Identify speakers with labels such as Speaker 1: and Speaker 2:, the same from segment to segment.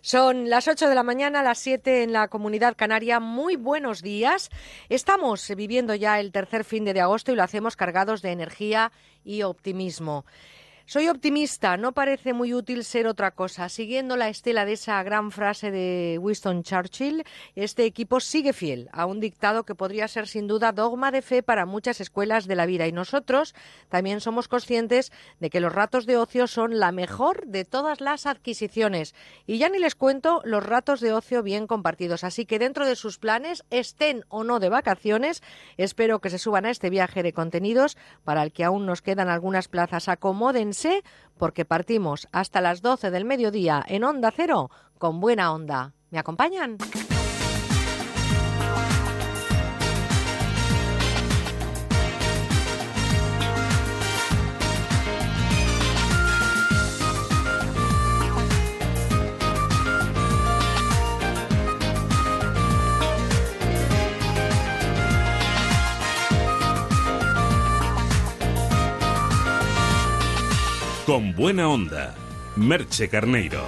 Speaker 1: Son las 8 de la mañana, las 7 en la comunidad canaria. Muy buenos días. Estamos viviendo ya el tercer fin de agosto y lo hacemos cargados de energía y optimismo. Soy optimista, no parece muy útil ser otra cosa. Siguiendo la estela de esa gran frase de Winston Churchill, este equipo sigue fiel a un dictado que podría ser sin duda dogma de fe para muchas escuelas de la vida. Y nosotros también somos conscientes de que los ratos de ocio son la mejor de todas las adquisiciones. Y ya ni les cuento los ratos de ocio bien compartidos. Así que dentro de sus planes, estén o no de vacaciones, espero que se suban a este viaje de contenidos para el que aún nos quedan algunas plazas. Acomódense porque partimos hasta las 12 del mediodía en Onda Cero con buena onda. ¿Me acompañan?
Speaker 2: Con buena onda, Merche Carneiro.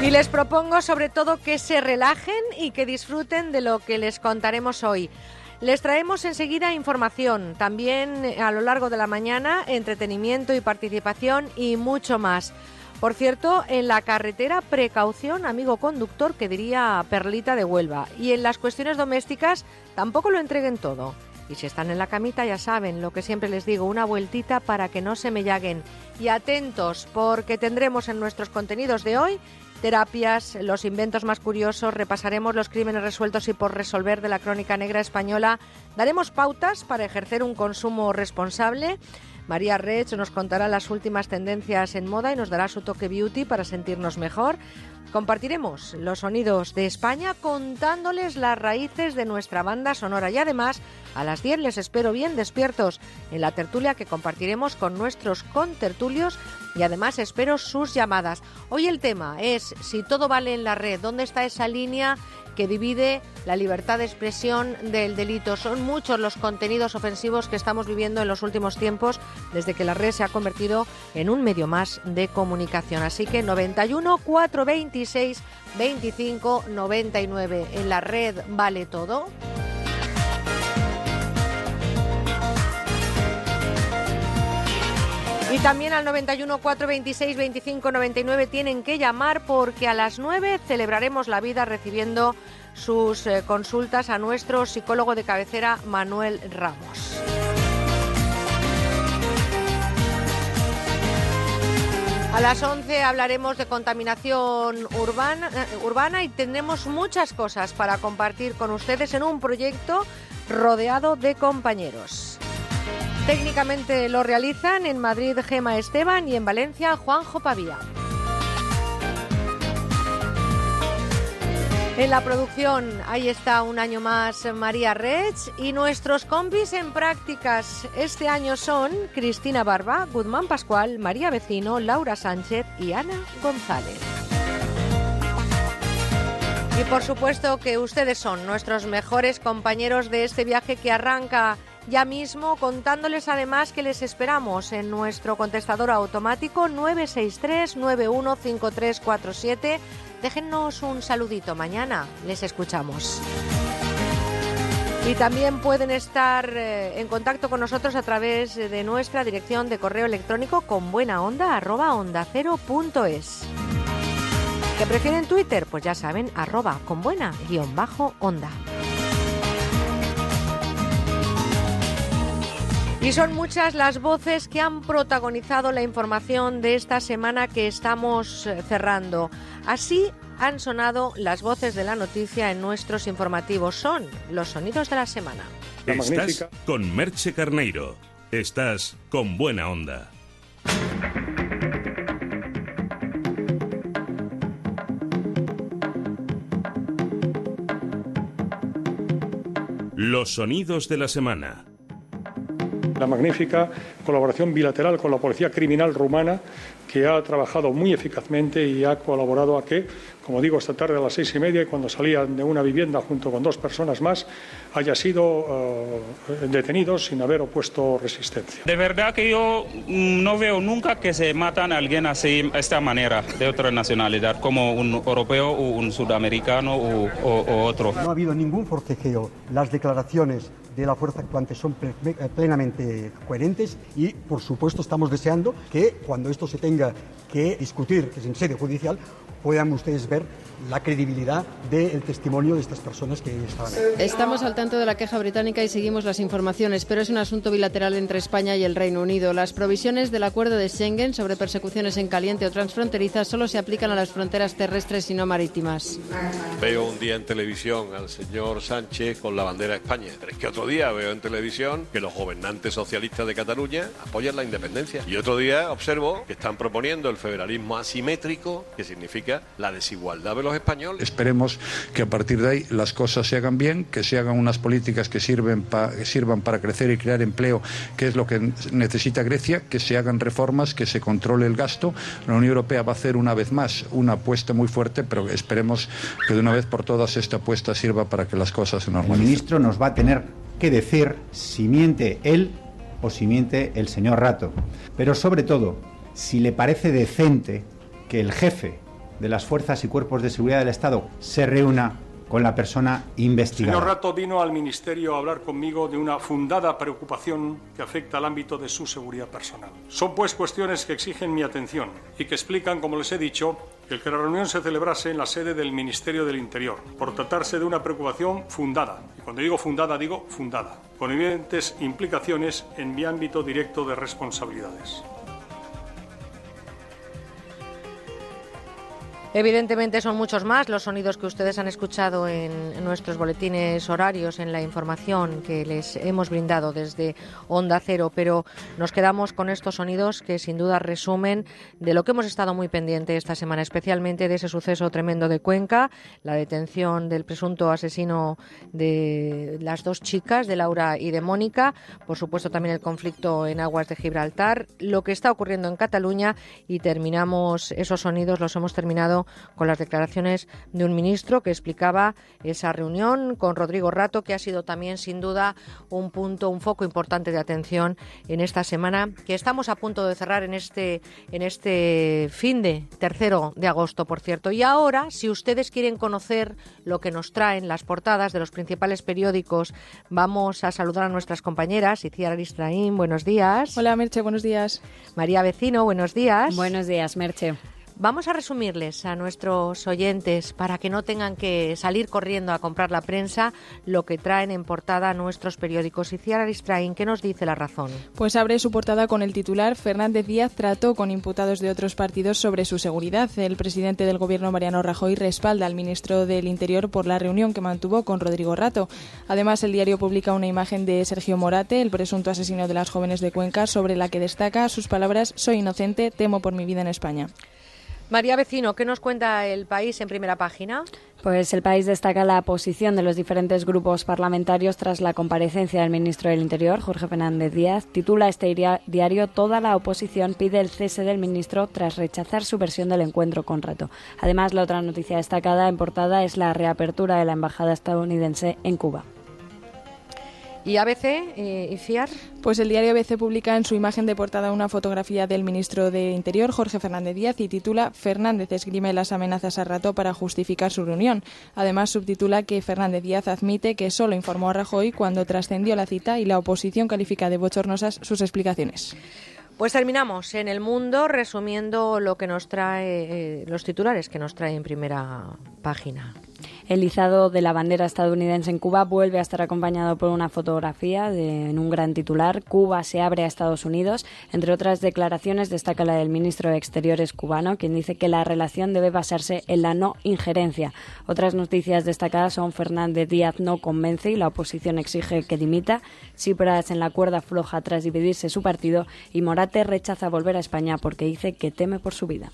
Speaker 1: Y les propongo sobre todo que se relajen y que disfruten de lo que les contaremos hoy. Les traemos enseguida información, también a lo largo de la mañana, entretenimiento y participación y mucho más. Por cierto, en la carretera, precaución, amigo conductor, que diría Perlita de Huelva. Y en las cuestiones domésticas, tampoco lo entreguen todo. Y si están en la camita, ya saben lo que siempre les digo, una vueltita para que no se me llaguen. Y atentos, porque tendremos en nuestros contenidos de hoy terapias, los inventos más curiosos, repasaremos los crímenes resueltos y por resolver de la crónica negra española, daremos pautas para ejercer un consumo responsable. María Rech nos contará las últimas tendencias en moda y nos dará su toque beauty para sentirnos mejor. Compartiremos los sonidos de España contándoles las raíces de nuestra banda sonora y además a las 10 les espero bien despiertos en la tertulia que compartiremos con nuestros contertulios y además espero sus llamadas. Hoy el tema es si todo vale en la red, ¿dónde está esa línea que divide la libertad de expresión del delito. Son muchos los contenidos ofensivos que estamos viviendo en los últimos tiempos desde que la red se ha convertido en un medio más de comunicación. Así que 91 426 25 99 en la red vale todo. Y también al 91 426 25 99 tienen que llamar porque a las 9 celebraremos la vida recibiendo sus eh, consultas a nuestro psicólogo de cabecera Manuel Ramos. A las 11 hablaremos de contaminación urbana, eh, urbana y tendremos muchas cosas para compartir con ustedes en un proyecto rodeado de compañeros. Técnicamente lo realizan en Madrid Gema Esteban y en Valencia Juanjo Pavía. En la producción, ahí está un año más María Rech y nuestros compis en prácticas este año son Cristina Barba, Guzmán Pascual, María Vecino, Laura Sánchez y Ana González. Y por supuesto que ustedes son nuestros mejores compañeros de este viaje que arranca ya mismo, contándoles además que les esperamos en nuestro contestador automático 963-915347. Déjennos un saludito mañana, les escuchamos. Y también pueden estar eh, en contacto con nosotros a través de nuestra dirección de correo electrónico con buena onda arroba onda cero punto es. ¿Que prefieren Twitter? Pues ya saben, arroba con buena guion bajo onda. Y son muchas las voces que han protagonizado la información de esta semana que estamos eh, cerrando. Así han sonado las voces de la noticia en nuestros informativos. Son los sonidos de la semana.
Speaker 2: Estás con Merche Carneiro. Estás con buena onda. Los sonidos de la semana.
Speaker 3: La magnífica colaboración bilateral con la Policía Criminal Rumana, que ha trabajado muy eficazmente y ha colaborado a que, como digo, esta tarde a las seis y media, cuando salían de una vivienda junto con dos personas más, haya sido uh, detenidos sin haber opuesto resistencia.
Speaker 4: De verdad que yo mm, no veo nunca que se matan a alguien así, de esta manera, de otra nacionalidad, como un europeo o un sudamericano o, o, o otro.
Speaker 5: No ha habido ningún forcejeo. Las declaraciones de la fuerza actuante son plenamente coherentes y, por supuesto, estamos deseando que cuando esto se tenga que discutir, que es en sede judicial, puedan ustedes ver la credibilidad del testimonio de estas personas que estaban ahí.
Speaker 6: Estamos al tanto de la queja británica y seguimos las informaciones, pero es un asunto bilateral entre España y el Reino Unido. Las provisiones del acuerdo de Schengen sobre persecuciones en caliente o transfronterizas solo se aplican a las fronteras terrestres y no marítimas.
Speaker 7: Veo un día en televisión al señor Sánchez con la bandera de España, pero es que otro día veo en televisión que los gobernantes socialistas de Cataluña apoyan la independencia. Y otro día observo que están proponiendo el federalismo asimétrico, que significa la desigualdad de los españoles.
Speaker 8: Esperemos que a partir de ahí las cosas se hagan bien, que se hagan unas políticas que, sirven pa, que sirvan para crecer y crear empleo, que es lo que necesita Grecia, que se hagan reformas, que se controle el gasto. La Unión Europea va a hacer una vez más una apuesta muy fuerte, pero esperemos que de una vez por todas esta apuesta sirva para que las cosas se normalicen.
Speaker 9: El ministro nos va a tener que decir si miente él o si miente el señor Rato. Pero sobre todo, si le parece decente que el jefe de las fuerzas y cuerpos de seguridad del Estado se reúna con la persona investigada.
Speaker 3: Señor Rato vino al Ministerio a hablar conmigo de una fundada preocupación que afecta al ámbito de su seguridad personal. Son pues cuestiones que exigen mi atención y que explican, como les he dicho, el que la reunión se celebrase en la sede del Ministerio del Interior, por tratarse de una preocupación fundada. Y cuando digo fundada, digo fundada, con evidentes implicaciones en mi ámbito directo de responsabilidades.
Speaker 1: Evidentemente son muchos más los sonidos que ustedes han escuchado en, nuestros boletines horarios, en la información que les hemos brindado desde Onda Cero, pero nos quedamos con estos sonidos que sin duda resumen de lo que hemos estado muy pendiente esta semana, especialmente de ese suceso tremendo de Cuenca, la detención del presunto asesino de las dos chicas, de Laura y de Mónica, por supuesto también el conflicto en aguas de Gibraltar, lo que está ocurriendo en Cataluña y terminamos esos sonidos, los hemos terminado con las declaraciones de un ministro que explicaba esa reunión con Rodrigo Rato, que ha sido también sin duda un punto, un foco importante de atención en esta semana que estamos a punto de cerrar en este, en este fin de tercero de agosto, por cierto. Y ahora, si ustedes quieren conocer lo que nos traen las portadas de los principales periódicos, vamos a saludar a nuestras compañeras. Iciar Aristraín, buenos días.
Speaker 10: Hola, Merche, buenos días.
Speaker 1: María Vecino, buenos días.
Speaker 11: Buenos días, Merche.
Speaker 1: Vamos a resumirles a nuestros oyentes para que no tengan que salir corriendo a comprar la prensa lo que traen en portada nuestros periódicos. Y Ciara Aristrain, ¿qué nos dice la razón?
Speaker 10: Pues abre su portada con el titular Fernández Díaz trató con imputados de otros partidos sobre su seguridad. El presidente del gobierno Mariano Rajoy respalda al ministro del Interior por la reunión que mantuvo con Rodrigo Rato. Además, el diario publica una imagen de Sergio Morate, el presunto asesino de las jóvenes de Cuenca, sobre la que destaca sus palabras Soy inocente, temo por mi vida en España.
Speaker 1: María Vecino, ¿qué nos cuenta el país en primera página?
Speaker 11: Pues el país destaca la posición de los diferentes grupos parlamentarios tras la comparecencia del ministro del Interior, Jorge Fernández Díaz. Titula este diario Toda la oposición pide el cese del ministro tras rechazar su versión del encuentro con Rato. Además, la otra noticia destacada en portada es la reapertura de la embajada estadounidense en Cuba.
Speaker 1: ¿Y ABC eh, y FIAR?
Speaker 10: Pues el diario ABC publica en su imagen de portada una fotografía del ministro de Interior, Jorge Fernández Díaz, y titula Fernández esgrime las amenazas a Rato para justificar su reunión. Además, subtitula que Fernández Díaz admite que solo informó a Rajoy cuando trascendió la cita y la oposición califica de bochornosas sus explicaciones.
Speaker 1: Pues terminamos en el mundo resumiendo lo que nos trae, eh, los titulares que nos trae en primera página.
Speaker 11: El izado de la bandera estadounidense en Cuba vuelve a estar acompañado por una fotografía de, en un gran titular. Cuba se abre a Estados Unidos. Entre otras declaraciones destaca la del ministro de Exteriores cubano, quien dice que la relación debe basarse en la no injerencia. Otras noticias destacadas son Fernández Díaz no convence y la oposición exige que dimita. Tsipras en la cuerda floja tras dividirse su partido y Morate rechaza volver a España porque dice que teme por su vida.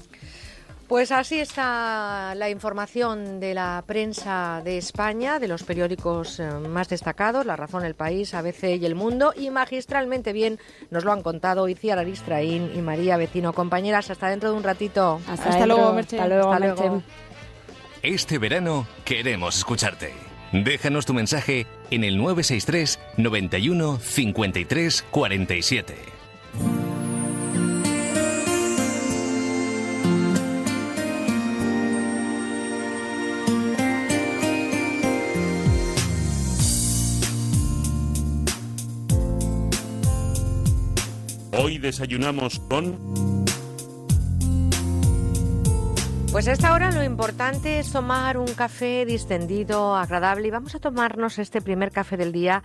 Speaker 1: Pues así está la información de la prensa de España, de los periódicos eh, más destacados, La Razón, El País, ABC y El Mundo, y magistralmente bien nos lo han contado Iciar Aristraín y María Vecino. Compañeras, hasta dentro de un ratito.
Speaker 11: Hasta, luego, Merche. Hasta luego, Merche.
Speaker 12: Este verano queremos escucharte. Déjanos tu mensaje en el 963 91 53 47.
Speaker 2: Hoy desayunamos con...
Speaker 1: Pues a esta hora lo importante es tomar un café distendido, agradable y vamos a tomarnos este primer café del día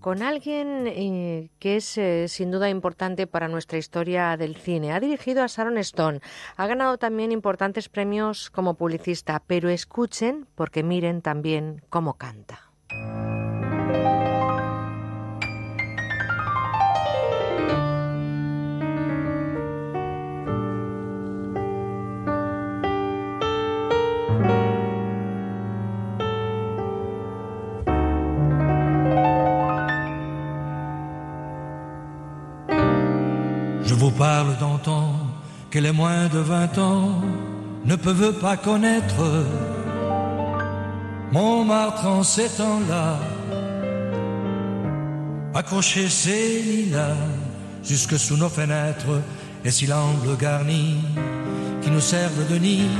Speaker 1: con alguien eh, que es eh, sin duda importante para nuestra historia del cine. Ha dirigido a Sharon Stone, ha ganado también importantes premios como publicista, pero escuchen porque miren también cómo canta.
Speaker 13: Parle temps que les moins de vingt ans ne peuvent pas connaître. Montmartre en ces temps-là, accrocher ses lilas jusque sous nos fenêtres, et si l'angle garni qui nous servent de nid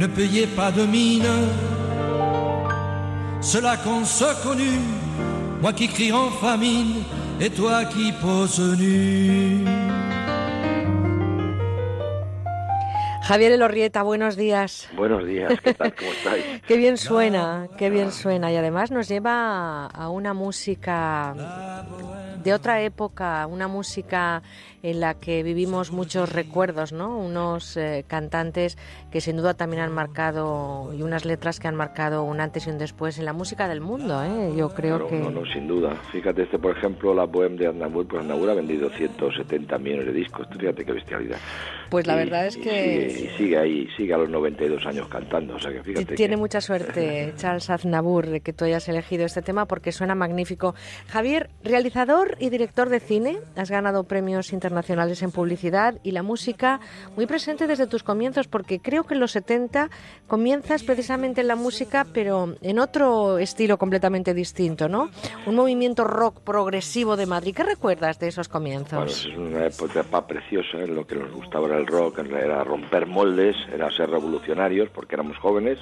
Speaker 13: ne payait pas de mine, cela qu'on se connut, moi qui crie en famine, et toi qui poses nu.
Speaker 1: Javier Elorrieta, buenos días.
Speaker 14: Buenos días, ¿qué tal? ¿Cómo estáis?
Speaker 1: qué bien suena, qué bien suena. Y además nos lleva a una música de otra época, una música en la que vivimos muchos recuerdos, ¿no? Unos eh, cantantes que sin duda también han marcado y unas letras que han marcado un antes y un después en la música del mundo, ¿eh? Yo creo que...
Speaker 14: No, no, sin duda. Fíjate, este, por ejemplo, la Bohème de Aznavour, pues Aznavour ha vendido 170 millones de discos. Fíjate qué bestialidad.
Speaker 1: Pues la verdad es que...
Speaker 14: Y sigue, ahí, sigue a los 92 años cantando, o sea que fíjate.
Speaker 1: Tiene mucha suerte Charles Aznavour de que tú hayas elegido este tema porque suena magnífico. Javier, realizador y director de cine, has ganado premios internacionales nacionales en publicidad y la música muy presente desde tus comienzos, porque creo que en los 70 comienzas precisamente en la música, pero en otro estilo completamente distinto, ¿no? Un movimiento rock progresivo de Madrid. ¿Qué recuerdas de esos comienzos?
Speaker 14: Bueno, es una época preciosa, lo que nos gustaba era el rock, era romper moldes, era ser revolucionarios, porque éramos jóvenes.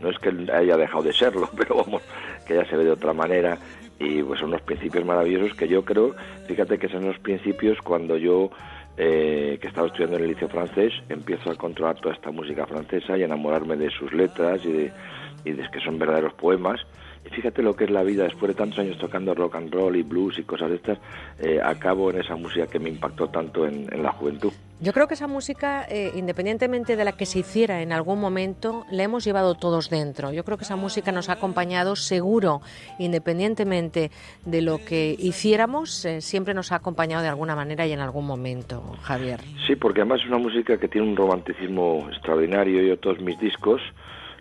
Speaker 14: No es que haya dejado de serlo, pero vamos, que ya se ve de otra manera y pues son unos principios maravillosos que yo creo, fíjate que son los principios cuando yo eh, que estaba estudiando en el liceo francés, empiezo a controlar toda esta música francesa y enamorarme de sus letras y de, y de que son verdaderos poemas fíjate lo que es la vida, después de tantos años tocando rock and roll y blues y cosas de estas, eh, acabo en esa música que me impactó tanto en, la juventud.
Speaker 1: Yo creo que esa música, eh, independientemente de la que se hiciera en algún momento, la hemos llevado todos dentro. Yo creo que esa música nos ha acompañado seguro, independientemente de lo que hiciéramos, eh, siempre nos ha acompañado de alguna manera y en algún momento, Javier.
Speaker 14: Sí, porque además es una música que tiene un romanticismo extraordinario. Yo todos mis discos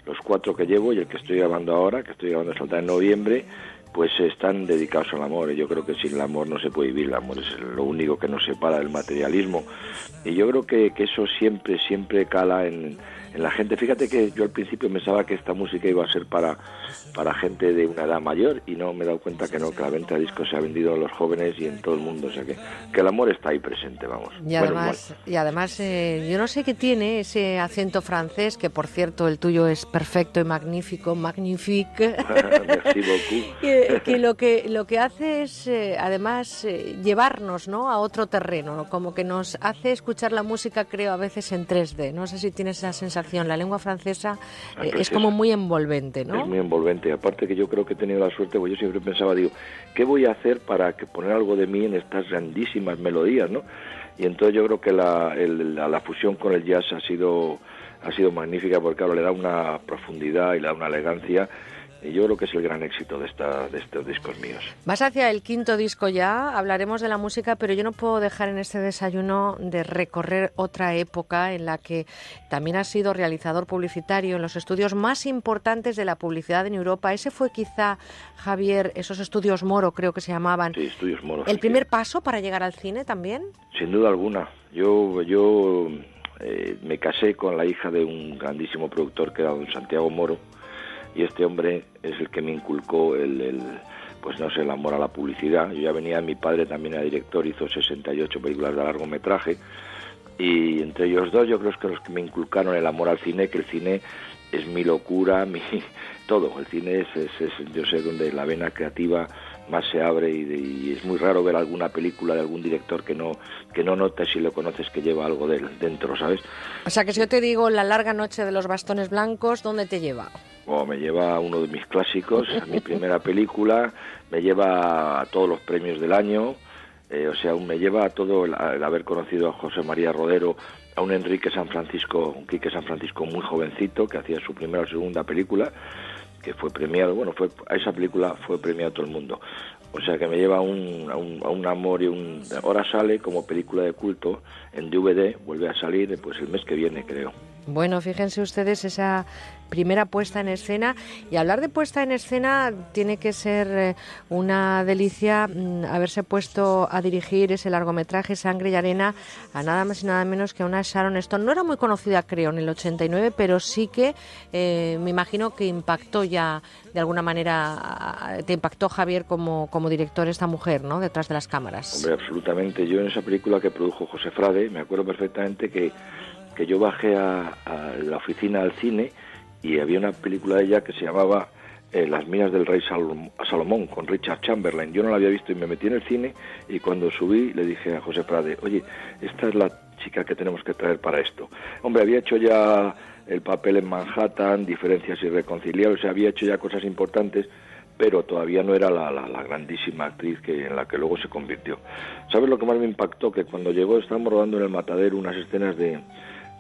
Speaker 14: los cuatro que llevo y el que estoy grabando ahora, que estoy grabando saltar en noviembre, pues están dedicados al amor. Y yo creo que sin el amor no se puede vivir. El amor es lo único que nos separa del materialismo. Y yo creo que, que eso siempre, siempre cala en, en la gente. Fíjate que yo al principio pensaba que esta música iba a ser para, para gente de una edad mayor y no me he dado cuenta que no, que la venta de discos se ha vendido a los jóvenes y en todo el mundo. O sea que, que el amor está ahí presente, vamos.
Speaker 1: Y además, y además eh, yo no sé qué tiene ese acento francés, que por cierto el tuyo es perfecto y magnífico, magnifique. que, que, lo que lo que hace es eh, además eh, llevarnos ¿no? a otro terreno, como que nos hace escuchar la música, creo, a veces en 3D. No sé si tienes esa sensación la lengua francesa eh, es como muy envolvente, ¿no?
Speaker 14: Es muy envolvente. Aparte que yo creo que he tenido la suerte, pues yo siempre pensaba, digo, ¿qué voy a hacer para que poner algo de mí en estas grandísimas melodías, ¿no? Y entonces yo creo que la, la, fusión con el jazz ha sido ha sido magnífica porque claro, le da una profundidad y le da una elegancia Y yo creo que es el gran éxito de, esta, de estos discos míos.
Speaker 1: Vas hacia el quinto disco ya, hablaremos de la música, pero yo no puedo dejar en este desayuno de recorrer otra época en la que también has sido realizador publicitario en los estudios más importantes de la publicidad en Europa. Ese fue quizá, Javier, esos estudios Moro creo que se llamaban.
Speaker 14: Sí, estudios Moro.
Speaker 1: ¿El primer paso para llegar al cine también?
Speaker 14: Sin duda alguna. Yo, yo eh, me casé con la hija de un grandísimo productor que era don Santiago Moro y este hombre es el que me inculcó el, pues no sé, el amor a la publicidad. Yo ya venía, mi padre también era director, hizo 68 películas de largometraje y entre ellos dos yo creo que los que me inculcaron el amor al cine, que el cine es mi locura, mi todo. El cine es, es, yo sé, donde la vena creativa más se abre y, es muy raro ver alguna película de algún director que no que no notes si lo conoces que lleva algo de dentro, ¿sabes?
Speaker 1: O sea que si yo te digo La larga noche de los bastones blancos, ¿dónde te lleva?
Speaker 14: Oh, me lleva a uno de mis clásicos, a mi primera película, me lleva a todos los premios del año, eh, o sea, me lleva a todo el, haber conocido a José María Rodero, a un Enrique San Francisco, un Quique San Francisco muy jovencito que hacía su primera o segunda película que fue premiado, bueno, fue a esa película fue premiado todo el mundo. O sea que me lleva a un, a un, amor y un... Ahora sale como película de culto en DVD, vuelve a salir pues el mes que viene, creo.
Speaker 1: Bueno, fíjense ustedes esa primera puesta en escena. Y hablar de puesta en escena tiene que ser eh, una delicia mm, haberse puesto a dirigir ese largometraje Sangre y Arena a nada más y nada menos que a una Sharon Stone. No era muy conocida, creo, en el 89, pero sí que eh, me imagino que impactó ya de alguna manera, te impactó Javier como, como director esta mujer, ¿no? Detrás de las cámaras.
Speaker 14: Hombre, absolutamente. Yo en esa película que produjo José Frade, me acuerdo perfectamente que, que yo bajé a, la oficina al cine y había una película de ella que se llamaba eh, Las minas del rey Salomón con Richard Chamberlain. Yo no la había visto y me metí en el cine y cuando subí le dije a José Prade, oye, esta es la chica que tenemos que traer para esto. Hombre, había hecho ya el papel en Manhattan, diferencias irreconciliables, había hecho ya cosas importantes, pero todavía no era la, la, grandísima actriz que, en la que luego se convirtió. ¿Sabes lo que más me impactó? Que cuando llegó estábamos rodando en el matadero unas escenas de,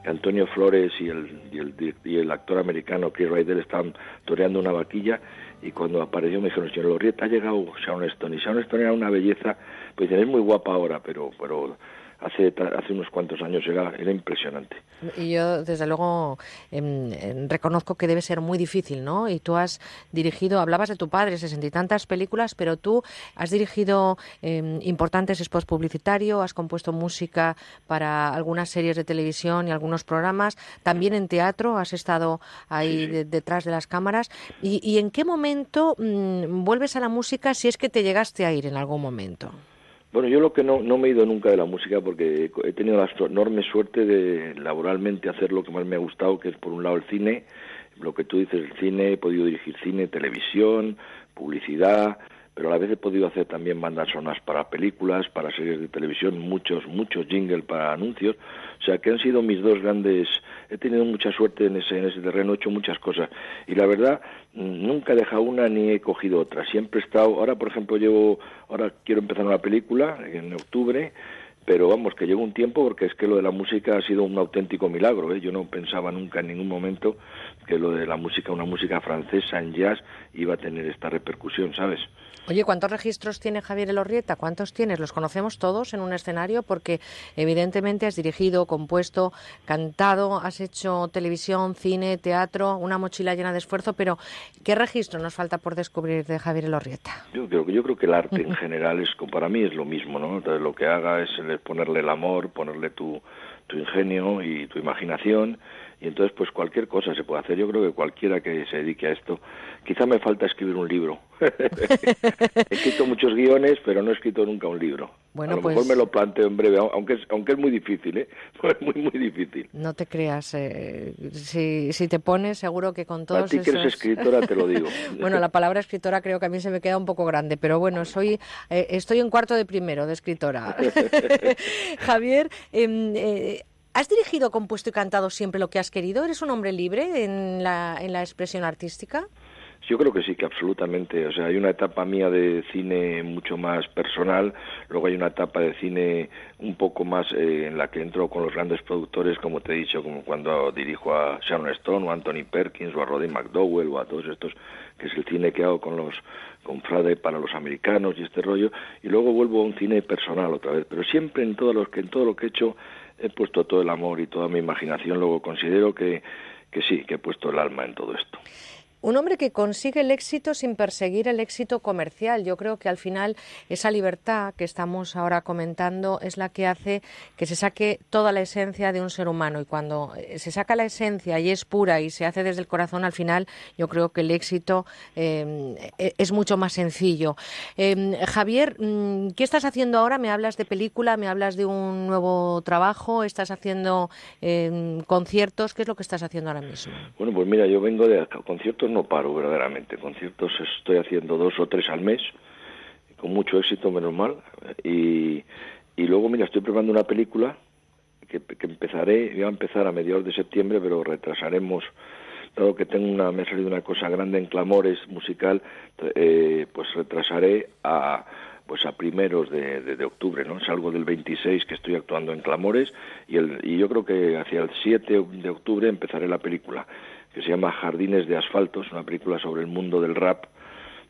Speaker 14: Antonio Flores y el, y el, y el actor americano Chris Ryder estaban toreando una vaquilla y cuando apareció me dijeron, señor Lorrieta, ha llegado Sharon Stone. Y Sharon Stone era una belleza, pues es muy guapa ahora, pero, pero hace, hace unos cuantos años era, era impresionante.
Speaker 1: Y yo, desde luego, em, reconozco que debe ser muy difícil, ¿no? Y tú has dirigido, hablabas de tu padre, sesenta y tantas películas, pero tú has dirigido em, importantes spots publicitarios, has compuesto música para algunas series de televisión y algunos programas, también en teatro has estado ahí detrás de las cámaras. ¿Y, ¿Y, en qué momento mm, vuelves a la música si es que te llegaste a ir en algún momento?
Speaker 14: Bueno, yo lo que no, no me he ido nunca de la música porque he tenido la enorme suerte de laboralmente hacer lo que más me ha gustado, que es por un lado el cine, lo que tú dices, el cine, he podido dirigir cine, televisión, publicidad, pero a la vez he podido hacer también bandas sonoras para películas, para series de televisión, muchos, muchos jingles para anuncios, o sea que han sido mis dos grandes, he tenido mucha suerte en ese, en ese terreno, he hecho muchas cosas, y la verdad, nunca he dejado una ni he cogido otra, siempre he estado, ahora por ejemplo llevo, ahora quiero empezar una película en octubre, pero vamos, que llegó un tiempo porque es que lo de la música ha sido un auténtico milagro. ¿eh? Yo no pensaba nunca en ningún momento que lo de la música, una música francesa en jazz, iba a tener esta repercusión, ¿sabes?
Speaker 1: Oye, ¿cuántos registros tiene Javier Elorrieta? ¿Cuántos tienes? ¿Los conocemos todos en un escenario? Porque evidentemente has dirigido, compuesto, cantado, has hecho televisión, cine, teatro, una mochila llena de esfuerzo, pero ¿qué registro nos falta por descubrir de Javier Elorrieta?
Speaker 14: Yo creo, yo creo que el arte en general es, para mí es lo mismo, ¿no? Entonces, lo que haga es ponerle el amor, ponerle tu, tu ingenio y tu imaginación y entonces pues cualquier cosa se puede hacer. Yo creo que cualquiera que se dedique a esto, quizá me falta escribir un libro. he escrito muchos guiones, pero no he escrito nunca un libro. Bueno, a lo mejor pues me lo planteo en breve, aunque es, aunque es muy difícil, ¿eh? Es muy, muy difícil.
Speaker 1: No te creas, eh, si, si te pones seguro que con todos
Speaker 14: A ti que eres escritora te lo digo.
Speaker 1: bueno, la palabra escritora creo que a mí se me queda un poco grande, pero bueno, soy eh, estoy en cuarto de primero de escritora. Javier, em, eh, ¿Has dirigido, compuesto y cantado siempre lo que has querido? ¿Eres un hombre libre en la, en la expresión artística?
Speaker 14: Yo creo que sí, que absolutamente. O sea, hay una etapa mía de cine mucho más personal, luego hay una etapa de cine un poco más eh, en la que entro con los grandes productores, como te he dicho, como cuando dirijo a Sharon Stone o Anthony Perkins o a Roddy McDowell o a todos estos, que es el cine que hago con los con Frade para los americanos y este rollo, y luego vuelvo a un cine personal otra vez, pero siempre en todo lo que en todo lo que he hecho he puesto todo el amor y toda mi imaginación, luego considero que que sí, que he puesto el alma en todo esto.
Speaker 1: Un hombre que consigue el éxito sin perseguir el éxito comercial. Yo creo que al final esa libertad que estamos ahora comentando es la que hace que se saque toda la esencia de un ser humano. Y cuando eh, se saca la esencia y es pura y se hace desde el corazón, al final yo creo que el éxito em, e-, es mucho más sencillo. Em, Javier, mm, ¿qué estás haciendo ahora? Me hablas de película, me hablas de un nuevo trabajo, estás haciendo em, conciertos. ¿Qué es lo que estás haciendo ahora mismo?
Speaker 14: Bueno, pues mira, yo vengo de conciertos no paro verdaderamente. Conciertos estoy haciendo dos o tres al mes, con mucho éxito, menos mal. Y, y luego, mira, estoy preparando una película que, que empezaré, voy a empezar a mediados de septiembre, pero retrasaremos dado que tengo una, me ha salido una cosa grande en clamores musical, eh, pues retrasaré a pues a primeros de, de, octubre, ¿no? Salgo del 26 que estoy actuando en Clamores y, el, y yo creo que hacia el 7 de octubre empezaré la película que se llama Jardines de Asfalto, es una película sobre el mundo del rap,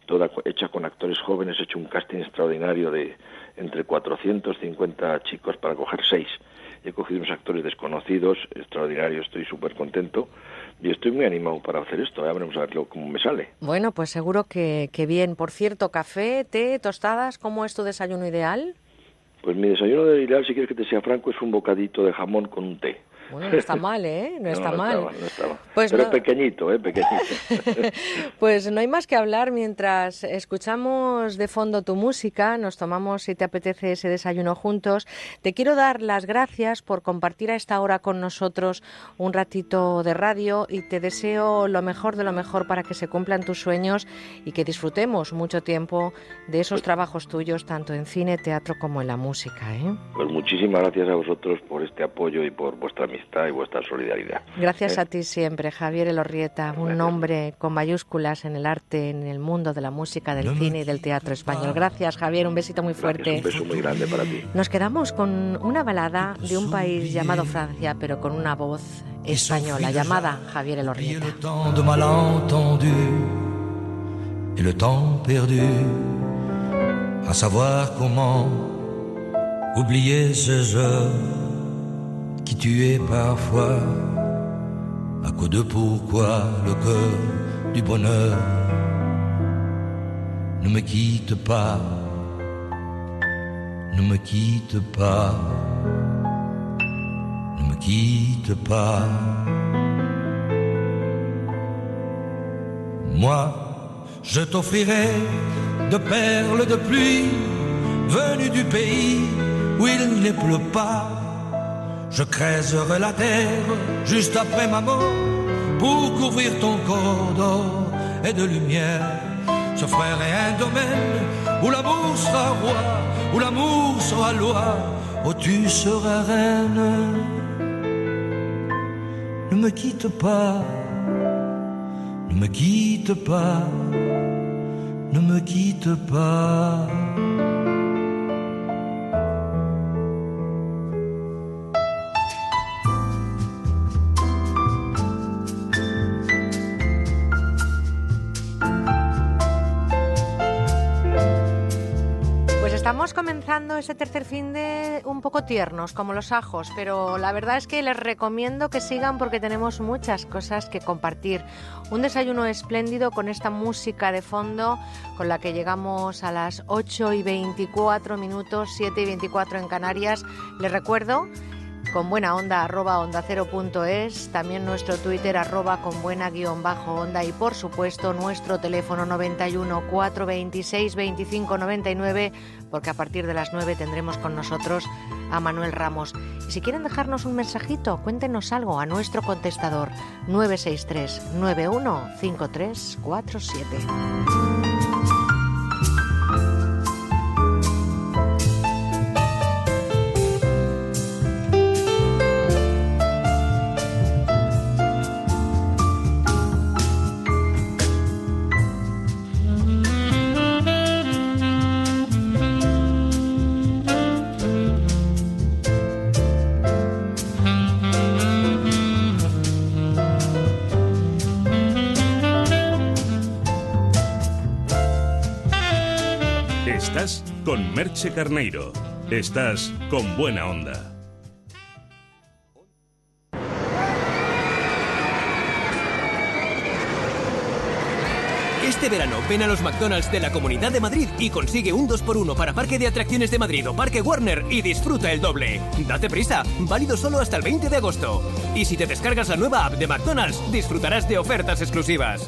Speaker 14: toda hecha con actores jóvenes, he hecho un casting extraordinario de entre 450 chicos para coger seis. He cogido unos actores desconocidos, extraordinarios, estoy súper contento y estoy muy animado para hacer esto. Ya veremos a ver cómo me sale.
Speaker 1: Bueno, pues seguro que, que bien. Por cierto, café, té, tostadas, ¿cómo es tu desayuno ideal?
Speaker 14: Pues mi desayuno ideal, si quieres que te sea franco, es un bocadito de jamón con un té.
Speaker 1: Bueno, no está mal, ¿eh? No está mal.
Speaker 14: no estaba. Pues Pero pequeñito, ¿eh? Pequeñito.
Speaker 1: pues no hay más que hablar mientras escuchamos de fondo tu música, nos tomamos, si te apetece, ese desayuno juntos. Te quiero dar las gracias por compartir a esta hora con nosotros un ratito de radio y te deseo lo mejor de lo mejor para que se cumplan tus sueños y que disfrutemos mucho tiempo de esos trabajos tuyos, tanto en cine, teatro como en la música. ¿eh?
Speaker 14: Pues muchísimas gracias a vosotros por este apoyo y por vuestra y vuestra solidaridad.
Speaker 1: Gracias ¿Eh? a ti siempre, Javier Elorrieta, un nombre con mayúsculas en el arte, en el mundo de la música, del cine y del teatro español. Gracias, Javier, un besito muy fuerte.
Speaker 14: un beso muy grande para ti.
Speaker 1: Nos quedamos con una balada de un país llamado Francia, pero con una voz española llamada Javier Elorrieta.
Speaker 13: Et le temps perdu, à savoir comment oublier ces heures qui tuait parfois à cause de pourquoi le cœur du bonheur ne me quitte pas, ne me quitte pas, ne me quitte pas. Moi, je t'offrirai de perles de pluie venues du pays où il ne pleut pas je creuserai la terre juste après ma mort pour couvrir ton corps d'or et de lumière. Je ferai un domaine où l'amour sera roi, où l'amour sera loi, où tu seras reine. Ne me quitte pas, ne me quitte pas, ne me quitte pas.
Speaker 1: Comenzando ese tercer fin de un poco tiernos, como los ajos, pero la verdad es que les recomiendo que sigan porque tenemos muchas cosas que compartir. Un desayuno espléndido con esta música de fondo con la que llegamos a las 8 y 24 minutos, 7 y 24 en Canarias. Les recuerdo con buena onda arroba onda cero también nuestro Twitter arroba con buena guion bajo onda y por supuesto nuestro teléfono 91 426 25 99 porque a partir de las 9 tendremos con nosotros a Manuel Ramos. Y si quieren dejarnos un mensajito, cuéntenos algo a nuestro contestador 963 91 5347.
Speaker 2: Merche Carneiro. Estás con buena onda.
Speaker 15: Este verano ven a los McDonald's de la Comunidad de Madrid y consigue un 2x1 para Parque de Atracciones de Madrid o Parque Warner y disfruta el doble. Date prisa, válido solo hasta el 20 de agosto. Y si te descargas la nueva app de McDonald's, disfrutarás de ofertas exclusivas.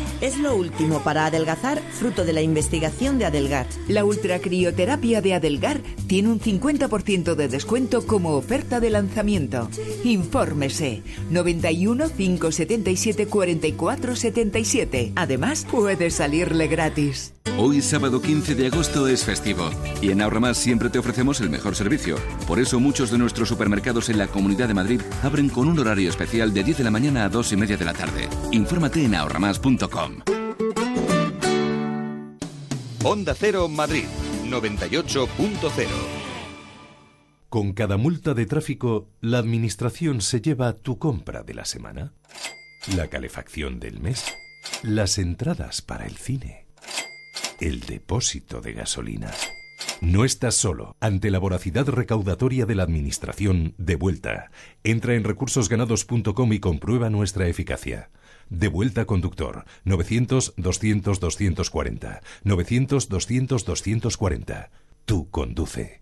Speaker 16: Es lo último para adelgazar, fruto de la investigación de Adelgar.
Speaker 17: La ultracrioterapia de Adelgar tiene un 50% de descuento como oferta de lanzamiento. Infórmese 91 577 44 77. Además, puede salirle gratis.
Speaker 18: Hoy sábado 15 de agosto es festivo y en Ahorramás siempre te ofrecemos el mejor servicio. Por eso muchos de nuestros supermercados en la Comunidad de Madrid abren con un horario especial de 10 de la mañana a 2 y media de la tarde. Infórmate en ahorramás.com.
Speaker 19: Onda Cero Madrid 98.0
Speaker 20: Con cada multa de tráfico, la administración se lleva tu compra de la semana, la calefacción del mes, las entradas para el cine, el depósito de gasolina. No estás solo. Ante la voracidad recaudatoria de la Administración, de vuelta. Entra en recursosganados.com y comprueba nuestra eficacia. De vuelta conductor. 900-200-240. 900-200-240. Tú conduce.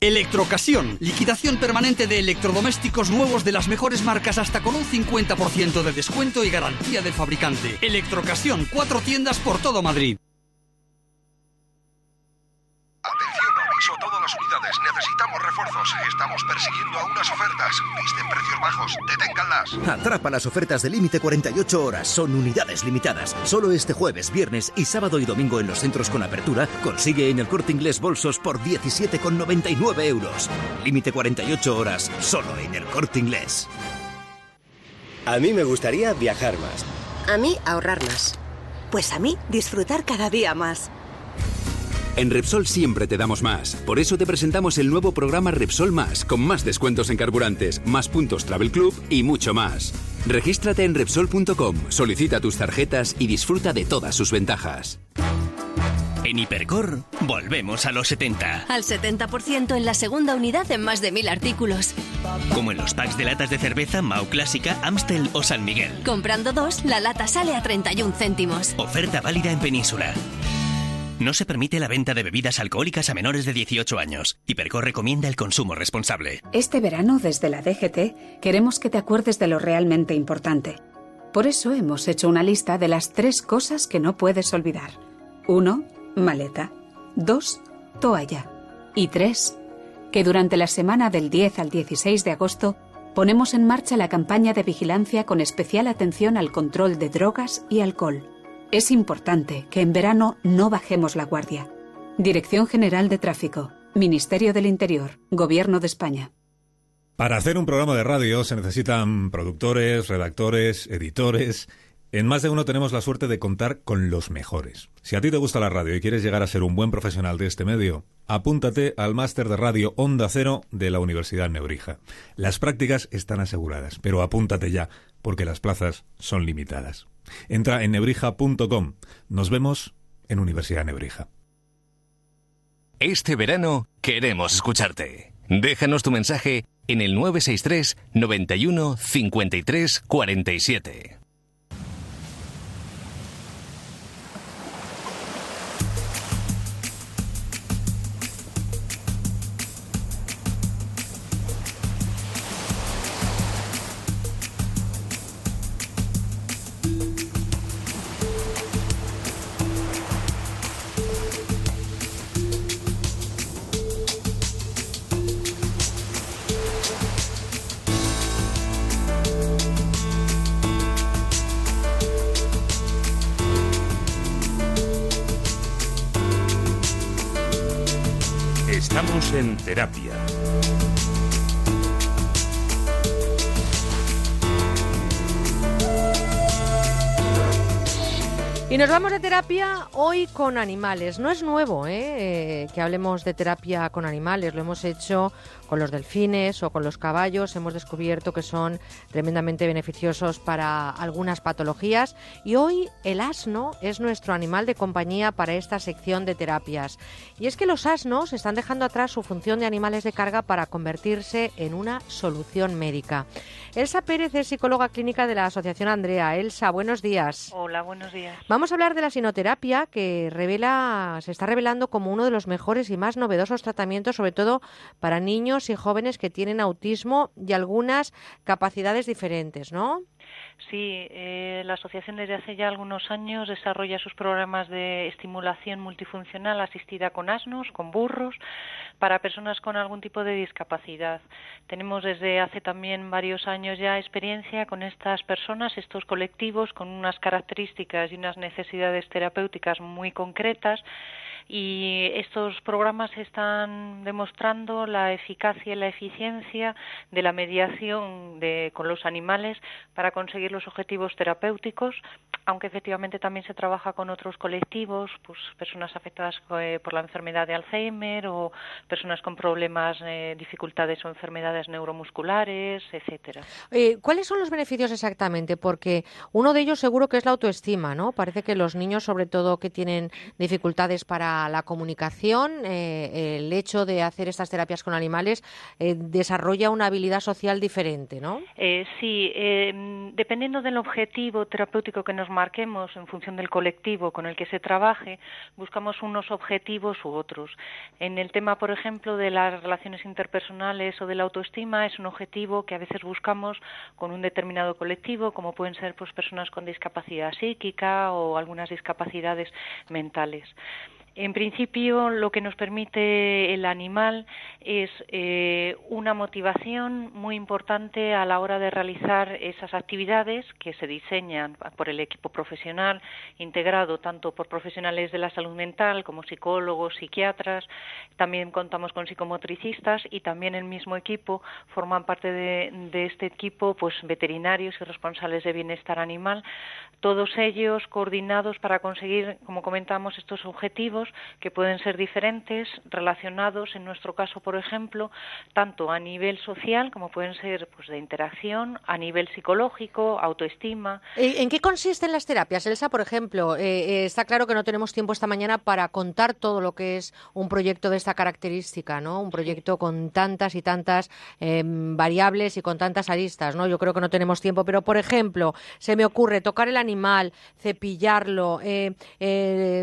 Speaker 21: Electrocasión, liquidación permanente de electrodomésticos nuevos de las mejores marcas hasta con un 50% de descuento y garantía del fabricante. Electrocasión, cuatro tiendas por todo Madrid.
Speaker 22: Atención, aviso a todas las unidades. Necesitamos refuerzos. Estamos persiguiendo a unas ofertas. Visten precios bajos. Deténganlas.
Speaker 23: Atrapa las ofertas de límite 48 horas. Son unidades limitadas. Solo este jueves, viernes y sábado y domingo en los centros con apertura consigue en el corte inglés bolsos por 17,99 euros. Límite 48 horas. Solo en el corte inglés.
Speaker 24: A mí me gustaría viajar más.
Speaker 25: A mí ahorrar más.
Speaker 26: Pues a mí disfrutar cada día más.
Speaker 27: En Repsol siempre te damos más. Por eso te presentamos el nuevo programa Repsol Más, con más descuentos en carburantes, más puntos Travel Club y mucho más. Regístrate en Repsol.com, solicita tus tarjetas y disfruta de todas sus ventajas.
Speaker 15: En Hipercor, volvemos a los 70.
Speaker 25: Al 70% en la segunda unidad en más de mil artículos.
Speaker 15: Como en los packs de latas de cerveza Mau Clásica, Amstel o San Miguel.
Speaker 25: Comprando dos, la lata sale a 31 céntimos.
Speaker 15: Oferta válida en Península. No se permite la venta de bebidas alcohólicas a menores de 18 años. Hipercor recomienda el consumo responsable.
Speaker 28: Este verano, desde la DGT, queremos que te acuerdes de lo realmente importante. Por eso hemos hecho una lista de las tres cosas que no puedes olvidar. 1. Maleta. 2. Toalla. Y 3. Que durante la semana del 10 al 16 de agosto ponemos en marcha la campaña de vigilancia con especial atención al control de drogas y alcohol. Es importante que en verano no bajemos la guardia. Dirección General de Tráfico, Ministerio del Interior, Gobierno de España.
Speaker 29: Para hacer un programa de radio se necesitan productores, redactores, editores. En más de uno tenemos la suerte de contar con los mejores. Si a ti te gusta la radio y quieres llegar a ser un buen profesional de este medio, apúntate al máster de radio Onda Cero de la Universidad Nebrija. Las prácticas están aseguradas, pero apúntate ya. porque las plazas son limitadas. Entra en nebrija.com. Nos vemos en Universidad Nebrija.
Speaker 12: Este verano queremos escucharte. Déjanos tu mensaje en el 963 91 53 47.
Speaker 2: Terapia.
Speaker 1: Nos vamos de terapia hoy con animales. No es nuevo ¿eh? Eh, que hablemos de terapia con animales. Lo hemos hecho con los delfines o con los caballos. Hemos descubierto que son tremendamente beneficiosos para algunas patologías. Y hoy el asno es nuestro animal de compañía para esta sección de terapias. Y es que los asnos están dejando atrás su función de animales de carga para convertirse en una solución médica. Elsa Pérez es psicóloga clínica de la Asociación Andrea. Elsa, buenos días.
Speaker 30: Hola, buenos días.
Speaker 1: Vamos a hablar de la sinoterapia que revela, se está revelando como uno de los mejores y más novedosos tratamientos, sobre todo para niños y jóvenes que tienen autismo y algunas capacidades diferentes, ¿no?
Speaker 30: Sí, eh, la asociación desde hace ya algunos años desarrolla sus programas de estimulación multifuncional asistida con asnos, con burros, para personas con algún tipo de discapacidad. Tenemos desde hace también varios años ya experiencia con estas personas, estos colectivos, con unas características y unas necesidades terapéuticas muy concretas y estos programas están demostrando la eficacia y la eficiencia de la mediación de, con los animales para conseguir los objetivos terapéuticos, aunque efectivamente también se trabaja con otros colectivos, pues personas afectadas eh, por la enfermedad de Alzheimer o personas con problemas, eh, dificultades o enfermedades neuromusculares, etcétera.
Speaker 1: Eh, ¿Cuáles son los beneficios exactamente? Porque uno de ellos seguro que es la autoestima, ¿no? Parece que los niños, sobre todo que tienen dificultades para la comunicación, eh, el hecho de hacer estas terapias con animales eh, desarrolla una habilidad social diferente, ¿no?
Speaker 30: Eh, sí, dependiendo del objetivo terapéutico que nos marquemos en función del colectivo con el que se trabaje, buscamos unos objetivos u otros. En el tema, por ejemplo, de las relaciones interpersonales o de la autoestima, es un objetivo que a veces buscamos con un determinado colectivo, como pueden ser pues, personas con discapacidad psíquica o algunas discapacidades mentales. En principio, lo que nos permite el animal es eh, una motivación muy importante a la hora de realizar esas actividades que se diseñan por el equipo profesional, integrado tanto por profesionales de la salud mental como psicólogos, psiquiatras. También contamos con psicomotricistas y también el mismo equipo forman parte de, este equipo, pues veterinarios y responsables de bienestar animal. Todos ellos coordinados para conseguir, como comentamos, estos objetivos que pueden ser diferentes, relacionados, en nuestro caso, por ejemplo, tanto a nivel social, como pueden ser pues, de interacción, a nivel psicológico, autoestima.
Speaker 1: ¿En qué consisten las terapias, Elsa? Por ejemplo, eh, eh, está claro que no tenemos tiempo esta mañana para contar todo lo que es un proyecto de esta característica, ¿no? Un proyecto con tantas y tantas em, variables y con tantas aristas, ¿no? Yo creo que no tenemos tiempo, pero, por ejemplo, se me ocurre tocar el animal, cepillarlo, eh,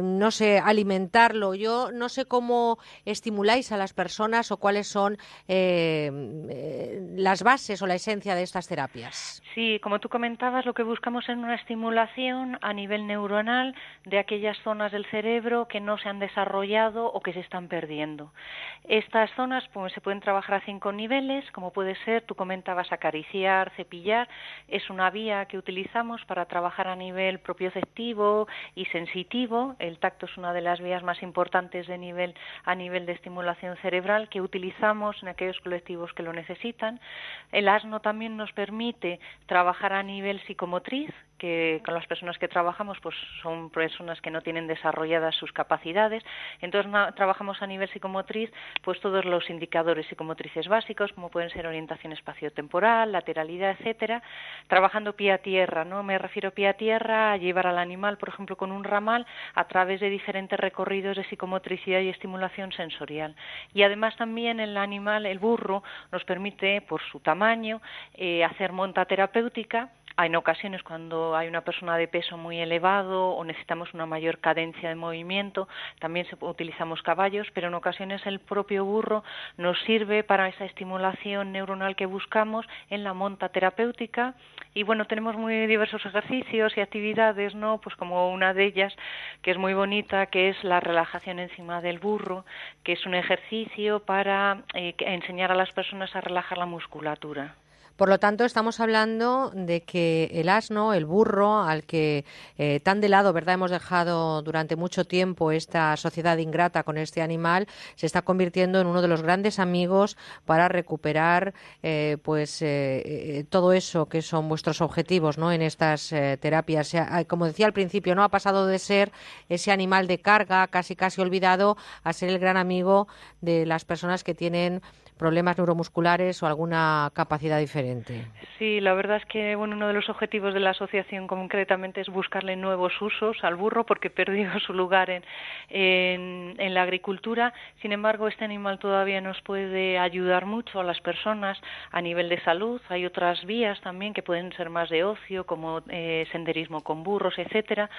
Speaker 1: no sé, alimentar yo no sé cómo estimuláis a las personas o cuáles son eh, eh, las bases o la esencia de estas terapias.
Speaker 30: Sí, como tú comentabas, lo que buscamos es una estimulación a nivel neuronal de aquellas zonas del cerebro que no se han desarrollado o que se están perdiendo. Estas zonas pues, se pueden trabajar a cinco niveles, como puede ser, tú comentabas acariciar, cepillar, es una vía que utilizamos para trabajar a nivel propioceptivo y sensitivo. El tacto es una de las vías más importantes de nivel, a nivel de estimulación cerebral que utilizamos en aquellos colectivos que lo necesitan. El asno también nos permite trabajar a nivel psicomotriz, que con las personas que trabajamos pues son personas que no tienen desarrolladas sus capacidades. Entonces trabajamos a nivel psicomotriz pues todos los indicadores psicomotrices básicos como pueden ser orientación espaciotemporal lateralidad etcétera trabajando pie a tierra no me refiero pie a tierra a llevar al animal por ejemplo con un ramal a través de diferentes recorridos de psicomotricidad y estimulación sensorial. Y además también el animal el burro nos permite por su tamaño eh, hacer monta terapéutica en ocasiones cuando hay una persona de peso muy elevado o necesitamos una mayor cadencia de movimiento, también utilizamos caballos, pero en ocasiones el propio burro nos sirve para esa estimulación neuronal que buscamos en la monta terapéutica y bueno, tenemos muy diversos ejercicios y actividades, ¿no? Pues como una de ellas que es muy bonita, que es la relajación encima del burro, que es un ejercicio para eh, enseñar a las personas a relajar la musculatura.
Speaker 1: Por lo tanto, estamos hablando de que el asno, el burro, al que eh, tan de lado, ¿verdad?, hemos dejado durante mucho tiempo esta sociedad ingrata con este animal, se está convirtiendo en uno de los grandes amigos para recuperar, eh, pues, eh, todo eso que son vuestros objetivos, ¿no?, en estas terapias. Como decía al principio, no ha pasado de ser ese animal de carga, casi casi olvidado, a ser el gran amigo de las personas que tienen problemas neuromusculares o alguna capacidad diferente.
Speaker 30: Sí, la verdad es que bueno, uno de los objetivos de la asociación concretamente es buscarle nuevos usos al burro porque perdió su lugar en, en, la agricultura. Sin embargo, este animal todavía nos puede ayudar mucho a las personas a nivel de salud. Hay otras vías también que pueden ser más de ocio, como eh, senderismo con burros, etcétera.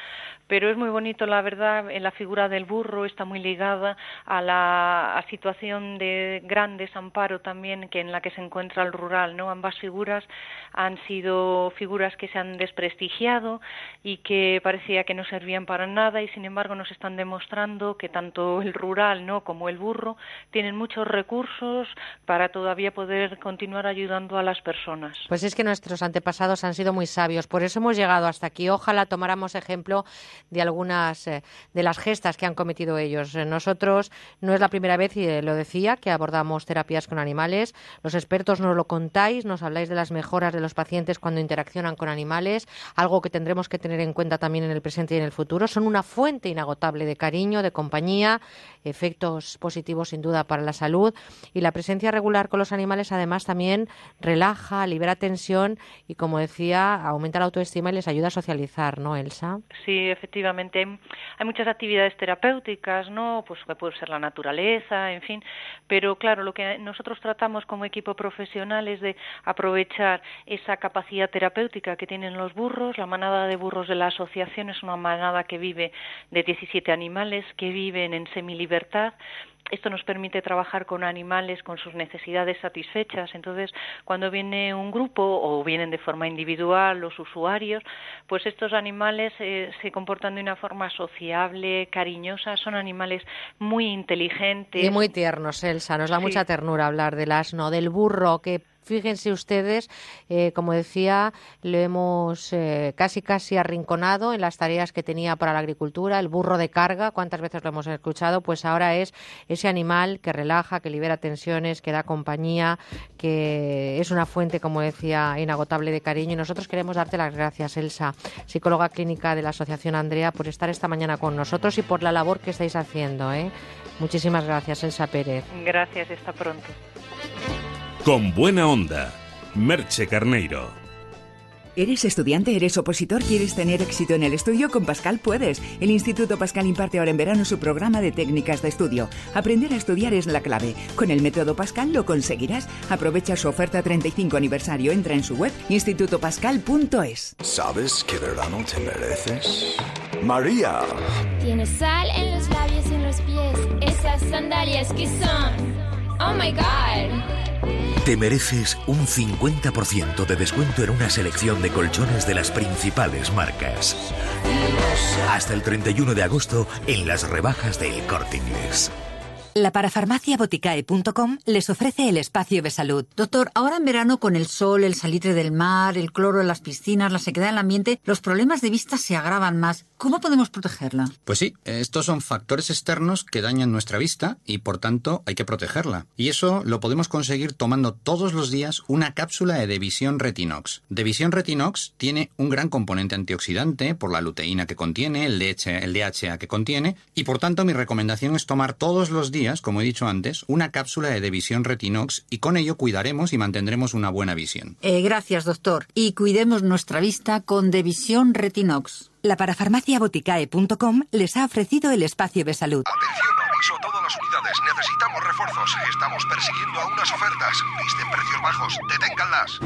Speaker 30: Pero es muy bonito, la verdad, en la figura del burro está muy ligada a la situación de grandes amparo también que en la que se encuentra el rural, ¿no? Ambas figuras han sido figuras que se han desprestigiado y que parecía que no servían para nada y sin embargo nos están demostrando que tanto el rural, ¿no? como el burro tienen muchos recursos para todavía poder continuar ayudando a las personas.
Speaker 1: Pues es que nuestros antepasados han sido muy sabios, por eso hemos llegado hasta aquí. Ojalá tomáramos ejemplo de algunas eh, de las gestas que han cometido ellos. Nosotros no es la primera vez y eh, lo decía que abordamos terapia con animales. Los expertos nos lo contáis, nos habláis de las mejoras de los pacientes cuando interaccionan con animales, algo que tendremos que tener en cuenta también en el presente y en el futuro. Son una fuente inagotable de cariño, de compañía, efectos positivos sin duda para la salud y la presencia regular con los animales además también relaja, libera tensión y como decía, aumenta la autoestima y les ayuda a socializar, ¿no, Elsa?
Speaker 30: Sí, efectivamente. Hay muchas actividades terapéuticas, ¿no? Pues puede ser la naturaleza, en fin, pero claro, lo que nosotros tratamos como equipo profesional es de aprovechar esa capacidad terapéutica que tienen los burros. La manada de burros de la asociación es una manada que vive de 17 animales que viven en semilibertad esto nos permite trabajar con animales con sus necesidades satisfechas. Entonces, cuando viene un grupo o vienen de forma individual los usuarios, pues estos animales eh, se comportan de una forma sociable, cariñosa. Son animales muy inteligentes.
Speaker 1: Y muy tiernos, Elsa. Nos da mucha ternura hablar del asno, del burro que Fíjense ustedes, eh, como decía, lo hemos eh, casi casi arrinconado en las tareas que tenía para la agricultura, el burro de carga, cuántas veces lo hemos escuchado, pues ahora es ese animal que relaja, que libera tensiones, que da compañía, que es una fuente, como decía, inagotable de cariño. Y nosotros queremos darte las gracias, Elsa, psicóloga clínica de la Asociación Andrea, por estar esta mañana con nosotros y por la labor que estáis haciendo. ¿eh? Muchísimas gracias, Elsa Pérez.
Speaker 30: Gracias, hasta pronto.
Speaker 2: Con buena onda, Merche Carneiro.
Speaker 17: ¿Eres estudiante? ¿Eres opositor? ¿Quieres tener éxito en el estudio? Con Pascal puedes. El Instituto Pascal imparte ahora en verano su programa de técnicas de estudio. Aprender a estudiar es la clave. Con el método Pascal lo conseguirás. Aprovecha su oferta 35 aniversario. Entra en su web institutopascal.es.
Speaker 31: ¿Sabes qué verano te mereces? María.
Speaker 32: Tienes sal en los labios y en los pies. Esas sandalias que son. Oh my god.
Speaker 23: Te mereces un 50% de descuento en una selección de colchones de las principales marcas. Hasta el 31 de agosto en las rebajas de El Corte Inglés.
Speaker 33: La parafarmaciaboticae.com les ofrece el espacio de salud.
Speaker 34: Doctor, ahora en verano con el sol, el salitre del mar, el cloro en las piscinas, la sequedad del ambiente, los problemas de vista se agravan más. ¿Cómo podemos protegerla?
Speaker 35: Pues sí, estos son factores externos que dañan nuestra vista y por tanto hay que protegerla. Y eso lo podemos conseguir tomando todos los días una cápsula de Devisión Retinox. Devisión Retinox tiene un gran componente antioxidante por la luteína que contiene, el, DH, el DHA que contiene y por tanto mi recomendación es tomar todos los días como he dicho antes, una cápsula de Devisión Retinox y con ello cuidaremos y mantendremos una buena visión.
Speaker 34: Eh, gracias, doctor. Y cuidemos nuestra vista con Devisión Retinox.
Speaker 33: La parafarmaciaboticae.com les ha ofrecido el espacio de salud.
Speaker 36: Atención, aviso a todas las unidades. Necesitamos Estamos persiguiendo a unas ofertas. Visten precios bajos. Deténganlas.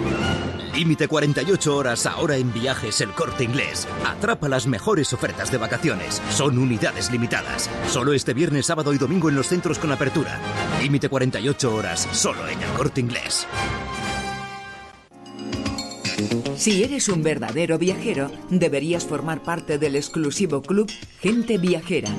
Speaker 23: Límite 48 horas ahora en viajes el corte inglés. Atrapa las mejores ofertas de vacaciones. Son unidades limitadas. Solo este viernes, sábado y domingo en los centros con apertura. Límite 48 horas solo en el corte inglés.
Speaker 17: Si eres un verdadero viajero, deberías formar parte del exclusivo club Gente Viajera.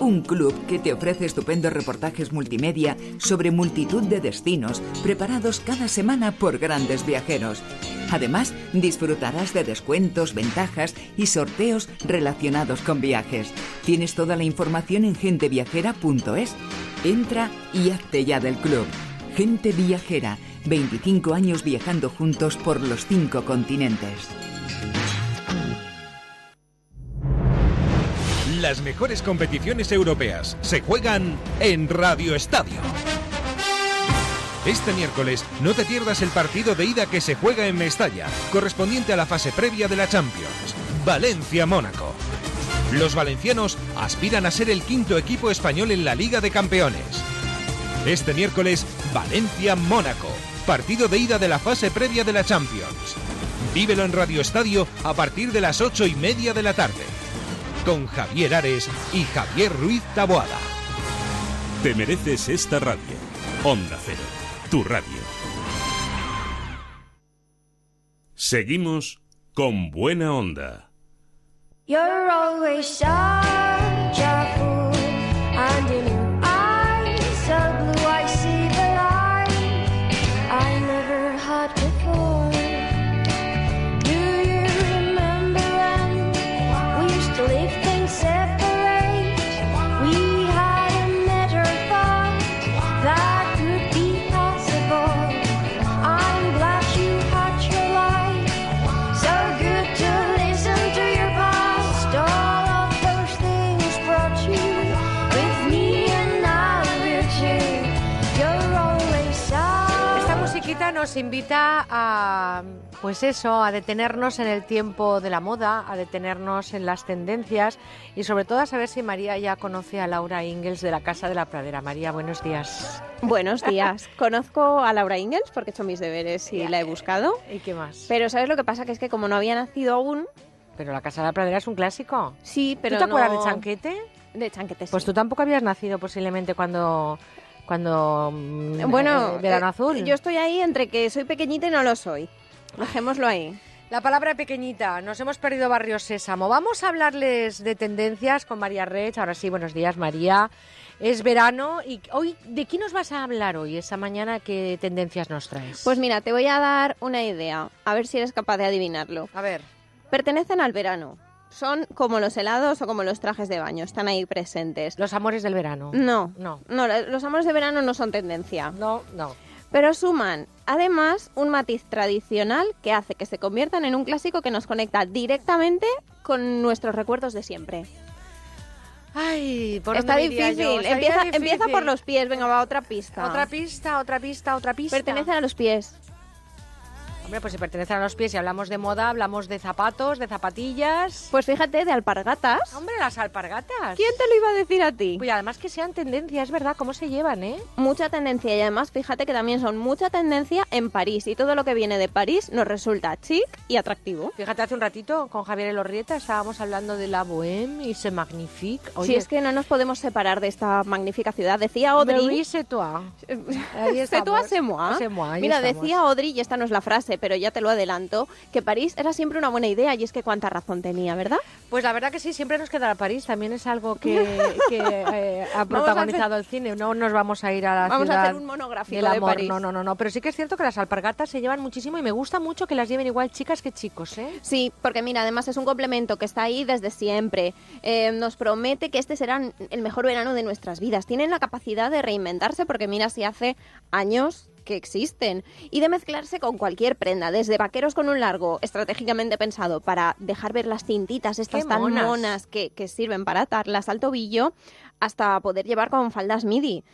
Speaker 17: Un club que te ofrece estupendos reportajes multimedia sobre multitud de destinos preparados cada semana por grandes viajeros. Además, disfrutarás de descuentos, ventajas y sorteos relacionados con viajes. Tienes toda la información en genteviajera.es. Entra y hazte ya del club. Gente Viajera 25 años viajando juntos por los cinco continentes.
Speaker 37: Las mejores competiciones europeas se juegan en Radio Estadio. Este miércoles no te pierdas el partido de ida que se juega en Mestalla, correspondiente a la fase previa de la Champions. Valencia-Mónaco. Los valencianos aspiran a ser el quinto equipo español en la Liga de Campeones. Este miércoles, Valencia-Mónaco partido de ida de la fase previa de la Champions. Vívelo en Radio Estadio a partir de las ocho y media de la tarde. Con Javier Ares y Javier Ruiz Taboada.
Speaker 2: Te mereces esta radio. Onda Cero, tu radio. Seguimos con buena onda.
Speaker 32: You're always such
Speaker 1: nos invita a, pues eso, a detenernos en el tiempo de la moda, a detenernos en las tendencias y sobre todo a saber si María ya conoce a Laura Ingels de la Casa de la Pradera. María, buenos días.
Speaker 38: Buenos días. Conozco a Laura Ingalls porque he hecho mis deberes y la he buscado.
Speaker 1: ¿Y qué más?
Speaker 38: Pero ¿sabes lo que pasa? Que es que como no había nacido aún...
Speaker 1: Pero la Casa de la Pradera es un clásico.
Speaker 38: Sí, pero
Speaker 1: ¿Tú te acuerdas de Chanquete?
Speaker 38: De Chanquete, sí.
Speaker 1: Pues tú tampoco habías nacido posiblemente cuando... Cuando... mm,
Speaker 38: Bueno,
Speaker 1: eh, Verano
Speaker 38: eh,
Speaker 1: Azul.
Speaker 38: yo estoy ahí entre que soy pequeñita y no lo soy. Dejémoslo ahí.
Speaker 1: La palabra pequeñita, nos hemos perdido Barrio Sésamo. Vamos a hablarles de tendencias con María Rech. Ahora sí, buenos días, María. Es verano y hoy, ¿de qué nos vas a hablar hoy, esa mañana? ¿Qué tendencias nos traes?
Speaker 38: Pues mira, te voy a dar una idea. A ver si eres capaz de adivinarlo.
Speaker 1: A ver.
Speaker 38: Pertenecen al verano. Son como los helados o como los trajes de baño. Están ahí presentes.
Speaker 1: Los amores del verano.
Speaker 38: No.
Speaker 1: No.
Speaker 38: No, los amores de verano no son tendencia.
Speaker 1: No, no.
Speaker 38: Pero suman, además, un matiz tradicional que hace que se conviertan en un clásico que nos conecta directamente con nuestros recuerdos de siempre.
Speaker 1: Ay, ¿por
Speaker 38: Está difícil. Empieza,
Speaker 1: difícil.
Speaker 38: empieza por los pies. Venga, va, otra pista.
Speaker 1: Otra pista, otra pista, otra pista.
Speaker 38: Pertenecen a los pies.
Speaker 1: Hombre, pues si pertenecen a los pies y hablamos de moda, hablamos de zapatos, de zapatillas.
Speaker 38: Pues fíjate, de alpargatas.
Speaker 1: Hombre, las alpargatas.
Speaker 38: ¿Quién te lo iba a decir a ti?
Speaker 1: Y además que sean tendencia, es verdad, cómo se llevan, ¿eh?
Speaker 38: Mucha tendencia y además fíjate que también son mucha tendencia en París y todo lo que viene de París nos resulta chic y atractivo.
Speaker 1: Fíjate, hace un ratito con Javier Elorrieta estábamos hablando de la Bohème y se magnifique.
Speaker 38: Si es que no nos podemos separar de esta magnífica ciudad. Decía Audrey...
Speaker 1: Marie, c'est toi. Ahí
Speaker 38: C'est toi, c'est moi.
Speaker 1: C'est moi, ahí
Speaker 38: Mira,
Speaker 1: estamos.
Speaker 38: decía Audrey, y esta no es la frase, Pero ya te lo adelanto, que París era siempre una buena idea y es que cuánta razón tenía, ¿verdad?
Speaker 1: Pues la verdad que sí, siempre nos quedará París. También es algo que, que, eh, ha protagonizado el cine. No nos vamos a ir a la
Speaker 38: Vamos a
Speaker 1: ciudad
Speaker 38: hacer un monográfico
Speaker 1: del
Speaker 38: de
Speaker 1: amor.
Speaker 38: París.
Speaker 1: No, no, no, no. Pero sí que es cierto que las alpargatas se llevan muchísimo y me gusta mucho que las lleven igual chicas que chicos, ¿eh?
Speaker 38: Sí, porque mira, además es un complemento que está ahí desde siempre. Eh, nos promete que este será el mejor verano de nuestras vidas. Tienen la capacidad de reinventarse porque mira si hace años que existen y de mezclarse con cualquier prenda, desde vaqueros con un largo estratégicamente pensado para dejar ver las cintitas estas
Speaker 1: ¡Qué
Speaker 38: tan
Speaker 1: monas!
Speaker 38: monas que, que sirven para atarlas al tobillo, hasta poder llevar con faldas midi.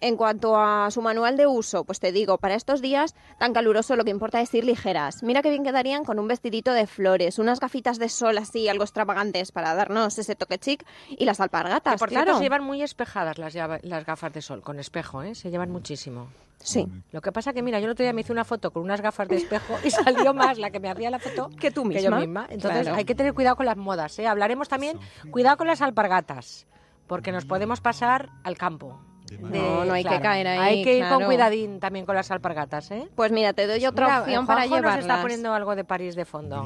Speaker 38: En cuanto a su manual de uso, pues te digo, para estos días tan caluroso lo que importa es ir ligeras. Mira qué bien quedarían con un vestidito de flores, unas gafitas de sol así, algo extravagantes para darnos ese toque chic y las alpargatas,
Speaker 1: Que por
Speaker 38: claro.
Speaker 1: cierto, se llevan muy espejadas las, las gafas de sol, con espejo, ¿eh? Se llevan muchísimo.
Speaker 38: Sí.
Speaker 1: Lo que pasa que, mira, yo el otro día me hice una foto con unas gafas de espejo y salió más la que me hacía la foto
Speaker 38: que tú
Speaker 1: que yo
Speaker 38: misma.
Speaker 1: misma. Entonces
Speaker 38: Claro.
Speaker 1: hay que tener cuidado con las modas, ¿eh? Hablaremos también, cuidado con las alpargatas, porque nos podemos pasar al campo.
Speaker 38: No, no hay que caer ahí,
Speaker 1: Hay que ir con cuidadín también con las alpargatas, ¿eh?
Speaker 38: Pues mira, te doy otra
Speaker 1: Mira,
Speaker 38: opción para
Speaker 1: nos
Speaker 38: llevarlas.
Speaker 1: está poniendo algo de París de fondo.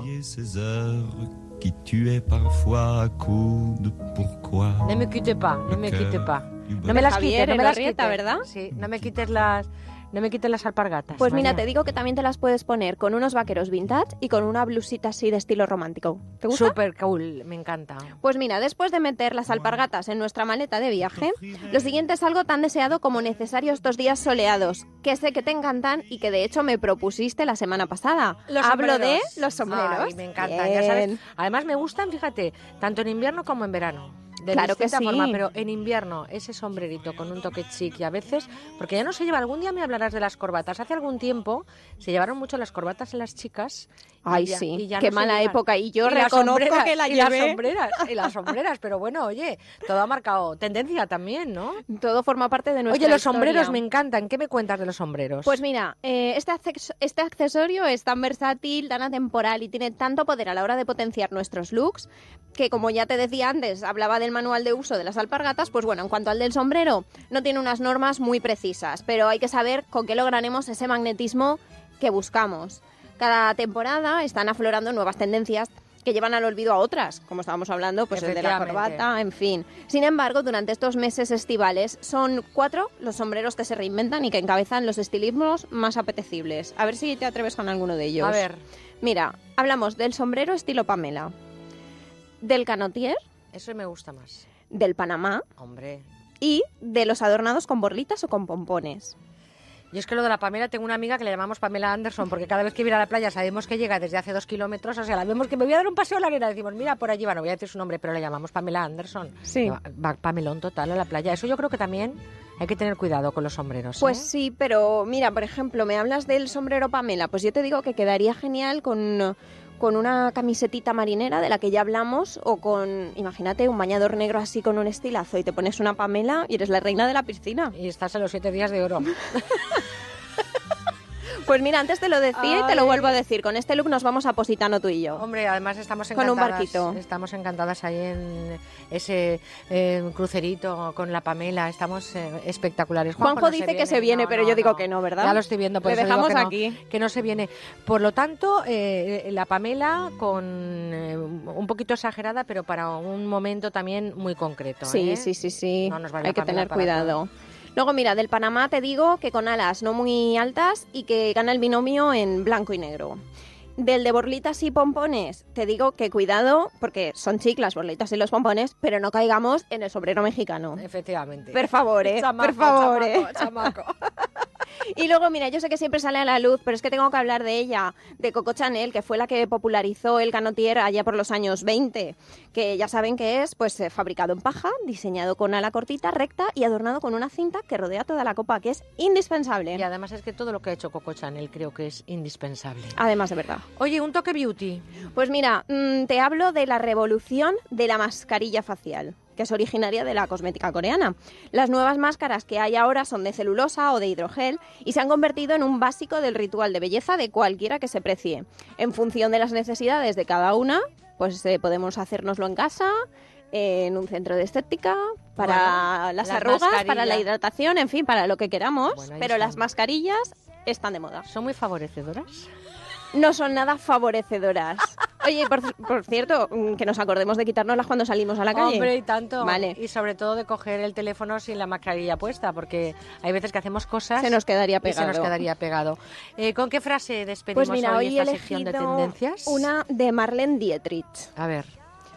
Speaker 1: No me quite pa, no me
Speaker 39: cœur
Speaker 1: quite pa.
Speaker 39: du
Speaker 1: No me las
Speaker 38: Javier
Speaker 1: quites, no me las quites.
Speaker 38: ¿verdad?
Speaker 1: Sí, no me quites las, no me quites las alpargatas.
Speaker 38: Pues mira,
Speaker 1: María.
Speaker 38: te digo que también te las puedes poner con unos vaqueros vintage y con una blusita así de estilo romántico. ¿Te gusta?
Speaker 1: Súper cool, me encanta.
Speaker 38: Pues mira, después de meter las alpargatas en nuestra maleta de viaje, lo siguiente es algo tan deseado como necesario estos días soleados, que sé que te encantan y que de hecho me propusiste la semana pasada.
Speaker 1: Los
Speaker 38: Hablo de los sombreros.
Speaker 1: Ay, me encantan, ya sabes. Además me gustan, fíjate, tanto en invierno como en verano. De
Speaker 38: Claro que sí.
Speaker 1: forma, pero en invierno ese sombrerito con un toque chic y a veces, porque ya no se lleva, algún día me hablarás de las corbatas. Hace algún tiempo se llevaron mucho las corbatas en las chicas.
Speaker 38: Ay,
Speaker 1: ya-
Speaker 38: sí, qué
Speaker 1: no
Speaker 38: mala época. Y yo reconozco que la
Speaker 1: y las sombreras, y las sombreras, pero bueno, oye, todo ha marcado tendencia también, ¿no?
Speaker 38: Todo forma parte de nuestra
Speaker 1: Oye, los sombreros me encantan. ¿Qué me cuentas de los sombreros?
Speaker 38: Pues mira, eh, este, acceso- este accesorio es tan versátil, tan atemporal y tiene tanto poder a la hora de potenciar nuestros looks que, como ya te decía antes, hablaba del manual de uso de las alpargatas, pues bueno, en cuanto al del sombrero, no tiene unas normas muy precisas, pero hay que saber con qué lograremos ese magnetismo que buscamos. Cada temporada están aflorando nuevas tendencias que llevan al olvido a otras, como estábamos hablando, pues el de la corbata, en fin. Sin embargo, durante estos meses estivales son cuatro los sombreros que se reinventan y que encabezan los estilismos más apetecibles. A ver si te atreves con alguno de ellos.
Speaker 1: A ver.
Speaker 38: Mira, hablamos del sombrero estilo Pamela, del canotier,
Speaker 1: Eso me gusta más.
Speaker 38: del Panamá
Speaker 1: Hombre.
Speaker 38: y de los adornados con borlitas o con pompones.
Speaker 1: Yo es que lo de la Pamela, tengo una amiga que le llamamos Pamela Anderson, porque cada vez que viene a la playa sabemos que llega desde hace dos kilómetros, o sea, la vemos que me voy a dar un paseo a la arena, decimos, mira, por allí va, no voy a decir su nombre, pero le llamamos Pamela Anderson.
Speaker 38: Sí.
Speaker 1: Va, va Pamelón total a la playa. Eso yo creo que también hay que tener cuidado con los sombreros. ¿eh?
Speaker 38: Pues sí, pero mira, por ejemplo, me hablas del sombrero Pamela, pues yo te digo que quedaría genial con, con una camisetita marinera de la que ya hablamos o con, imagínate, un bañador negro así con un estilazo y te pones una Pamela y eres la reina de la piscina.
Speaker 1: Y estás en los siete días de oro.
Speaker 38: Pues mira, antes te lo decía y te lo vuelvo a decir, con este look nos vamos a Positano tú y yo.
Speaker 1: Hombre, además estamos
Speaker 38: Con
Speaker 1: encantadas.
Speaker 38: un barquito.
Speaker 1: Estamos encantadas ahí en ese eh, crucerito con la Pamela. Estamos eh, espectaculares.
Speaker 38: Juanjo
Speaker 1: no se
Speaker 38: dice que se viene,
Speaker 1: No,
Speaker 38: pero
Speaker 1: no,
Speaker 38: yo digo que no, ¿verdad?
Speaker 1: Ya lo estoy viendo, por
Speaker 38: Le
Speaker 1: eso digo
Speaker 38: dejamos
Speaker 1: que
Speaker 38: aquí.
Speaker 1: que no se viene. Por lo tanto, eh, la Pamela con eh, un poquito exagerada, pero para un momento también muy concreto.
Speaker 38: Sí,
Speaker 1: ¿eh?
Speaker 38: sí, sí, sí.
Speaker 1: No nos vale
Speaker 38: Hay que
Speaker 1: Pamela
Speaker 38: tener cuidado. Luego, mira, del Panamá te digo que con alas no muy altas y que gana el binomio en blanco y negro. Del de borlitas y pompones, te digo que cuidado, porque son chic las borlitas y los pompones, pero no caigamos en el sombrero mexicano.
Speaker 1: Efectivamente.
Speaker 38: Per favore,
Speaker 1: Chamaco,
Speaker 38: per favore.
Speaker 1: chamaco, chamaco.
Speaker 38: Y luego, mira, yo sé que siempre sale a la luz, pero es que tengo que hablar de ella, de Coco Chanel, que fue la que popularizó el canotier allá por los años 20, que ya saben que es pues eh, fabricado en paja, diseñado con ala cortita, recta y adornado con una cinta que rodea toda la copa, que es indispensable.
Speaker 1: Y además es que todo lo que ha hecho Coco Chanel creo que es indispensable.
Speaker 38: Además de verdad.
Speaker 1: Oye, un toque beauty.
Speaker 38: Pues mira, mm, te hablo de la revolución de la mascarilla facial que es originaria de la cosmética coreana. Las nuevas máscaras que hay ahora son de celulosa o de hidrogel y se han convertido en un básico del ritual de belleza de cualquiera que se precie. En función de las necesidades de cada una, pues eh, podemos hacérnoslo en casa, en un centro de estética, para
Speaker 1: Bueno,
Speaker 38: las,
Speaker 1: las
Speaker 38: arrugas, para la hidratación, en fin, para lo que queramos.
Speaker 1: Bueno,
Speaker 38: pero las mascarillas están de moda.
Speaker 1: ¿Son muy favorecedoras?
Speaker 38: No son nada favorecedoras. Oye, por, por cierto, mm, que nos acordemos de quitárnoslas cuando salimos a la calle.
Speaker 1: Hombre, y tanto.
Speaker 38: Vale.
Speaker 1: Y sobre todo de coger el teléfono sin la mascarilla puesta, porque hay veces que hacemos cosas...
Speaker 38: Se nos quedaría
Speaker 1: y se nos
Speaker 38: pegado.
Speaker 1: quedaría pegado. Eh, ¿Con qué frase despedimos
Speaker 38: Pues mira,
Speaker 1: hoy, esta sección de tendencias?
Speaker 38: una de Marlene Dietrich.
Speaker 1: A ver.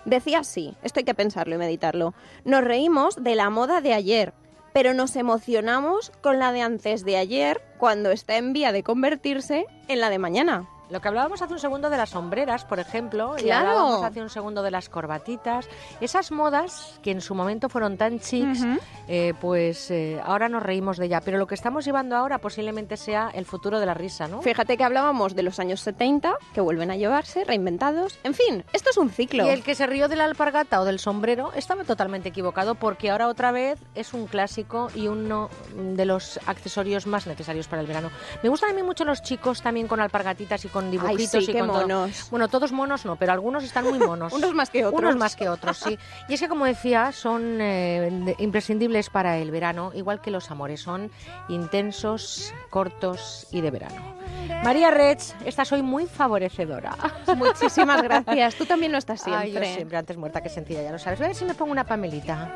Speaker 38: Decía así, esto hay que pensarlo y meditarlo. Nos reímos de la moda de ayer, pero nos emocionamos con la de antes de ayer cuando está en vía de convertirse en la de mañana.
Speaker 1: Lo que hablábamos hace un segundo de las sombreras, por ejemplo, y hablábamos hace un segundo de las corbatitas, esas modas que en su momento fueron tan chics, eh, pues eh, ahora nos reímos de ella. Pero lo que estamos llevando ahora posiblemente sea el futuro de la risa, ¿no?
Speaker 38: Fíjate que hablábamos de los años 70, que vuelven a llevarse, reinventados. En fin, esto es un ciclo.
Speaker 1: Y el que se rió de la alpargata o del sombrero estaba totalmente equivocado porque ahora otra vez es un clásico y uno de los accesorios más necesarios para el verano. Me gustan a mí mucho los chicos también con alpargatitas y con dibujitos
Speaker 38: sí,
Speaker 1: y
Speaker 38: qué
Speaker 1: con todo.
Speaker 38: monos.
Speaker 1: Bueno, todos monos no, pero algunos están muy monos.
Speaker 38: Unos más que otros.
Speaker 1: Unos más que otros, sí. Y es que como decía, son eh, imprescindibles para el verano, igual que los amores, son intensos, cortos y de verano. María Rech, esta soy muy favorecedora.
Speaker 38: Muchísimas gracias. Tú también lo estás
Speaker 1: Ay,
Speaker 38: siempre.
Speaker 1: yo siempre antes muerta que sencilla, ya lo sabes. Voy a ver si me pongo una pamelita.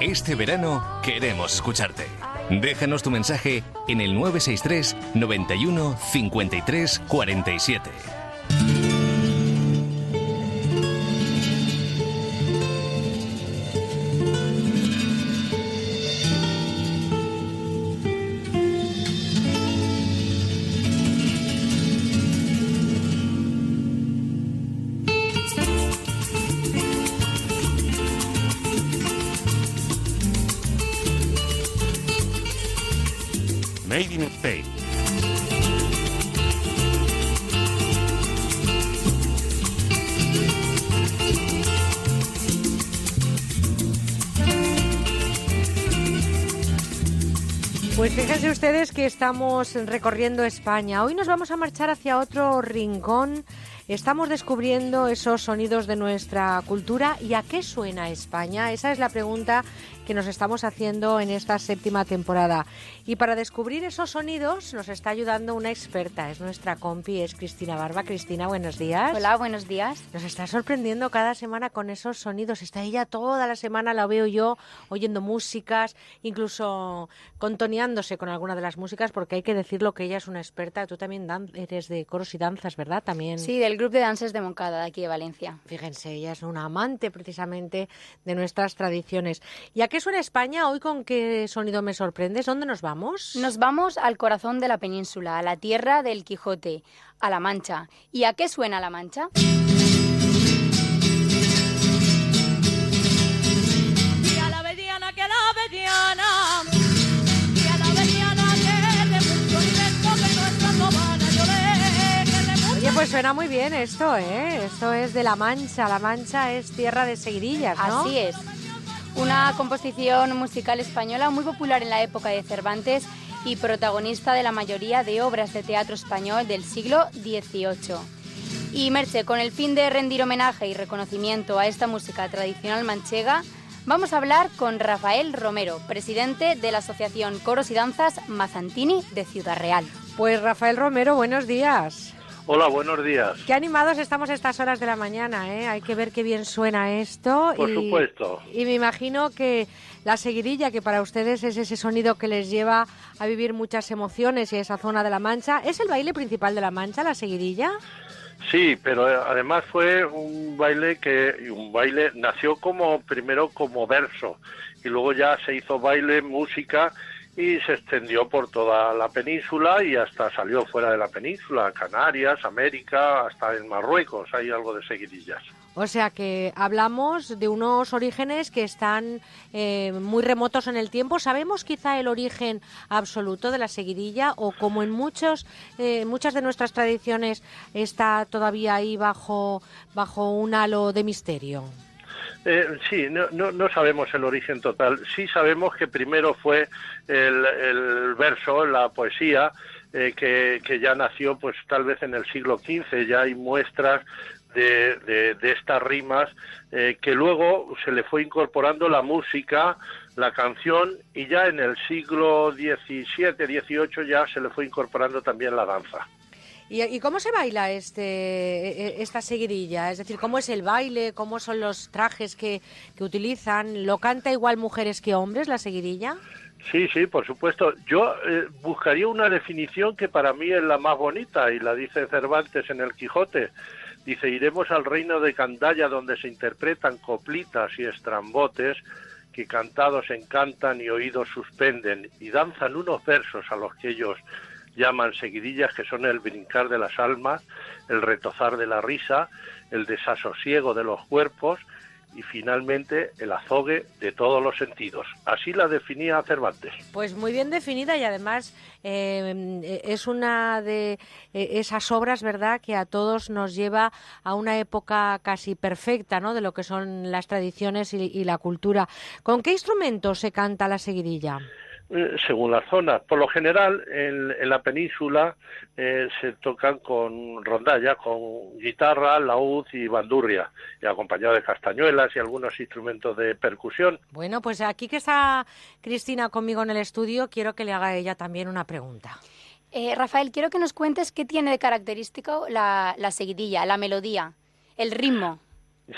Speaker 12: Este verano queremos escucharte. Déjanos tu mensaje en el 963 91 53 47.
Speaker 1: Estamos recorriendo España. Hoy nos vamos a marchar hacia otro rincón. Estamos descubriendo esos sonidos de nuestra cultura y a qué suena España. Esa es la pregunta que nos estamos haciendo en esta séptima temporada. Y para descubrir esos sonidos nos está ayudando una experta, es nuestra compi, es Cristina Barba. Cristina, buenos días.
Speaker 40: Hola, buenos días.
Speaker 1: Nos está sorprendiendo cada semana con esos sonidos. Está ella toda la semana, la veo yo, oyendo músicas, incluso contoneándose con alguna de las músicas, porque hay que decirlo que ella es una experta. Tú también eres de coros y danzas, ¿verdad? También.
Speaker 40: Sí, del grupo de danzas de Moncada, de aquí de Valencia.
Speaker 1: Fíjense, ella es una amante precisamente de nuestras tradiciones. ¿Y a qué suena España? Hoy con qué sonido me sorprendes. ¿Dónde nos vamos?
Speaker 40: Nos vamos al corazón de la península, a la tierra del Quijote, a La Mancha. ¿Y a qué suena La Mancha?
Speaker 1: Pues suena muy bien esto, ¿eh? Esto es de La Mancha. La Mancha es tierra de seguidillas, ¿no?
Speaker 40: Así es. Una composición musical española muy popular en la época de Cervantes y protagonista de la mayoría de obras de teatro español del siglo XVIII. Y Merche, con el fin de rendir homenaje y reconocimiento a esta música tradicional manchega, vamos a hablar con Rafael Romero, presidente de la Asociación Coros y Danzas Mazantini de Ciudad Real.
Speaker 1: Pues Rafael Romero, buenos días.
Speaker 41: Hola, buenos días.
Speaker 1: Qué animados estamos a estas horas de la mañana, ¿eh? Hay que ver qué bien suena esto.
Speaker 41: Por
Speaker 1: y,
Speaker 41: supuesto.
Speaker 1: Y me imagino que la seguidilla, que para ustedes es ese sonido que les lleva a vivir muchas emociones y esa zona de la Mancha, ¿es el baile principal de la Mancha, la seguidilla?
Speaker 41: Sí, pero eh, además fue un baile que un baile nació como primero como verso y luego ya se hizo baile, música y se extendió por toda la península y hasta salió fuera de la península, Canarias, América, hasta en Marruecos hay algo de seguidillas.
Speaker 1: O sea que hablamos de unos orígenes que están eh, muy remotos en el tiempo. ¿Sabemos quizá el origen absoluto de la seguidilla o como en muchos, eh, muchas de nuestras tradiciones está todavía ahí bajo, bajo un halo de misterio?
Speaker 41: Eh, sí, no, no, no sabemos el origen total. Sí sabemos que primero fue el, verso, la poesía, eh, que, que ya nació pues tal vez en el siglo XV. Ya hay muestras de, de- de estas rimas eh, que luego se le fue incorporando la música, la canción y ya en el siglo XVII, XVIII ya se le fue incorporando también la danza.
Speaker 1: ¿Y, y cómo se baila este, e- esta seguidilla? Es decir, ¿cómo es el baile? ¿Cómo son los trajes que, que utilizan? ¿Lo canta igual mujeres que hombres la seguidilla?
Speaker 41: Sí, sí, por supuesto. Yo eh, buscaría una definición que para mí es la más bonita y la dice Cervantes en el Quijote. Dice, iremos al reino de Candaya donde se interpretan coplitas y estrambotes que cantados encantan y oídos suspenden y danzan unos versos a los que ellos llaman seguidillas que son el brincar de las almas, el retozar de la risa, el desasosiego de los cuerpos y finalmente el azogue de todos los sentidos. Así la definía Cervantes.
Speaker 1: Pues muy bien definida y además eh, es una de eh, esas obras, ¿verdad?, que a todos nos lleva a una época casi perfecta, ¿no?, de lo que son las tradiciones y, y la cultura. ¿Con qué instrumento se canta la seguidilla?
Speaker 41: Eh, según las zonas. Por lo general, en, en la península eh, se tocan con rondalla, con guitarra, laúd y bandurria, y acompañado de castañuelas y algunos instrumentos de percusión.
Speaker 1: Bueno, pues aquí que está Cristina conmigo en el estudio, quiero que le haga ella también una pregunta.
Speaker 40: Eh, Rafael, quiero que nos cuentes qué tiene de característico la, la seguidilla, la melodía, el ritmo.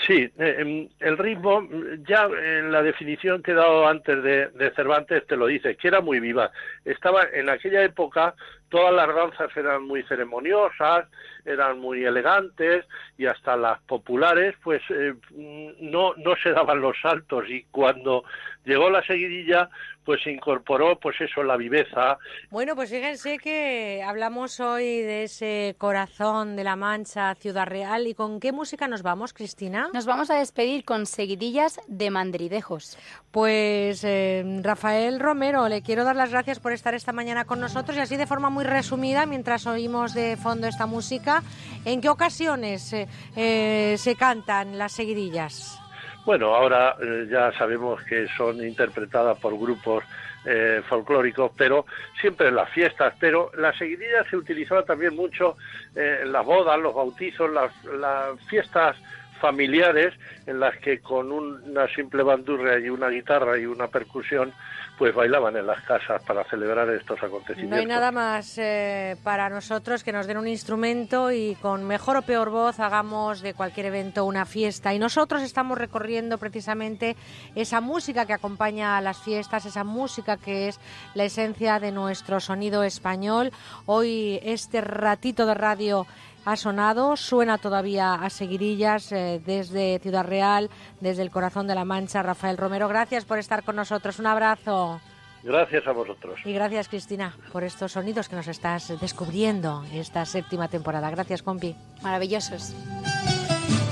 Speaker 41: Sí, eh, em, el ritmo, mm, ya en la definición que he dado antes de, de Cervantes te lo dice, que era muy viva. Estaba en aquella época, todas las danzas eran muy ceremoniosas, eran muy elegantes y hasta las populares, pues eh, mm, no, no se daban los saltos y cuando llegó la seguidilla, pues incorporó, pues eso, la viveza,
Speaker 1: Bueno, pues fíjense que hablamos hoy de ese corazón de la Mancha, Ciudad Real. ¿Y con qué música nos vamos, Cristina?
Speaker 40: Nos vamos a despedir con seguidillas de mandridejos.
Speaker 1: Pues eh, Rafael Romero, le quiero dar las gracias por estar esta mañana con nosotros y así de forma muy resumida, mientras oímos de fondo esta música, ¿en qué ocasiones eh, eh, se cantan las seguidillas?
Speaker 41: Bueno, ahora eh, ya sabemos que son interpretadas por grupos eh, folclóricos, pero siempre en las fiestas. Pero la seguidilla se utilizaba también mucho eh, en las bodas, los bautizos, las, las fiestas familiares en las que con una simple bandurria y una guitarra y una percusión pues bailaban en las casas para celebrar estos acontecimientos.
Speaker 1: No hay nada más eh, para nosotros que nos den un instrumento y con mejor o peor voz hagamos de cualquier evento una fiesta. Y nosotros estamos recorriendo precisamente esa música que acompaña a las fiestas, esa música que es la esencia de nuestro sonido español. Hoy este ratito de radio ha sonado, suena todavía a seguirillas eh, desde Ciudad Real, desde el corazón de la Mancha. Rafael Romero, gracias por estar con nosotros. Un abrazo.
Speaker 41: Gracias a vosotros.
Speaker 1: Y gracias, Cristina, por estos sonidos que nos estás descubriendo esta séptima temporada. Gracias, compi.
Speaker 40: Maravillosos.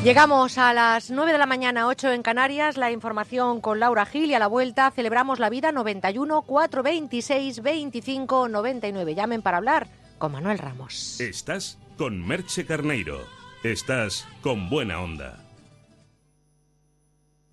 Speaker 1: Llegamos a las 9 de la mañana, 8 en Canarias. La información con Laura Gil y a la vuelta celebramos la vida 91 426 25 99. Llamen para hablar con Manuel Ramos.
Speaker 2: Estás con Merche Carneiro. Estás con buena onda.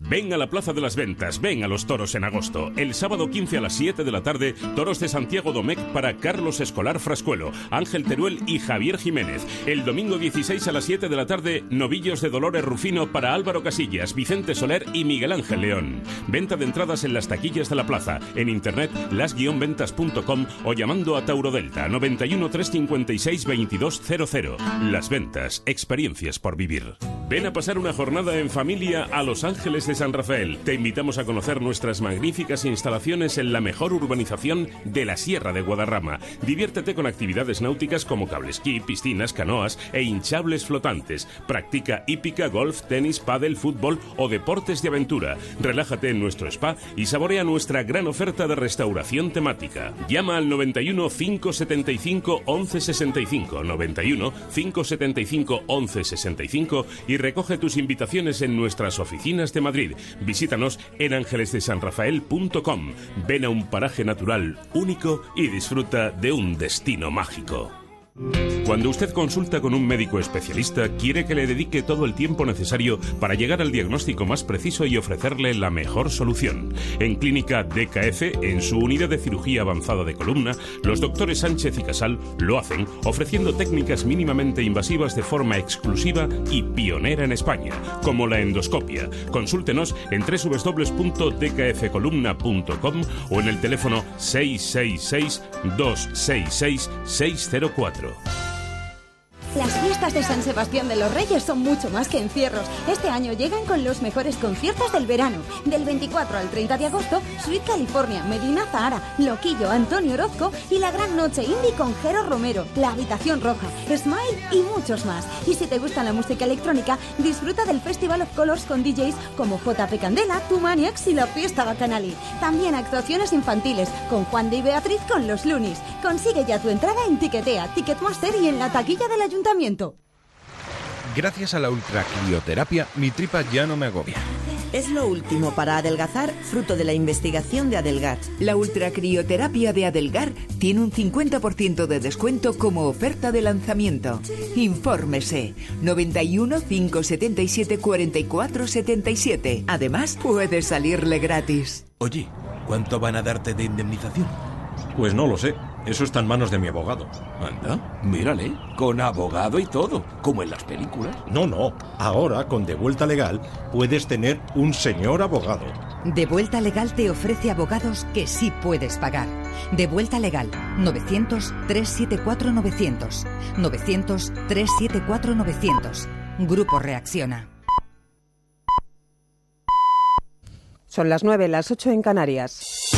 Speaker 2: Ven a la Plaza de las Ventas, ven a los toros en agosto. El sábado 15 a las 7 de la tarde, toros de Santiago Domecq para Carlos Escolar Frascuelo, Ángel Teruel y Javier Jiménez. El domingo 16 a las 7 de la tarde, novillos de Dolores Rufino para Álvaro Casillas, Vicente Soler y Miguel Ángel León. Venta de entradas en las taquillas de la plaza, en internet las-ventas.com o llamando a Tauro Delta 91 356 2200. Las Ventas, experiencias por vivir. Ven a pasar una jornada en familia a Los Ángeles de San Rafael. Te invitamos a conocer nuestras magníficas instalaciones en la mejor urbanización de la Sierra de Guadarrama. Diviértete con actividades náuticas como cablesquí, piscinas, canoas e hinchables flotantes. Practica hípica, golf, tenis, pádel, fútbol o deportes de aventura. Relájate en nuestro spa y saborea nuestra gran oferta de restauración temática. Llama al 91 575 1165 91 575 1165 y recoge tus invitaciones en nuestras oficinas de Madrid. Visítanos en ángelesdesanrafael.com. Ven a un paraje natural único y disfruta de un destino mágico. Cuando usted consulta con un médico especialista, quiere que le dedique todo el tiempo necesario para llegar al diagnóstico más preciso y ofrecerle la mejor solución. En Clínica DKF, en su unidad de cirugía avanzada de columna, los doctores Sánchez y Casal lo hacen ofreciendo técnicas mínimamente invasivas de forma exclusiva y pionera en España, como la endoscopia. Consúltenos en www.dkfcolumna.com o en el teléfono 666 266 604. ろう。
Speaker 42: Las fiestas de San Sebastián de los Reyes son mucho más que encierros. Este año llegan con los mejores conciertos del verano. Del 24 al 30 de agosto, Sweet California, Medina Zahara, Loquillo, Antonio Orozco y la gran noche indie con Jero Romero, La Habitación Roja, Smile y muchos más. Y si te gusta la música electrónica, disfruta del Festival of Colors con DJs como JP Candela, Tumaniax y la Fiesta Bacanali. También actuaciones infantiles con Juan de y Beatriz con los Lunis. Consigue ya tu entrada en Tiquetea, Ticketmaster y en la taquilla del ayuntamiento.
Speaker 43: Gracias a la ultracrioterapia, mi tripa ya no me agobia.
Speaker 44: Es lo último para adelgazar, fruto de la investigación de Adelgar.
Speaker 17: La ultracrioterapia de Adelgar tiene un 50% de descuento como oferta de lanzamiento. Infórmese 91 577 44 77. Además, puede salirle gratis.
Speaker 45: Oye, ¿cuánto van a darte de indemnización?
Speaker 46: Pues no lo sé. Eso está en manos de mi abogado.
Speaker 45: Anda, mírale, con abogado y todo, como en las películas.
Speaker 46: No, no. Ahora, con De Vuelta Legal, puedes tener un señor abogado.
Speaker 47: De Vuelta Legal te ofrece abogados que sí puedes pagar. De Vuelta Legal, 900-374-900. 900-374-900. Grupo Reacciona.
Speaker 48: Son las 9, las 8 en Canarias.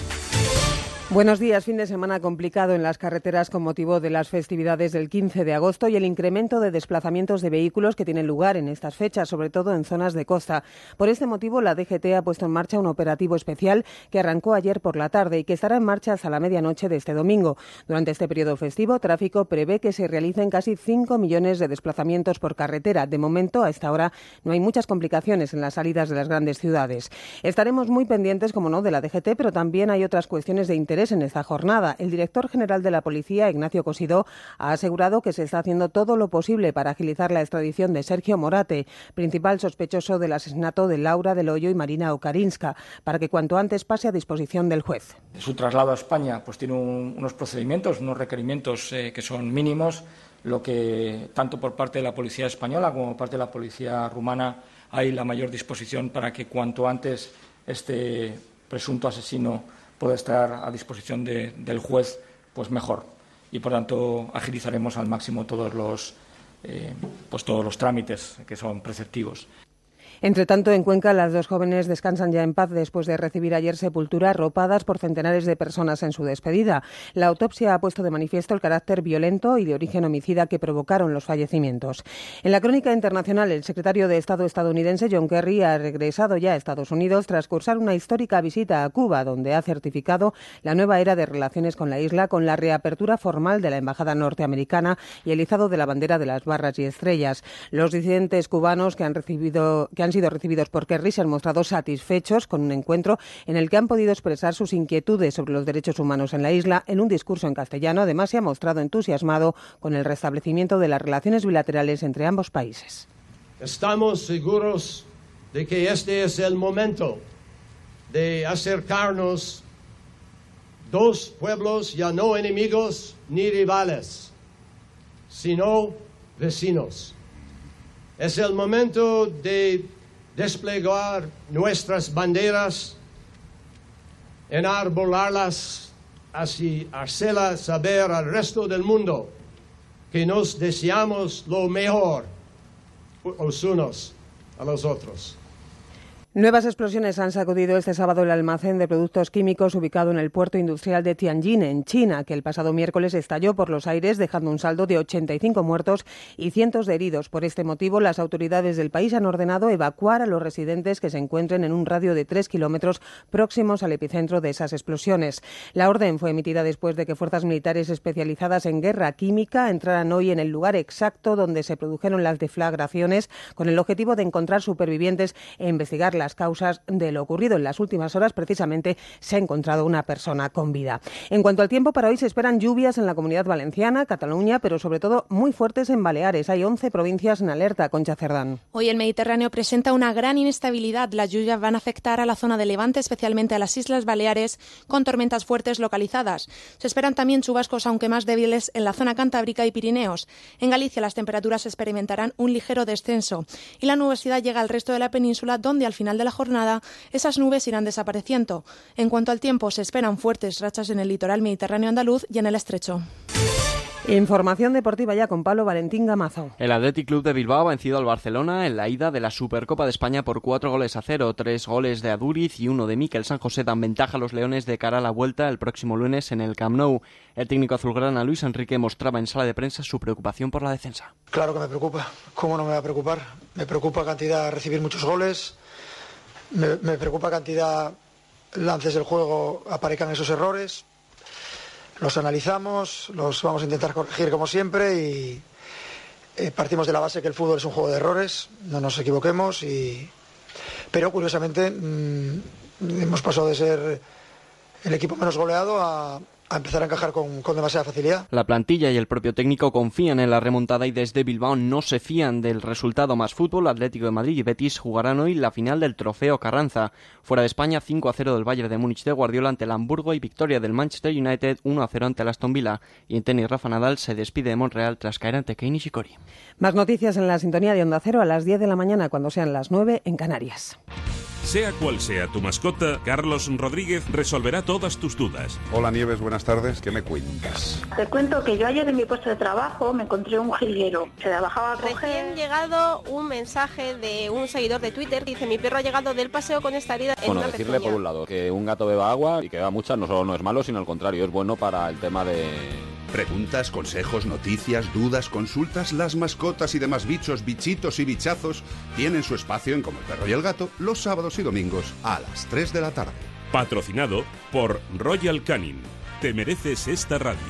Speaker 48: Buenos días. Fin de semana complicado en las carreteras con motivo de las festividades del 15 de agosto y el incremento de desplazamientos de vehículos que tienen lugar en estas fechas, sobre todo en zonas de costa. Por este motivo, la DGT ha puesto en marcha un operativo especial que arrancó ayer por la tarde y que estará en marcha hasta la medianoche de este domingo. Durante este periodo festivo, Tráfico prevé que se realicen casi 5 millones de desplazamientos por carretera. De momento, a esta hora, no hay muchas complicaciones en las salidas de las grandes ciudades. Estaremos muy pendientes, como no, de la DGT, pero también hay otras cuestiones de interés en esta jornada. El director general de la Policía, Ignacio Cosidó, ha asegurado que se está haciendo todo lo posible para agilizar la extradición de Sergio Morate, principal sospechoso del asesinato de Laura del Hoyo y Marina Okarinska, para que cuanto antes pase a disposición del juez.
Speaker 49: Su traslado a España pues, tiene un, unos procedimientos, unos requerimientos eh, que son mínimos, lo que tanto por parte de la Policía española como por parte de la Policía rumana hay la mayor disposición para que cuanto antes este presunto asesino pueda estar a disposición de, del juez, pues mejor. Y por tanto agilizaremos al máximo todos los, eh, pues todos los trámites que son preceptivos.
Speaker 48: Entre tanto, en Cuenca, las dos jóvenes descansan ya en paz después de recibir ayer sepultura arropadas por centenares de personas en su despedida. La autopsia ha puesto de manifiesto el carácter violento y de origen homicida que provocaron los fallecimientos. En la crónica internacional, el secretario de Estado estadounidense John Kerry ha regresado ya a Estados Unidos tras cursar una histórica visita a Cuba, donde ha certificado la nueva era de relaciones con la isla con la reapertura formal de la embajada norteamericana y el izado de la bandera de las barras y estrellas. Los disidentes cubanos que han recibido que han sido recibidos por Kerry se han mostrado satisfechos con un encuentro en el que han podido expresar sus inquietudes sobre los derechos humanos en la isla en un discurso en castellano. Además, se ha mostrado entusiasmado con el restablecimiento de las relaciones bilaterales entre ambos países.
Speaker 50: Estamos seguros de que este es el momento de acercarnos dos pueblos ya no enemigos ni rivales, sino vecinos. Es el momento de desplegar nuestras banderas, enarbolarlas, así hacerlas saber al resto del mundo que nos deseamos lo mejor los unos a los otros.
Speaker 48: Nuevas explosiones han sacudido este sábado el almacén de productos químicos ubicado en el puerto industrial de Tianjin, en China, que el pasado miércoles estalló por los aires, dejando un saldo de 85 muertos y cientos de heridos. Por este motivo, las autoridades del país han ordenado evacuar a los residentes que se encuentren en un radio de tres kilómetros próximos al epicentro de esas explosiones. La orden fue emitida después de que fuerzas militares especializadas en guerra química entraran hoy en el lugar exacto donde se produjeron las deflagraciones, con el objetivo de encontrar supervivientes e investigar
Speaker 51: las causas de lo ocurrido. En las últimas horas, precisamente, se ha encontrado una persona con vida. En cuanto al tiempo, para hoy se esperan lluvias en la comunidad valenciana, Cataluña, pero sobre todo muy fuertes en Baleares. Hay 11 provincias en alerta, Concha Cerdán.
Speaker 52: Hoy el Mediterráneo presenta una gran inestabilidad. Las lluvias van a afectar a la zona de Levante, especialmente a las Islas Baleares, con tormentas fuertes localizadas. Se esperan también chubascos, aunque más débiles, en la zona cantábrica y Pirineos. En Galicia las temperaturas experimentarán un ligero descenso y la nubosidad llega al resto de la península, donde al final de la jornada esas nubes irán desapareciendo. En cuanto al tiempo, se esperan fuertes rachas en el litoral mediterráneo andaluz y en el estrecho.
Speaker 51: Información deportiva ya con Pablo Valentín Gamazo.
Speaker 53: El Athletic Club de Bilbao ha vencido al Barcelona en la ida de la Supercopa de España por cuatro goles a cero. Tres goles de Aduriz y uno de Miquel San José dan ventaja a los Leones de cara a la vuelta el próximo lunes en el Camp Nou. El técnico azulgrana Luis Enrique mostraba en sala de prensa su preocupación por la defensa.
Speaker 54: Claro que me preocupa. ¿Cómo no me va a preocupar? Me preocupa cantidad recibir muchos goles. Me, me preocupa cantidad lances del juego aparezcan esos errores. Los analizamos, los vamos a intentar corregir como siempre y eh, partimos de la base que el fútbol es un juego de errores, no nos equivoquemos y pero curiosamente mmm, hemos pasado de ser el equipo menos goleado a, a empezar a encajar con, con, demasiada facilidad.
Speaker 53: La plantilla y el propio técnico confían en la remontada y desde Bilbao no se fían del resultado más fútbol. Atlético de Madrid y Betis jugarán hoy la final del Trofeo Carranza. Fuera de España, 5 a 0 del Bayern de Múnich de Guardiola ante el Hamburgo y victoria del Manchester United 1 a 0 ante el Aston Villa. Y en tenis, Rafa Nadal se despide de Montreal tras caer ante Kei Nishikori.
Speaker 51: Más noticias en la sintonía de Onda Cero a las 10 de la mañana cuando sean las 9 en Canarias.
Speaker 2: Sea cual sea tu mascota, Carlos Rodríguez resolverá todas tus dudas.
Speaker 55: Hola Nieves, buenas tardes. ¿Qué me cuentas?
Speaker 56: Te cuento que yo ayer en mi puesto de trabajo me encontré un jilguero. Se la bajaba a coger.
Speaker 57: Recién llegado un mensaje de un seguidor de Twitter dice mi perro ha llegado del paseo con esta herida en
Speaker 58: Bueno,
Speaker 57: una
Speaker 58: decirle
Speaker 57: pezuña".
Speaker 58: por un lado que un gato beba agua y que beba mucha no solo no es malo, sino al contrario, es bueno para el tema de...
Speaker 59: Preguntas, consejos, noticias, dudas, consultas, las mascotas y demás bichos, bichitos y bichazos tienen su espacio en Como el Perro y el Gato los sábados y domingos a las 3 de la tarde.
Speaker 2: Patrocinado por Royal Canin. Te mereces esta radio.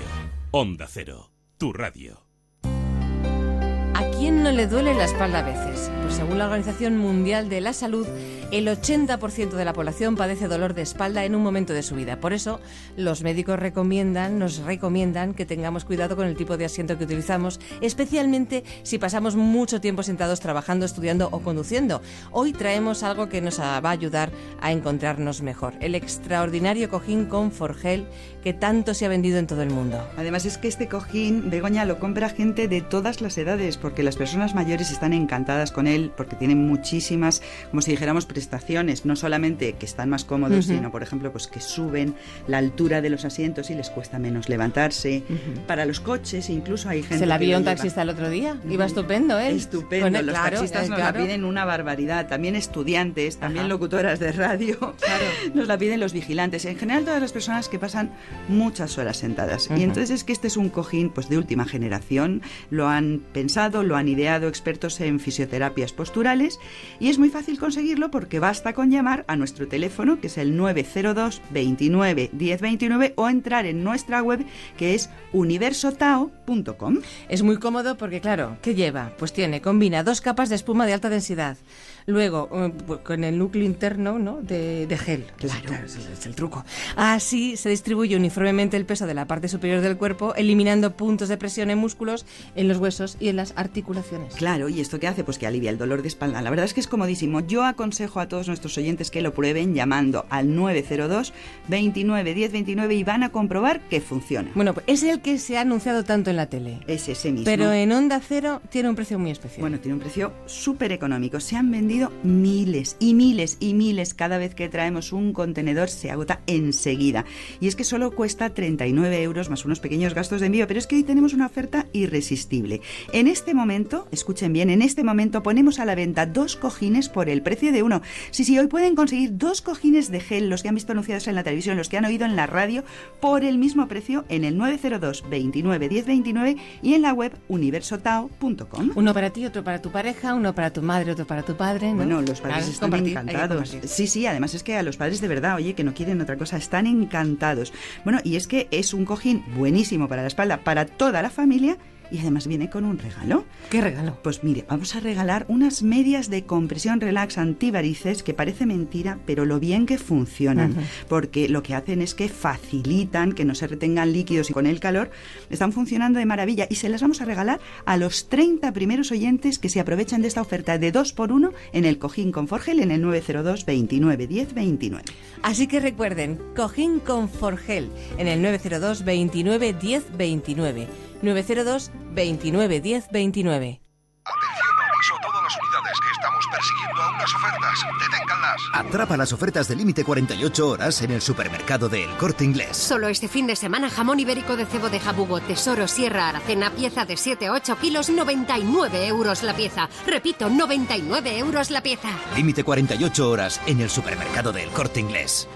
Speaker 2: Onda Cero, tu radio.
Speaker 60: ¿A quién no le duele la espalda a veces? Pues según la Organización Mundial de la Salud, el 80% de la población padece dolor de espalda en un momento de su vida. Por eso, los médicos recomiendan, nos recomiendan que tengamos cuidado con el tipo de asiento que utilizamos, especialmente si pasamos mucho tiempo sentados trabajando, estudiando o conduciendo. Hoy traemos algo que nos va a ayudar a encontrarnos mejor, el extraordinario cojín con Forgel que tanto se ha vendido en todo el mundo.
Speaker 61: Además es que este cojín, Begoña, lo compra gente de todas las edades, porque las personas mayores están encantadas con él, porque tienen muchísimas, como si dijéramos, prestaciones, no solamente que están más cómodos,
Speaker 60: Ujú.
Speaker 61: sino, por ejemplo, pues que suben la altura de los asientos y les cuesta menos levantarse.
Speaker 60: Ujú.
Speaker 61: Para los coches, incluso hay gente
Speaker 60: Se la vio un
Speaker 61: lleva.
Speaker 60: taxista el otro día. Iba estupendo, ¿eh?
Speaker 61: Estupendo,
Speaker 60: Con el-
Speaker 61: los
Speaker 60: claro,
Speaker 61: taxistas
Speaker 60: eh,
Speaker 61: nos
Speaker 60: claro.
Speaker 61: la piden una barbaridad, también estudiantes, también
Speaker 60: Ajá.
Speaker 61: locutoras de radio, nos la piden los vigilantes, en general todas las personas que pasan muchas horas sentadas. Y entonces es que este es un cojín pues de última generación, lo han pensado, lo han ideado expertos en fisioterapias posturales y es muy fácil conseguirlo porque basta con llamar a nuestro teléfono que es el 902 29 1029 o entrar en nuestra web que es universotao.com.
Speaker 60: Es muy cómodo porque, claro, ¿qué lleva? Pues tiene, combina dos capas de espuma de alta densidad. Luego, eh, pu- con el núcleo interno ¿no? de, de gel. Claro, ese es el truco. Así se distribuye uniformemente el peso de la parte superior del cuerpo, eliminando puntos de presión en músculos, en los huesos y en las articulaciones.
Speaker 61: Claro, ¿y esto qué hace? Pues que alivia el dolor de espalda. La verdad es que es comodísimo. Yo aconsejo a todos nuestros oyentes que lo prueben llamando al 902 29 10 29 y van a comprobar que funciona.
Speaker 60: Bueno, pues es el que se ha anunciado tanto en la tele.
Speaker 61: Es ese mismo.
Speaker 60: Pero en Onda Cero tiene un precio muy especial.
Speaker 61: Bueno, tiene un precio súper económico. Se han vendido miles y miles y miles. Cada vez que traemos un contenedor se agota enseguida. Y es que solo cuesta 39 euros más unos pequeños gastos de envío. Pero es que hoy tenemos una oferta irresistible. En este momento, escuchen bien, en este momento ponemos a la venta dos cojines por el precio de uno. Sí, sí, hoy pueden conseguir dos cojines de gel, los que han visto anunciados en la televisión, los que han oído en la radio, por el mismo precio en el 902 29 10 29 y en la web universotao.com.
Speaker 60: Uno para ti, otro para tu pareja, uno para tu madre, otro para tu padre. ¿No?
Speaker 61: Bueno, los padres
Speaker 60: Claro,
Speaker 61: están encantados. Sí, sí, además es que a los padres de verdad, oye, que no quieren otra cosa, están encantados. Bueno, y es que es un cojín buenísimo para la espalda, para toda la familia y además viene con un regalo.
Speaker 60: ¿Qué regalo?
Speaker 61: Pues mire, vamos a regalar unas medias de compresión relax antivarices que parece mentira, pero lo bien que funcionan, porque lo que hacen es que facilitan que no se retengan líquidos y con el calor están funcionando de maravilla y se las vamos a regalar a los 30 primeros oyentes que se aprovechan de esta oferta de 2 por 1 en el cojín con Forgel en el 902 29 10 29.
Speaker 60: Así que recuerden, cojín con Forgel en el 902 29 10 29. 902 29 10 29.
Speaker 62: Atención, aviso a todas las unidades que estamos persiguiendo a unas ofertas. Deténganlas.
Speaker 63: Atrapa las ofertas de límite 48 horas en el supermercado de El Corte Inglés.
Speaker 64: Solo este fin de semana jamón ibérico de cebo de jabugo, tesoro, sierra, aracena, pieza de 7 a 8 kilos, 99 euros la pieza. Repito, 99 euros la pieza.
Speaker 63: Límite 48 horas en el supermercado de El Corte Inglés.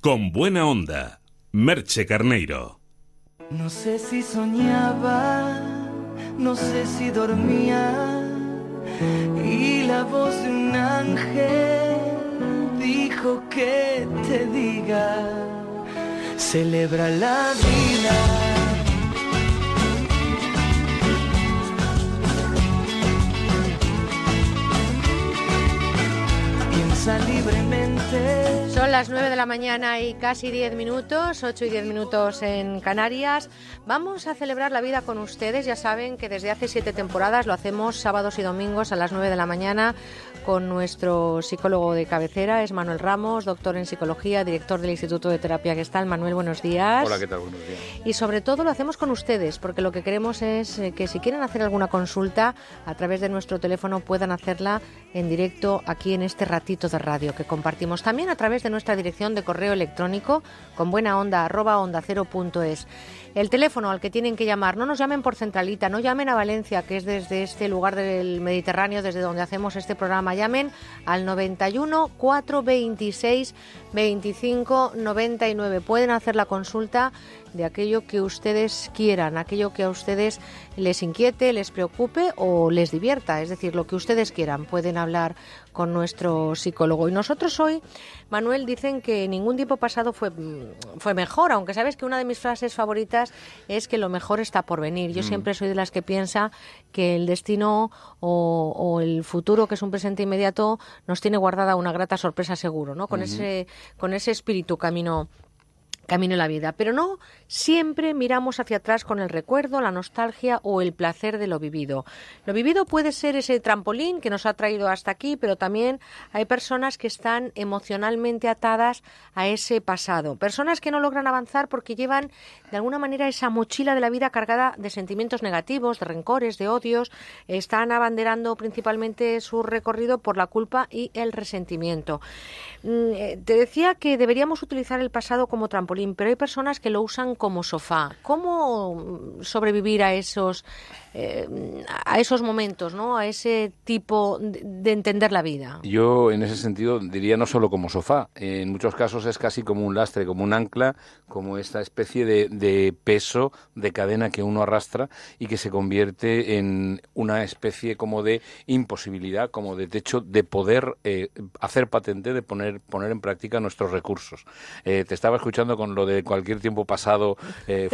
Speaker 2: Con buena onda, Merche Carneiro.
Speaker 65: No sé si soñaba, no sé si dormía, y la voz de un ángel dijo que te diga, celebra la vida. Piensa libremente.
Speaker 1: Son las 9 de la mañana y casi 10 minutos, 8 y 10 minutos en Canarias. Vamos a celebrar la vida con ustedes. Ya saben que desde hace siete temporadas lo hacemos sábados y domingos a las 9 de la mañana con nuestro psicólogo de cabecera, es Manuel Ramos, doctor en psicología, director del Instituto de Terapia Gestal. Manuel, buenos días.
Speaker 66: Hola, ¿qué tal? Buenos días.
Speaker 1: Y sobre todo lo hacemos con ustedes, porque lo que queremos es eh, que si quieren hacer alguna consulta a través de nuestro teléfono puedan hacerla en directo aquí en este ratito de radio que compartimos también a través de nuestra dirección de correo electrónico con buena onda onda cero. El teléfono al que tienen que llamar, no nos llamen por centralita, no llamen a Valencia, que es desde este lugar del Mediterráneo, desde donde hacemos este programa, llamen al 91 426 25 99. Pueden hacer la consulta de aquello que ustedes quieran, aquello que a ustedes les inquiete, les preocupe o les divierta, es decir, lo que ustedes quieran. Pueden hablar con nuestro psicólogo. Y nosotros hoy, Manuel, dicen que ningún tiempo pasado fue, fue mejor, aunque sabes que una de mis frases favoritas es que lo mejor está por venir. Yo
Speaker 66: Mm.
Speaker 1: siempre soy de las que piensa que el destino o, o el futuro, que es un presente inmediato, nos tiene guardada una grata sorpresa seguro, ¿no? Con ese con ese espíritu camino camino en la vida, pero no siempre miramos hacia atrás con el recuerdo, la nostalgia o el placer de lo vivido. Lo vivido puede ser ese trampolín que nos ha traído hasta aquí, pero también hay personas que están emocionalmente atadas a ese pasado, personas que no logran avanzar porque llevan de alguna manera esa mochila de la vida cargada de sentimientos negativos, de rencores, de odios, están abanderando principalmente su recorrido por la culpa y el resentimiento. Mm, eh, Te decía que deberíamos utilizar el pasado como trampolín, pero hay personas que lo usan como sofá. ¿Cómo mm, sobrevivir a esos, eh, a esos momentos, ¿no? a ese tipo de, de entender la vida?
Speaker 66: Yo en ese sentido diría no solo como sofá, en muchos casos es casi como un lastre, como un ancla, como esta especie de, de peso, de cadena que uno arrastra y que se convierte en una especie como de imposibilidad, como de techo de poder eh, hacer patente, de poner, poner en práctica nuestros recursos. Eh, te estaba escuchando con lo de cualquier tiempo pasado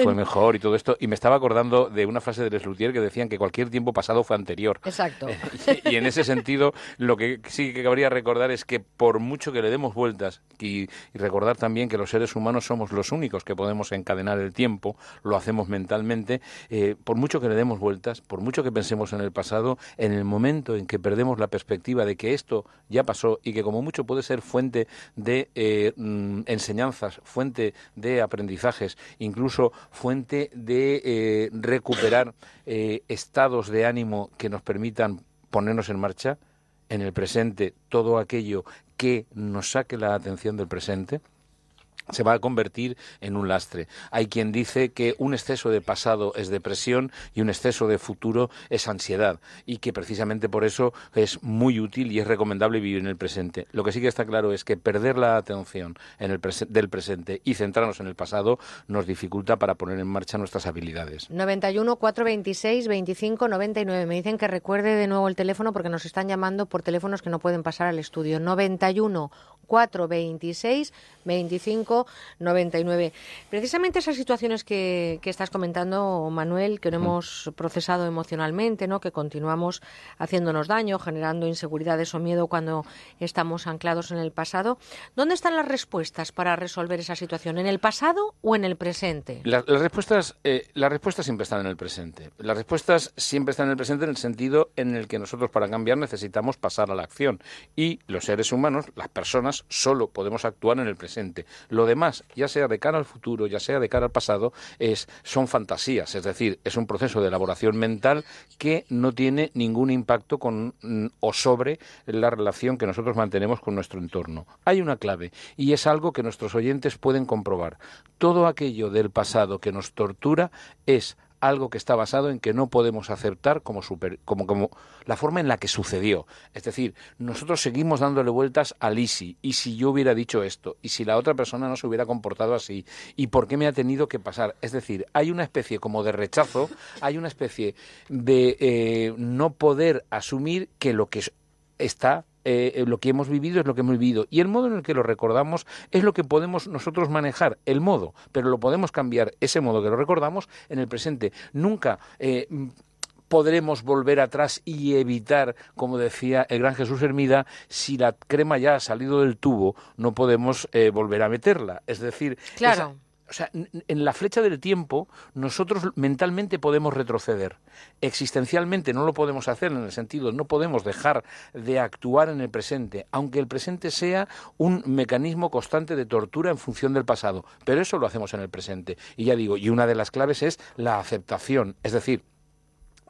Speaker 66: fue mejor y todo esto, y me estaba acordando de una frase de Les Luthier que decían que cualquier tiempo pasado fue anterior.
Speaker 1: Exacto.
Speaker 66: y en ese sentido, lo que sí que cabría recordar es que por mucho que le demos vueltas y, y recordar también que los seres humanos somos los únicos que podemos encadenar el tiempo, lo hacemos mentalmente, eh, por mucho que le demos vueltas, por mucho que pensemos en el pasado, en el momento en que perdemos la perspectiva de que esto ya pasó y que como mucho puede ser fuente de eh, mm, enseñanzas, fuente de aprendizajes, incluso fuente de eh, recuperar eh, estados de ánimo que nos permitan ponernos en marcha en el presente todo aquello que nos saque la atención del presente se va a convertir en un lastre. Hay quien dice que un exceso de pasado es depresión y un exceso de futuro es ansiedad y que precisamente por eso es muy útil y es recomendable vivir en el presente. Lo que sí que está claro es que perder la atención en el del presente y centrarnos en el pasado nos dificulta para poner en marcha nuestras habilidades.
Speaker 1: 91 426 25 99. Me dicen que recuerde de nuevo el teléfono porque nos están llamando por teléfonos que no pueden pasar al estudio. 91 426 25 99. Precisamente esas situaciones que, que estás comentando, Manuel, que no hemos procesado emocionalmente, ¿no? que continuamos haciéndonos daño, generando inseguridades o miedo cuando estamos anclados en el pasado. ¿Dónde están las respuestas para resolver esa situación? ¿En el pasado o en el presente?
Speaker 66: La- las, respuestas, eh, las respuestas siempre están en el presente. Las respuestas siempre están en el presente en el sentido en el que nosotros para cambiar necesitamos pasar a la acción. Y los seres humanos, las personas, solo podemos actuar en el presente. Lo demás, ya sea de cara al futuro, ya sea de cara al pasado, es, son fantasías. Es decir, es un proceso de elaboración mental que no tiene ningún impacto con mm, o sobre la relación que nosotros mantenemos con nuestro entorno. Hay una clave y es algo que nuestros oyentes pueden comprobar. Todo aquello del pasado que nos tortura es algo que está basado en que no podemos aceptar como, super- como, la forma en la que sucedió. Es decir, nosotros seguimos dándole vueltas al y si, y si yo hubiera dicho esto, y si la otra persona no se hubiera comportado así, y por qué me ha tenido que pasar. Es decir, hay una especie como de rechazo, hay una especie de eh, no poder asumir que lo que es- está eh, lo que hemos vivido es lo que hemos vivido y el modo en el que lo recordamos es lo que podemos nosotros manejar, el modo, pero lo podemos cambiar, ese modo que lo recordamos, en el presente. Nunca eh, podremos volver atrás y evitar, como decía el gran Jesús Hermida, si la crema ya ha salido del tubo, no podemos eh, volver a meterla. Es decir,
Speaker 1: Claro.
Speaker 66: esa- o sea, en la flecha del tiempo nosotros mentalmente podemos retroceder. Existencialmente no lo podemos hacer en el sentido, no podemos dejar de actuar en el presente, aunque el presente sea un mecanismo constante de tortura en función del pasado. Pero eso lo hacemos en el presente. Y ya digo, y una de las claves es la aceptación, es decir,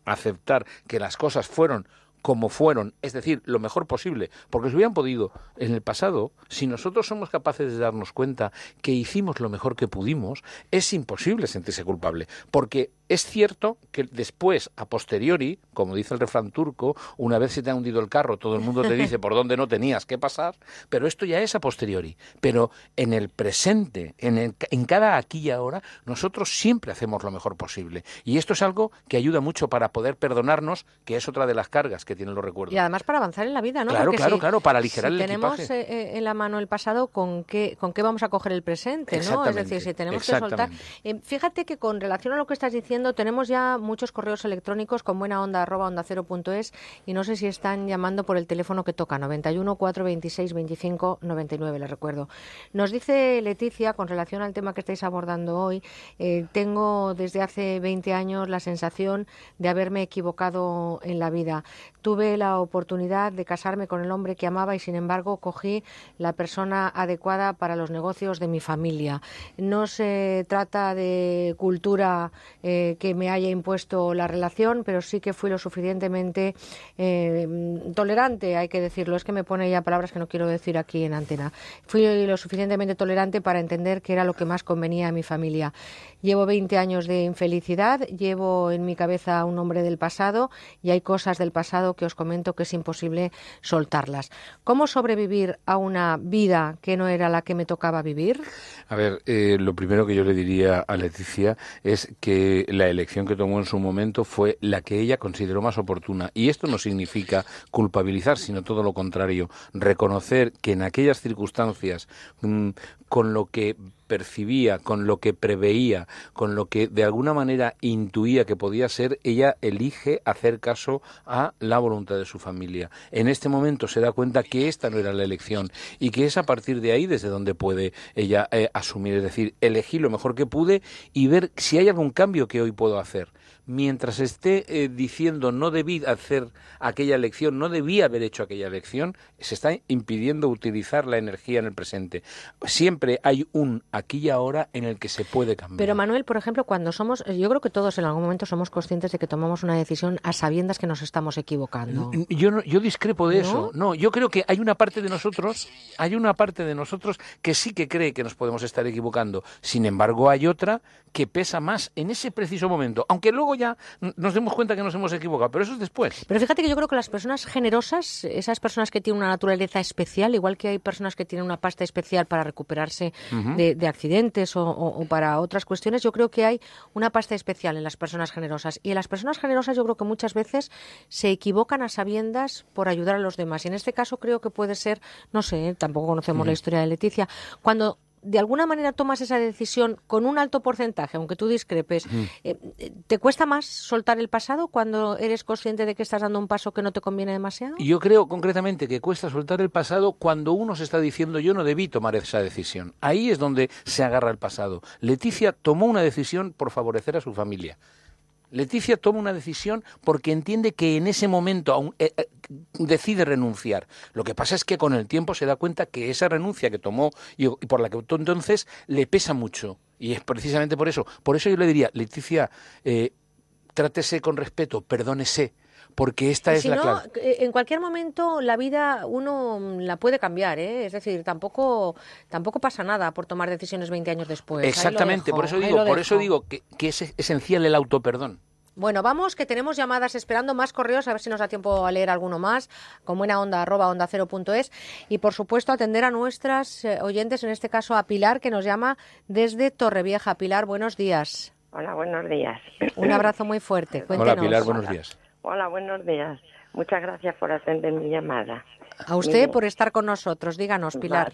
Speaker 66: aceptar que las cosas fueron como fueron, es decir, lo mejor posible, porque si hubieran podido en el pasado, si nosotros somos capaces de darnos cuenta que hicimos lo mejor que pudimos, es imposible sentirse culpable, porque es cierto que después, a posteriori, como dice el refrán turco, una vez se te ha hundido el carro, todo el mundo te dice por dónde no tenías que pasar, pero esto ya es a posteriori. Pero en el presente, en, el- en cada aquí y ahora, nosotros siempre hacemos lo mejor posible. Y esto es algo que ayuda mucho para poder perdonarnos, que es otra de las cargas que tienen los recuerdos.
Speaker 1: Y además para avanzar en la vida, ¿no?
Speaker 66: Claro,
Speaker 1: Porque
Speaker 66: claro,
Speaker 1: si-
Speaker 66: claro, para aligerar
Speaker 1: si
Speaker 66: el
Speaker 1: tenemos
Speaker 66: equipaje.
Speaker 1: eh, eh, en la mano el pasado, ¿con qué, ¿con qué vamos a coger el presente? ¿no? Es decir, si tenemos que soltar. Eh, fíjate que con relación a lo que estás diciendo, tenemos ya muchos correos electrónicos con buena onda arroba onda cero punto es y no sé si están llamando por el teléfono que toca, 91 426 25 99, les recuerdo. Nos dice Leticia, con relación al tema que estáis abordando hoy, eh, tengo desde hace 20 años la sensación de haberme equivocado en la vida. Tuve la oportunidad de casarme con el hombre que amaba y, sin embargo, cogí la persona adecuada para los negocios de mi familia. No se trata de cultura eh, que me haya impuesto la relación, pero sí que fui lo suficientemente eh, tolerante, hay que decirlo. Es que me pone ya palabras que no quiero decir aquí en antena. Fui lo suficientemente tolerante para entender que era lo que más convenía a mi familia. Llevo 20 años de infelicidad, llevo en mi cabeza un hombre del pasado y hay cosas del pasado que os comento que es imposible soltarlas. ¿Cómo sobrevivir a una vida que no era la que me tocaba vivir?
Speaker 66: A ver, eh, lo primero que yo le diría a Leticia es que la elección que tomó en su momento fue la que ella consideró más oportuna. Y esto no significa culpabilizar, sino todo lo contrario. Reconocer que en aquellas circunstancias, mm, con lo que percibía, con lo que preveía, con lo que de alguna manera intuía que podía ser, ella elige hacer caso a la voluntad de su familia. En este momento se da cuenta que esta no era la elección y que es a partir de ahí desde donde puede ella eh, asumir, es decir, elegí lo mejor que pude y ver si hay algún cambio que hoy puedo hacer. Mientras esté eh, diciendo no debí hacer aquella elección, no debí haber hecho aquella elección, se está impidiendo utilizar la energía en el presente. Siempre hay un aquí y ahora en el que se puede cambiar.
Speaker 1: Pero Manuel, por ejemplo, cuando somos, yo creo que todos en algún momento somos conscientes de que tomamos una decisión a sabiendas que nos estamos equivocando.
Speaker 66: Yo, no- yo discrepo de
Speaker 1: ¿No?
Speaker 66: eso. No, yo creo que hay una parte de nosotros, hay una parte de nosotros que sí que cree que nos podemos estar equivocando. Sin embargo, hay otra que pesa más en ese preciso momento, aunque luego ya nos demos cuenta que nos hemos equivocado, pero eso es después.
Speaker 1: Pero fíjate que yo creo que las personas generosas, esas personas que tienen una naturaleza especial, igual que hay personas que tienen una pasta especial para recuperarse de accidentes o, para otras cuestiones, yo creo que hay una pasta especial en las personas generosas. Y en las personas generosas yo creo que muchas veces se equivocan a sabiendas por ayudar a los demás. Y en este caso creo que puede ser, no sé, tampoco conocemos la historia de Leticia, cuando de alguna manera tomas esa decisión con un alto porcentaje, aunque tú discrepes, eh, ¿te cuesta más soltar el pasado cuando eres consciente de que estás dando un paso que no te conviene demasiado?
Speaker 66: Yo creo concretamente que cuesta soltar el pasado cuando uno se está diciendo yo no debí tomar esa decisión. Ahí es donde se agarra el pasado. Leticia tomó una decisión por favorecer a su familia. Leticia toma una decisión porque entiende que en ese momento aún, eh, eh, decide renunciar. Lo que pasa es que con el tiempo se da cuenta que esa renuncia que tomó y, por la que optó entonces le pesa mucho. Y es precisamente por eso. Por eso yo le diría, Leticia, eh, trátese con respeto, perdónese, porque esta es la no, clave.
Speaker 1: En cualquier momento la vida uno la puede cambiar, ¿eh? es decir, tampoco tampoco pasa nada por tomar decisiones 20 años después.
Speaker 66: Exactamente, por eso digo, por eso digo que, que es esencial el autoperdón.
Speaker 1: Bueno, vamos, que tenemos llamadas esperando, más correos, a ver si nos da tiempo a leer alguno más, con buena onda, arroba onda cero punto es. Y por supuesto, atender a nuestras eh, oyentes, en este caso a Pilar, que nos llama desde Torrevieja. Pilar, buenos días.
Speaker 67: Hola, buenos días.
Speaker 1: Un abrazo muy fuerte.
Speaker 66: Hola, Pilar, buenos días.
Speaker 67: Hola, buenos días. Muchas gracias por atender mi llamada.
Speaker 1: A usted por estar con nosotros. Díganos, Pilar.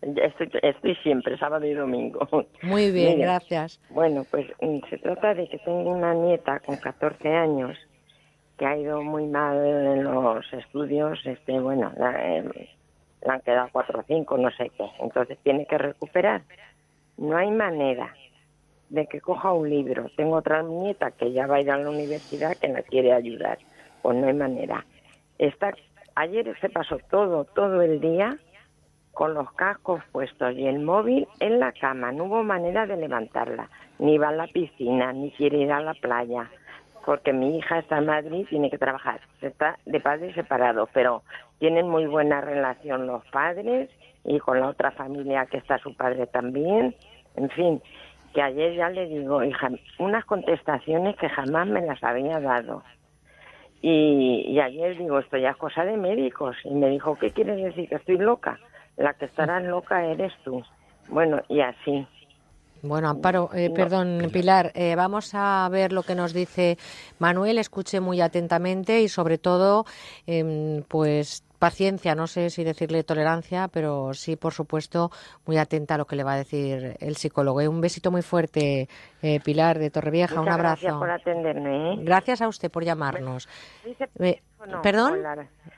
Speaker 67: Estoy, siempre, sábado y domingo.
Speaker 1: Muy bien, gracias.
Speaker 67: Bueno, pues mm, se trata de que tengo una nieta con 14 años que ha ido muy mal en los estudios. Este, bueno, eh, le han quedado 4 o 5, no sé qué. Entonces tiene que recuperar. No hay manera de que coja un libro. Tengo otra nieta que ya va a ir a la universidad que la quiere ayudar. Pues no hay manera. Está, ayer se pasó todo, todo el día con los cascos puestos y el móvil en la cama. No hubo manera de levantarla. Ni va a la piscina, ni quiere ir a la playa. Porque mi hija está en Madrid tiene que trabajar. Está de padres separados, pero tienen muy buena relación los padres y con la otra familia que está su padre también. En fin, que ayer ya le digo, hija, unas contestaciones que jamás me las había dado. Y, y ayer digo, esto ya es cosa de médicos. Y me dijo, ¿qué quieres decir? ¿Que estoy loca? la que estará loca eres tú. Bueno, y así.
Speaker 1: Bueno, Amparo, eh, perdón, Pilar, eh, vamos a ver lo que nos dice Manuel. Escuche muy atentamente y, sobre todo, em, pues paciencia, no sé si decirle tolerancia, pero sí, por supuesto, muy atenta a lo que le va a decir el psicólogo. Un besito muy fuerte, eh, Pilar de Torrevieja, un abrazo.
Speaker 67: Gracias por atenderme.
Speaker 1: Gracias a usted por llamarnos. ¿Perdón?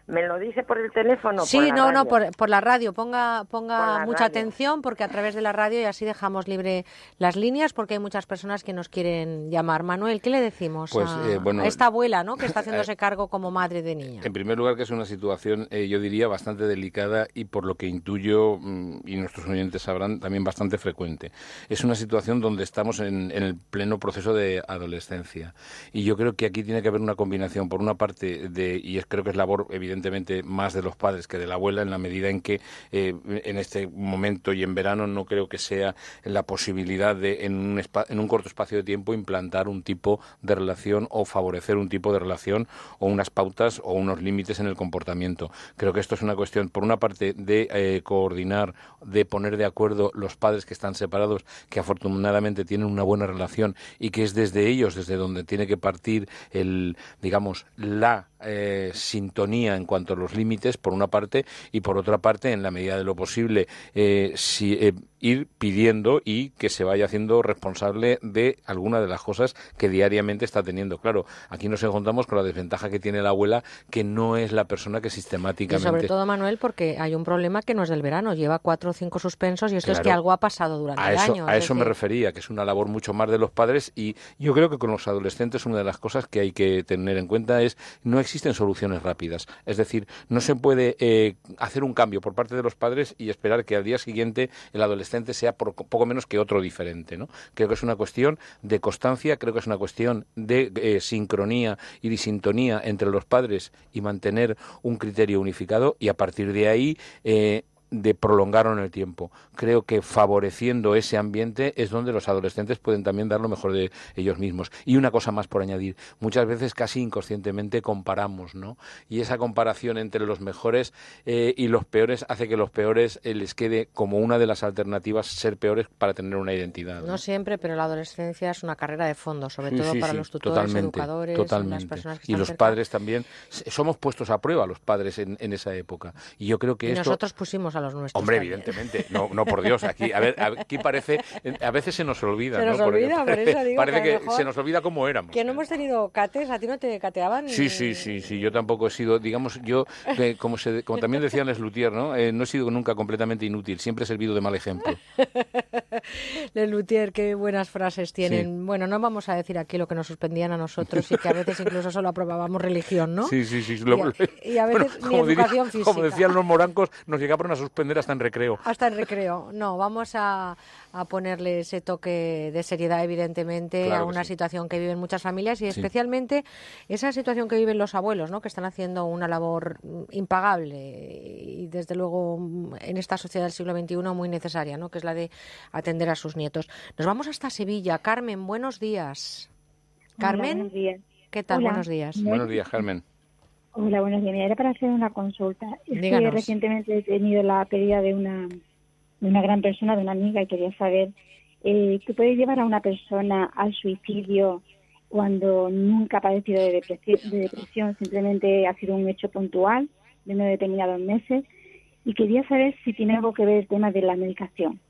Speaker 67: ¿Me lo dice por el teléfono?
Speaker 1: Sí, no, no, por, la radio. Ponga, ponga mucha atención porque a través de la radio y así dejamos libre las líneas porque hay muchas personas que nos quieren llamar. Manuel, ¿qué le decimos
Speaker 66: pues,
Speaker 1: a,
Speaker 66: eh,
Speaker 1: esta abuela ¿no? que está haciéndose cargo como madre de niña?
Speaker 66: En primer lugar, que es una situación, eh, yo diría, bastante delicada y por lo que intuyo, mm, y nuestros oyentes sabrán, también bastante frecuente. Es una situación donde estamos en, en el pleno proceso de adolescencia. Y yo creo que aquí tiene que haber una combinación, por una parte, de y creo que es labor evidentemente más de los padres que de la abuela en la medida en que eh, en este momento y en verano no creo que sea la posibilidad de en un, en un corto espacio de tiempo implantar un tipo de relación o favorecer un tipo de relación o unas pautas o unos límites en el comportamiento. Creo que esto es una cuestión, por una parte, de eh, coordinar, de poner de acuerdo los padres que están separados, que afortunadamente tienen una buena relación y que es desde ellos, desde donde tiene que partir el, digamos, la eh, sintonía en cuanto a los límites, por una parte, y por otra parte, en la medida de lo posible, eh, si, eh, ir pidiendo y que se vaya haciendo responsable de alguna de las cosas que diariamente está teniendo. Claro, aquí nos encontramos con la desventaja que tiene la abuela, que no es la persona que sistemáticamente.
Speaker 1: Y sobre todo, Manuel, porque hay un problema que no es del verano, lleva cuatro o cinco suspensos y esto es que algo ha pasado durante
Speaker 66: el
Speaker 1: año.
Speaker 66: A eso me refería, que es una labor mucho más de los padres y yo creo que con los adolescentes una de las cosas que hay que tener en cuenta es no existen soluciones rápidas. Es decir, no se puede eh, hacer un cambio por parte de los padres y esperar que al día siguiente el adolescente sea poco menos que otro diferente. ¿no? Creo que es una cuestión de constancia, creo que es una cuestión de eh, sincronía y de sintonía entre los padres y mantener un criterio unificado y a partir de ahí eh, de prolongarlo en el tiempo. Creo que favoreciendo ese ambiente es donde los adolescentes pueden también dar lo mejor de ellos mismos. Y una cosa más por añadir, muchas veces casi inconscientemente comparamos, ¿no? Y esa comparación entre los mejores eh, y los peores hace que los peores eh, les quede como una de las alternativas ser peores para tener una identidad.
Speaker 1: ¿no? siempre, pero la adolescencia es una carrera de fondo, sobre todo para los tutores, educadores, las personas que
Speaker 66: y los padres también. Somos puestos a prueba los padres en, esa época. Y yo creo que
Speaker 1: y
Speaker 66: esto...
Speaker 1: nosotros pusimos a los nuestros.
Speaker 66: Hombre, evidentemente. No, no, por Dios. Aquí, a ver, aquí parece... A veces se nos olvida,
Speaker 1: Se nos
Speaker 66: ¿no?
Speaker 1: olvida, por eso digo
Speaker 66: Parece
Speaker 1: que,
Speaker 66: que, se nos olvida cómo éramos.
Speaker 1: Que no hemos tenido cates, ¿a ti no te cateaban?
Speaker 66: Sí, sí, sí, sí. Yo tampoco he sido, digamos, yo, eh, como, se, como también decían Les Luthier, ¿no? Eh, no he sido nunca completamente inútil. Siempre he servido de mal ejemplo.
Speaker 1: Les Luthier, qué buenas frases tienen. Bueno, no vamos a decir aquí lo que nos suspendían a nosotros y que a veces incluso solo aprobábamos religión, ¿no?
Speaker 66: Sí, sí, sí.
Speaker 1: y, a, veces ni educación física.
Speaker 66: Como decían los morancos, nos llegaron a suspender hasta en recreo.
Speaker 1: Hasta en recreo. No, vamos a, a ponerle ese toque de seriedad, evidentemente, a una situación que viven muchas familias y especialmente esa situación que viven los abuelos, ¿no? que están haciendo una labor impagable y, desde luego, en esta sociedad del siglo XXI muy necesaria, ¿no? que es la de atender a sus nietos. Nos vamos hasta Sevilla. Carmen, buenos días. Carmen,
Speaker 68: buenos días.
Speaker 1: ¿qué tal? Buenos días.
Speaker 66: Buenos días, Carmen.
Speaker 68: Hola, buenos días. era para hacer una consulta. Es que recientemente he tenido la pérdida de una de una gran persona, de una amiga, y quería saber eh, qué puede llevar a una persona al suicidio cuando nunca ha padecido de depresión, de depresión, simplemente ha sido un hecho puntual de no determinados meses. Y quería saber si tiene algo que ver el tema de la medicación.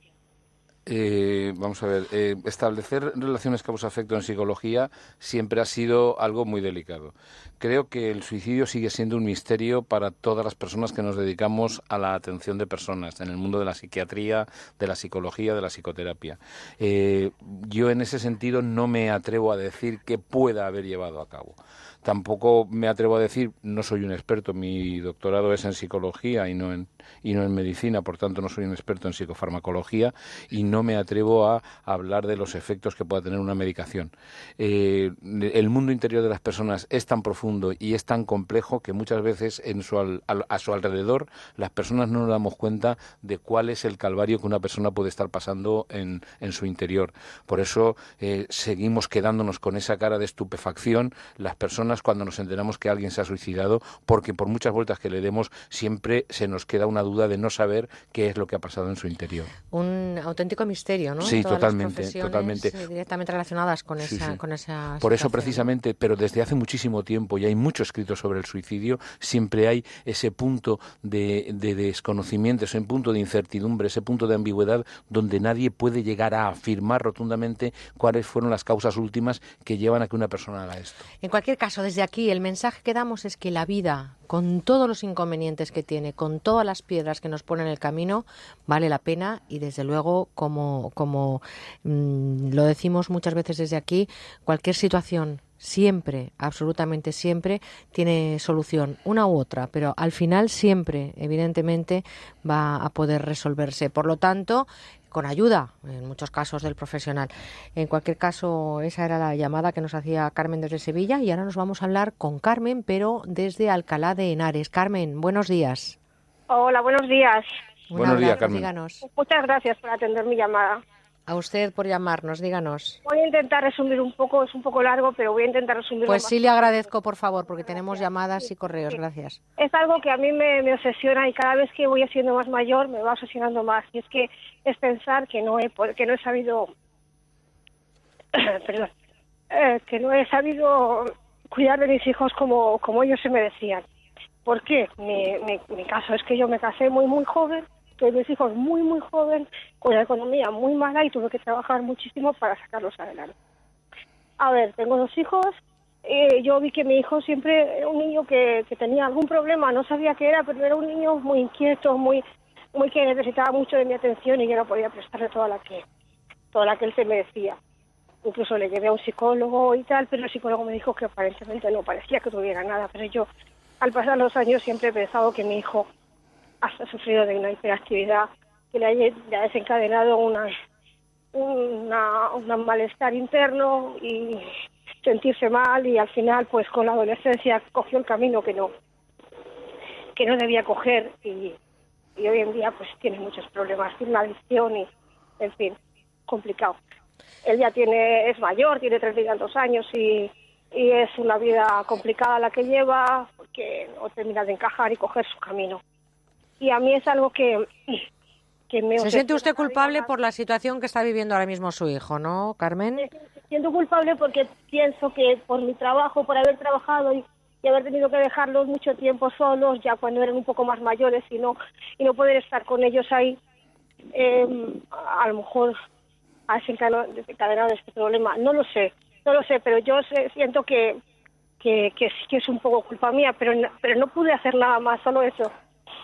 Speaker 66: Eh, vamos a ver, eh, establecer relaciones causa-efecto en psicología siempre ha sido algo muy delicado. Creo que el suicidio sigue siendo un misterio para todas las personas que nos dedicamos a la atención de personas en el mundo de la psiquiatría, de la psicología, de la psicoterapia. Eh, yo en ese sentido no me atrevo a decir que pueda haber llevado a cabo. Tampoco me atrevo a decir, no soy un experto, mi doctorado es en psicología y no en, y no en medicina, por tanto no soy un experto en psicofarmacología y no me atrevo a hablar de los efectos que pueda tener una medicación. Eh, el mundo interior de las personas es tan profundo y es tan complejo que muchas veces en su a su alrededor las personas no nos damos cuenta de cuál es el calvario que una persona puede estar pasando en, en su interior. Por eso eh, seguimos quedándonos con esa cara de estupefacción las personas cuando nos enteramos que alguien se ha suicidado, porque por muchas vueltas que le demos siempre se nos queda una duda de no saber qué es lo que ha pasado en su interior.
Speaker 1: Un auténtico misterio, ¿no?
Speaker 66: Sí, totalmente, totalmente.
Speaker 1: Eh, directamente relacionadas con esa, con esa
Speaker 66: Por eso precisamente, pero desde hace muchísimo tiempo y hay mucho escrito sobre el suicidio, siempre hay ese punto de, de desconocimiento, ese punto de incertidumbre, ese punto de ambigüedad donde nadie puede llegar a afirmar rotundamente cuáles fueron las causas últimas que llevan a que una persona haga esto.
Speaker 1: En cualquier caso, desde aquí el mensaje que damos es que la vida, con todos los inconvenientes que tiene, con todas las piedras que nos pone en el camino, vale la pena y desde luego, como, como mm, lo decimos muchas veces desde aquí, cualquier situación siempre, absolutamente siempre, tiene solución, una u otra, pero al final siempre, evidentemente, va a poder resolverse. Por lo tanto, con ayuda, en muchos casos, del profesional. En cualquier caso, esa era la llamada que nos hacía Carmen desde Sevilla y ahora nos vamos a hablar con Carmen, pero desde Alcalá de Henares. Carmen, buenos días.
Speaker 68: Hola, buenos días.
Speaker 66: buenos días, Carmen.
Speaker 68: Muchas gracias por atender mi llamada.
Speaker 1: A usted por llamarnos, díganos.
Speaker 68: Voy a intentar resumir un poco, es un poco largo, pero voy a intentar resumir.
Speaker 1: Pues sí, le agradezco, por favor, porque tenemos llamadas y correos, gracias.
Speaker 68: Es algo que a mí me, obsesiona y cada vez que voy siendo más mayor me va obsesionando más. Y es que es pensar que no he, que no he sabido, perdón, eh, que no he sabido cuidar de mis hijos como, como ellos se merecían. ¿Por qué? Mi, caso es que yo me casé muy, muy joven tuve mis hijos muy, muy joven, con la economía muy mala y tuve que trabajar muchísimo para sacarlos adelante. A ver, tengo dos hijos. Eh, yo vi que mi hijo siempre era un niño que, que tenía algún problema, no sabía qué era, pero era un niño muy inquieto, muy, muy que necesitaba mucho de mi atención y yo no podía prestarle toda la que, toda la que él se merecía. Incluso le llevé a un psicólogo y tal, pero el psicólogo me dijo que aparentemente no parecía que tuviera nada, pero yo al pasar los años siempre he pensado que mi hijo ha sufrido de una hiperactividad que le ha, desencadenado una, una, un malestar interno y sentirse mal y al final pues con la adolescencia cogió el camino que no que no debía coger y, y hoy en día pues tiene muchos problemas, tiene una adicción y, en fin, complicado. Él ya tiene, es mayor, tiene treinta y tantos años y, y es una vida complicada la que lleva porque no termina de encajar y coger su camino. Y a mí es algo que, que me
Speaker 1: ¿Se siente usted culpable por la situación que está viviendo ahora mismo su hijo, no, Carmen?
Speaker 68: siento culpable porque pienso que por mi trabajo, por haber trabajado y, y haber tenido que dejarlos mucho tiempo solos, ya cuando eran un poco más mayores y no, y no poder estar con ellos ahí, eh, a lo mejor ha desencadeno- desencadenado este problema. No lo sé, no lo sé, pero yo siento que, que, que sí que es un poco culpa mía, pero pero no pude hacer nada más, solo eso.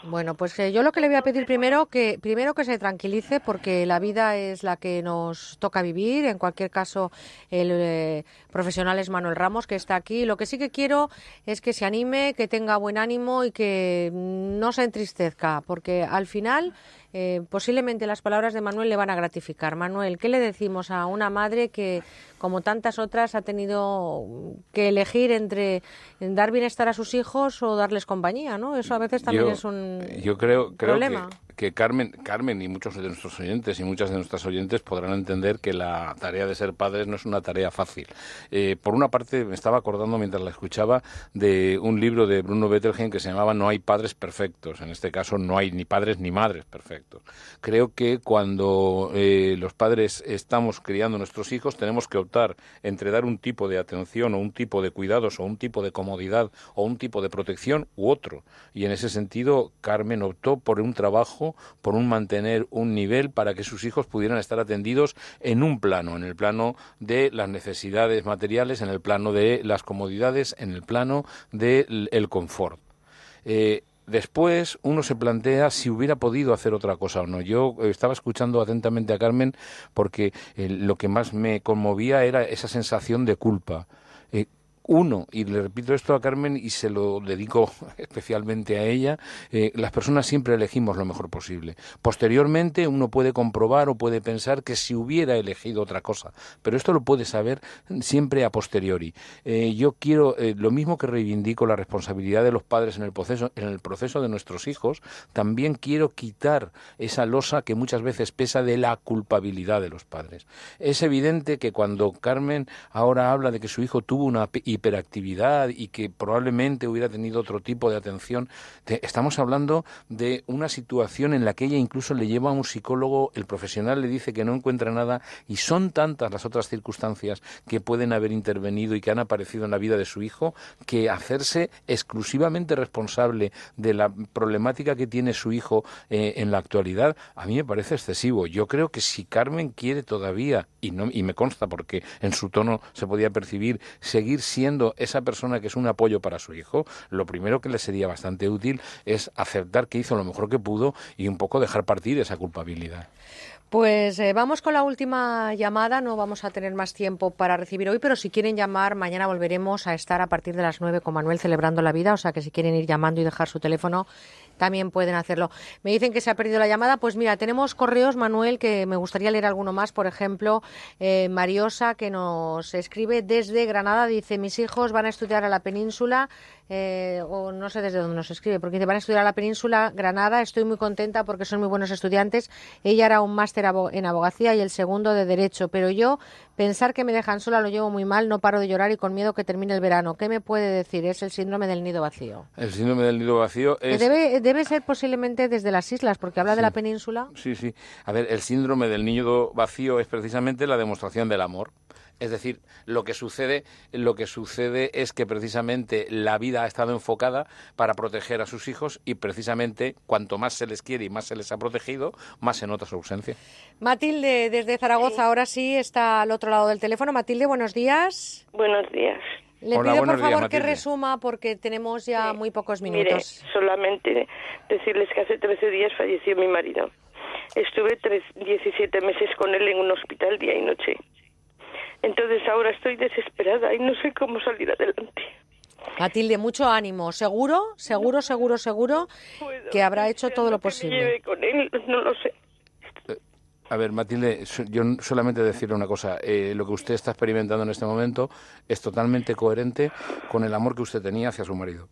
Speaker 1: Bueno, pues eh, yo lo que le voy a pedir primero que primero que se tranquilice porque la vida es la que nos toca vivir. En cualquier caso, el eh, profesional es Manuel Ramos que está aquí. Lo que sí que quiero es que se anime, que tenga buen ánimo y que no se entristezca, porque al final eh, posiblemente las palabras de Manuel le van a gratificar. Manuel, ¿qué le decimos a una madre que, como tantas otras, ha tenido que elegir entre dar bienestar a sus hijos o darles compañía? ¿no? Eso a veces también
Speaker 66: Yo-
Speaker 1: es un
Speaker 66: Yo creo, creo
Speaker 1: problema.
Speaker 66: que, que Carmen, Carmen y muchos de nuestros oyentes y muchas de nuestras oyentes podrán entender que la tarea de ser padres no es una tarea fácil. Eh, por una parte, me estaba acordando mientras la escuchaba de un libro de Bruno Bettelheim que se llamaba No hay padres perfectos. En este caso, no hay ni padres ni madres perfectos. Creo que cuando eh, los padres estamos criando nuestros hijos, tenemos que optar entre dar un tipo de atención o un tipo de cuidados o un tipo de comodidad o un tipo de protección u otro. Y en ese sentido, Carmen optó por un trabajo, por un mantener un nivel para que sus hijos pudieran estar atendidos en un plano, en el plano de las necesidades materiales, en el plano de las comodidades, en el plano del el confort. Eh, Después uno se plantea si hubiera podido hacer otra cosa o no. Yo eh, estaba escuchando atentamente a Carmen porque eh, lo que más me conmovía era esa sensación de culpa. Uno, y le repito esto a Carmen y se lo dedico especialmente a ella, eh, las personas siempre elegimos lo mejor posible. Posteriormente uno puede comprobar o puede pensar que si hubiera elegido otra cosa, pero esto lo puede saber siempre a posteriori. Eh, yo quiero, eh, lo mismo que reivindico la responsabilidad de los padres en el proceso, en el proceso de nuestros hijos, también quiero quitar esa losa que muchas veces pesa de la culpabilidad de los padres. Es evidente que cuando Carmen ahora habla de que su hijo tuvo una hiperactividad y que probablemente hubiera tenido otro tipo de atención, te- estamos hablando de una situación en la que ella incluso le lleva a un psicólogo, el profesional le dice que no encuentra nada y son tantas las otras circunstancias que pueden haber intervenido y que han aparecido en la vida de su hijo que hacerse exclusivamente responsable de la problemática que tiene su hijo eh, en la actualidad a mí me parece excesivo. Yo creo que si Carmen quiere todavía y no y me consta porque en su tono se podía percibir seguir siendo esa persona que es un apoyo para su hijo, lo primero que le sería bastante útil es aceptar que hizo lo mejor que pudo y un poco dejar partir esa culpabilidad.
Speaker 1: Pues eh, vamos con la última llamada. No vamos a tener más tiempo para recibir hoy, pero si quieren llamar, mañana volveremos a estar a partir de las 9 con Manuel celebrando la vida. O sea que si quieren ir llamando y dejar su teléfono, también pueden hacerlo. Me dicen que se ha perdido la llamada. Pues mira, tenemos correos, Manuel, que me gustaría leer alguno más. Por ejemplo, eh, Mariosa, que nos escribe desde Granada. Dice: Mis hijos van a estudiar a la península. Eh, o no sé desde dónde nos escribe, porque dice, van a estudiar a la península, Granada, estoy muy contenta porque son muy buenos estudiantes. Ella hará un máster en abogacía y el segundo de derecho, pero yo pensar que me dejan sola lo llevo muy mal, no paro de llorar y con miedo que termine el verano. ¿Qué me puede decir? Es el síndrome del nido vacío.
Speaker 66: El síndrome del nido vacío es
Speaker 1: debe, debe ser posiblemente desde las islas, porque habla de la península.
Speaker 66: Sí, sí. A ver, el síndrome del niño vacío es precisamente la demostración del amor. Es decir, lo que sucede, lo que sucede es que precisamente la vida ha estado enfocada para proteger a sus hijos y precisamente cuanto más se les quiere y más se les ha protegido, más se nota su ausencia.
Speaker 1: Matilde, desde Zaragoza, ahora sí está al otro lado del teléfono. Matilde, buenos días.
Speaker 69: Buenos días.
Speaker 1: Le
Speaker 69: Hola,
Speaker 1: pido por
Speaker 69: días,
Speaker 1: favor que resuma porque tenemos ya muy pocos
Speaker 69: Mire,
Speaker 1: minutos.
Speaker 69: solamente decirles que hace 13 días falleció mi marido. Estuve tres, 17 meses con él en un hospital día y noche. Entonces ahora estoy desesperada y no sé cómo salir adelante.
Speaker 1: Matilde, mucho ánimo. Seguro, seguro, seguro, seguro que habrá hecho todo lo posible.
Speaker 69: Lleve con él, no lo sé.
Speaker 66: A ver, Matilde, yo solamente decirle una cosa. Eh, lo que usted está experimentando en este momento es totalmente coherente con el amor que usted tenía hacia su marido.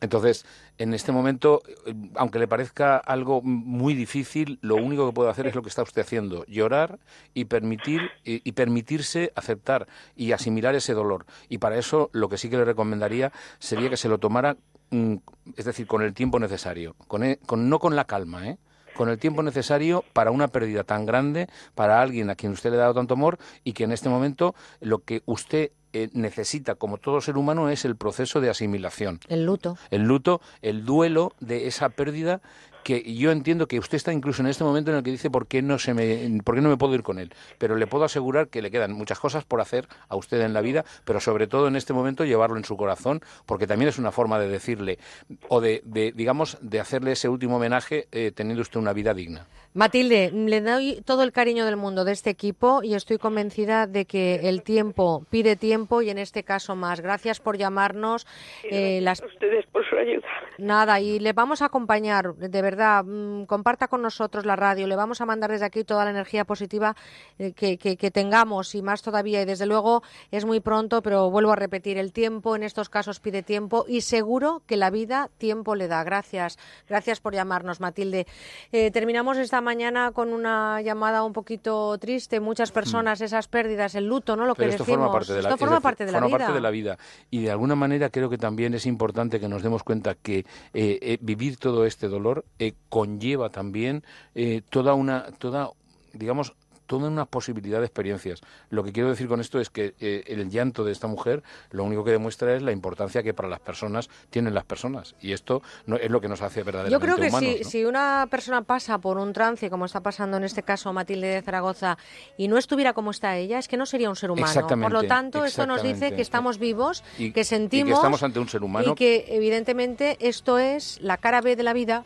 Speaker 66: Entonces, en este momento, eh, aunque le parezca algo muy difícil, lo único que puede hacer es lo que está usted haciendo, llorar y permitir y, y permitirse aceptar y asimilar ese dolor. Y para eso, lo que sí que le recomendaría sería que se lo tomara, mm, es decir, con el tiempo necesario, con, e- con- no con la calma, ¿eh? con el tiempo necesario para una pérdida tan grande, para alguien a quien usted le ha dado tanto amor y que en este momento lo que usted eh, necesita, como todo ser humano, es el proceso de asimilación.
Speaker 1: El luto.
Speaker 66: El luto, el duelo de esa pérdida que yo entiendo que usted está incluso en este momento en el que dice por qué no se me por qué no me puedo ir con él, pero le puedo asegurar que le quedan muchas cosas por hacer a usted en la vida, pero sobre todo en este momento llevarlo en su corazón, porque también es una forma de decirle o de, de, digamos de hacerle ese último homenaje eh, teniendo usted una vida digna.
Speaker 1: Matilde, le doy todo el cariño del mundo de este equipo y estoy convencida de que el tiempo pide tiempo y en este caso más. Gracias por llamarnos. Eh, las...
Speaker 69: ustedes por su ayuda.
Speaker 1: Nada, y le vamos a acompañar, de verdad, mm, comparta con nosotros la radio, le vamos a mandar desde aquí toda la energía positiva eh, que, que- que tengamos y más todavía. Y desde luego es muy pronto, pero vuelvo a repetir, el tiempo en estos casos pide tiempo y seguro que la vida tiempo le da. Gracias, gracias por llamarnos, Matilde. Eh, terminamos esta mañana con una llamada un poquito triste. Muchas personas, esas pérdidas, el luto, ¿no? Lo
Speaker 66: Mm. Pero
Speaker 1: que
Speaker 66: esto
Speaker 1: decimos.
Speaker 66: forma parte de la,
Speaker 1: Esto
Speaker 66: es
Speaker 1: forma parte de la
Speaker 66: forma
Speaker 1: vida.
Speaker 66: parte de la vida. Y de alguna manera creo que también es importante que nos demos cuenta que eh, eh, vivir todo este dolor eh, conlleva también eh, toda una, toda, digamos, toda una posibilidad de experiencias. Lo que quiero decir con esto es que eh, el llanto de esta mujer lo único que demuestra es la importancia que para las personas tienen las personas. Y esto no, es lo que nos hace verdaderamente
Speaker 1: Yo creo que
Speaker 66: humanos.
Speaker 1: si,
Speaker 66: ¿no?
Speaker 1: si una persona pasa por un trance, como está pasando en este caso Matilde de Zaragoza, y no estuviera como está ella, es que no sería un ser humano. Por lo
Speaker 66: Exactamente,
Speaker 1: tanto, esto nos dice
Speaker 66: exactamente.
Speaker 1: que estamos vivos,
Speaker 66: Y-
Speaker 1: que
Speaker 66: y
Speaker 1: sentimos
Speaker 66: que estamos ante un ser humano
Speaker 1: y que evidentemente esto es la cara B de la vida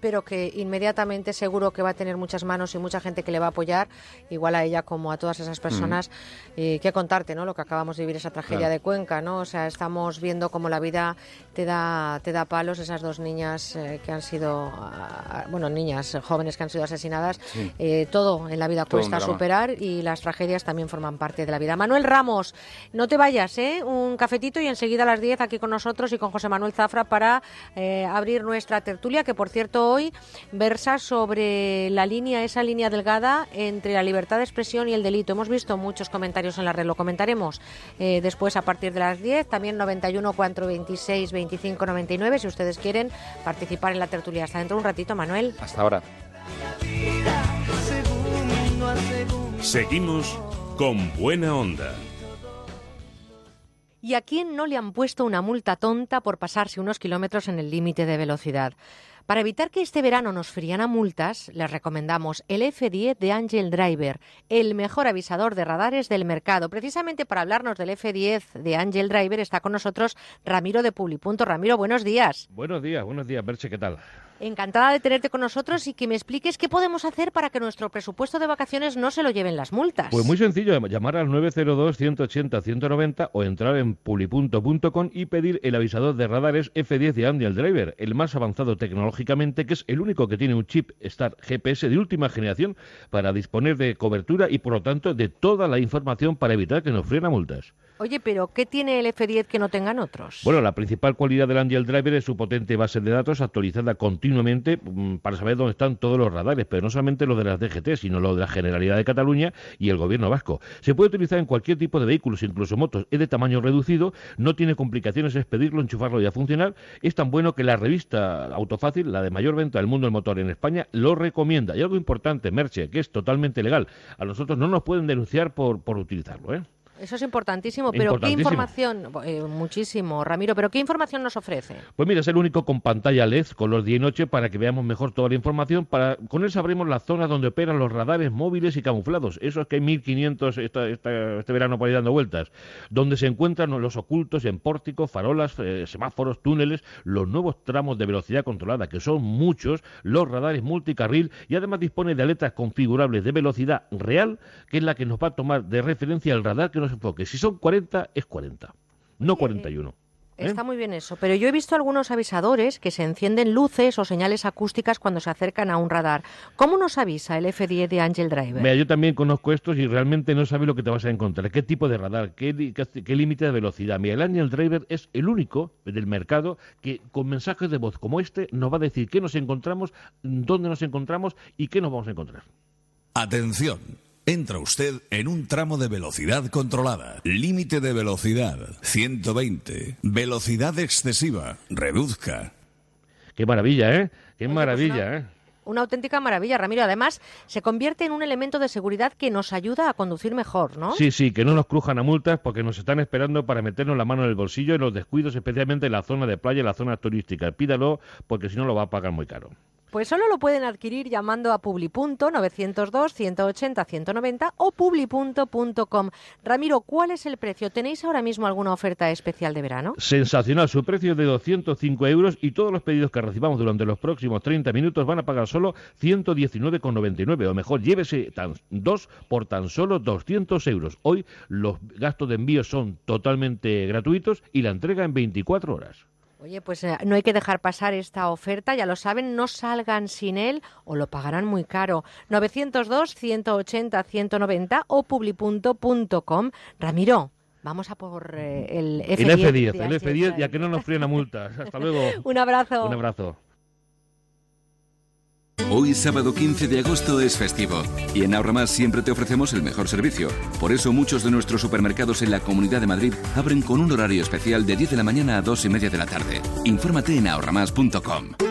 Speaker 1: pero que inmediatamente seguro que va a tener muchas manos y mucha gente que le va a apoyar, igual a ella como a todas esas personas. Eh, ¿Qué contarte, no? Lo que acabamos de vivir, esa tragedia
Speaker 70: Claro.
Speaker 1: de Cuenca, ¿no? O sea, estamos viendo cómo la vida te da, te da palos, esas dos niñas eh, que han sido, ah, bueno, niñas eh, jóvenes que han sido asesinadas.
Speaker 70: Sí.
Speaker 1: Eh, todo en la vida
Speaker 70: Todo
Speaker 1: cuesta superar y las tragedias también forman parte de la vida. Manuel Ramos, no te vayas, ¿eh? Un cafetito y enseguida a las 10 aquí con nosotros y con José Manuel Zafra para abrir nuestra tertulia, que por cierto hoy versa sobre la línea, esa línea delgada entre la libertad de expresión y el delito. Hemos visto muchos comentarios en la red, lo comentaremos eh, después a partir de las 10, también 91 426 25 99, si ustedes quieren participar en la tertulia. Hasta dentro de un ratito, Manuel.
Speaker 66: Hasta ahora.
Speaker 2: Seguimos con buena onda.
Speaker 1: ¿Y a quién no le han puesto una multa tonta por pasarse unos kilómetros en el límite de velocidad? Para evitar que este verano nos frían a multas, les recomendamos el F10 de Angel Driver, el mejor avisador de radares del mercado. Precisamente para hablarnos del F10 de Angel Driver está con nosotros Ramiro de Publipunto. Ramiro, buenos días.
Speaker 71: Buenos días, buenos días, Berche, ¿qué tal?
Speaker 1: Encantada de tenerte con nosotros y que me expliques qué podemos hacer para que nuestro presupuesto de vacaciones no se lo lleven las multas.
Speaker 71: Pues muy sencillo, llamar al 902-180-190 o entrar en pulipunto.com y pedir el avisador de radares F10 de Angel Driver, el más avanzado tecnológicamente, que es el único que tiene un chip Star GPS de última generación para disponer de cobertura y, por lo tanto, de toda la información para evitar que nos frien a multas.
Speaker 1: Oye, pero ¿qué tiene el F10 que no tengan otros?
Speaker 71: Bueno, la principal cualidad del Angel Driver es su potente base de datos actualizada continuamente mm, para saber dónde están todos los radares, pero no solamente los de las DGT, sino los de la Generalidad de Cataluña y el Gobierno vasco. Se puede utilizar en cualquier tipo de vehículos, incluso motos. Es de tamaño reducido, no tiene complicaciones expedirlo, enchufarlo y a funcionar. Es tan bueno que la revista Autofácil, la de mayor venta del mundo del motor en España, lo recomienda. Y algo importante, Merche, que es totalmente legal. A nosotros no nos pueden denunciar por, por utilizarlo, ¿eh?
Speaker 1: Eso es importantísimo, pero ¿qué información? Eh, muchísimo, Ramiro, pero ¿qué información nos ofrece?
Speaker 71: Pues mira, es el único con pantalla LED, color día y noche, para que veamos mejor toda la información. Para, con él sabremos la zona donde operan los radares móviles y camuflados. Eso es que hay 1500 esta- esta- este verano por ahí dando vueltas. Donde se encuentran los ocultos en pórticos, farolas, eh, semáforos, túneles, los nuevos tramos de velocidad controlada, que son muchos, los radares multicarril y además dispone de aletas configurables de velocidad real, que es la que nos va a tomar de referencia el radar que nos enfoque. Si son 40, es 40, no 41.
Speaker 1: Está muy bien eso, pero yo he visto algunos avisadores que se encienden luces o señales acústicas cuando se acercan a un radar. ¿Cómo nos avisa el F10 de Angel Driver?
Speaker 71: Mira, yo también conozco estos y realmente no sabes lo que te vas a encontrar. ¿Qué tipo de radar? ¿Qué, qué- qué límite de velocidad? Mira, el Angel Driver es el único del mercado que con mensajes de voz como este nos va a decir qué nos encontramos, dónde nos encontramos y qué nos vamos a encontrar.
Speaker 72: Atención. Entra usted en un tramo de velocidad controlada. Límite de velocidad 120. Velocidad excesiva. Reduzca.
Speaker 71: Qué maravilla, ¿eh? Qué maravilla, ¿eh?
Speaker 1: Una auténtica maravilla, Ramiro. Además, se convierte en un elemento de seguridad que nos ayuda a conducir mejor, ¿no?
Speaker 71: Sí, sí, que no nos crujan a multas porque nos están esperando para meternos la mano en el bolsillo en los descuidos, especialmente en la zona de playa y la zona turística. Pídalo porque si no lo va a pagar muy caro.
Speaker 1: Pues solo lo pueden adquirir llamando a publi.902 180 190 o publi.com. Ramiro, ¿cuál es el precio? ¿Tenéis ahora mismo alguna oferta especial de verano?
Speaker 71: Sensacional, su precio es de 205 euros y todos los pedidos que recibamos durante los próximos 30 minutos van a pagar solo 119,99 o mejor, llévese tan, dos por tan solo 200 euros. Hoy los gastos de envío son totalmente gratuitos y la entrega en 24 horas.
Speaker 1: Oye, pues eh, no hay que dejar pasar esta oferta, ya lo saben, no salgan sin él o lo pagarán muy caro. 902 180 190 o publi.com. Ramiro, vamos a por eh, el F10.
Speaker 71: El F10,
Speaker 1: de
Speaker 71: el
Speaker 1: Angel
Speaker 71: F10 ya que no nos frena multas. Hasta luego.
Speaker 1: Un abrazo.
Speaker 71: Un abrazo.
Speaker 73: Hoy sábado 15 de agosto es festivo y en Ahorramás siempre te ofrecemos el mejor servicio. Por eso muchos de nuestros supermercados en la Comunidad de Madrid abren con un horario especial de 10 de la mañana a 2 y media de la tarde. Infórmate en ahorramás.com.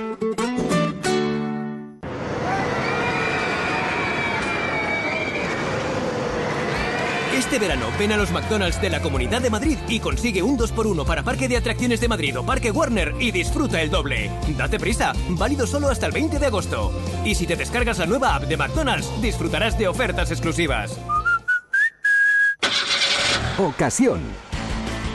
Speaker 15: Este verano ven a los McDonald's de la Comunidad de Madrid y consigue un 2x1 para Parque de Atracciones de Madrid o Parque Warner y disfruta el doble. Date prisa, válido solo hasta el 20 de agosto. Y si te descargas la nueva app de McDonald's, disfrutarás de ofertas exclusivas.
Speaker 74: Ocasión.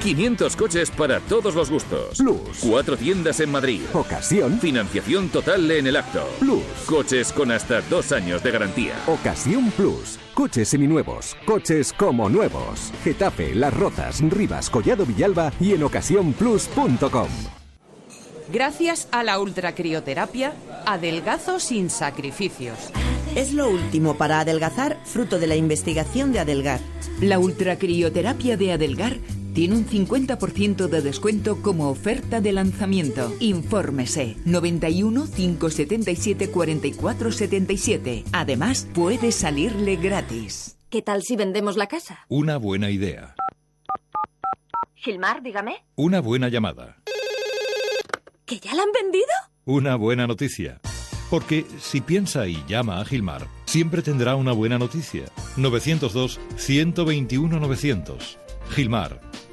Speaker 75: 500 coches para todos los gustos.
Speaker 74: Plus.
Speaker 75: Cuatro tiendas en Madrid.
Speaker 74: Ocasión.
Speaker 75: Financiación total en el acto.
Speaker 74: Plus.
Speaker 75: Coches con hasta dos años de garantía.
Speaker 74: Ocasión Plus. Coches seminuevos. Coches como nuevos. Getafe, Las Rozas, Rivas, Collado Villalba y en ocasiónplus.com.
Speaker 17: Gracias a la ultracrioterapia, adelgazo sin sacrificios.
Speaker 60: Es lo último para adelgazar, fruto de la investigación de Adelgar.
Speaker 17: La ultracrioterapia de Adelgar tiene un 50% de descuento como oferta de lanzamiento. Infórmese 91 577 44 77. Además, puede salirle gratis.
Speaker 76: ¿Qué tal si vendemos la casa?
Speaker 77: Una buena idea.
Speaker 76: Gilmar, dígame.
Speaker 77: Una buena llamada.
Speaker 76: ¿Que ya la han vendido?
Speaker 77: Una buena noticia. Porque si piensa y llama a Gilmar, siempre tendrá una buena noticia. 902-121-900. Gilmar,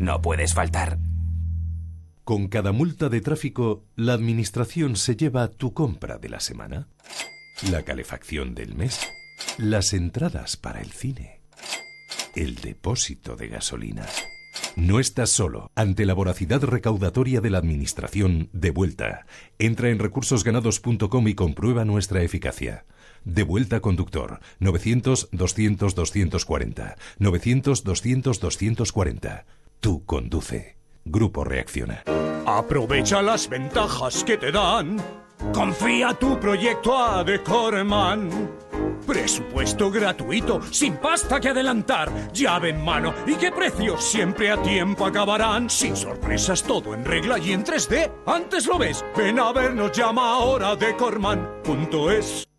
Speaker 12: No puedes faltar.
Speaker 78: Con cada multa de tráfico, la Administración se lleva tu compra de la semana, la calefacción del mes, las entradas para el cine, el depósito de gasolina. No estás solo. Ante la voracidad recaudatoria de la Administración, de vuelta. Entra en recursosganados.com y comprueba nuestra eficacia. De vuelta conductor. 900-200-240. 900-200-240. Tú conduce. Grupo Reacciona.
Speaker 37: Aprovecha las ventajas que te dan. Confía tu proyecto a Decorman. Presupuesto gratuito, sin pasta que adelantar, llave en mano y qué precios siempre a tiempo acabarán. Sin sorpresas, todo en regla y en 3D. Antes lo ves, ven a vernos, llama ahora decorman.es.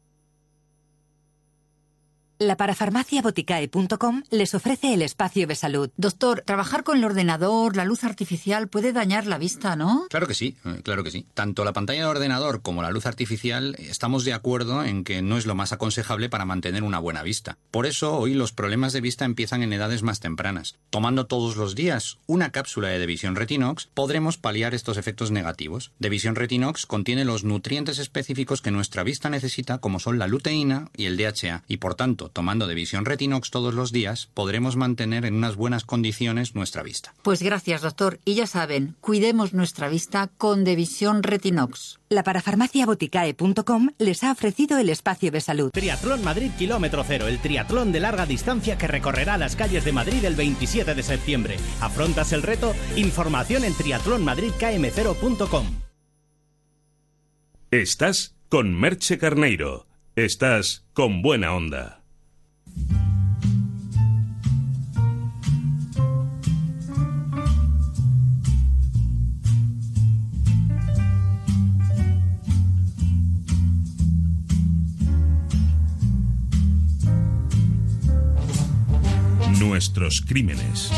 Speaker 79: La parafarmaciaboticae.com les ofrece el espacio de salud.
Speaker 80: Doctor, trabajar con el ordenador, la luz artificial puede dañar la vista, ¿no?
Speaker 35: Claro que sí, eh, claro que sí. Tanto la pantalla de ordenador como la luz artificial estamos de acuerdo en que no es lo más aconsejable para mantener una buena vista. Por eso hoy los problemas de vista empiezan en edades más tempranas. Tomando todos los días una cápsula de Devisión Retinox, podremos paliar estos efectos negativos. Devisión Retinox contiene los nutrientes específicos que nuestra vista necesita, como son la luteína y el DHA, y por tanto, tomando de visión Retinox todos los días, podremos mantener en unas buenas condiciones nuestra vista.
Speaker 80: Pues gracias, doctor. Y ya saben, cuidemos nuestra vista con Devisión Retinox.
Speaker 79: La parafarmaciaboticae.com les ha ofrecido el espacio de salud.
Speaker 81: Triatlón Madrid Kilómetro Cero, el triatlón de larga distancia que recorrerá las calles de Madrid el 27 de septiembre. ¿Afrontas el reto? Información en triatlonmadridkm0.com.
Speaker 2: Estás con Merche Carneiro. Estás con buena onda. Nuestros crímenes.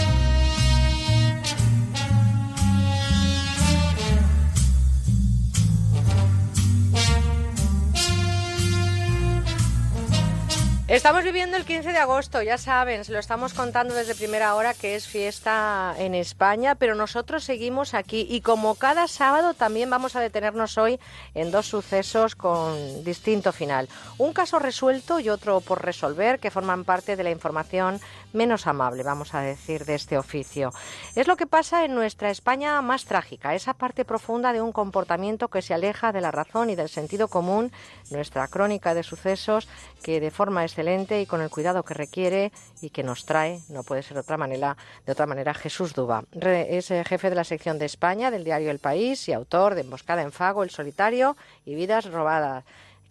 Speaker 1: Estamos viviendo el 15 de agosto, ya saben, se lo estamos contando desde primera hora que es fiesta en España, pero nosotros seguimos aquí y como cada sábado también vamos a detenernos hoy en dos sucesos con distinto final. Un caso resuelto y otro por resolver que forman parte de la información menos amable, vamos a decir, de este oficio. Es lo que pasa en nuestra España más trágica, esa parte profunda de un comportamiento que se aleja de la razón y del sentido común, nuestra crónica de sucesos que de forma excelente y con el cuidado que requiere y que nos trae, no puede ser de otra manera, de otra manera Jesús Duba. Es eh, jefe de la sección de España del diario El País y autor de Emboscada en Fago, El Solitario y Vidas Robadas.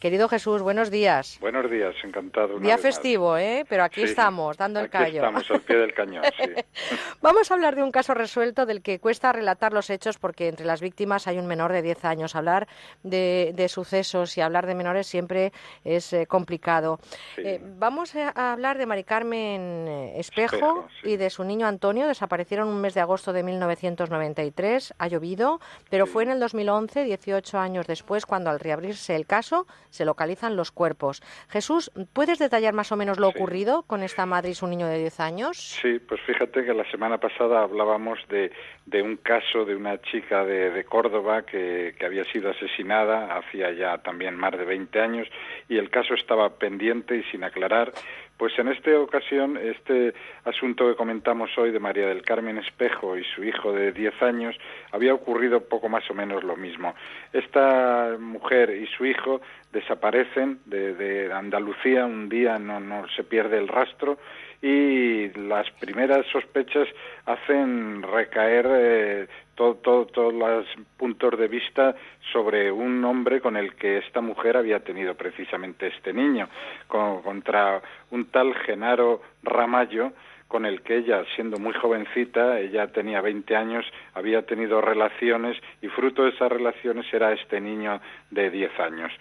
Speaker 1: Querido Jesús, buenos días.
Speaker 82: Buenos días, encantado.
Speaker 1: Día festivo, ¿eh? Pero aquí estamos, dando el callo.
Speaker 82: Estamos al pie del cañón, sí.
Speaker 1: Vamos a hablar de un caso resuelto del que cuesta relatar los hechos porque entre las víctimas hay un menor de 10 años. Hablar de, sucesos y hablar de menores siempre es eh, complicado. Eh, vamos a hablar de Mari Carmen eh, Espejo, y de su niño Antonio. Desaparecieron un mes de agosto de 1993. Ha llovido, pero fue en el 2011, 18 años después, cuando al reabrirse el caso se localizan los cuerpos. Jesús, ¿puedes detallar más o menos lo ocurrido con esta madre y su niño de 10 años?
Speaker 82: Sí, pues fíjate que la semana pasada hablábamos de, de un caso de una chica de, de Córdoba que, que, había sido asesinada hacía ya también más de 20 años y el caso estaba pendiente y sin aclarar. Pues en esta ocasión, este asunto que comentamos hoy de María del Carmen Espejo y su hijo de 10 años, había ocurrido poco más o menos lo mismo. Esta mujer y su hijo desaparecen de, de Andalucía, un día no, no se pierde el rastro y las primeras sospechas hacen recaer eh, todos los puntos de vista sobre un hombre con el que esta mujer había tenido precisamente este niño, contra un tal Genaro Ramallo, con el que ella, siendo muy jovencita, ella tenía 20 años, había tenido relaciones y fruto de esas relaciones era este niño de 10 años.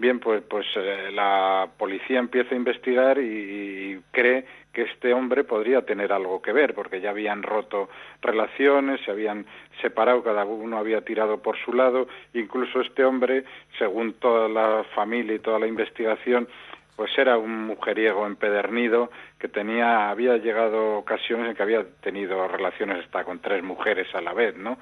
Speaker 82: Bien, pues, pues eh, la policía empieza a investigar y cree que este hombre podría tener algo que ver, porque ya habían roto relaciones, se habían separado, cada uno había tirado por su lado, incluso este hombre, según toda la familia y toda la investigación, pues era un mujeriego empedernido que tenía había llegado ocasiones en que había tenido relaciones hasta con tres mujeres a la vez, ¿no?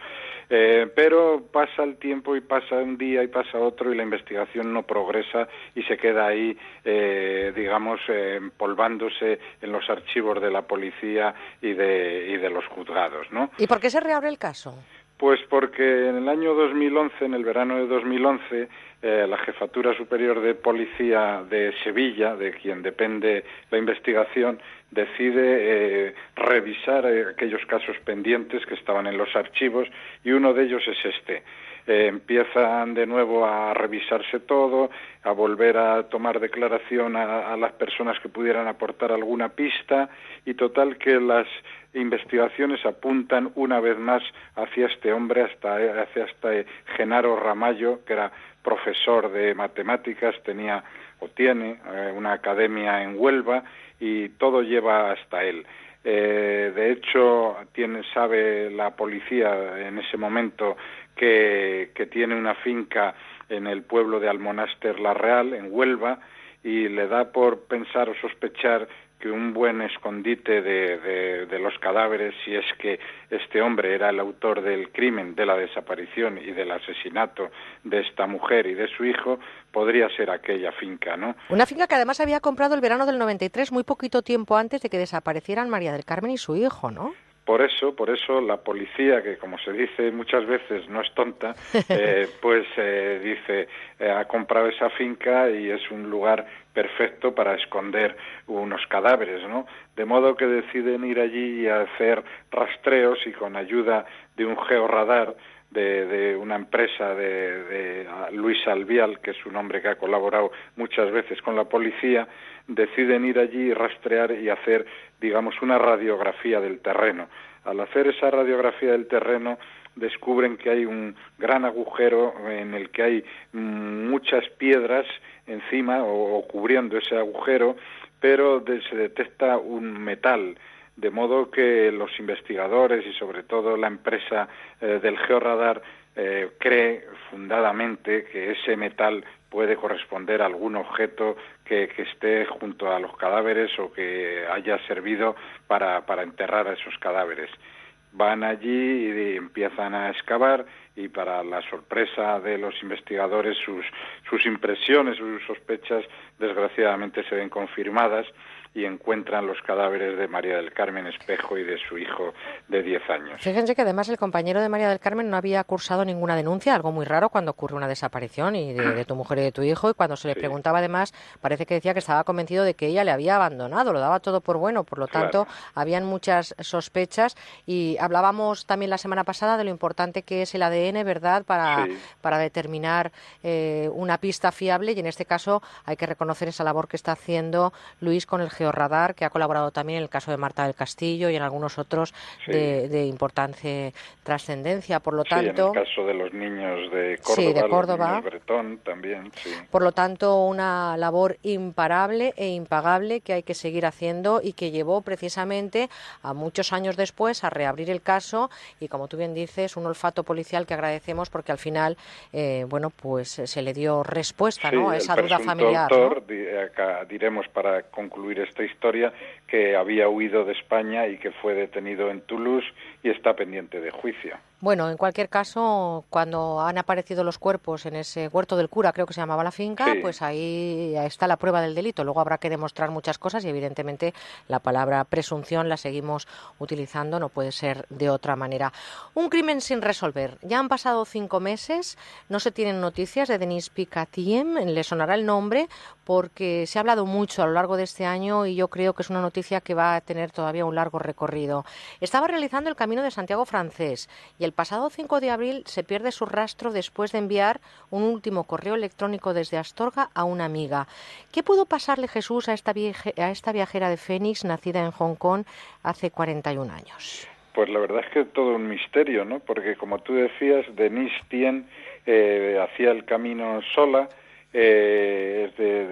Speaker 82: Eh, pero pasa el tiempo y pasa un día y pasa otro y la investigación no progresa y se queda ahí, eh, digamos, eh, empolvándose en los archivos de la policía y de, y de los juzgados, ¿no?
Speaker 1: ¿Y por qué se reabre el caso?
Speaker 82: Pues porque en el año 2011, en el verano de 2011, eh, la Jefatura Superior de Policía de Sevilla, de quien depende la investigación, decide eh, revisar eh, aquellos casos pendientes que estaban en los archivos y uno de ellos es este. empiezan de nuevo a revisarse todo, a volver a tomar declaración a, a las personas que pudieran aportar alguna pista y total que las investigaciones apuntan una vez más hacia este hombre, hasta, hacia este Genaro Ramallo, que era profesor de matemáticas, tenía o tiene eh, una academia en Huelva y todo lleva hasta él. Eh, de hecho, tiene, sabe la policía en ese momento que, que tiene una finca en el pueblo de Almonaster La Real, en Huelva, y le da por pensar o sospechar que un buen escondite de, de, los cadáveres, si es que este hombre era el autor del crimen, de la desaparición y del asesinato de esta mujer y de su hijo, podría ser aquella finca, ¿no?
Speaker 1: Una finca que además había comprado el verano del 93, muy poquito tiempo antes de que desaparecieran María del Carmen y su hijo, ¿no?
Speaker 82: Por eso, por eso la policía, que como se dice muchas veces no es tonta, eh, pues eh, dice eh, ha comprado esa finca y es un lugar perfecto para esconder unos cadáveres, ¿no? De modo que deciden ir allí y hacer rastreos y con ayuda de un georradar de, de, una empresa de, de, Luis Albial, que es un hombre que ha colaborado muchas veces con la policía, deciden ir allí y rastrear y hacer, digamos, una radiografía del terreno. Al hacer esa radiografía del terreno, descubren que hay un gran agujero en el que hay muchas piedras encima o, cubriendo ese agujero, pero se detecta un metal de modo que los investigadores y sobre todo la empresa eh, del georradar eh, cree fundadamente que ese metal puede corresponder a algún objeto que, que, esté junto a los cadáveres o que haya servido para, para enterrar a esos cadáveres. Van allí y empiezan a excavar y para la sorpresa de los investigadores sus, sus impresiones, sus sospechas desgraciadamente se ven confirmadas y encuentran los cadáveres de María del Carmen Espejo y de su hijo de 10 años.
Speaker 1: Fíjense que además el compañero de María del Carmen no había cursado ninguna denuncia, algo muy raro cuando ocurre una desaparición y de, tu mujer y de tu hijo, y cuando se le preguntaba además, parece que decía que estaba convencido de que ella le había abandonado, lo daba todo por bueno, por lo tanto, habían muchas sospechas y hablábamos también la semana pasada de lo importante que es el ADN, ¿verdad?, para, para determinar eh, una pista fiable y en este caso hay que reconocer esa labor que está haciendo Luis con el Georradar, que ha colaborado también en el caso de Marta del Castillo y en algunos otros de, de, importante trascendencia. Por lo tanto,
Speaker 82: en el caso de los niños de Córdoba,
Speaker 1: de Córdoba.
Speaker 82: Bretón también.
Speaker 1: Por lo tanto, una labor imparable e impagable que hay que seguir haciendo y que llevó precisamente a muchos años después a reabrir el caso y, como tú bien dices, un olfato policial que agradecemos porque al final, eh, bueno, pues se le dio respuesta ¿no? a esa duda familiar.
Speaker 82: Autor, acá diremos para concluir esta historia que había huido de España y que fue detenido en Toulouse y está pendiente de juicio.
Speaker 1: Bueno, en cualquier caso, cuando han aparecido los cuerpos en ese huerto del cura, creo que se llamaba la finca, pues ahí está la prueba del delito. Luego habrá que demostrar muchas cosas y evidentemente la palabra presunción la seguimos utilizando, no puede ser de otra manera. Un crimen sin resolver. Ya han pasado cinco meses, no se tienen noticias de Denis Picatiem, le sonará el nombre porque se ha hablado mucho a lo largo de este año y yo creo que es una noticia que va a tener todavía un largo recorrido. Estaba realizando el Camino de Santiago francés y el pasado 5 de abril se pierde su rastro después de enviar un último correo electrónico desde Astorga a una amiga. ¿Qué pudo pasarle Jesús a esta, a esta viajera de Fénix, nacida en Hong Kong hace 41 años?
Speaker 82: Pues la verdad es que todo un misterio, ¿no? Porque como tú decías, Denise Tien eh, hacía el camino sola, eh, es de,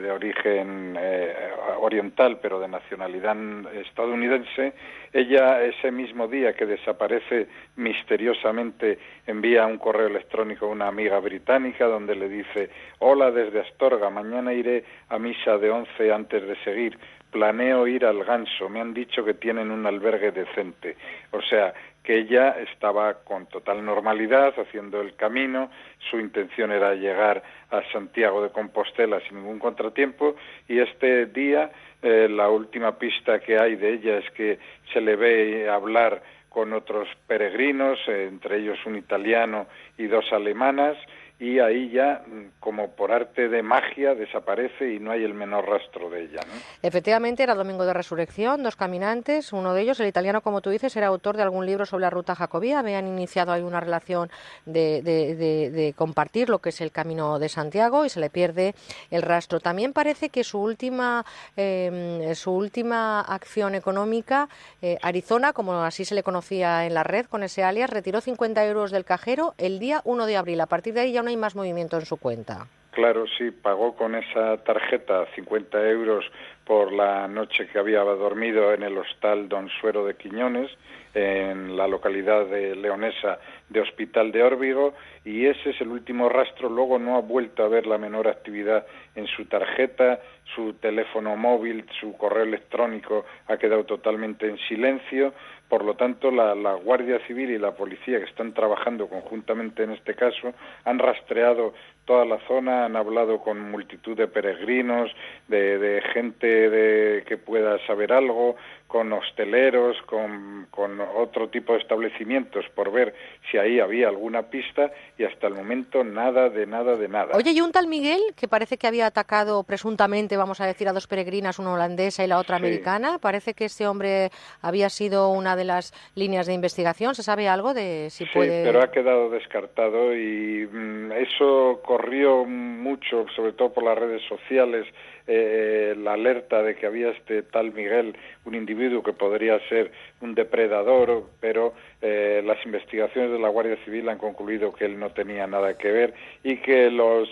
Speaker 82: de, origen eh, oriental, pero de nacionalidad estadounidense. Ella, ese mismo día que desaparece misteriosamente, envía un correo electrónico a una amiga británica donde le dice, hola desde Astorga, mañana iré a misa de once antes de seguir planeo ir al ganso, me han dicho que tienen un albergue decente. O sea, que ella estaba con total normalidad haciendo el camino, su intención era llegar a Santiago de Compostela sin ningún contratiempo. Y este día eh, la última pista que hay de ella es que se le ve hablar con otros peregrinos, eh, entre ellos un italiano y dos alemanas, y ahí ya, mm, como por arte de magia, desaparece y no hay el menor rastro de ella. ¿no?
Speaker 1: Efectivamente, era Domingo de Resurrección, dos caminantes, uno de ellos, el italiano, como tú dices, era autor de algún libro sobre la ruta jacobía, habían iniciado ahí una relación de, compartir lo que es el camino de Santiago y se le pierde el rastro. También parece que su última, eh, su última acción económica, eh, Arizona, como así se le conocía en la red con ese alias, retiró 50 euros del cajero el día 1 de abril. A partir de ahí ya hay más movimiento en su cuenta.
Speaker 82: Claro, sí, pagó con esa tarjeta 50 euros por la noche que había dormido en el hostal Don Suero de Quiñones, en la localidad de leonesa de Hospital de Órbigo, y ese es el último rastro. Luego no ha vuelto a ver la menor actividad en su tarjeta, su teléfono móvil, su correo electrónico ha quedado totalmente en silencio. Por lo tanto, la, la, Guardia Civil y la policía que están trabajando conjuntamente en este caso han rastreado toda la zona, han hablado con multitud de peregrinos, de, de gente de, que pueda saber algo, con hosteleros, con, con otro tipo de establecimientos por ver si ahí había alguna pista y hasta el momento nada de nada de nada.
Speaker 1: Oye, y un tal Miguel que parece que había atacado presuntamente, vamos a decir, a dos peregrinas, una holandesa y la otra
Speaker 82: Sí.
Speaker 1: americana. Parece que este hombre había sido una de las líneas de investigación. ¿Se sabe algo de si
Speaker 82: Sí,
Speaker 1: puede...?
Speaker 82: pero ha quedado descartado y mm, eso corrió mucho, sobre todo por las redes sociales, eh, la alerta de que había este tal Miguel, un individuo que podría ser un depredador, pero eh, las investigaciones de la Guardia Civil han concluido que él no tenía nada que ver y que los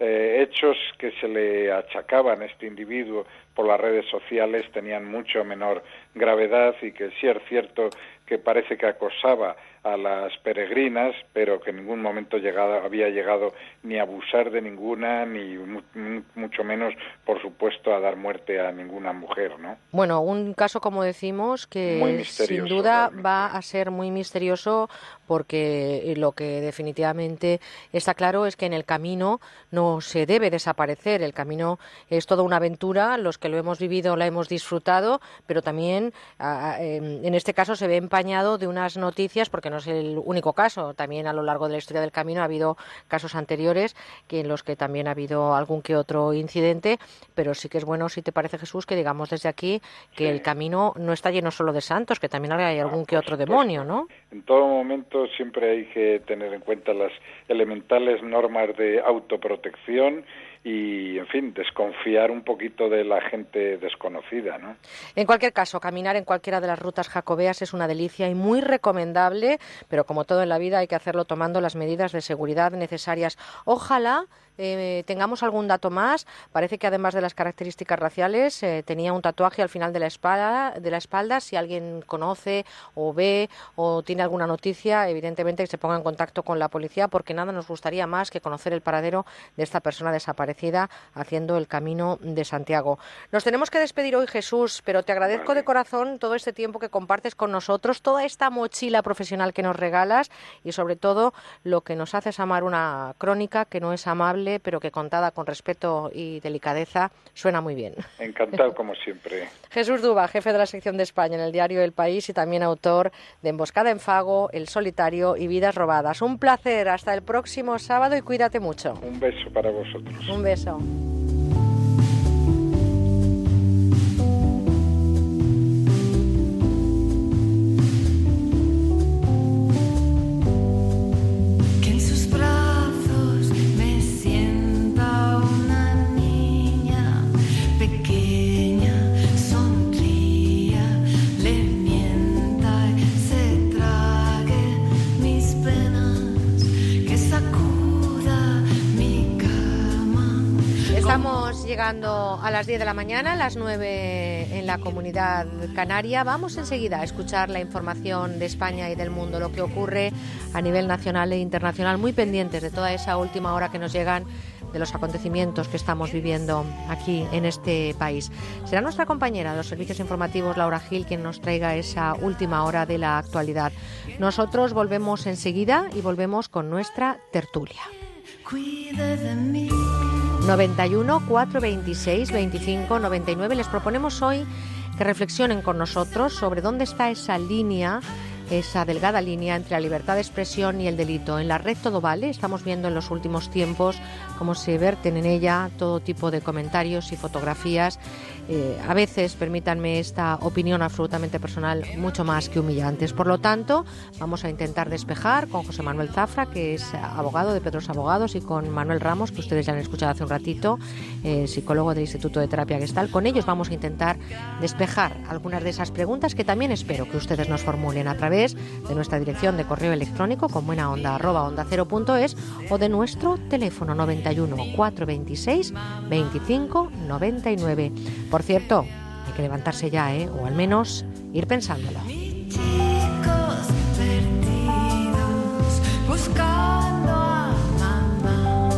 Speaker 82: eh, hechos que se le achacaban a este individuo por las redes sociales tenían mucho menor gravedad y que sí es cierto que parece que acosaba a las peregrinas, pero que en ningún momento llegada, había llegado ni a abusar de ninguna, ni mu- mu- mucho menos, por supuesto, a dar muerte a ninguna mujer, ¿no?
Speaker 1: Bueno, un caso, como decimos, que sin duda va a ser muy misterioso porque lo que definitivamente está claro es que en el camino no se debe desaparecer. El camino es toda una aventura. Los que lo hemos vivido la hemos disfrutado, pero también ah, em, en este caso se ve empañado de unas noticias, porque no es el único caso. También a lo largo de la historia del camino ha habido casos anteriores que en los que también ha habido algún que otro incidente, pero sí que es bueno, si te parece Jesús, que digamos desde aquí que el camino no está lleno solo de santos, que también hay algún que otro demonio, ¿no?
Speaker 82: En todo momento siempre hay que tener en cuenta las elementales normas de autoprotección y, en fin, desconfiar un poquito de la gente desconocida, ¿no?
Speaker 1: En cualquier caso, caminar en cualquiera de las rutas jacobeas es una delicia y muy recomendable, pero como todo en la vida hay que hacerlo tomando las medidas de seguridad necesarias. Ojalá eh, tengamos algún dato más. Parece que además de las características raciales, eh, tenía un tatuaje al final de la espalda. De la espalda. Si alguien conoce o ve o tiene alguna noticia, evidentemente que se ponga en contacto con la policía, porque nada nos gustaría más que conocer el paradero de esta persona desaparecida haciendo el camino de Santiago. Nos tenemos que despedir hoy, Jesús, pero te agradezco de corazón todo este tiempo que compartes con nosotros, toda esta mochila profesional que nos regalas y sobre todo lo que nos haces amar una crónica que no es amable, pero que contada con respeto y delicadeza suena muy bien.
Speaker 82: Encantado, como siempre.
Speaker 1: Jesús Duba, jefe de la sección de España en el diario El País y también autor de Emboscada en Fago, El Solitario y Vidas Robadas. Un placer, hasta el próximo sábado y cuídate mucho.
Speaker 82: Un beso para vosotros.
Speaker 1: Un beso. A las 10 de la mañana, a las 9 en la comunidad canaria. Vamos enseguida a escuchar la información de España y del mundo, lo que ocurre a nivel nacional e internacional, muy pendientes de toda esa última hora que nos llegan de los acontecimientos que estamos viviendo aquí en este país. Será nuestra compañera de los servicios informativos, Laura Gil, quien nos traiga esa última hora de la actualidad. Nosotros volvemos enseguida y volvemos con nuestra tertulia. 91 426 25 99. Les proponemos hoy que reflexionen con nosotros sobre dónde está esa línea, esa delgada línea entre la libertad de expresión y el delito. En la red todo vale, estamos viendo en los últimos tiempos cómo se verten en ella todo tipo de comentarios y fotografías. eh, a veces, permítanme esta opinión absolutamente personal, mucho más que humillantes. Por lo tanto, vamos a intentar despejar con José Manuel Zafra, que es abogado de Petros Abogados, y con Manuel Ramos, que ustedes ya han escuchado hace un ratito, eh, psicólogo del Instituto de Terapia Gestal. Con ellos vamos a intentar despejar algunas de esas preguntas que también espero que ustedes nos formulen a través de nuestra dirección de correo electrónico con buena o de nuestro teléfono 91 91 426 25 99. Por cierto, hay que levantarse ya, ¿eh? o al menos ir pensándolo.
Speaker 83: Chicos perdidos buscando a mamá,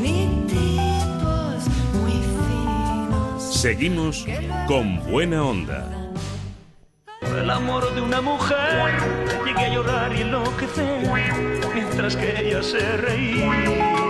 Speaker 83: ni tipos muy finos.
Speaker 2: Seguimos con buena onda.
Speaker 84: Por el amor de una mujer llegué a llorar y enloquecer mientras que ella se reía.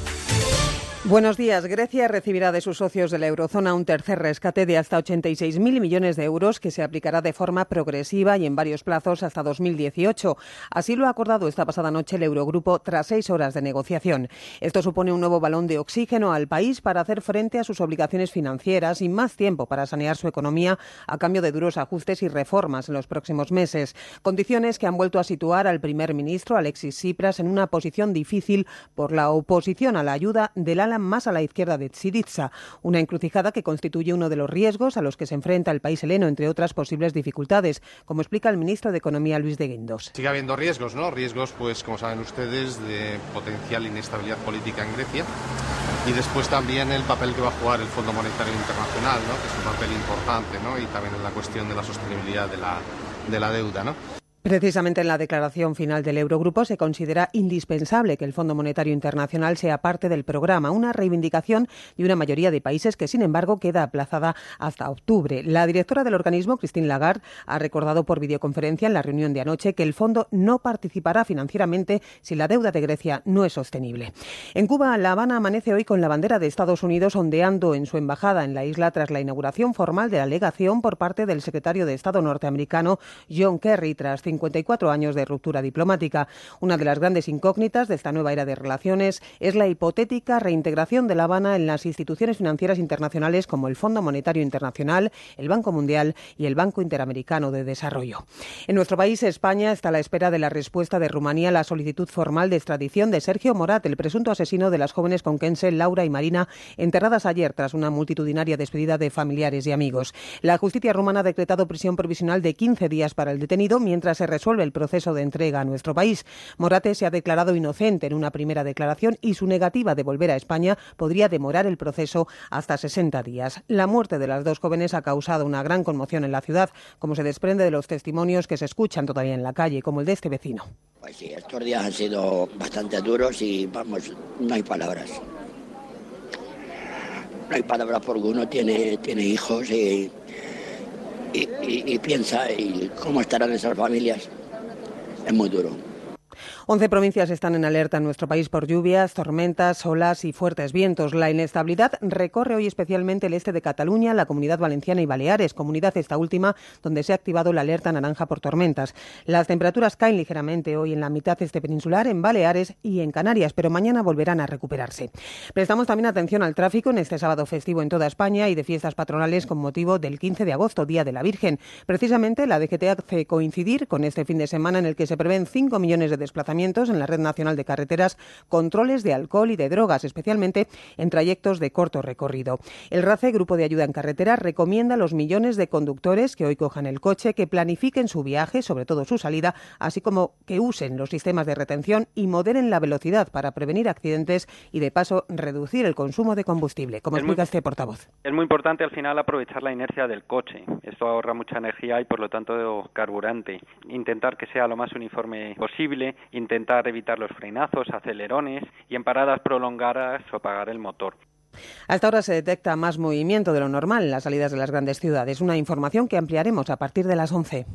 Speaker 48: Buenos días. Grecia recibirá de sus socios de la eurozona un tercer rescate de hasta 86.000 millones de euros que se aplicará de forma progresiva y en varios plazos hasta 2018. Así lo ha acordado esta pasada noche el Eurogrupo tras seis horas de negociación. Esto supone un nuevo balón de oxígeno al país para hacer frente a sus obligaciones financieras y más tiempo para sanear su economía a cambio de duros ajustes y reformas en los próximos meses. Condiciones que han vuelto a situar al primer ministro Alexis Tsipras en una posición difícil por la oposición a la ayuda del más a la izquierda de Syriza, una encrucijada que constituye uno de los riesgos a los que se enfrenta el país heleno, entre otras posibles dificultades, como explica el ministro de Economía Luis de Guindos.
Speaker 85: Sigue habiendo riesgos, ¿no? Riesgos, pues, como saben ustedes, de potencial inestabilidad política en Grecia y después también el papel que va a jugar el Fondo Monetario Internacional, ¿no? Que es un papel importante, ¿no? Y también en la cuestión de la sostenibilidad de la, de la deuda, ¿no?
Speaker 48: Precisamente en la declaración final del Eurogrupo se considera indispensable que el Fondo Monetario Internacional sea parte del programa, una reivindicación de una mayoría de países que, sin embargo, queda aplazada hasta octubre. La directora del organismo, Christine Lagarde, ha recordado por videoconferencia en la reunión de anoche que el fondo no participará financieramente si la deuda de Grecia no es sostenible. En Cuba, La Habana amanece hoy con la bandera de Estados Unidos ondeando en su embajada en la isla tras la inauguración formal de la legación por parte del secretario de Estado norteamericano John Kerry tras 54 años de ruptura diplomática. Una de las grandes incógnitas de esta nueva era de relaciones es la hipotética reintegración de La Habana en las instituciones financieras internacionales como el Fondo Monetario Internacional, el Banco Mundial y el Banco Interamericano de Desarrollo. En nuestro país, España, está a la espera de la respuesta de Rumanía a la solicitud formal de extradición de Sergio Morat, el presunto asesino de las jóvenes conquense Laura y Marina, enterradas ayer tras una multitudinaria despedida de familiares y amigos. La justicia rumana ha decretado prisión provisional de 15 días para el detenido mientras se resuelve el proceso de entrega a nuestro país. Morate se ha declarado inocente en una primera declaración y su negativa de volver a España podría demorar el proceso hasta 60 días. La muerte de las dos jóvenes ha causado una gran conmoción en la ciudad, como se desprende de los testimonios que se escuchan todavía en la calle, como el de este vecino.
Speaker 85: Pues sí, estos días han sido bastante duros y vamos, no hay palabras. No hay palabras porque uno tiene, tiene hijos y y, piensa y cómo estarán esas familias. Es muy duro.
Speaker 48: 11 provincias están en alerta en nuestro país por lluvias, tormentas, olas y fuertes vientos. La inestabilidad recorre hoy especialmente el este de Cataluña, la Comunidad Valenciana y Baleares, comunidad esta última donde se ha activado la alerta naranja por tormentas. Las temperaturas caen ligeramente hoy en la mitad este peninsular, en Baleares y en Canarias, pero mañana volverán a recuperarse. Prestamos también atención al tráfico en este sábado festivo en toda España y de fiestas patronales con motivo del 15 de agosto, Día de la Virgen. Precisamente la DGT hace coincidir con este fin de semana en el que se prevén 5 millones de desplazamientos en la Red Nacional de Carreteras, controles de alcohol y de drogas, especialmente en trayectos de corto recorrido. El RACE, Grupo de Ayuda en Carretera, recomienda a los millones de conductores que hoy cojan el coche que planifiquen su viaje, sobre todo su salida, así como que usen los sistemas de retención y moderen la velocidad para prevenir accidentes y, de paso, reducir el consumo de combustible. Como
Speaker 86: Es muy-
Speaker 48: explica este portavoz.
Speaker 86: Es muy importante al final aprovechar la inercia del coche. Esto ahorra mucha energía y por lo tanto carburante. Intentar que sea lo más uniforme posible, intentar evitar los frenazos, acelerones y en paradas prolongadas apagar el motor.
Speaker 48: Hasta ahora se detecta más movimiento de lo normal en las salidas de las grandes ciudades. Una información que ampliaremos a partir de las 11.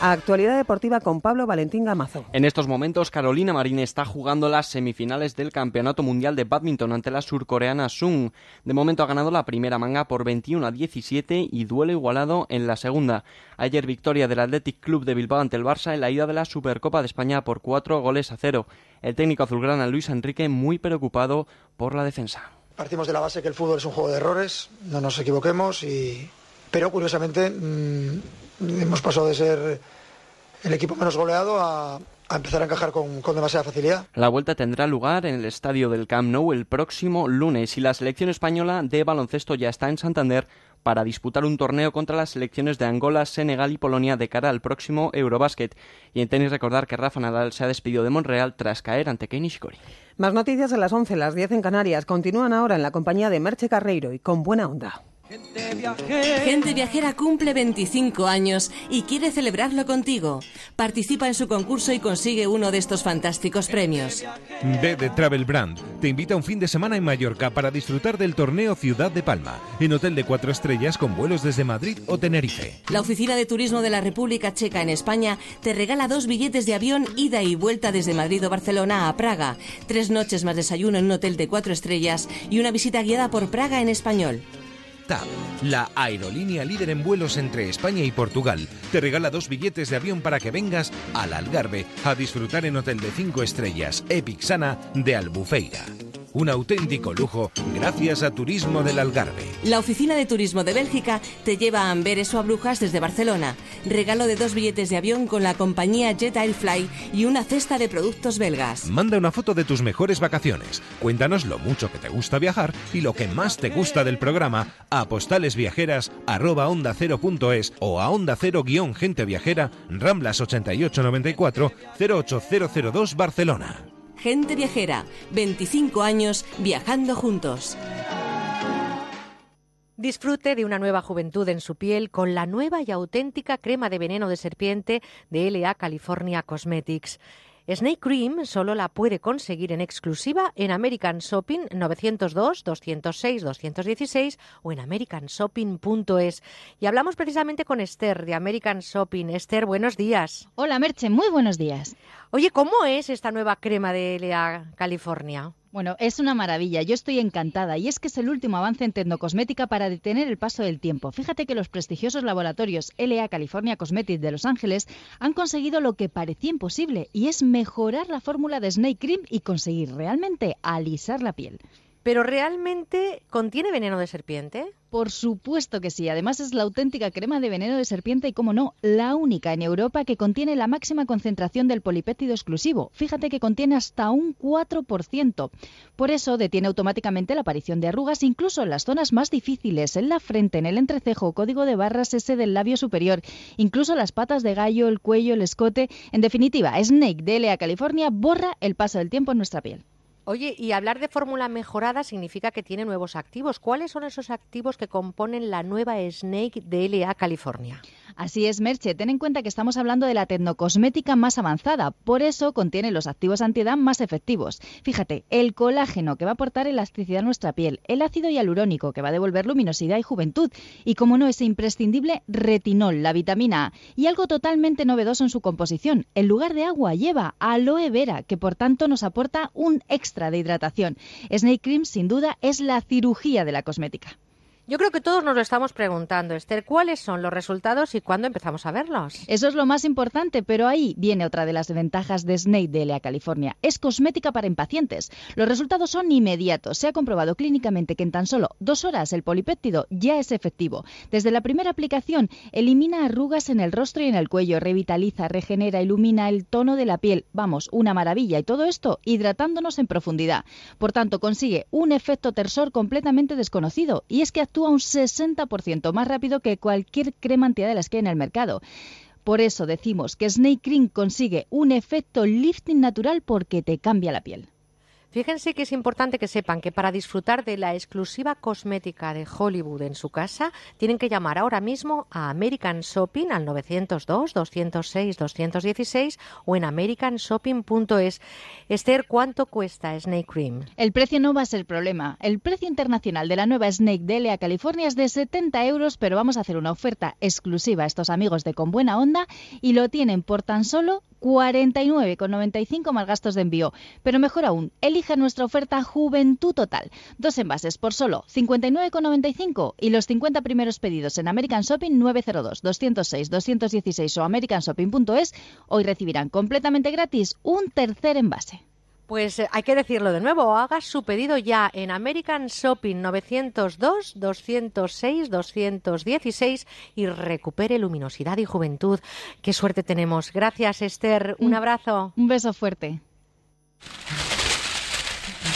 Speaker 48: Actualidad deportiva con Pablo Valentín Gamazo.
Speaker 87: En estos momentos, Carolina Marín está jugando las semifinales del Campeonato Mundial de Badminton ante la surcoreana Sung. De momento ha ganado la primera manga por 21 a 17 y duelo igualado en la segunda. Ayer victoria del Athletic Club de Bilbao ante el Barça en la ida de la Supercopa de España por 4 goles a 0. El técnico azulgrana Luis Enrique muy preocupado por la defensa.
Speaker 54: Partimos de la base que el fútbol es un juego de errores, no nos equivoquemos, y... pero curiosamente mm, hemos pasado de ser el equipo menos goleado a, a empezar a encajar con, con demasiada facilidad.
Speaker 87: La vuelta tendrá lugar en el estadio del Camp Nou el próximo lunes y la selección española de baloncesto ya está en Santander para disputar un torneo contra las selecciones de Angola, Senegal y Polonia de cara al próximo Eurobasket. Y en tenis recordar que Rafa Nadal se ha despedido de Monreal tras caer ante Kei Nishikori.
Speaker 48: Más noticias a las 11, las 10 en Canarias. Continúan ahora en la compañía de Merche Carreiro y con buena onda.
Speaker 60: Gente Viajera cumple 25 años y quiere celebrarlo contigo. Participa en su concurso y consigue uno de estos fantásticos premios.
Speaker 84: D de Travel Brand te invita a un fin de semana en Mallorca para disfrutar del torneo Ciudad de Palma, en hotel de cuatro estrellas con vuelos desde Madrid o Tenerife.
Speaker 60: La Oficina de Turismo de la República Checa en España te regala dos billetes de avión ida y vuelta desde Madrid o Barcelona a Praga, tres noches más desayuno en un hotel de cuatro estrellas y una visita guiada por Praga en español.
Speaker 84: TAP, la aerolínea líder en vuelos entre España y Portugal, te regala dos billetes de avión para que vengas al Algarve a disfrutar en hotel de cinco estrellas Epic Sana de Albufeira. Un auténtico lujo gracias a Turismo del Algarve.
Speaker 60: La Oficina de Turismo de Bélgica te lleva a Amberes o a Brujas desde Barcelona. Regalo de dos billetes de avión con la compañía Jet Airfly y una cesta de productos belgas.
Speaker 84: Manda una foto de tus mejores vacaciones. Cuéntanos lo mucho que te gusta viajar y lo que más te gusta del programa a postalesviajeras@onda0.es o a onda cero guion gente viajera Ramblas 8894 08002 Barcelona.
Speaker 60: Gente Viajera, 25 años viajando juntos.
Speaker 1: Disfrute de una nueva juventud en su piel con la nueva y auténtica crema de veneno de serpiente de LA California Cosmetics. Snake Cream solo la puede conseguir en exclusiva en American Shopping 902 206 216 o en americanshopping.es. Y hablamos precisamente con Esther de American Shopping. Esther, buenos días.
Speaker 88: Hola Merche, muy buenos días.
Speaker 1: Oye, ¿cómo es esta nueva crema de LA California?
Speaker 88: Bueno, es una maravilla, yo estoy encantada y es que es el último avance en tecnocosmética para detener el paso del tiempo. Fíjate que los prestigiosos laboratorios LA California Cosmetics de Los Ángeles han conseguido lo que parecía imposible y es mejorar la fórmula de Snake Cream y conseguir realmente alisar la piel.
Speaker 1: ¿Pero realmente contiene veneno de serpiente?
Speaker 88: Por supuesto que sí. Además es la auténtica crema de veneno de serpiente y, como no, la única en Europa que contiene la máxima concentración del polipéptido exclusivo. Fíjate que contiene hasta un 4%. Por eso detiene automáticamente la aparición de arrugas, incluso en las zonas más difíciles, en la frente, en el entrecejo, código de barras ese del labio superior, incluso las patas de gallo, el cuello, el escote. En definitiva, Snake de LA California borra el paso del tiempo en nuestra piel.
Speaker 1: Oye, y hablar de fórmula mejorada significa que tiene nuevos activos. ¿Cuáles son esos activos que componen la nueva Snake de LA California?
Speaker 88: Así es, Merche. Ten en cuenta que estamos hablando de la tecnocosmética más avanzada. Por eso contiene los activos antiedad más efectivos. Fíjate, el colágeno que va a aportar elasticidad a nuestra piel, el ácido hialurónico que va a devolver luminosidad y juventud, y como no, ese imprescindible retinol, la vitamina A, y algo totalmente novedoso en su composición. En lugar de agua lleva aloe vera, que por tanto nos aporta un extra de hidratación. Snake Cream, sin duda, es la cirugía de la cosmética.
Speaker 1: Yo creo que todos nos lo estamos preguntando, Esther, ¿cuáles son los resultados y cuándo empezamos a verlos?
Speaker 88: Eso es lo más importante, pero ahí viene otra de las ventajas de Snake de LA California. Es cosmética para impacientes. Los resultados son inmediatos. Se ha comprobado clínicamente que en tan solo dos horas el polipéptido ya es efectivo. Desde la primera aplicación elimina arrugas en el rostro y en el cuello, revitaliza, regenera, ilumina el tono de la piel. Vamos, una maravilla. Y todo esto hidratándonos en profundidad. Por tanto, consigue un efecto tersor completamente desconocido. Y es que actúa un 60% más rápido que cualquier crema antiedad que hay en el mercado. Por eso decimos que Snake Cream consigue un efecto lifting natural porque te cambia la piel.
Speaker 1: Fíjense que es importante que sepan que para disfrutar de la exclusiva cosmética de Hollywood en su casa, tienen que llamar ahora mismo a American Shopping al 902-206-216 o en americanshopping.es. Esther, ¿cuánto cuesta Snake Cream?
Speaker 88: El precio no va a ser problema. El precio internacional de la nueva Snake de LA California es de 70 euros, pero vamos a hacer una oferta exclusiva a estos amigos de Con Buena Onda y lo tienen por tan solo 49,95 más gastos de envío. Pero mejor aún, elige nuestra oferta Juventud Total. Dos envases por solo 59,95 y los 50 primeros pedidos en American Shopping 902 206 216 o americanshopping.es hoy recibirán completamente gratis un tercer envase.
Speaker 1: Pues eh, hay que decirlo de nuevo, haga su pedido ya en American Shopping 902 206 216 y recupere luminosidad y juventud. Qué suerte tenemos. Gracias, Esther. Un abrazo.
Speaker 88: Un beso fuerte.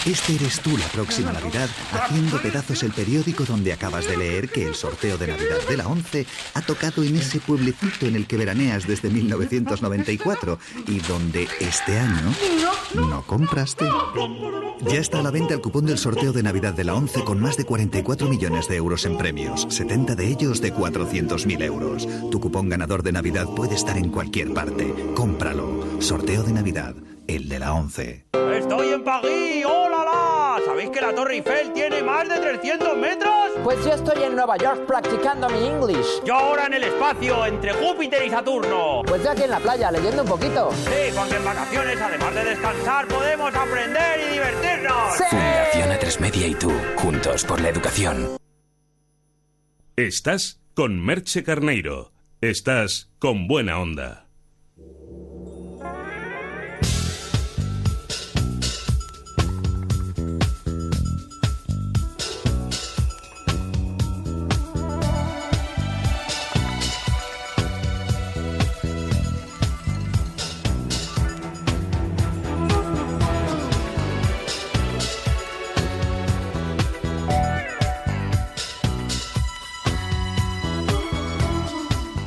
Speaker 89: Este eres tú la próxima Navidad haciendo pedazos el periódico donde acabas de leer que el sorteo de Navidad de la 11 ha tocado en ese pueblecito en el que veraneas desde 1994 y donde este año no compraste. Ya está a la venta el cupón del sorteo de Navidad de la 11 con más de 44 millones de euros en premios, 70 de ellos de 400.000 euros. Tu cupón ganador de Navidad puede estar en cualquier parte. Cómpralo. Sorteo de Navidad, el de la 11.
Speaker 90: ¡Estoy en París! ¡Hola, la! ¿Sabéis que la Torre Eiffel tiene más de 300 metros?
Speaker 91: Pues yo estoy en Nueva York practicando mi English.
Speaker 90: Yo ahora en el espacio, entre Júpiter y Saturno.
Speaker 91: Pues yo aquí en la playa, leyendo un poquito.
Speaker 90: Sí, porque en vacaciones, además de descansar, podemos aprender y divertirnos.
Speaker 91: ¡Sí!
Speaker 92: Fundación A3 Media y tú, juntos por la educación.
Speaker 2: Estás con Merche Carneiro. Estás con buena onda.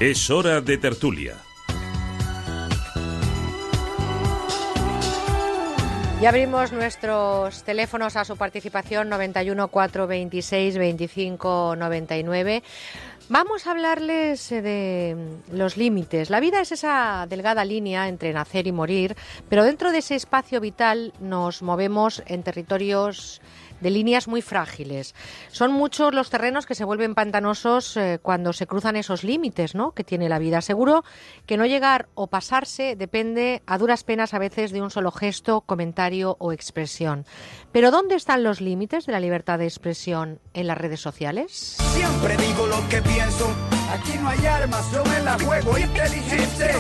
Speaker 2: Es hora de tertulia.
Speaker 1: Y abrimos nuestros teléfonos a su participación 91 426 25 99. Vamos a hablarles eh, de los límites. La vida es esa delgada línea entre nacer y morir, pero dentro de ese espacio vital nos movemos en territorios de líneas muy frágiles. Son muchos los terrenos que se vuelven pantanosos eh, cuando se cruzan esos límites ¿no? que tiene la vida. Seguro que no llegar o pasarse depende a duras penas a veces de un solo gesto, comentario o expresión. Pero ¿dónde están los límites de la libertad de expresión en las redes sociales?
Speaker 93: Siempre digo lo que pienso. Aquí no hay armas, yo me la juego inteligente.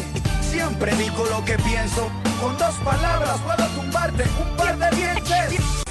Speaker 93: Siempre digo lo que pienso. Con dos palabras puedo tumbarte un par de dientes.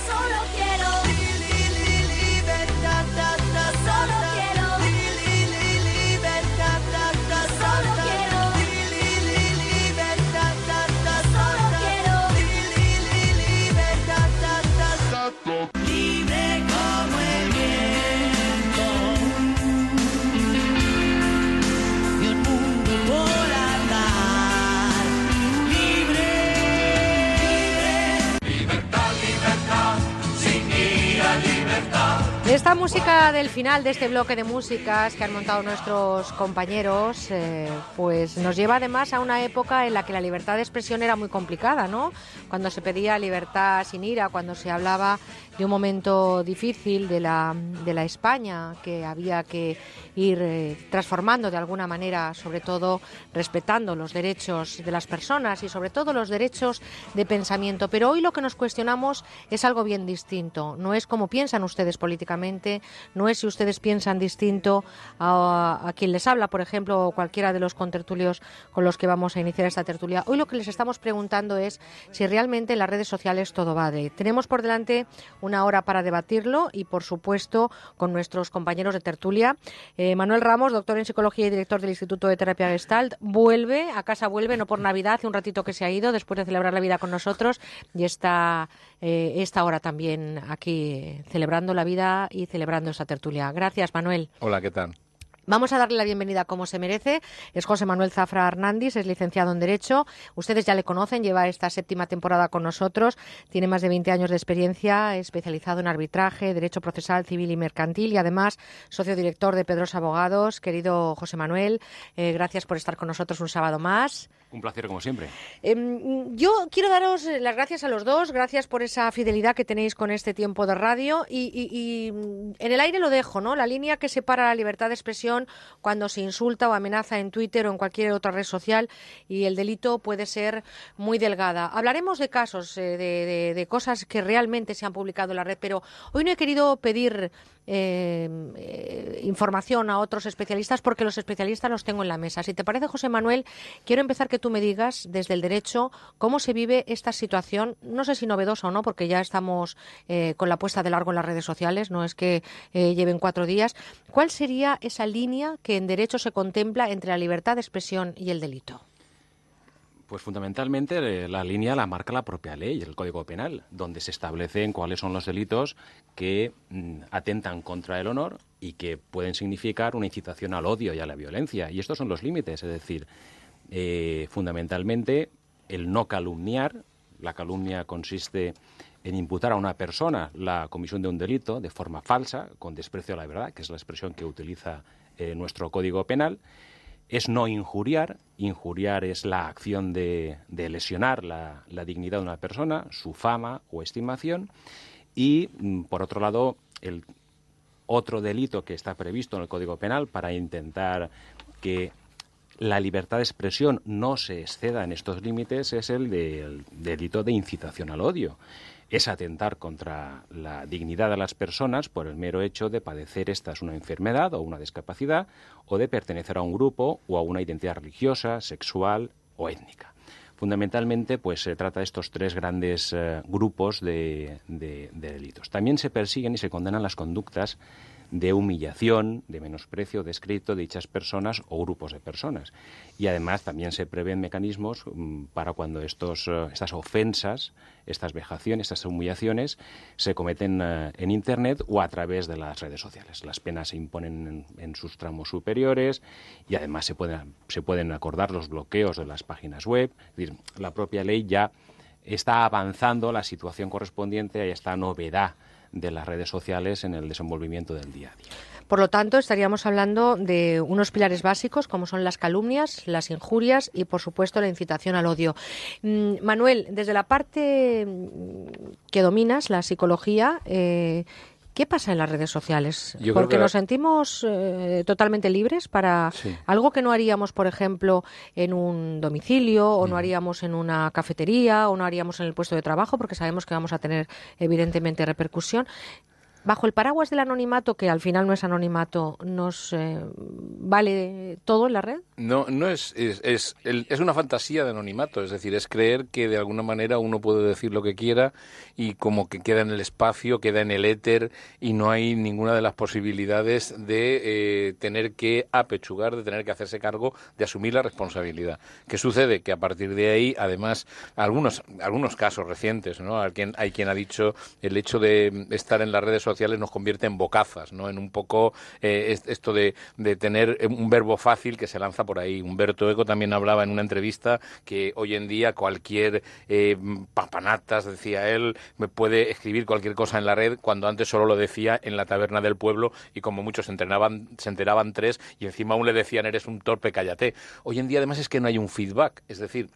Speaker 1: Esta música del final de este bloque de músicas que han montado nuestros compañeros, eh, pues nos lleva además a una época en la que la libertad de expresión era muy complicada, ¿no? Cuando se pedía libertad sin ira, cuando se hablaba de un momento difícil de la, de la España que había que ir eh, transformando de alguna manera, sobre todo respetando los derechos de las personas y sobre todo los derechos de pensamiento. Pero hoy lo que nos cuestionamos es algo bien distinto. No es como piensan ustedes políticamente, no es si ustedes piensan distinto a, a quien les habla, por ejemplo, o cualquiera de los contertulios con los que vamos a iniciar esta tertulia. Hoy lo que les estamos preguntando es si realmente en las redes sociales todo vale. Tenemos por delante una hora para debatirlo y, por supuesto, con nuestros compañeros de tertulia. Eh, Manuel Ramos, doctor en psicología y director del Instituto de Terapia Gestalt, vuelve, a casa vuelve, no por Navidad, hace un ratito que se ha ido después de celebrar la vida con nosotros y está eh, esta hora también aquí celebrando la vida y celebrando esta tertulia. Gracias, Manuel.
Speaker 94: Hola, ¿qué tal?
Speaker 1: Vamos a darle la bienvenida como se merece. Es José Manuel Zafra Hernández, es licenciado en Derecho. Ustedes ya le conocen, lleva esta séptima temporada con nosotros. Tiene más de 20 años de experiencia, especializado en arbitraje, Derecho Procesal, Civil y Mercantil y además socio director de Pedros Abogados. Querido José Manuel, eh, gracias por estar con nosotros un sábado más.
Speaker 94: Un placer como siempre.
Speaker 1: Em, yo quiero daros las gracias a los dos, gracias por esa fidelidad que tenéis con este tiempo de radio y, mm, en el aire lo dejo, ¿no? La línea que separa la libertad de expresión cuando se insulta o amenaza en Twitter o en cualquier otra red social y el delito puede ser muy delgada. Hablaremos de casos, eh, de cosas que realmente se han publicado en la red, pero hoy no he querido pedir eh, eh, información a otros especialistas porque los especialistas los tengo en la mesa. Si te parece, José Manuel, quiero empezar que tú me digas desde el derecho cómo se vive esta situación, no sé si novedosa o no, porque ya estamos eh, con la puesta de largo en las redes sociales, no es que eh, lleven cuatro días. ¿Cuál sería esa línea que en derecho se contempla entre la libertad de expresión y el delito?
Speaker 94: Pues fundamentalmente eh, la línea la marca la propia ley, el Código Penal, donde se establecen cuáles son los delitos que mm, atentan contra el honor y que pueden significar una incitación al odio y a la violencia. Y estos son los límites, es decir, eh, fundamentalmente el no calumniar. La calumnia consiste en imputar a una persona la comisión de un delito de forma falsa, con desprecio a la verdad, que es la expresión que utiliza eh, nuestro Código Penal es no injuriar. Injuriar es la acción de, de lesionar la, la dignidad de una persona, su fama o estimación. Y, mm, por otro lado, el otro delito que está previsto en el Código Penal para intentar que la libertad de expresión no se exceda en estos límites es el del delito de incitación al odio. Es atentar contra la dignidad de las personas por el mero hecho de padecer esta es una enfermedad o una discapacidad o de pertenecer a un grupo o a una identidad religiosa, sexual o étnica. Fundamentalmente, pues se trata de estos tres grandes eh, grupos de, de- de delitos. También se persiguen y se condenan las conductas de humillación, de menosprecio, descrito de dichas personas o grupos de personas. Y además también se prevén mecanismos mm, para cuando estos, eh, estas ofensas, estas vejaciones, estas humillaciones se cometen eh, en Internet o a través de las redes sociales. Las penas se imponen en, sus tramos superiores y además se pueden, se pueden acordar los bloqueos de las páginas web. Decir, la propia ley ya está avanzando la situación correspondiente a esta novedad de las redes sociales en el desenvolvimiento del día a día.
Speaker 1: Por lo tanto, estaríamos hablando de unos pilares básicos como son las calumnias, las injurias y, por supuesto, la incitación al odio. Mm, Manuel, desde la parte que dominas, la psicología, eh, ¿Qué pasa en las redes sociales?
Speaker 66: Yo
Speaker 1: Porque
Speaker 66: que-
Speaker 1: nos sentimos eh, totalmente libres para
Speaker 66: Sí.
Speaker 1: algo que no haríamos, por ejemplo, en un domicilio o no haríamos en una cafetería o no haríamos en el puesto de trabajo porque sabemos que vamos a tener evidentemente repercusión. Bajo el paraguas del anonimato, que al final no es anonimato, ¿nos eh, vale todo en la red?
Speaker 66: No, no es, es, es, es una fantasía de anonimato, es decir, es creer que de alguna manera uno puede decir lo que quiera y como que queda en el espacio, queda en el éter y no hay ninguna de las posibilidades de eh, tener que apechugar, de tener que hacerse cargo, de asumir la responsabilidad. ¿Qué sucede? Que a partir de ahí, además, algunos, algunos casos recientes, ¿no? Hay quien, hay quien ha dicho el hecho de estar en las redes sociales nos convierte en bocazas, ¿no? En un poco eh, es- esto de, de tener un verbo fácil que se lanza por ahí. Humberto Eco también hablaba en una entrevista que hoy en día cualquier eh, papanatas, decía él, me puede escribir cualquier cosa en la red cuando antes solo lo decía en la taberna del pueblo y como muchos se entrenaban, se enteraban tres y encima aún le decían eres un torpe, cállate. Hoy en día además es que no hay un feedback, es decir,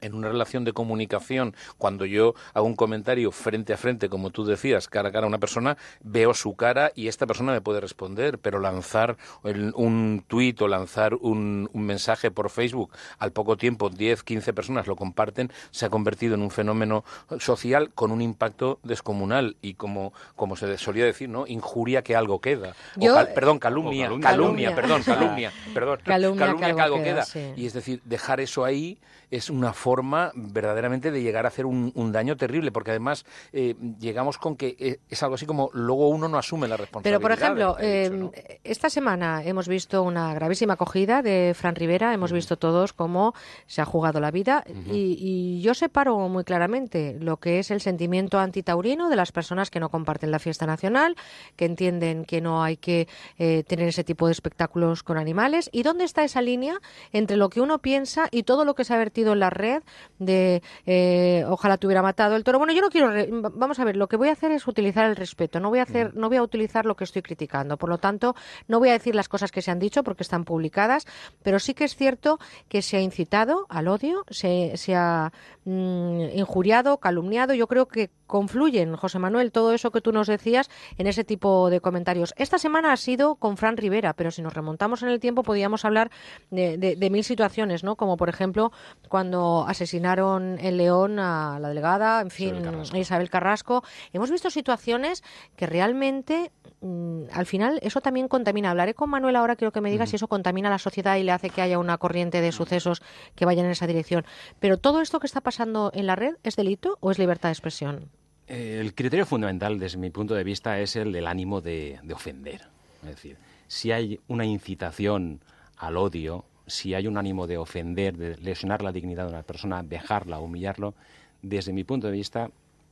Speaker 66: en una relación de comunicación, cuando yo hago un comentario frente a frente, como tú decías, cara a cara a una persona, veo su cara y esta persona me puede responder, pero lanzar el- un tuit o lanzar un, un mensaje por Facebook, al poco tiempo 10, 15 personas lo comparten, se ha convertido en un fenómeno social con un impacto descomunal y como, como se solía decir, ¿no? Injuria que algo queda. O cal- perdón, calumnia,
Speaker 1: O
Speaker 66: calumnia,
Speaker 1: calumnia.
Speaker 66: perdón, calumnia, perdón,
Speaker 1: Calumnia que algo queda, sí.
Speaker 66: Y es decir, dejar eso ahí es una forma verdaderamente de llegar a hacer un, un daño terrible, porque además eh, llegamos con que eh, es algo así como luego uno no asume la responsabilidad.
Speaker 1: Pero, por ejemplo, eh, esta semana hemos visto una gravísima acogida de Fran Rivera, hemos visto todos cómo se ha jugado la vida y, y yo separo muy claramente lo que es el sentimiento antitaurino de las personas que no comparten la fiesta nacional, que entienden que no hay que eh, tener ese tipo de espectáculos con animales y dónde está esa línea entre lo que uno piensa y todo lo que se ha vertido en la red de eh, ojalá te hubiera matado el toro. Bueno, yo no quiero. re- Vamos a ver, lo que voy a hacer es utilizar el respeto. No voy a hacer, no voy a utilizar lo que estoy criticando. Por lo tanto, no voy a decir las cosas que se han dicho porque están publicadas, pero sí que es cierto que se ha incitado al odio, se, se ha mm, injuriado, calumniado. Yo creo que confluyen, José Manuel, todo eso que tú nos decías en ese tipo de comentarios. Esta semana ha sido con Fran Rivera, pero si nos remontamos en el tiempo podíamos hablar de, de- de mil situaciones, ¿no? Como por ejemplo cuando asesinaron en León a la delegada, en fin, Isabel Carrasco. Hemos visto situaciones que realmente mm, al final eso también contamina. Hablaré con Manuel ahora, quiero que me diga si eso contamina a la sociedad y le hace que haya una corriente de sucesos que vayan en esa dirección. Pero todo esto que está pasando en la red, ¿es delito o es libertad de expresión?
Speaker 94: Eh, El criterio fundamental, desde mi punto de vista, es el del ánimo de, de ofender. Es decir, si hay una incitación al odio, si hay un ánimo de ofender, de lesionar la dignidad de una persona, dejarla, humillarlo, desde mi punto de vista,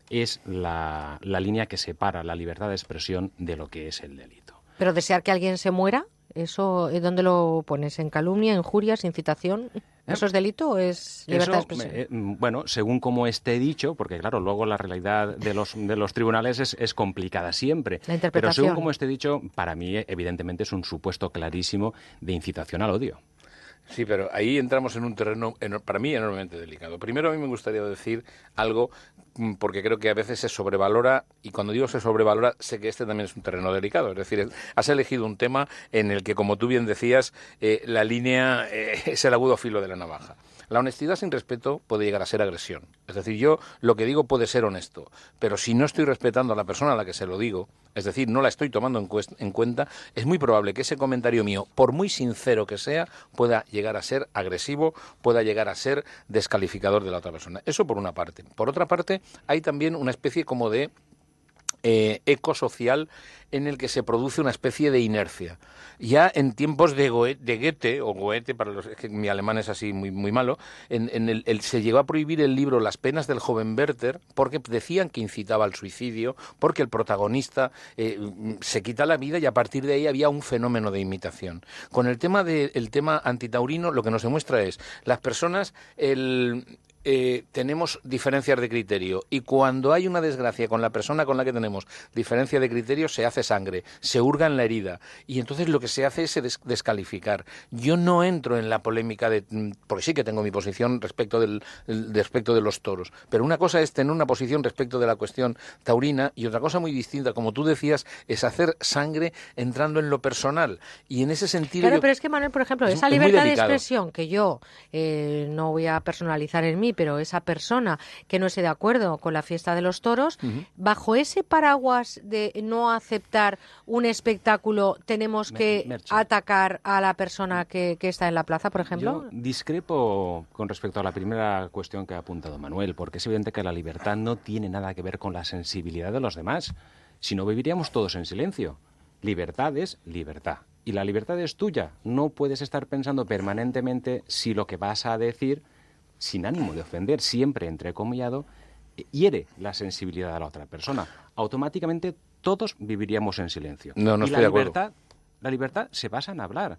Speaker 94: es la, la línea que separa la libertad de expresión de lo que es el delito.
Speaker 1: Pero desear que alguien se muera, ¿eso eh, dónde lo pones? ¿En calumnia, injurias, incitación? ¿Eso es delito o es libertad de expresión?
Speaker 94: eh, mm, bueno, según como esté dicho, porque claro, luego la realidad de los, de los tribunales es, es complicada siempre.
Speaker 1: La
Speaker 94: Pero
Speaker 1: interpretación.
Speaker 94: según como esté dicho, para mí, eh, evidentemente, es un supuesto clarísimo de incitación al odio.
Speaker 66: Sí, pero ahí entramos en un terreno, eno- para mí, enormemente delicado. Primero, a mí me gustaría decir algo, porque creo que a veces se sobrevalora, y cuando digo se sobrevalora, sé que este también es un terreno delicado. Es decir, has elegido un tema en el que, como tú bien decías, eh, la línea eh, es el agudo filo de la navaja. La honestidad sin respeto puede llegar a ser agresión. Es decir, yo lo que digo puede ser honesto, pero si no estoy respetando a la persona a la que se lo digo, es decir, no la estoy tomando en, en cuenta, es muy probable que ese comentario mío, por muy sincero que sea, pueda llegar a ser agresivo, pueda llegar a ser descalificador de la otra persona. Eso por una parte. Por otra parte, hay también una especie como de eh, eco social en el que se produce una especie de inercia. Ya en tiempos de, Goe- de Goethe, o Goethe, para los es que mi alemán es así muy, muy malo, en, el- se llegó a prohibir el libro Las penas del joven Werther porque decían que incitaba al suicidio, porque el protagonista eh, se quita la vida y a partir de ahí había un fenómeno de imitación. Con el tema, de, el tema antitaurino lo que nos demuestra es las personas, el, eh, tenemos diferencias de criterio y cuando hay una desgracia con la persona con la que tenemos diferencia de criterio, se hace sangre, se hurga en la herida y entonces lo que se hace es descalificar. Yo no entro en la polémica de, mm, porque sí que tengo mi posición respecto, del, respecto de los toros, pero una cosa es tener una posición respecto de la cuestión taurina y otra cosa muy distinta, como tú decías, es hacer sangre entrando en lo personal. Y en ese sentido...
Speaker 1: Claro, pero es que, Manuel, por ejemplo, esa libertad de expresión que yo eh, no voy a personalizar en mí, pero esa persona que no esté de acuerdo con la fiesta de los toros, bajo ese paraguas de no aceptar un espectáculo, tenemos que atacar a la persona que, está en la plaza, por ejemplo.
Speaker 94: discrepo con respecto a la primera cuestión que ha apuntado Manuel, porque es evidente que la libertad no tiene nada que ver con la sensibilidad de los demás. Si no, viviríamos todos en silencio. Libertad es libertad. Y la libertad es tuya. No puedes estar pensando permanentemente si lo que vas a decir, sin ánimo de ofender, siempre entrecomillado, hiere la sensibilidad de la otra persona. Automáticamente todos viviríamos en silencio.
Speaker 66: No, no
Speaker 94: y
Speaker 66: la
Speaker 94: libertad, La libertad se basa en hablar.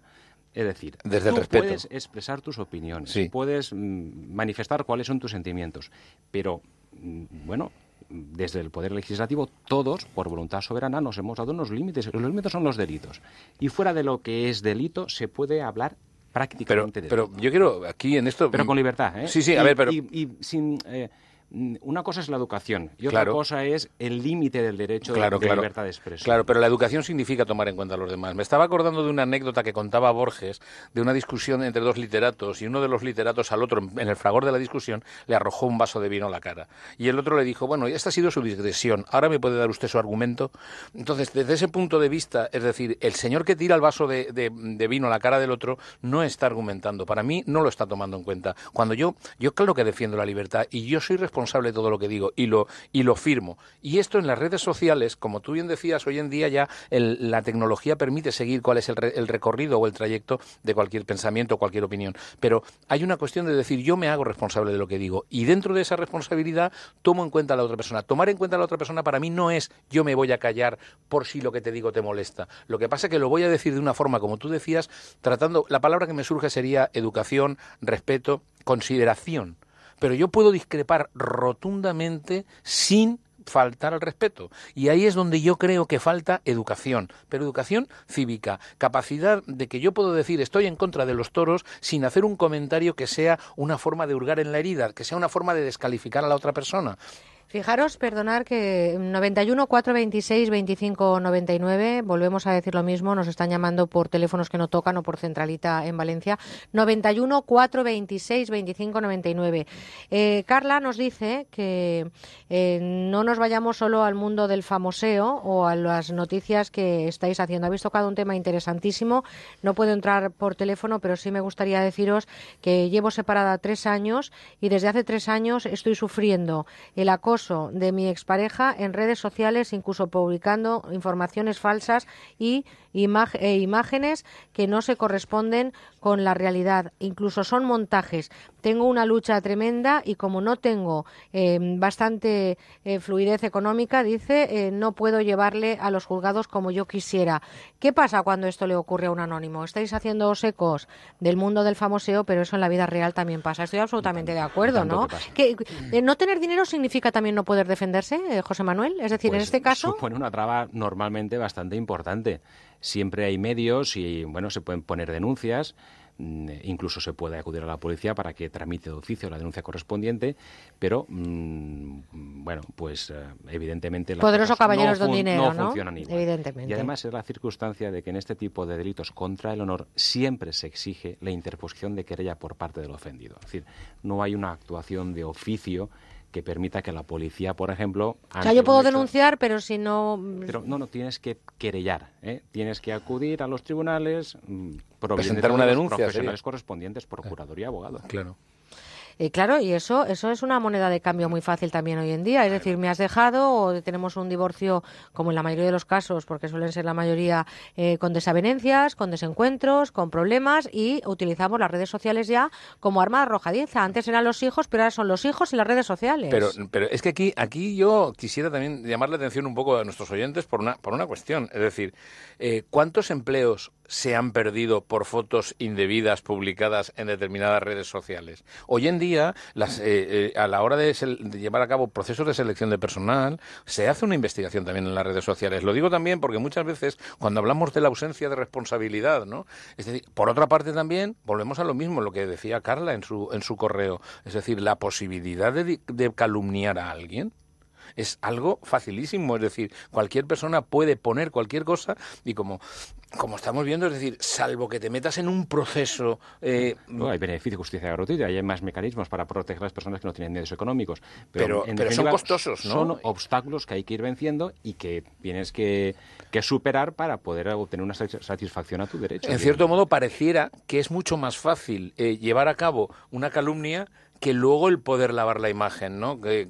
Speaker 94: Es decir,
Speaker 66: Desde
Speaker 94: tú
Speaker 66: el respeto.
Speaker 94: puedes expresar tus opiniones, puedes mm, manifestar cuáles son tus sentimientos, pero, mm, bueno, desde el Poder Legislativo, todos, por voluntad soberana, nos hemos dado unos límites. Los límites son los delitos. Y fuera de lo que es delito, se puede hablar prácticamente
Speaker 66: pero,
Speaker 94: de
Speaker 66: Pero yo quiero aquí en esto...
Speaker 94: Pero con libertad, ¿eh?
Speaker 66: Sí, sí, a ver, pero...
Speaker 94: Y, sin... Eh, una cosa es la educación y otra cosa es el límite del derecho de, libertad de expresión.
Speaker 66: Claro, pero la educación significa tomar en cuenta a los demás. Me estaba acordando de una anécdota que contaba Borges de una discusión entre dos literatos y uno de los literatos al otro, en el fragor de la discusión, le arrojó un vaso de vino a la cara. Y el otro le dijo, bueno, esta ha sido su digresión, ahora me puede dar usted su argumento. Entonces, desde ese punto de vista, es decir, el señor que tira el vaso de, de vino a la cara del otro no está argumentando. Para mí no lo está tomando en cuenta. Cuando yo, yo claro que defiendo la libertad y yo soy responsable responsable de todo lo que digo y lo, y lo firmo. Y esto en las redes sociales, como tú bien decías, hoy en día ya la tecnología permite seguir cuál es el, el, recorrido o el trayecto de cualquier pensamiento o cualquier opinión. Pero hay una cuestión de decir, yo me hago responsable de lo que digo y dentro de esa responsabilidad tomo en cuenta a la otra persona. Tomar en cuenta a la otra persona para mí no es yo me voy a callar por si lo que te digo te molesta. Lo que pasa es que lo voy a decir de una forma, como tú decías, tratando, la palabra que me surge sería educación, respeto, consideración pero yo puedo discrepar rotundamente sin faltar al respeto. Y ahí es donde yo creo que falta educación, pero educación cívica, capacidad de que yo puedo decir estoy en contra de los toros sin hacer un comentario que sea una forma de hurgar en la herida, que sea una forma de descalificar a la otra persona.
Speaker 1: Fijaros, perdonar que 91 426 25 99, volvemos a decir lo mismo, nos están llamando por teléfonos que no tocan o por centralita en Valencia. 91 426 25 99. Carla nos dice que eh, no nos vayamos solo al mundo del famoseo o a las noticias que estáis haciendo. Habéis tocado un tema interesantísimo. No puedo entrar por teléfono, pero sí me gustaría deciros que llevo separada tres años y desde hace tres años estoy sufriendo el acoso de mi expareja en redes sociales, incluso publicando informaciones falsas y e imágenes que no se corresponden con la realidad. Incluso son montajes. Tengo una lucha tremenda y como no tengo eh, bastante eh, fluidez económica, dice, eh, no puedo llevarle a los juzgados como yo quisiera. ¿Qué pasa cuando esto le ocurre a un anónimo? Estáis haciendo ecos del mundo del famoseo, pero eso en la vida real también pasa. Estoy absolutamente de acuerdo, ¿no? Que, no tener dinero significa también no poder defenderse, José Manuel. Es decir, en
Speaker 94: pues
Speaker 1: este caso.
Speaker 94: Supone una traba normalmente bastante importante siempre hay medios y bueno se pueden poner denuncias mm, incluso se puede acudir a la policía para que tramite de oficio la denuncia correspondiente, pero mm, bueno, pues eh, evidentemente
Speaker 1: poderoso caballeros
Speaker 94: no,
Speaker 1: dinero,
Speaker 94: no, funcionan igual.
Speaker 1: Evidentemente.
Speaker 94: Y además es la circunstancia de que en este tipo de delitos contra el honor siempre se exige la interposición de querella por parte del ofendido. Es decir, no hay una actuación de oficio que permita que la policía, por ejemplo...
Speaker 1: O sea, yo puedo denunciar, pero si no...
Speaker 94: Pero no, no, tienes que querellar, ¿eh? tienes que acudir a los tribunales,
Speaker 66: mm, presentar una denuncia,
Speaker 94: profesionales correspondientes, procuraduría, abogado.
Speaker 66: Claro.
Speaker 1: Eh, claro, y eso, eso es una moneda de cambio muy fácil también hoy en día. Es decir, me has dejado o tenemos un divorcio, como en la mayoría de los casos, porque suelen ser la mayoría eh, con desavenencias, con desencuentros, con problemas y utilizamos las redes sociales ya como arma arrojadiza. Antes eran los hijos, pero ahora son los hijos y las redes sociales.
Speaker 66: Pero, pero es que aquí, aquí yo quisiera también llamar la atención un poco a nuestros oyentes por una, por una cuestión. Es decir, eh, ¿cuántos empleos se han perdido por fotos indebidas publicadas en determinadas redes sociales. Hoy en día, las, eh, eh, a la hora de, llevar a cabo procesos de selección de personal, se hace una investigación también en las redes sociales. Lo digo también porque muchas veces, cuando hablamos de la ausencia de responsabilidad, ¿no? Es decir, por otra parte también, volvemos a lo mismo, lo que decía Carla en su, en su correo. Es decir, la posibilidad de calumniar a alguien es algo facilísimo, es decir, cualquier persona puede poner cualquier cosa y como como estamos viendo, es decir, salvo que te metas en un proceso...
Speaker 94: Eh, no, hay beneficio, justicia gratuita, hay más mecanismos para proteger a las personas que no tienen medios económicos.
Speaker 66: Pero, pero, son costosos, ¿no?
Speaker 94: Son obstáculos que hay que ir venciendo y que tienes que, que superar para poder obtener una satisfacción a tu derecho.
Speaker 66: En cierto modo, pareciera que es mucho más fácil eh, llevar a cabo una calumnia que luego el poder lavar la imagen, ¿no? Que,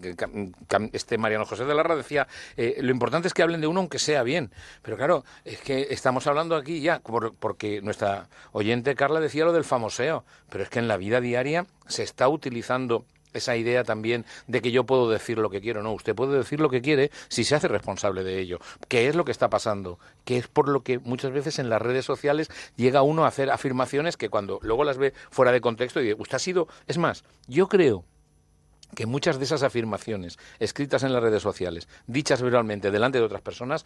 Speaker 66: este Mariano José de Larra decía, eh, lo importante es que hablen de uno aunque sea bien. Pero claro, es que estamos hablando aquí ya, porque nuestra oyente Carla decía lo del famoseo, pero es que en la vida diaria se está utilizando esa idea también de que yo puedo decir lo que quiero. No, usted puede decir lo que quiere si se hace responsable de ello. ¿Qué es lo que está pasando? Que es por lo que muchas veces en las redes sociales llega uno a hacer afirmaciones que cuando luego las ve fuera de contexto y dice, usted ha sido... Es más, yo creo que muchas de esas afirmaciones escritas en las redes sociales, dichas verbalmente delante de otras personas,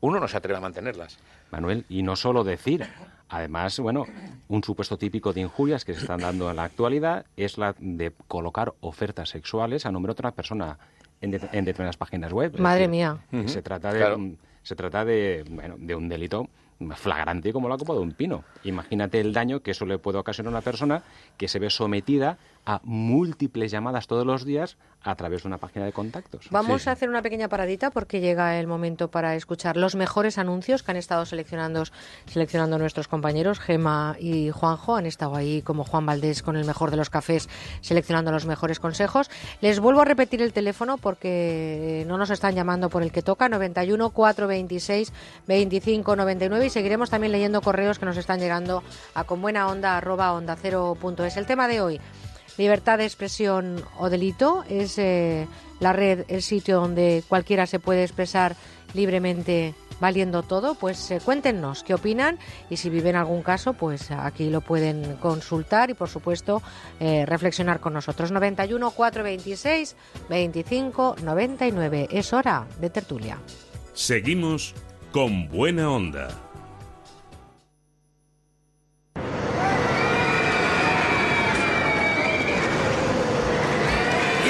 Speaker 66: uno no se atreve a mantenerlas.
Speaker 94: Manuel, y no solo decir, además, bueno, un supuesto típico de injurias que se están dando en la actualidad es la de colocar ofertas sexuales a nombre de otra persona en, determinadas páginas web.
Speaker 1: Madre mía.
Speaker 94: Se trata de, se trata de, bueno, de un delito flagrante como la copa de un pino. Imagínate el daño que eso le puede ocasionar a una persona que se ve sometida a múltiples llamadas todos los días a través de una página de contactos.
Speaker 1: Vamos a hacer una pequeña paradita porque llega el momento para escuchar los mejores anuncios que han estado seleccionando, seleccionando nuestros compañeros, Gema y Juanjo. Han estado ahí como Juan Valdés con el mejor de los cafés seleccionando los mejores consejos. Les vuelvo a repetir el teléfono porque no nos están llamando por el que toca, 91 426 25 99 y seguiremos también leyendo correos que nos están llegando a con buena onda arroba onda cero punto es. El tema de hoy, Libertad de expresión o delito es eh, la red, el sitio donde cualquiera se puede expresar libremente valiendo todo, pues eh, cuéntenos qué opinan y si viven algún caso, pues aquí lo pueden consultar y por supuesto eh, reflexionar con nosotros. 91 426 25 99. Es hora de tertulia.
Speaker 2: Seguimos con buena onda.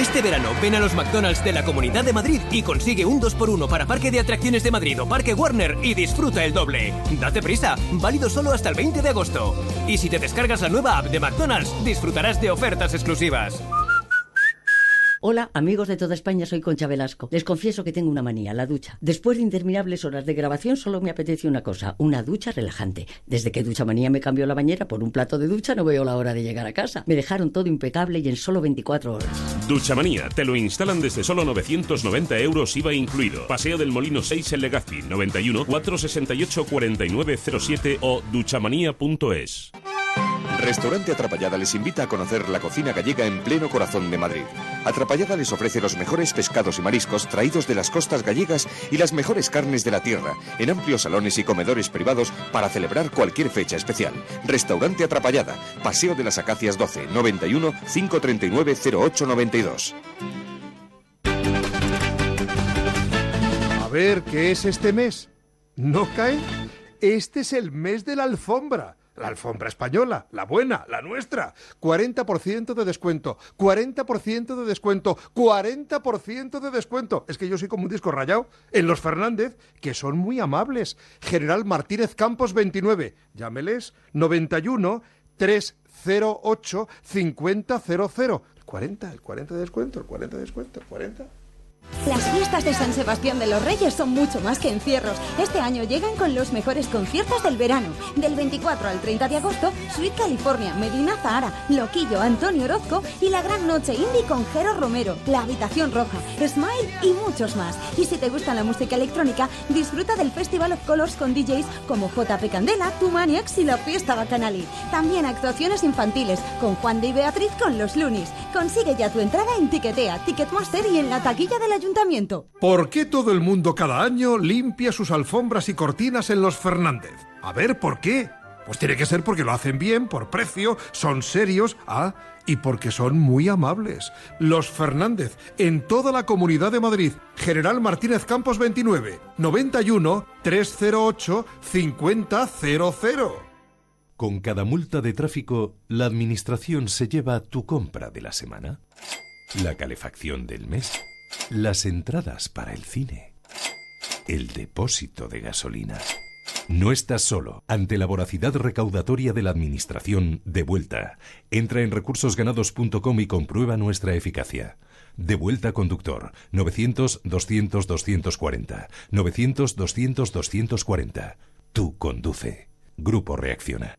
Speaker 15: Este verano ven a los McDonald's de la Comunidad de Madrid y consigue un 2x1 para Parque de Atracciones de Madrid o Parque Warner y disfruta el doble. Date prisa, válido solo hasta el 20 de agosto. Y si te descargas la nueva app de McDonald's, disfrutarás de ofertas exclusivas.
Speaker 95: Hola, amigos de toda España, soy Concha Velasco. Les confieso que tengo una manía, la ducha. Después de interminables horas de grabación, solo me apetece una cosa, una ducha relajante. Desde que Ducha Manía me cambió la bañera por un plato de ducha, no veo la hora de llegar a casa. Me dejaron todo impecable y en solo 24 horas.
Speaker 2: Ducha Manía, te lo instalan desde solo 990 euros IVA incluido. Paseo del Molino 6 en Legazpi, 91 468 4907 o duchamanía.es.
Speaker 96: Restaurante Atrapallada les invita a conocer la cocina gallega en pleno corazón de Madrid. Atrapallada les ofrece los mejores pescados y mariscos traídos de las costas gallegas y las mejores carnes de la tierra, en amplios salones y comedores privados para celebrar cualquier fecha especial. Restaurante Atrapallada, Paseo de las Acacias 12, 91 539 0892.
Speaker 37: A ver, ¿qué es este mes? ¿No cae? Este es el mes de la alfombra. La alfombra española, la buena, la nuestra. 40% de descuento, 40% de descuento, 40% de descuento. Es que yo soy como un disco rayado. En los Fernández, que son muy amables. General Martínez Campos 29. Llámeles 91 308 5000. El 40, el 40 de descuento, el 40 de descuento, el 40.
Speaker 42: Las fiestas de San Sebastián de los Reyes son mucho más que encierros. Este año llegan con los mejores conciertos del verano. Del 24 al 30 de agosto, Sweet California, Medina Zahara, Loquillo, Antonio Orozco y la gran noche indie con Jero Romero, La Habitación Roja, Smile y muchos más. Y si te gusta la música electrónica, disfruta del Festival of Colors con DJs como JP Candela, Tumaniax y la Fiesta Bacanali. También actuaciones infantiles con Juan de y Beatriz con los Lunis. Consigue ya tu entrada en Tiquetea, Ticketmaster y en la taquilla de la ayuntamiento.
Speaker 37: ¿Por qué todo el mundo cada año limpia sus alfombras y cortinas en los Fernández? A ver, ¿por qué? Pues tiene que ser porque lo hacen bien, por precio, son serios, ah, y porque son muy amables. Los Fernández, en toda la comunidad de Madrid. General Martínez Campos 29, 91 308 5000.
Speaker 78: Con cada multa de tráfico, la administración se lleva tu compra de la semana, la calefacción del mes, las entradas para el cine, el depósito de gasolina. No estás solo. Ante la voracidad recaudatoria de la Administración, de vuelta. Entra en recursosganados.com y comprueba nuestra eficacia. De vuelta conductor. 900-200-240. 900-200-240. Tú conduce. Grupo Reacciona.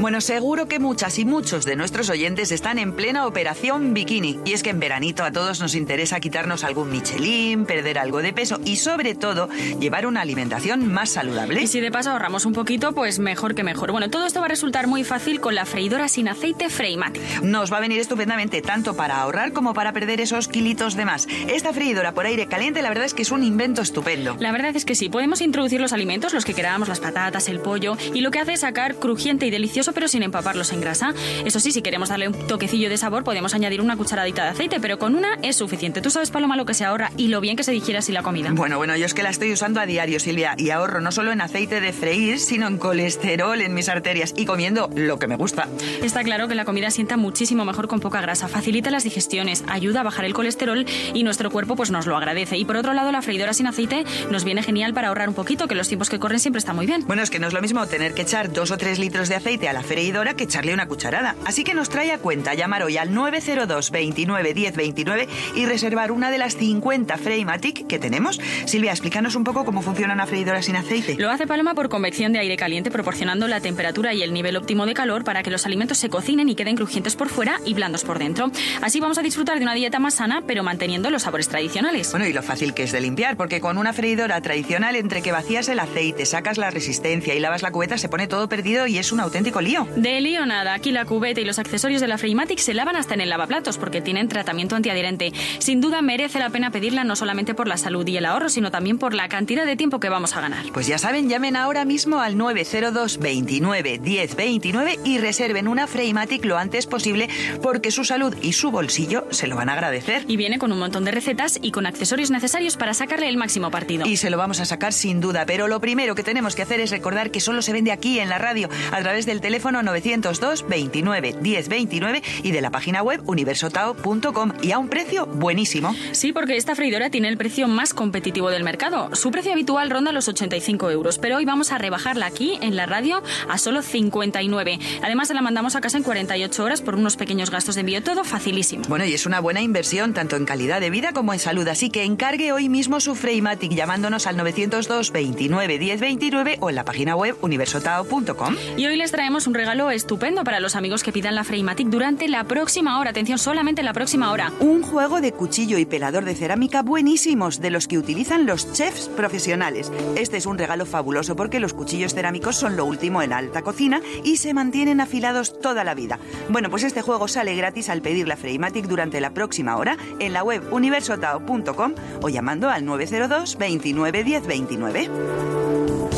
Speaker 61: Bueno, seguro que muchas y muchos de nuestros oyentes están en plena operación bikini. Y es que en veranito a todos nos interesa quitarnos algún Michelin, perder algo de peso y sobre todo llevar una alimentación más saludable.
Speaker 97: Y si de paso ahorramos un poquito, pues mejor que mejor. Bueno, todo esto va a resultar muy fácil con la freidora sin aceite Freimatic.
Speaker 61: Nos va a venir estupendamente tanto para ahorrar como para perder esos kilitos de más. Esta freidora por aire caliente la verdad es que es un invento estupendo.
Speaker 97: La verdad es que sí, podemos introducir los alimentos, los que queramos, las patatas, el pollo, y lo que hace es sacar crujiente y delicioso pero sin empaparlos en grasa. Eso sí, si queremos darle un toquecillo de sabor, podemos añadir una cucharadita de aceite, pero con una es suficiente. Tú sabes, Paloma, lo que se ahorra y lo bien que se digiere así la comida.
Speaker 61: Bueno, bueno, yo es que la estoy usando a diario, Silvia, y ahorro no solo en aceite de freír, sino en colesterol en mis arterias y comiendo lo que me gusta.
Speaker 97: Está claro que la comida sienta muchísimo mejor con poca grasa, facilita las digestiones, ayuda a bajar el colesterol y nuestro cuerpo pues nos lo agradece. Y por otro lado, la freidora sin aceite nos viene genial para ahorrar un poquito, que los tiempos que corren siempre está muy bien.
Speaker 61: Bueno, es que no es lo mismo tener que echar dos o tres litros de aceite a la freidora que echarle una cucharada. Así que nos trae a cuenta llamar hoy al 902 29 10 29 y reservar una de las 50 Freimatic que tenemos. Silvia, explícanos un poco cómo funciona una freidora sin aceite.
Speaker 97: Lo hace Paloma por convección de aire caliente, proporcionando la temperatura y el nivel óptimo de calor para que los alimentos se cocinen y queden crujientes por fuera y blandos por dentro. Así vamos a disfrutar de una dieta más sana, pero manteniendo los sabores tradicionales.
Speaker 61: Bueno, y lo fácil que es de limpiar, porque con una freidora tradicional, entre que vacías el aceite, sacas la resistencia y lavas la cubeta, se pone todo perdido y es un auténtico lío.
Speaker 97: De lío nada, aquí la cubeta y los accesorios de la Freimatic se lavan hasta en el lavaplatos porque tienen tratamiento antiadherente. Sin duda merece la pena pedirla no solamente por la salud y el ahorro, sino también por la cantidad de tiempo que vamos a ganar.
Speaker 61: Pues ya saben, llamen ahora mismo al 902 29 10 29 y reserven una Freimatic lo antes posible porque su salud y su bolsillo se lo van a agradecer.
Speaker 97: Y viene con un montón de recetas y con accesorios necesarios para sacarle el máximo partido.
Speaker 61: Y se lo vamos a sacar sin duda, pero lo primero que tenemos que hacer es recordar que solo se vende aquí en la radio a través del teléfono 902 29 10 29 y de la página web universotao.com y a un precio buenísimo.
Speaker 97: Sí, porque esta freidora tiene el precio más competitivo del mercado. Su precio habitual ronda los 85 euros, pero hoy vamos a rebajarla aquí en la radio a solo 59. Además, se la mandamos a casa en 48 horas por unos pequeños gastos de envío, todo facilísimo.
Speaker 61: Bueno, y es una buena inversión tanto en calidad de vida como en salud, así que encargue hoy mismo su Freimatic llamándonos al 902 29 10 29 o en la página web universotao.com.
Speaker 97: Y hoy les traemos un regalo estupendo para los amigos que pidan la Freimatic durante la próxima hora. Atención, solamente la próxima hora.
Speaker 61: Un juego de cuchillo y pelador de cerámica buenísimos, de los que utilizan los chefs profesionales. Este es un regalo fabuloso porque los cuchillos cerámicos son lo último en alta cocina y se mantienen afilados toda la vida. Bueno, pues este juego sale gratis al pedir la Freimatic durante la próxima hora en la web universotao.com o llamando al 902 29 10 29.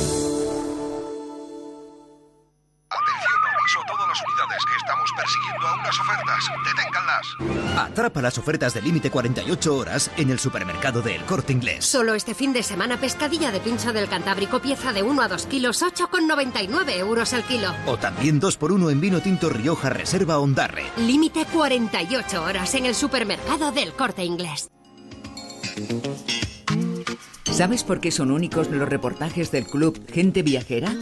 Speaker 98: Ofertas. Deténganlas.
Speaker 99: Atrapa las ofertas de límite 48 horas en el supermercado de El Corte Inglés.
Speaker 100: Solo este fin de semana pescadilla de pincho del Cantábrico pieza de 1 a 2 kilos 8,99 euros el kilo.
Speaker 99: O también 2x1 en vino tinto Rioja Reserva Ondarre.
Speaker 100: Límite 48 horas en el supermercado del Corte Inglés.
Speaker 17: ¿Sabes por qué son únicos los reportajes del club Gente Viajera?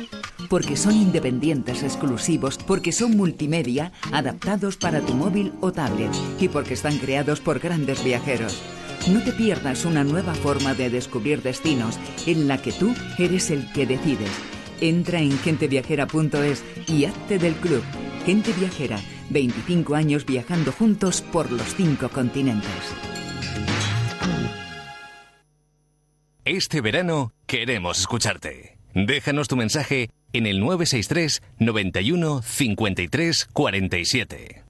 Speaker 17: Porque son independientes, exclusivos, porque son multimedia, adaptados para tu móvil o tablet y porque están creados por grandes viajeros. No te pierdas una nueva forma de descubrir destinos en la que tú eres el que decides. Entra en genteviajera.es y hazte del club. Gente Viajera, 25 años viajando juntos por los cinco continentes.
Speaker 12: Este verano queremos escucharte. Déjanos tu mensaje en el 963 91 53 47.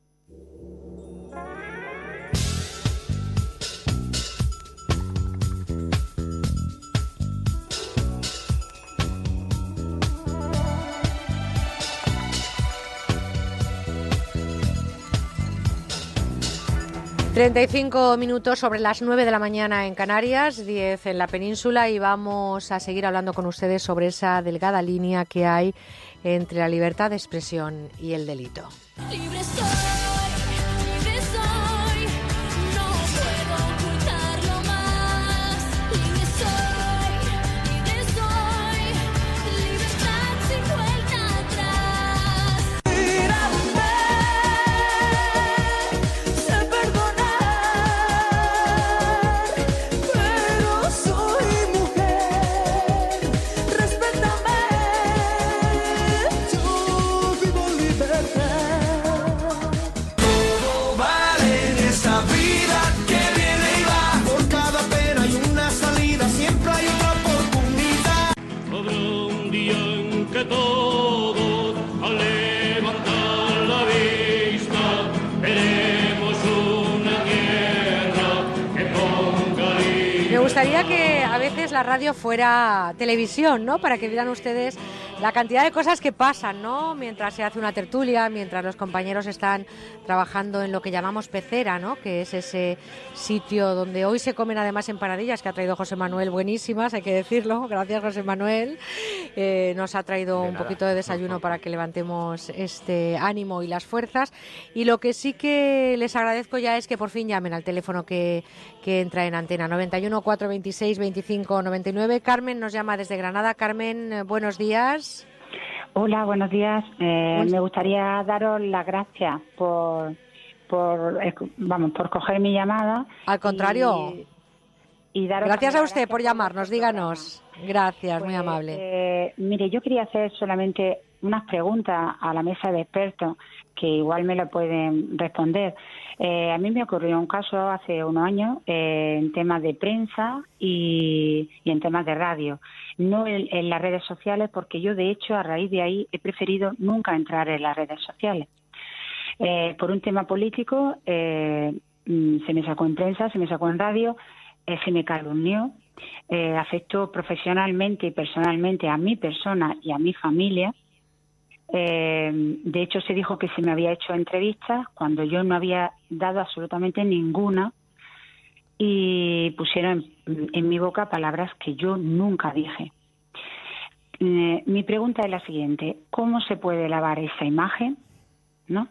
Speaker 1: 35 minutos sobre las 9 de la mañana en Canarias, 10 en la península y vamos a seguir hablando con ustedes sobre esa delgada línea que hay entre la libertad de expresión y el delito. Fuera televisión, ¿no? Para que vieran ustedes la cantidad de cosas que pasan, ¿no? Mientras se hace una tertulia, mientras los compañeros están trabajando en lo que llamamos pecera, ¿no? Que es ese sitio donde hoy se comen además empanadillas que ha traído José Manuel, buenísimas, hay que decirlo. Gracias, José Manuel. Eh, nos ha traído un poquito de desayuno para que levantemos este ánimo y las fuerzas. Y lo que sí que les agradezco ya es que por fin llamen al teléfono que, que entra en antena 91 426 25 99. Carmen nos llama desde Granada. Carmen, eh, buenos días.
Speaker 101: Hola, buenos días. Eh, me gustaría daros las gracias por, por, vamos, por coger mi llamada.
Speaker 1: Al contrario.
Speaker 101: Y, y daros
Speaker 1: Gracias a usted por llamarnos, díganos. Gracias, muy
Speaker 101: Pues,
Speaker 1: amable.
Speaker 101: eh, mire, yo quería hacer solamente unas preguntas a la mesa de expertos que igual me lo pueden responder. Eh, a mí me ocurrió un caso hace unos años eh, en temas de prensa y, en temas de radio, no en, en las redes sociales, porque yo de hecho a raíz de ahí he preferido nunca entrar en las redes sociales. Eh, por un tema político eh, mm, se me sacó en prensa, se me sacó en radio, eh, se me calumnió, eh, afectó profesionalmente y personalmente a mi persona y a mi familia. Eh, de hecho, se dijo que se me había hecho entrevistas cuando yo no había dado absolutamente ninguna y pusieron en, mi boca palabras que yo nunca dije. Eh, mi pregunta es la siguiente: ¿Cómo se puede lavar esa imagen? ¿No?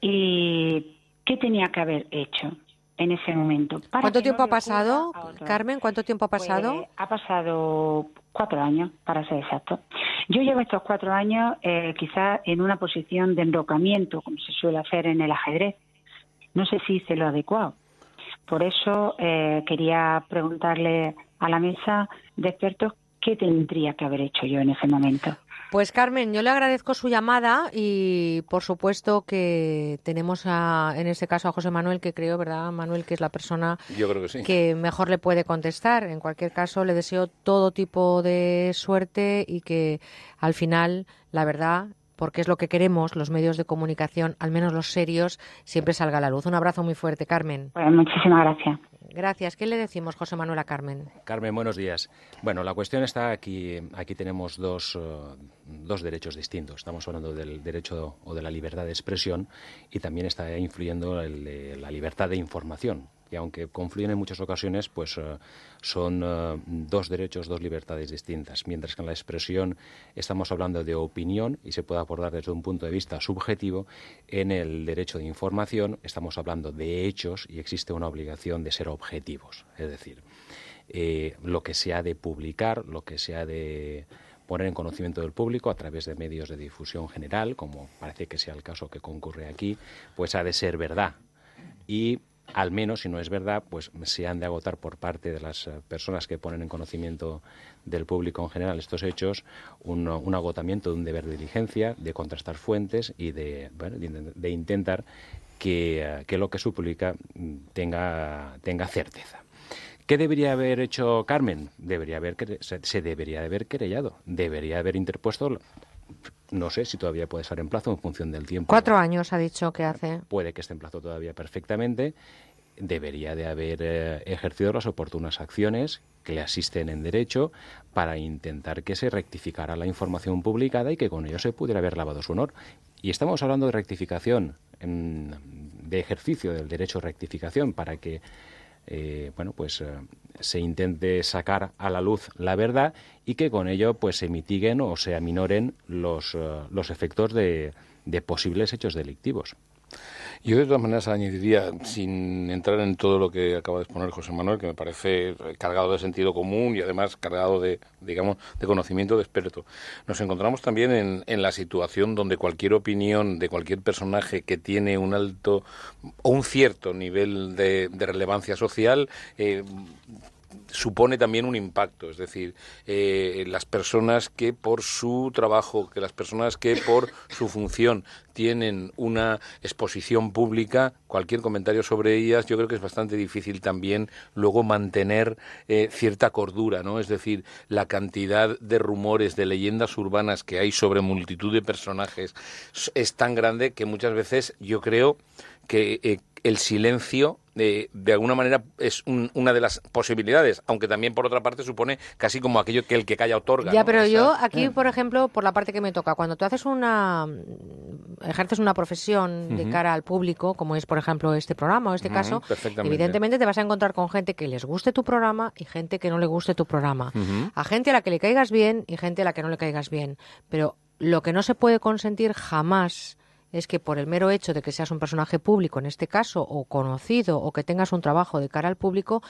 Speaker 101: ¿Y qué tenía que haber hecho en ese momento? para
Speaker 1: ¿Cuánto tiempo
Speaker 101: no
Speaker 1: ha pasado? Carmen? ¿Cuánto tiempo ha pasado?
Speaker 101: Pues, ha pasado cuatro años, para ser exacto. Yo llevo estos cuatro años eh, quizás en una posición de enrocamiento, como se suele hacer en el ajedrez. No sé si hice lo adecuado. Por eso eh, quería preguntarle a la mesa de expertos qué tendría que haber hecho yo en ese momento.
Speaker 1: Pues Carmen, yo le agradezco su llamada y por supuesto que tenemos a, en este caso a José Manuel, que creo, ¿verdad, Manuel, que es la persona
Speaker 102: Yo creo que sí.
Speaker 1: que mejor le puede contestar. En cualquier caso, le deseo todo tipo de suerte y que al final, la verdad, porque es lo que queremos, los medios de comunicación, al menos los serios, siempre salga a la luz. Un abrazo muy fuerte, Carmen.
Speaker 101: Pues muchísimas gracias.
Speaker 1: Gracias. ¿Qué le decimos, José Manuel, a Carmen?
Speaker 94: Carmen, buenos días. Bueno, la cuestión está aquí. Aquí tenemos dos, eh, dos derechos distintos. Estamos hablando del derecho o de la libertad de expresión y también está influyendo el de la libertad de información. Y aunque confluyen en muchas ocasiones, pues eh, son eh, dos derechos, dos libertades distintas. Mientras que en la expresión estamos hablando de opinión y se puede abordar desde un punto de vista subjetivo, en el derecho de información estamos hablando de hechos y existe una obligación de ser objetivos. Es decir, eh, lo que se ha de publicar, lo que se ha de poner en conocimiento del público a través de medios de difusión general, como parece que sea el caso que concurre aquí, pues ha de ser verdad. Y al menos, si no es verdad, pues se han de agotar por parte de las eh, personas que ponen en conocimiento del público en general estos hechos un, agotamiento de un deber de diligencia, de contrastar fuentes y de, de, de intentar que, eh, que lo que se publica mm, tenga, tenga certeza. ¿Qué debería haber hecho Carmen? Debería haber, se, debería de haber querellado, debería haber interpuesto, no sé si todavía puede estar en plazo en función del tiempo.
Speaker 1: Cuatro años ha dicho que hace.
Speaker 94: Puede que esté en plazo todavía perfectamente. Debería de haber eh, ejercido las oportunas acciones que le asisten en derecho para intentar que se rectificara la información publicada y que con ello se pudiera haber lavado su honor. Y estamos hablando de rectificación. en- de ejercicio del derecho a rectificación para que eh, bueno, pues eh, se intente sacar a la luz la verdad y que con ello pues se mitiguen o se aminoren los, eh, los efectos de, de posibles hechos delictivos.
Speaker 66: Yo de todas maneras añadiría, sin entrar en todo lo que acaba de exponer José Manuel, que me parece cargado de sentido común y además cargado de, digamos, de conocimiento de experto, nos encontramos también en, en la situación donde cualquier opinión de cualquier personaje que tiene un alto o un cierto nivel de, relevancia social eh, supone también un impacto, es decir, eh, las personas que por su trabajo, que las personas que por su función tienen una exposición pública, cualquier comentario sobre ellas, yo creo que es bastante difícil también luego mantener eh, cierta cordura, ¿no? Es decir, la cantidad de rumores, de leyendas urbanas que hay sobre multitud de personajes es tan grande que muchas veces yo creo que eh, el silencio de, de alguna manera es un- una de las posibilidades, aunque también por otra parte supone casi como aquello que el que calla otorga.
Speaker 1: Ya,
Speaker 66: ¿no?
Speaker 1: pero
Speaker 66: Esa-
Speaker 1: yo aquí,
Speaker 66: Eh.
Speaker 1: por ejemplo, por la parte que me toca, cuando tú haces una, ejerces una profesión de cara al público, como es, por ejemplo, este programa o este caso, evidentemente te vas a encontrar con gente que les guste tu programa y gente que no le guste tu programa. A gente a la que le caigas bien y gente a la que no le caigas bien. Pero lo que no se puede consentir jamás es que por el mero hecho de que seas un personaje público, en este caso, o conocido, o que tengas un trabajo de cara al público,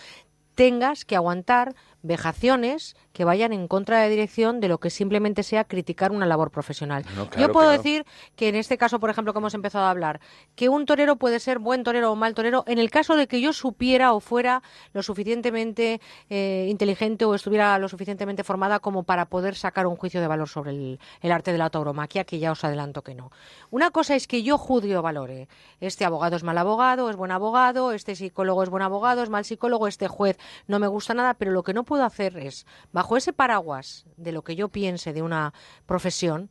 Speaker 1: tengas que aguantar vejaciones que vayan en contra de la dirección de lo que simplemente sea criticar una labor profesional.
Speaker 66: No,
Speaker 1: Yo puedo decir que en este caso, por ejemplo, que hemos empezado a hablar, que un torero puede ser buen torero o mal torero en el caso de que yo supiera o fuera lo suficientemente eh, inteligente o estuviera lo suficientemente formada como para poder sacar un juicio de valor sobre el, el arte de la tauromaquia, que ya os adelanto que no. Una cosa es que yo juzgue o valore. Este abogado es mal abogado, es buen abogado, este psicólogo es buen abogado, es mal psicólogo, este juez no me gusta nada, pero lo que no puedo hacer es, bajo ese paraguas de lo que yo piense de una profesión,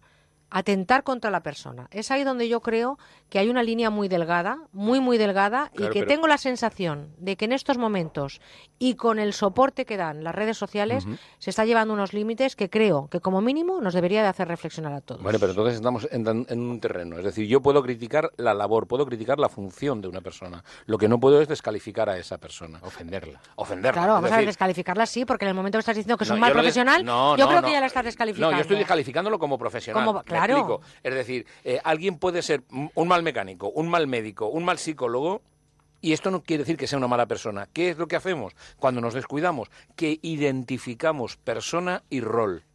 Speaker 1: atentar contra la persona. Es ahí donde yo creo que hay una línea muy delgada, muy, muy delgada,
Speaker 66: Claro,
Speaker 1: y que
Speaker 66: pero-
Speaker 1: tengo la sensación de que en estos momentos y con el soporte que dan las redes sociales, se está llevando unos límites que creo que como mínimo nos debería de hacer reflexionar a todos.
Speaker 66: Bueno, pero entonces estamos en, en un terreno. Es decir, yo puedo criticar la labor, puedo criticar la función de una persona. Lo que no puedo es descalificar a esa persona.
Speaker 94: Ofenderla.
Speaker 66: Ofenderla.
Speaker 1: Claro, vamos a ver, descalificarla sí, porque en el momento que estás diciendo que es
Speaker 66: No,
Speaker 1: un mal profesional,
Speaker 66: no,
Speaker 1: yo
Speaker 66: no,
Speaker 1: creo
Speaker 66: no.
Speaker 1: que ya la estás descalificando.
Speaker 66: No, yo estoy descalificándolo como profesional.
Speaker 1: Como-
Speaker 66: ¿me
Speaker 1: claro.
Speaker 66: explico? Es decir, eh, alguien puede ser un mal mecánico, un mal médico, un mal psicólogo. Y esto no quiere decir que sea una mala persona. ¿Qué es lo que hacemos cuando nos descuidamos? Que identificamos persona y rol.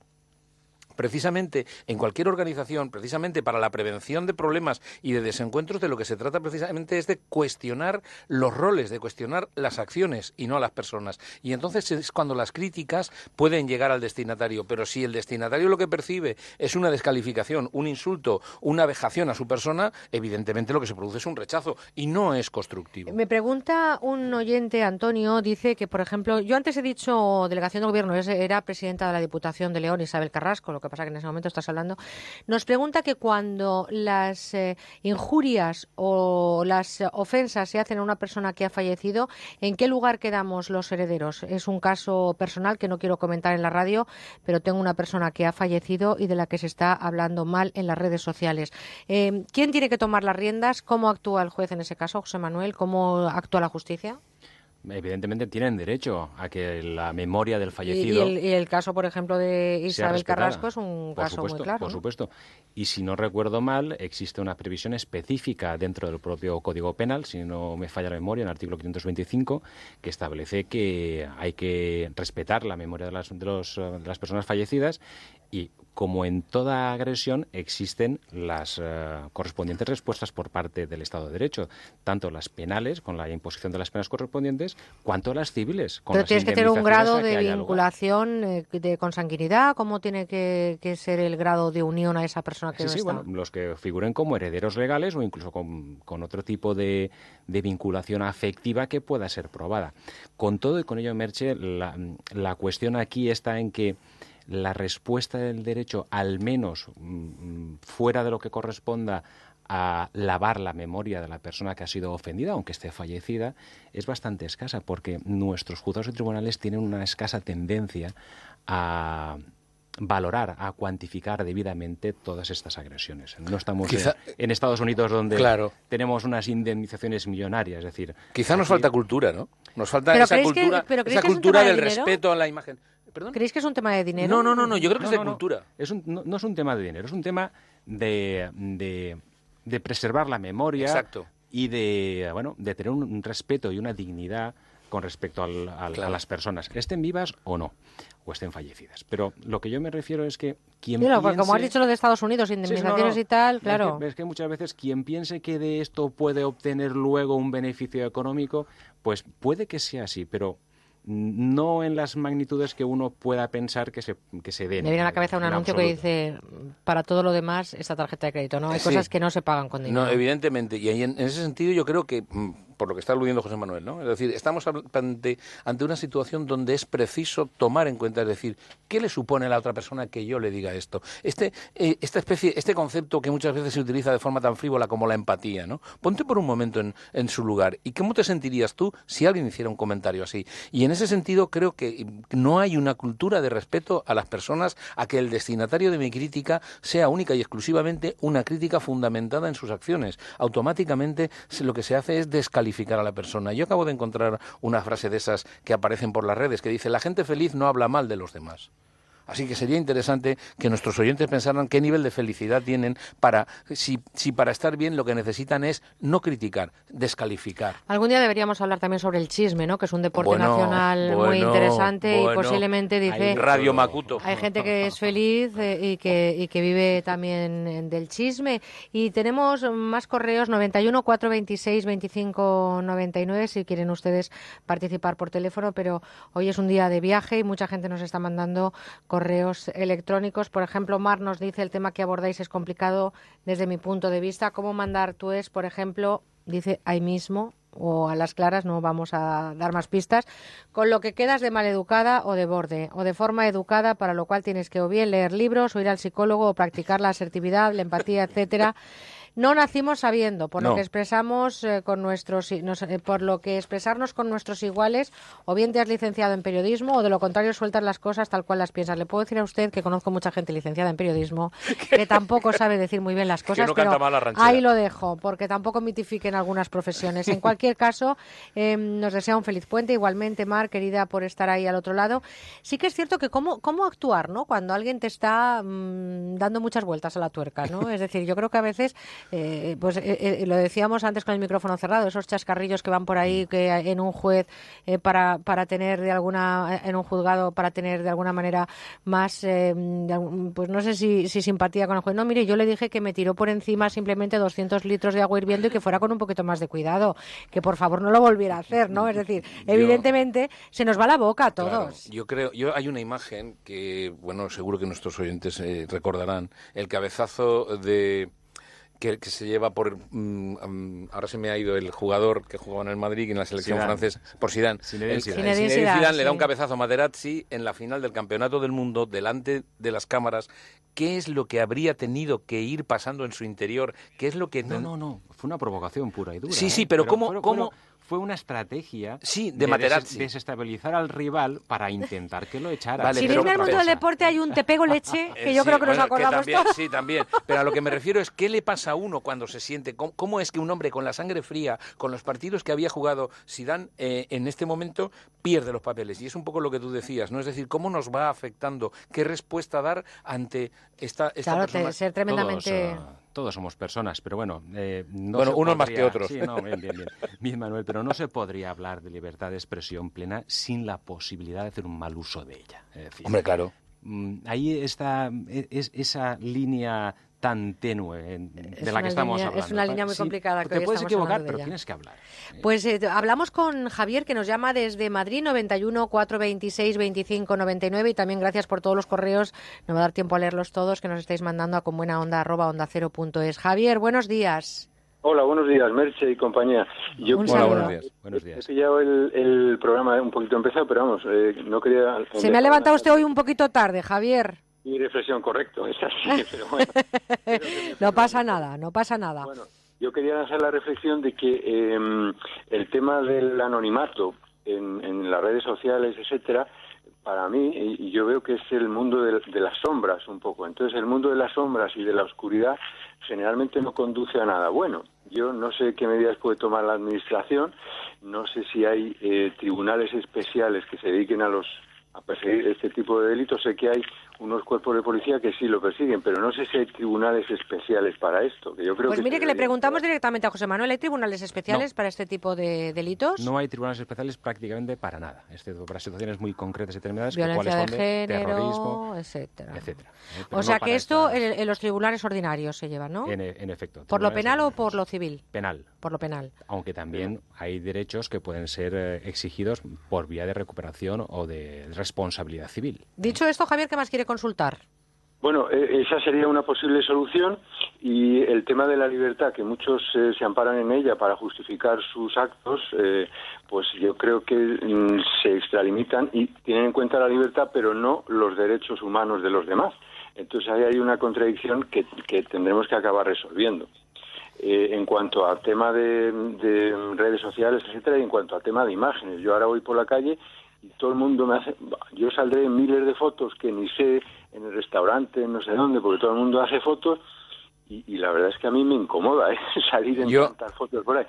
Speaker 66: Precisamente en cualquier organización, precisamente para la prevención de problemas y de desencuentros, de lo que se trata precisamente es de cuestionar los roles, de cuestionar las acciones y no a las personas. Y entonces es cuando las críticas pueden llegar al destinatario. Pero si el destinatario lo que percibe es una descalificación, un insulto, una vejación a su persona, evidentemente lo que se produce es un rechazo y no es constructivo.
Speaker 1: Me pregunta un oyente, Antonio, dice que, por ejemplo, yo antes he dicho delegación de gobierno, era presidenta de la Diputación de León, Isabel Carrasco, que pasa que en ese momento estás hablando, nos pregunta que cuando las eh, injurias o las ofensas se hacen a una persona que ha fallecido, ¿en qué lugar quedamos los herederos? Es un caso personal que no quiero comentar en la radio, pero tengo una persona que ha fallecido y de la que se está hablando mal en las redes sociales. Eh, ¿Quién tiene que tomar las riendas? ¿Cómo actúa el juez en ese caso, José Manuel? ¿Cómo actúa la justicia?
Speaker 94: Evidentemente tienen derecho a que la memoria del
Speaker 1: Y, y
Speaker 94: fallecido
Speaker 1: el, y el caso, por ejemplo, de Isabel. Carrasco es un
Speaker 94: Por
Speaker 1: caso
Speaker 94: supuesto,
Speaker 1: muy claro.
Speaker 94: Por
Speaker 1: ¿no?
Speaker 94: supuesto. Y si no recuerdo mal, existe una previsión específica dentro del propio Código Penal, si no me falla la memoria, en el artículo 525, que establece que hay que respetar la memoria de las, de los, de las personas fallecidas y como en toda agresión existen las eh, correspondientes respuestas por parte del Estado de Derecho, tanto las penales, con la imposición de las penas correspondientes, cuanto las civiles. Con
Speaker 1: Pero
Speaker 94: las
Speaker 1: tienes que tener un grado de vinculación eh, de consanguinidad. ¿Cómo tiene que, que ser el grado de unión a esa persona que
Speaker 94: Sí,
Speaker 1: no
Speaker 94: sí,
Speaker 1: está?
Speaker 94: bueno, los que figuren como herederos legales o incluso con, con otro tipo de, de vinculación afectiva que pueda ser probada. Con todo y con ello, Merche, la, la cuestión aquí está en que la respuesta del derecho, al menos mm, fuera de lo que corresponda a lavar la memoria de la persona que ha sido ofendida, aunque esté fallecida, es bastante escasa, porque nuestros juzgados y tribunales tienen una escasa tendencia a valorar, a cuantificar debidamente todas estas agresiones. No estamos
Speaker 66: Quizá-
Speaker 94: en, en Estados Unidos donde
Speaker 66: Claro.
Speaker 94: tenemos unas indemnizaciones millonarias, es decir,
Speaker 66: Quizá nos
Speaker 94: aquí-
Speaker 66: falta cultura, ¿no? Nos falta
Speaker 1: ¿Pero
Speaker 66: esa
Speaker 1: que-
Speaker 66: cultura, esa cultura del
Speaker 1: dinero?
Speaker 66: respeto a la imagen.
Speaker 1: ¿Creéis que es un tema de dinero?
Speaker 66: No, no, no, no, yo creo que es de
Speaker 94: No, no, no.
Speaker 66: cultura.
Speaker 94: Es un- no, no es un tema de dinero, es un tema de, de, de preservar la memoria
Speaker 66: Exacto.
Speaker 94: y de, bueno, de tener un, un respeto y una dignidad con respecto al- al- a las personas, estén vivas o no, o estén fallecidas. Pero lo que yo me refiero es que quien
Speaker 1: Sí,
Speaker 94: piense...
Speaker 1: como has dicho lo de Estados Unidos,
Speaker 94: Sí, sí, no,
Speaker 1: indemnizaciones
Speaker 94: no.
Speaker 1: y tal,
Speaker 94: Es
Speaker 1: claro.
Speaker 94: que- Es que, muchas veces quien piense que de esto puede obtener luego un beneficio económico, pues puede que sea así, pero no en las magnitudes que uno pueda pensar que se, que se den.
Speaker 1: Me viene a la cabeza un anuncio que dice, para todo lo demás, esta tarjeta de crédito, ¿no? Hay
Speaker 66: Sí.
Speaker 1: cosas que no se pagan con dinero.
Speaker 66: No, evidentemente. Y en ese sentido yo creo que, mm, por lo que está aludiendo José Manuel, ¿no? Es decir, estamos ante, ante una situación donde es preciso tomar en cuenta, es decir, ¿qué le supone a la otra persona que yo le diga esto? Este, eh, esta especie, este concepto que muchas veces se utiliza de forma tan frívola como la empatía, ¿no? Ponte por un momento en, en su lugar. ¿Y cómo te sentirías tú si alguien hiciera un comentario así? Y en ese sentido creo que no hay una cultura de respeto a las personas, a que el destinatario de mi crítica sea única y exclusivamente una crítica fundamentada en sus acciones. Automáticamente lo que se hace es descalificar a la persona. Yo acabo de encontrar una frase de esas que aparecen por las redes que dice, la gente feliz no habla mal de los demás. Así que sería interesante que nuestros oyentes pensaran qué nivel de felicidad tienen para, si, si para estar bien lo que necesitan es no criticar, descalificar.
Speaker 1: Algún día deberíamos hablar también sobre el chisme, ¿no? Que es un deporte
Speaker 66: Bueno,
Speaker 1: nacional muy
Speaker 66: bueno,
Speaker 1: interesante y posiblemente dice...
Speaker 66: Hay Radio Macuto.
Speaker 1: Hay gente que es feliz eh, y, que, y que vive también eh, del chisme. Y tenemos más correos, 91 426 25 99, si quieren ustedes participar por teléfono, pero hoy es un día de viaje y mucha gente nos está mandando correos electrónicos. Por ejemplo, Mar nos dice el tema que abordáis es complicado desde mi punto de vista. ¿Cómo mandar tú es, por ejemplo, dice ahí mismo o a las claras, no vamos a dar más pistas, con lo que quedas de maleducada o de borde, o de forma educada, para lo cual tienes que o bien leer libros, o ir al psicólogo, o practicar la asertividad, la empatía, etcétera. No nacimos sabiendo, por lo que expresamos eh, con nuestros, nos- eh, por lo que expresarnos con nuestros iguales, o bien te has licenciado en periodismo, o de lo contrario sueltas las cosas tal cual las piensas. Le puedo decir a usted que conozco mucha gente licenciada en periodismo que tampoco sabe decir muy bien las cosas,
Speaker 66: no
Speaker 1: pero ahí lo dejo, porque tampoco mitifiquen algunas profesiones. En cualquier caso, eh, nos desea un feliz puente. Igualmente, Mar, querida, por estar ahí al otro lado. Sí que es cierto que cómo, cómo actuar, ¿no? Cuando alguien te está mm, dando muchas vueltas a la tuerca, ¿no? Es decir, yo creo que a veces, eh, pues eh, eh, lo decíamos antes con el micrófono cerrado, esos chascarrillos que van por ahí que en un juez eh, para, para tener de alguna, en un juzgado para tener de alguna manera más, eh, pues no sé si, si simpatía con el juez. No, mire, yo le dije que me tiró por encima simplemente 200 litros de agua hirviendo y que fuera con un poquito más de cuidado, que por favor no lo volviera a hacer, ¿no? Es decir, evidentemente se nos va la boca a todos.
Speaker 66: Claro, yo creo, yo hay una imagen que, bueno, seguro que nuestros oyentes eh, recordarán, el cabezazo de que, que se lleva por, mm, mm, ahora se me ha ido el jugador que jugaba en el Madrid y en la selección
Speaker 94: Zidane.
Speaker 66: francesa, por Zidane.
Speaker 94: Zinedine Zidane.
Speaker 66: Le da un cabezazo a Materazzi en la final del Campeonato del Mundo delante de las cámaras. ¿Qué es lo que habría tenido que ir pasando en su interior? ¿Qué es lo que
Speaker 94: No, no, no. Fue una provocación pura y dura.
Speaker 66: Sí,
Speaker 94: ¿eh?
Speaker 66: sí, pero ¿cómo- cómo-
Speaker 94: Fue una estrategia
Speaker 66: Sí, de
Speaker 94: des-
Speaker 66: Materazzi.
Speaker 94: desestabilizar al rival para intentar que lo echara.
Speaker 66: Vale,
Speaker 1: si en el mundo del deporte hay un te pego leche, que yo
Speaker 66: sí,
Speaker 1: creo que nos acordamos
Speaker 66: también,
Speaker 1: todos.
Speaker 66: Sí, también. Pero a lo que me refiero es qué le pasa a uno cuando se siente. ¿Cómo, cómo es que un hombre con la sangre fría, con los partidos que había jugado Zidane, eh, en este momento pierde los papeles? Y es un poco lo que tú decías, ¿no? Es decir, cómo nos va afectando, qué respuesta dar ante esta, esta
Speaker 1: Claro,
Speaker 66: persona.
Speaker 1: ser tremendamente...
Speaker 94: Todos, todos somos personas, pero bueno, eh, no
Speaker 66: Bueno, unos más que otros.
Speaker 94: Sí, no, bien, bien, bien. Bien, Manuel, pero no se podría hablar de libertad de expresión plena sin la posibilidad de hacer un mal uso de ella. Es decir,
Speaker 66: Hombre, claro.
Speaker 94: mm, ahí está e- es, esa línea tan tenue en- de la que estamos
Speaker 1: línea-
Speaker 94: hablando.
Speaker 1: es una línea muy
Speaker 94: Sí,
Speaker 1: complicada que
Speaker 94: Te
Speaker 1: hoy
Speaker 94: puedes equivocar, pero
Speaker 1: ella.
Speaker 94: tienes que hablar.
Speaker 1: Pues eh, hablamos con Javier que nos llama desde Madrid 91 426 25 99 y también gracias por todos los correos, no va a dar tiempo a leerlos todos que nos estáis mandando a con buena onda arroba onda cero punto es. Javier, buenos días.
Speaker 103: Hola, buenos días, Merche y compañía. Yo
Speaker 1: Un
Speaker 103: Hola, buenos días.
Speaker 94: Buenos
Speaker 103: He
Speaker 94: días.
Speaker 103: pillado el, el programa un poquito empezado, pero vamos, eh, no quería...
Speaker 1: Se me ha levantado usted hoy un poquito tarde, Javier.
Speaker 103: Mi reflexión, correcto, es así, pero bueno.
Speaker 1: No pasa nada, no pasa nada.
Speaker 103: Yo quería hacer la reflexión de que eh, el tema del anonimato en, en las redes sociales, etcétera, para mí, y y yo veo que es el mundo de, de las sombras un poco. Entonces, el mundo de las sombras y de la oscuridad generalmente no conduce a nada bueno. Yo no sé qué medidas puede tomar la Administración, no sé si hay eh, tribunales especiales que se dediquen a los a perseguir este tipo de delitos. Sé que hay unos cuerpos de policía que sí lo persiguen, pero no sé si hay tribunales especiales para esto. Que yo creo
Speaker 1: Pues
Speaker 103: que
Speaker 1: mire que le preguntamos directamente a José Manuel, ¿hay tribunales especiales para este tipo de delitos?
Speaker 94: No hay tribunales especiales prácticamente para nada, excepto para situaciones muy concretas y determinadas, que
Speaker 1: Violencia
Speaker 94: cuáles
Speaker 1: de género,
Speaker 94: terrorismo,
Speaker 1: etcétera.
Speaker 94: etcétera. ¿eh?
Speaker 1: O sea que esto en, en los tribunales ordinarios se lleva, ¿no?
Speaker 94: En, e- en efecto.
Speaker 1: ¿Por lo penal o por lo civil?
Speaker 94: Penal.
Speaker 1: Por lo penal.
Speaker 94: Aunque también hay derechos que pueden ser eh, exigidos por vía de recuperación o de responsabilidad civil.
Speaker 1: Dicho esto, Javier, ¿qué más quiere consultar?
Speaker 103: Bueno, eh, esa sería una posible solución y el tema de la libertad, que muchos eh, se amparan en ella para justificar sus actos, eh, pues yo creo que mm, se extralimitan y tienen en cuenta la libertad, pero no los derechos humanos de los demás. Entonces ahí hay una contradicción que, que tendremos que acabar resolviendo. Eh, en cuanto a tema de, de redes sociales, etcétera, y en cuanto a tema de imágenes, yo ahora voy por la calle y todo el mundo me hace, yo saldré en miles de fotos que ni sé en el restaurante, no sé dónde, porque todo el mundo hace fotos y, y la verdad es que a mí me incomoda ¿eh? salir en
Speaker 102: Yo-
Speaker 103: tantas fotos por ahí.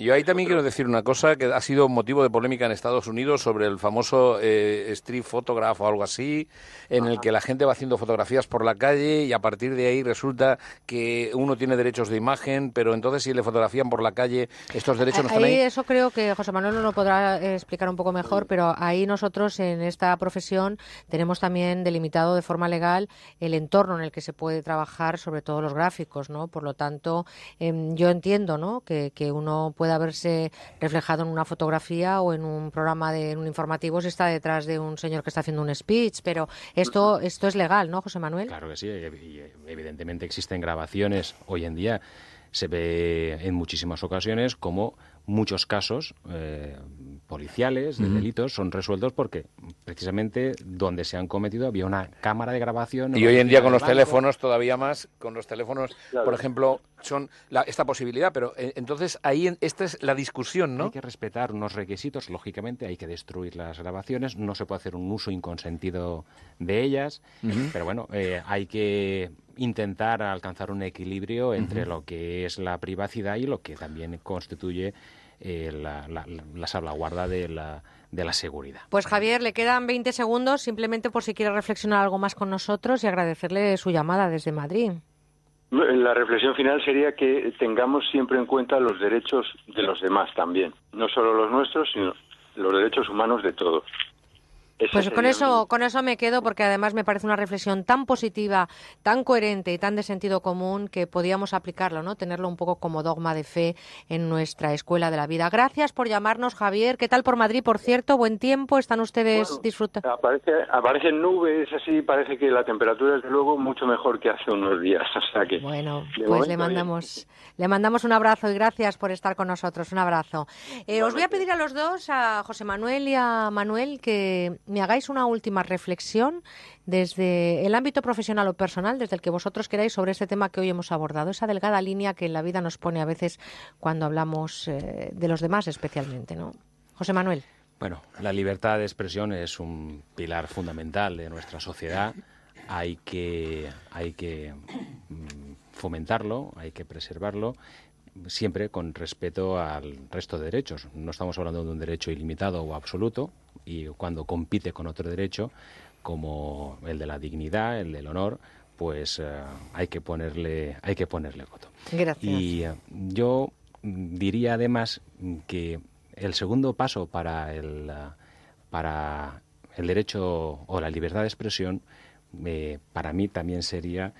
Speaker 102: Yo ahí también quiero decir una cosa que ha sido motivo de polémica en Estados Unidos sobre el famoso eh, street photograph o algo así, en el que la gente va haciendo fotografías por la calle y a partir de ahí resulta que uno tiene derechos de imagen, pero entonces si le fotografían por la calle, estos derechos no están
Speaker 1: Ahí
Speaker 102: ahí.
Speaker 1: eso creo que José Manuel nos lo podrá eh, explicar un poco mejor, pero ahí nosotros en esta profesión tenemos también delimitado de forma legal el entorno en el que se puede trabajar, sobre todo los gráficos, ¿no? Por lo tanto, em, yo entiendo, ¿no? Que, que uno pueda verse reflejado en una fotografía o en un programa de en un informativo si está detrás de un señor que está haciendo un speech, pero esto esto es legal, ¿no, José Manuel?
Speaker 94: Claro que sí, y evidentemente existen grabaciones hoy en día. Se ve en muchísimas ocasiones como muchos casos eh, policiales de delitos son resueltos porque precisamente donde se han cometido había una cámara de grabación.
Speaker 102: Y hoy en día con los
Speaker 94: banco.
Speaker 102: teléfonos todavía más, con los teléfonos,
Speaker 94: Claro.
Speaker 102: por ejemplo, son la- esta posibilidad, pero eh, entonces ahí en- esta es la discusión, ¿no?
Speaker 94: Hay que respetar unos requisitos, lógicamente hay que destruir las grabaciones, no se puede hacer un uso inconsentido de ellas, pero bueno, eh, hay que intentar alcanzar un equilibrio entre lo que es la privacidad y lo que también constituye eh, la, la- la salvaguarda de la, de la seguridad.
Speaker 1: Pues Javier, le quedan 20 segundos simplemente por si quiere reflexionar algo más con nosotros y agradecerle su llamada desde Madrid.
Speaker 103: La reflexión final sería que tengamos siempre en cuenta los derechos de los demás también, no solo los nuestros, sino los derechos humanos de todos.
Speaker 1: Pues con eso, con eso me quedo porque además me parece una reflexión tan positiva, tan coherente y tan de sentido común que podíamos aplicarlo, ¿no? Tenerlo un poco como dogma de fe en nuestra escuela de la vida. Gracias por llamarnos, Javier. ¿Qué tal por Madrid, por cierto? Buen tiempo. ¿Están ustedes disfrutando?
Speaker 103: Aparece, aparecen nubes así, parece que la temperatura es luego mucho mejor que hace unos días. O sea que,
Speaker 1: Bueno, Pues le
Speaker 103: bien.
Speaker 1: mandamos, le mandamos un abrazo y gracias por estar con nosotros. Un abrazo. Eh, os voy a pedir a los dos, a José Manuel y a Manuel, que me hagáis una última reflexión desde el ámbito profesional o personal, desde el que vosotros queráis, sobre este tema que hoy hemos abordado, esa delgada línea que la vida nos pone a veces cuando hablamos eh, de los demás especialmente, ¿no? José Manuel.
Speaker 94: Bueno, la libertad de expresión es un pilar fundamental de nuestra sociedad. Hay que, hay que mm, fomentarlo, hay que preservarlo, siempre con respeto al resto de derechos. No estamos hablando de un derecho ilimitado o absoluto, y cuando compite con otro derecho, como el de la dignidad, el del honor, pues eh, hay que ponerle, hay que ponerle coto.
Speaker 1: Gracias.
Speaker 94: Y eh, yo diría además que el segundo paso para el, ah, para el derecho o la libertad de expresión, eh, para mí también sería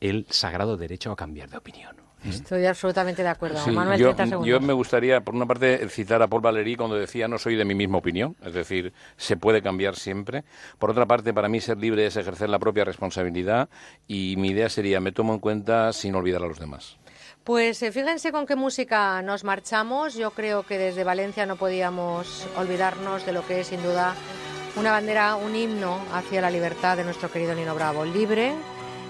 Speaker 94: el sagrado derecho a cambiar de opinión.
Speaker 1: Estoy absolutamente de acuerdo.
Speaker 102: Sí,
Speaker 1: Manuel,
Speaker 102: yo,
Speaker 1: 30 segundos.
Speaker 102: yo me gustaría, por una parte, citar a Paul Valéry cuando decía no soy de mi misma opinión, es decir, se puede cambiar siempre. Por otra parte, para mí ser libre es ejercer la propia responsabilidad y mi idea sería me tomo en cuenta sin olvidar a los demás.
Speaker 1: Pues eh, fíjense con qué música nos marchamos. Yo creo que desde Valencia no podíamos olvidarnos de lo que es sin duda una bandera, un himno hacia la libertad de nuestro querido Nino Bravo. Libre,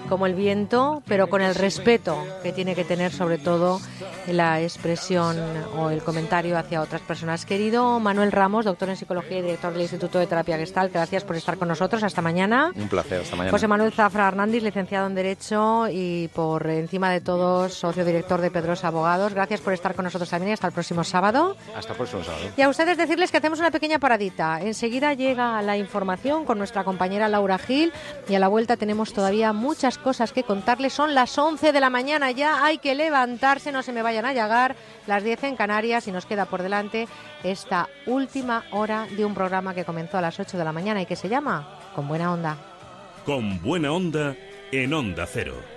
Speaker 1: como el viento, pero con el respeto que tiene que tener sobre todo la expresión o el comentario hacia otras personas. Querido Manuel Ramos, doctor en psicología y director del Instituto de Terapia Gestal, gracias por estar con nosotros. Hasta mañana.
Speaker 102: Un placer, hasta mañana.
Speaker 1: José Manuel Zafra Hernández, licenciado en Derecho y por encima de todo socio director de Pedrosa Abogados. Gracias por estar con nosotros también. Hasta el próximo sábado.
Speaker 102: Hasta el próximo sábado.
Speaker 1: Y a ustedes decirles que hacemos una pequeña paradita. Enseguida llega la información con nuestra compañera Laura Gil y a la vuelta tenemos todavía muchas cosas que contarles. Son las 11 de la mañana ya, hay que levantarse, no se me vayan a llegar las 10 en Canarias y nos queda por delante esta última hora de un programa que comenzó a las 8 de la mañana y que se llama Con Buena Onda.
Speaker 2: Con buena onda en Onda Cero.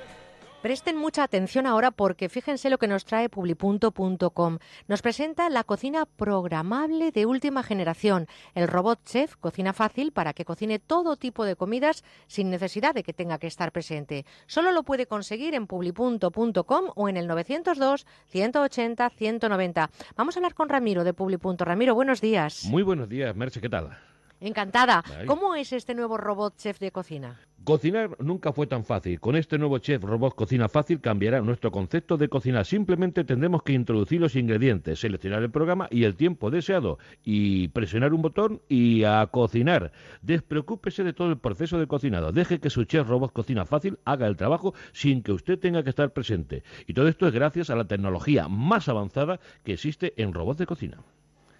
Speaker 1: Presten mucha atención ahora porque fíjense lo que nos trae publipunto.com. Nos presenta la cocina programable de última generación, el robot chef Cocina Fácil para que cocine todo tipo de comidas sin necesidad de que tenga que estar presente. Solo lo puede conseguir en publipunto.com o en el 902 180 190. Vamos a hablar con Ramiro de Publipunto. Ramiro, buenos días.
Speaker 71: Muy buenos días, Merche, ¿qué tal?
Speaker 1: Encantada. ¿Cómo es este nuevo robot chef de cocina?
Speaker 71: Cocinar nunca fue tan fácil. Con este nuevo chef robot Cocina Fácil cambiará nuestro concepto de cocinar. Simplemente tendremos que introducir los ingredientes, seleccionar el programa y el tiempo deseado y presionar un botón y a cocinar. Despreocúpese de todo el proceso de cocinado. Deje que su chef robot Cocina Fácil haga el trabajo sin que usted tenga que estar presente. Y todo esto es gracias a la tecnología más avanzada que existe en robots de cocina.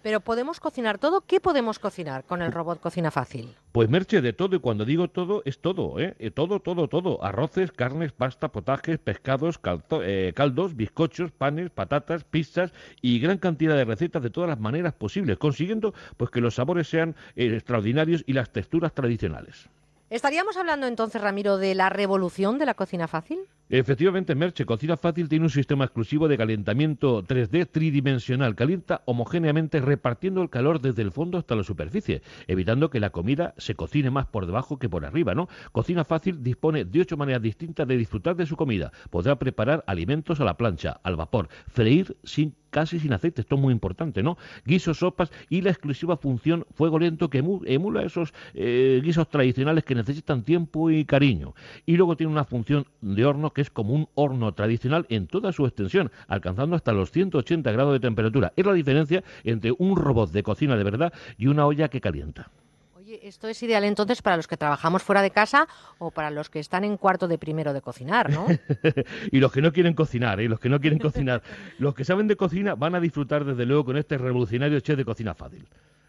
Speaker 1: Pero podemos cocinar todo. ¿Qué podemos cocinar con el robot Cocina Fácil?
Speaker 71: Pues merche de todo, y cuando digo todo, es todo, ¿eh? Eh, Todo, todo, todo. Arroces, carnes, pasta, potajes, pescados, caldo- eh, caldos, bizcochos, panes, patatas, pizzas y gran cantidad de recetas de todas las maneras posibles, consiguiendo pues que los sabores sean eh, extraordinarios y las texturas tradicionales.
Speaker 1: ¿Estaríamos hablando entonces, Ramiro, de la revolución de la cocina fácil?
Speaker 71: Efectivamente, Merche, Cocina Fácil tiene un sistema exclusivo de calentamiento 3D tridimensional. Calienta homogéneamente repartiendo el calor desde el fondo hasta la superficie, evitando que la comida se cocine más por debajo que por arriba, ¿no? Cocina Fácil dispone de ocho maneras distintas de disfrutar de su comida. Podrá preparar alimentos a la plancha, al vapor, freír sin casi sin aceite, esto es muy importante, ¿no? Guisos, sopas y la exclusiva función fuego lento que emu- emula esos eh, guisos tradicionales que necesitan tiempo y cariño. Y luego tiene una función de horno que es como un horno tradicional en toda su extensión, alcanzando hasta los 180 grados de temperatura. Es la diferencia entre un robot de cocina de verdad y una olla que calienta.
Speaker 1: Oye, esto es ideal entonces para los que trabajamos fuera de casa o para los que están en cuarto de primero de cocinar, ¿no?
Speaker 71: y los que no quieren cocinar, ¿eh? los que no quieren cocinar, los que saben de cocina van a disfrutar desde luego con este revolucionario chef de cocina fácil.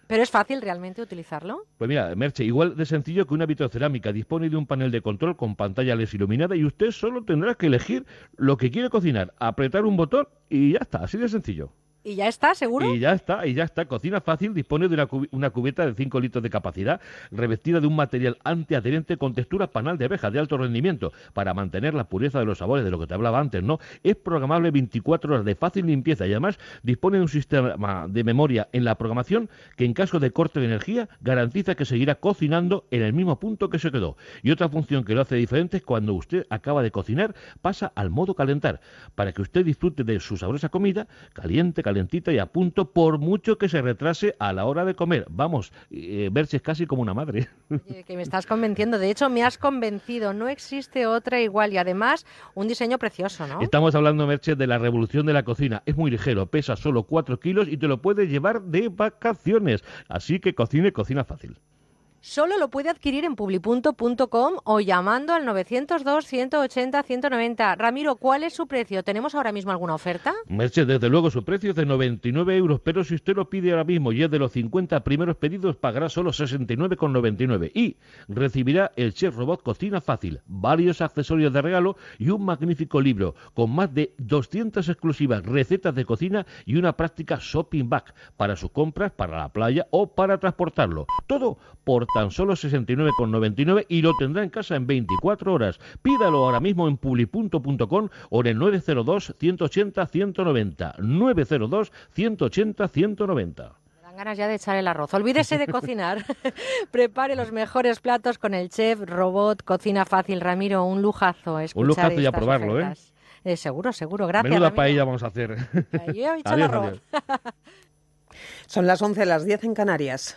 Speaker 1: Pero es fácil realmente utilizarlo.
Speaker 71: Pues mira, Merche, igual de sencillo que una vitrocerámica. Dispone de un panel de control con pantalla LED iluminada y usted solo tendrá que elegir lo que quiere cocinar, apretar un botón y ya está, así de sencillo.
Speaker 1: Y ya está, seguro.
Speaker 71: Y ya está, y ya está. Cocina Fácil dispone de una, cubi- una cubeta de 5 litros de capacidad, revestida de un material antiadherente con textura panal de abeja de alto rendimiento, para mantener la pureza de los sabores, de lo que te hablaba antes, ¿no? Es programable 24 horas de fácil limpieza y además dispone de un sistema de memoria en la programación que en caso de corte de energía garantiza que seguirá cocinando en el mismo punto que se quedó. Y otra función que lo hace diferente es cuando usted acaba de cocinar, pasa al modo calentar, para que usted disfrute de su sabrosa comida, caliente, calentita y a punto, por mucho que se retrase a la hora de comer. Vamos, eh, es casi como una madre.
Speaker 1: Oye, que me estás convenciendo. De hecho, me has convencido. No existe otra igual y además un diseño precioso, ¿no?
Speaker 71: Estamos hablando, Merche, de la revolución de la cocina. Es muy ligero, pesa solo 4 kilos y te lo puedes llevar de vacaciones. Así que cocine, cocina fácil.
Speaker 1: Solo lo puede adquirir en publipunto.com o llamando al 902 180 190. Ramiro, ¿cuál es su precio? ¿Tenemos ahora mismo alguna oferta?
Speaker 71: Merche, desde luego, su precio es de 99 euros, pero si usted lo pide ahora mismo y es de los 50 primeros pedidos, pagará solo 69,99 y recibirá el Chef Robot Cocina Fácil, varios accesorios de regalo y un magnífico libro con más de 200 exclusivas recetas de cocina y una práctica shopping bag para sus compras, para la playa o para transportarlo. Todo por tan solo 69,99 y lo tendrá en casa en 24 horas. Pídalo ahora mismo en publi.com o en el 902 180 190. 902 180 190.
Speaker 1: Me dan ganas ya de echar el arroz. Olvídese de cocinar. Prepare los mejores platos con el chef robot Cocina Fácil. Ramiro, un lujazo. escuchar
Speaker 71: Un lujazo ya
Speaker 1: estas
Speaker 71: probarlo, ¿eh?
Speaker 1: ofertas. Eh, seguro, seguro. Gracias.
Speaker 71: Menuda
Speaker 1: Ramiro.
Speaker 71: paella vamos a hacer.
Speaker 1: Ahí he hecho el
Speaker 71: Adiós,
Speaker 1: arroz.
Speaker 71: adiós.
Speaker 104: Son las 11, las 10 en Canarias.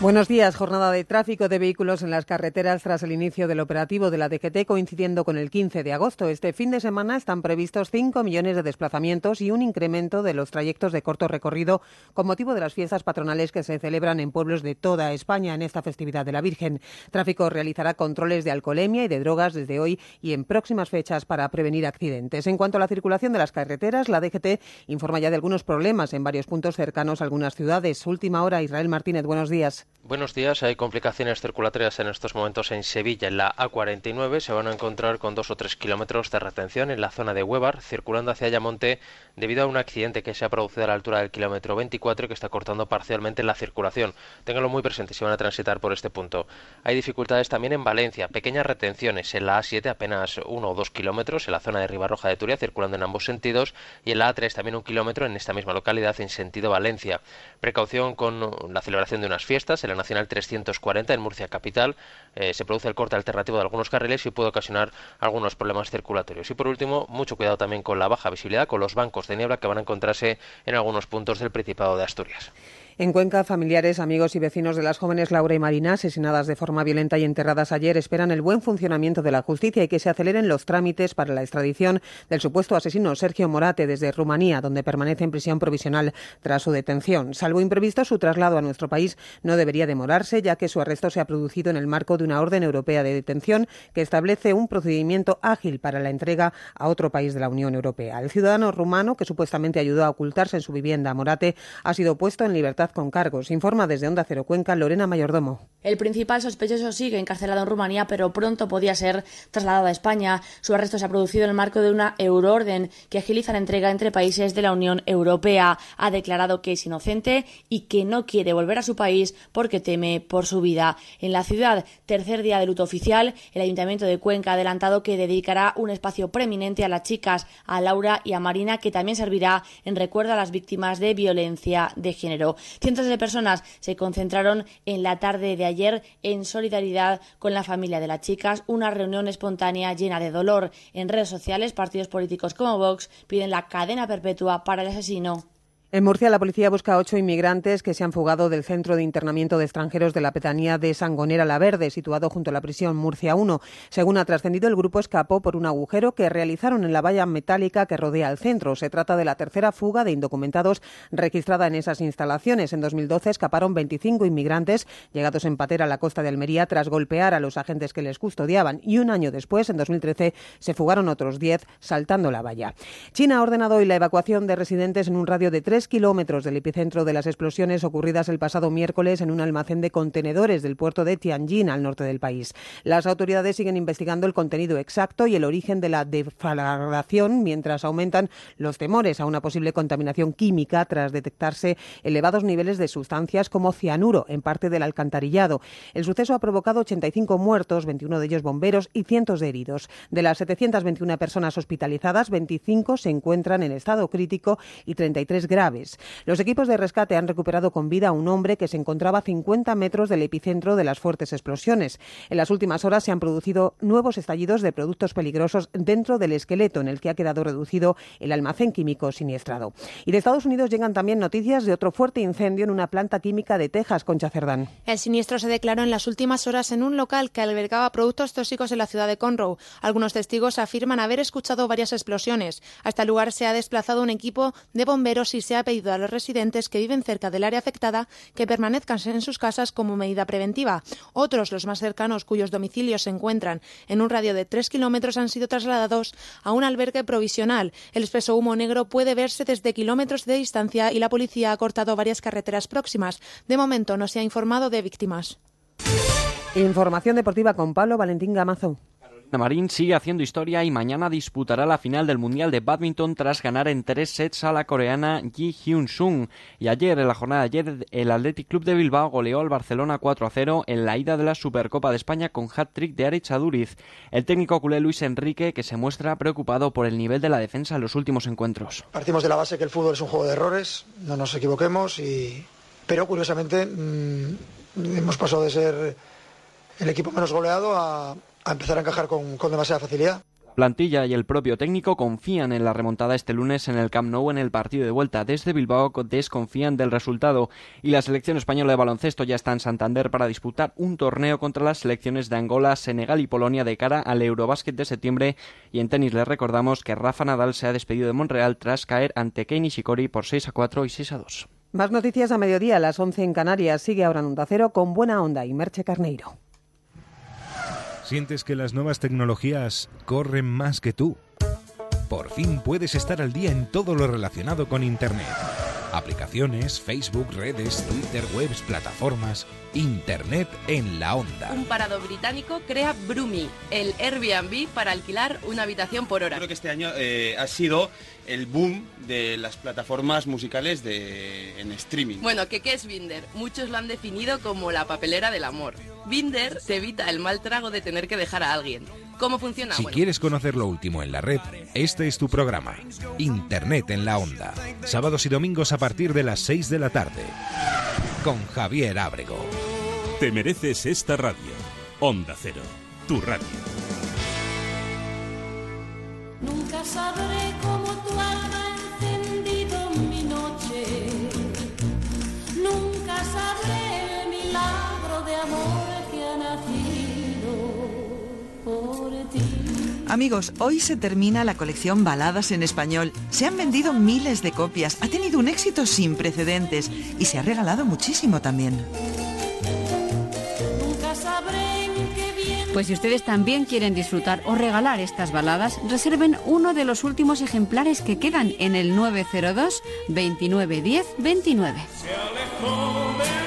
Speaker 48: Buenos días. Jornada de tráfico de vehículos en las carreteras tras el inicio del operativo de la DGT coincidiendo con el 15 de agosto. Este fin de semana están previstos 5 millones de desplazamientos y un incremento de los trayectos de corto recorrido con motivo de las fiestas patronales que se celebran en pueblos de toda España en esta festividad de la Virgen. Tráfico realizará controles de alcoholemia y de drogas desde hoy y en próximas fechas para prevenir accidentes. En cuanto a la circulación de las carreteras, la DGT informa ya de algunos problemas en varios puntos cercanos a algunas ciudades. Última hora, Israel Martínez, buenos días.
Speaker 105: Buenos días. Hay complicaciones circulatorias en estos momentos en Sevilla. En la A49 se van a encontrar con dos o tres kilómetros de retención en la zona de Huevar, circulando hacia Ayamonte debido a un accidente que se ha producido a la altura del kilómetro 24 y que está cortando parcialmente la circulación. Ténganlo muy presente si van a transitar por este punto. Hay dificultades también en Valencia. Pequeñas retenciones en la A7, apenas uno o dos kilómetros en la zona de Ribarroja de Turia, circulando en ambos sentidos. Y en la A3 también un kilómetro en esta misma localidad en sentido Valencia. Precaución con la celebración de unas fiestas la Nacional 340 en Murcia Capital. Eh, se produce el corte alternativo de algunos carriles y puede ocasionar algunos problemas circulatorios. Y por último, mucho cuidado también con la baja visibilidad, con los bancos de niebla que van a encontrarse en algunos puntos del Principado de Asturias.
Speaker 48: En Cuenca, familiares, amigos y vecinos de las jóvenes Laura y Marina, asesinadas de forma violenta y enterradas ayer, esperan el buen funcionamiento de la justicia y que se aceleren los trámites para la extradición del supuesto asesino Sergio Morate desde Rumanía, donde permanece en prisión provisional tras su detención. Salvo imprevisto, su traslado a nuestro país no debería demorarse, ya que su arresto se ha producido en el marco de una orden europea de detención que establece un procedimiento ágil para la entrega a otro país de la Unión Europea. El ciudadano rumano, que supuestamente ayudó a ocultarse en su vivienda Morate, ha sido puesto en libertad con cargos. Informa desde Onda Cero Cuenca Lorena Mayordomo.
Speaker 106: El principal sospechoso sigue encarcelado en Rumanía, pero pronto podía ser trasladado a España. Su arresto se ha producido en el marco de una euroorden que agiliza la entrega entre países de la Unión Europea. Ha declarado que es inocente y que no quiere volver a su país porque teme por su vida. En la ciudad, tercer día de luto oficial, el Ayuntamiento de Cuenca ha adelantado que dedicará un espacio preeminente a las chicas, a Laura y a Marina, que también servirá en recuerdo a las víctimas de violencia de género. Cientos de personas se concentraron en la tarde de ayer en solidaridad con la familia de las chicas, una reunión espontánea llena de dolor. En redes sociales, partidos políticos como Vox piden la cadena perpetua para el asesino.
Speaker 48: En Murcia, la policía busca a ocho inmigrantes que se han fugado del centro de internamiento de extranjeros de la petanía de Sangonera La Verde, situado junto a la prisión Murcia 1. Según ha trascendido, el grupo escapó por un agujero que realizaron en la valla metálica que rodea el centro. Se trata de la tercera fuga de indocumentados registrada en esas instalaciones. En 2012 escaparon 25 inmigrantes llegados en patera a la costa de Almería tras golpear a los agentes que les custodiaban. Y un año después, en 2013, se fugaron otros 10 saltando la valla. China ha ordenado hoy la evacuación de residentes en un radio de tres kilómetros del epicentro de las explosiones ocurridas el pasado miércoles en un almacén de contenedores del puerto de Tianjin, al norte del país. Las autoridades siguen investigando el contenido exacto y el origen de la deflagración, mientras aumentan los temores a una posible contaminación química tras detectarse elevados niveles de sustancias como cianuro en parte del alcantarillado. El suceso ha provocado 85 muertos, 21 de ellos bomberos y cientos de heridos. De las 721 personas hospitalizadas, 25 se encuentran en estado crítico y 33 graves. Los equipos de rescate han recuperado con vida a un hombre que se encontraba a 50 metros del epicentro de las fuertes explosiones. En las últimas horas se han producido nuevos estallidos de productos peligrosos dentro del esqueleto en el que ha quedado reducido el almacén químico siniestrado. Y de Estados Unidos llegan también noticias de otro fuerte incendio en una planta química de Texas, Concha Cerdán.
Speaker 107: El siniestro se declaró en las últimas horas en un local que albergaba productos tóxicos en la ciudad de Conroe. Algunos testigos afirman haber escuchado varias explosiones. A este lugar se ha desplazado un equipo de bomberos y se ha ha pedido a los residentes que viven cerca del área afectada que permanezcan en sus casas como medida preventiva. Otros, los más cercanos, cuyos domicilios se encuentran en un radio de tres kilómetros, han sido trasladados a un albergue provisional. El espeso humo negro puede verse desde kilómetros de distancia y la policía ha cortado varias carreteras próximas. De momento no se ha informado de víctimas.
Speaker 48: Información deportiva con Pablo Valentín Gamazo.
Speaker 87: Marín sigue haciendo historia y mañana disputará la final del Mundial de Badminton tras ganar en tres sets a la coreana Ji Hyun Sung. Y ayer, en la jornada de ayer, el Athletic Club de Bilbao goleó al Barcelona 4 a 0 en la ida de la Supercopa de España con hat-trick de Aritz Aduriz. El técnico culé Luis Enrique, que se muestra preocupado por el nivel de la defensa en los últimos encuentros.
Speaker 54: Partimos de la base que el fútbol es un juego de errores, no nos equivoquemos, y... pero curiosamente mmm, hemos pasado de ser el equipo menos goleado a a empezar a encajar con, con demasiada facilidad.
Speaker 87: Plantilla y el propio técnico confían en la remontada este lunes en el Camp Nou en el partido de vuelta. Desde Bilbao desconfían del resultado y la selección española de baloncesto ya está en Santander para disputar un torneo contra las selecciones de Angola, Senegal y Polonia de cara al Eurobásquet de septiembre. Y en tenis les recordamos que Rafa Nadal se ha despedido de Monreal tras caer ante Kei Nishikori por 6 a 4 y 6 a 2.
Speaker 48: Más noticias a mediodía, a las 11 en Canarias. Sigue ahora en Onda Cero con Buena Onda y Merche Carneiro.
Speaker 43: ¿Sientes que las nuevas tecnologías corren más que tú? Por fin puedes estar al día en todo lo relacionado con Internet. Aplicaciones, Facebook, redes, Twitter, webs, plataformas. Internet en la onda.
Speaker 108: Un parado británico crea Brumi, el Airbnb para alquilar una habitación por hora.
Speaker 109: Creo que este año eh, ha sido el boom de las plataformas musicales de, en streaming.
Speaker 108: Bueno, ¿qué, ¿qué es Binder? Muchos lo han definido como la papelera del amor. Binder te evita el mal trago de tener que dejar a alguien. ¿Cómo funciona?
Speaker 43: Si
Speaker 108: Bueno,
Speaker 43: quieres conocer lo último en la red, este es tu programa. Internet en la onda. Sábados y domingos a partir de las 6 de la tarde. Con Javier Ábrego.
Speaker 2: Te mereces esta radio. Onda Cero, tu radio.
Speaker 110: Nunca sabré
Speaker 61: Amigos, hoy se termina la colección Baladas en Español. Se han vendido miles de copias, ha tenido un éxito sin precedentes y se ha regalado muchísimo también.
Speaker 111: Pues si ustedes también quieren disfrutar o regalar estas baladas, reserven uno de los últimos ejemplares que quedan en el 902 2910 29.
Speaker 112: 29.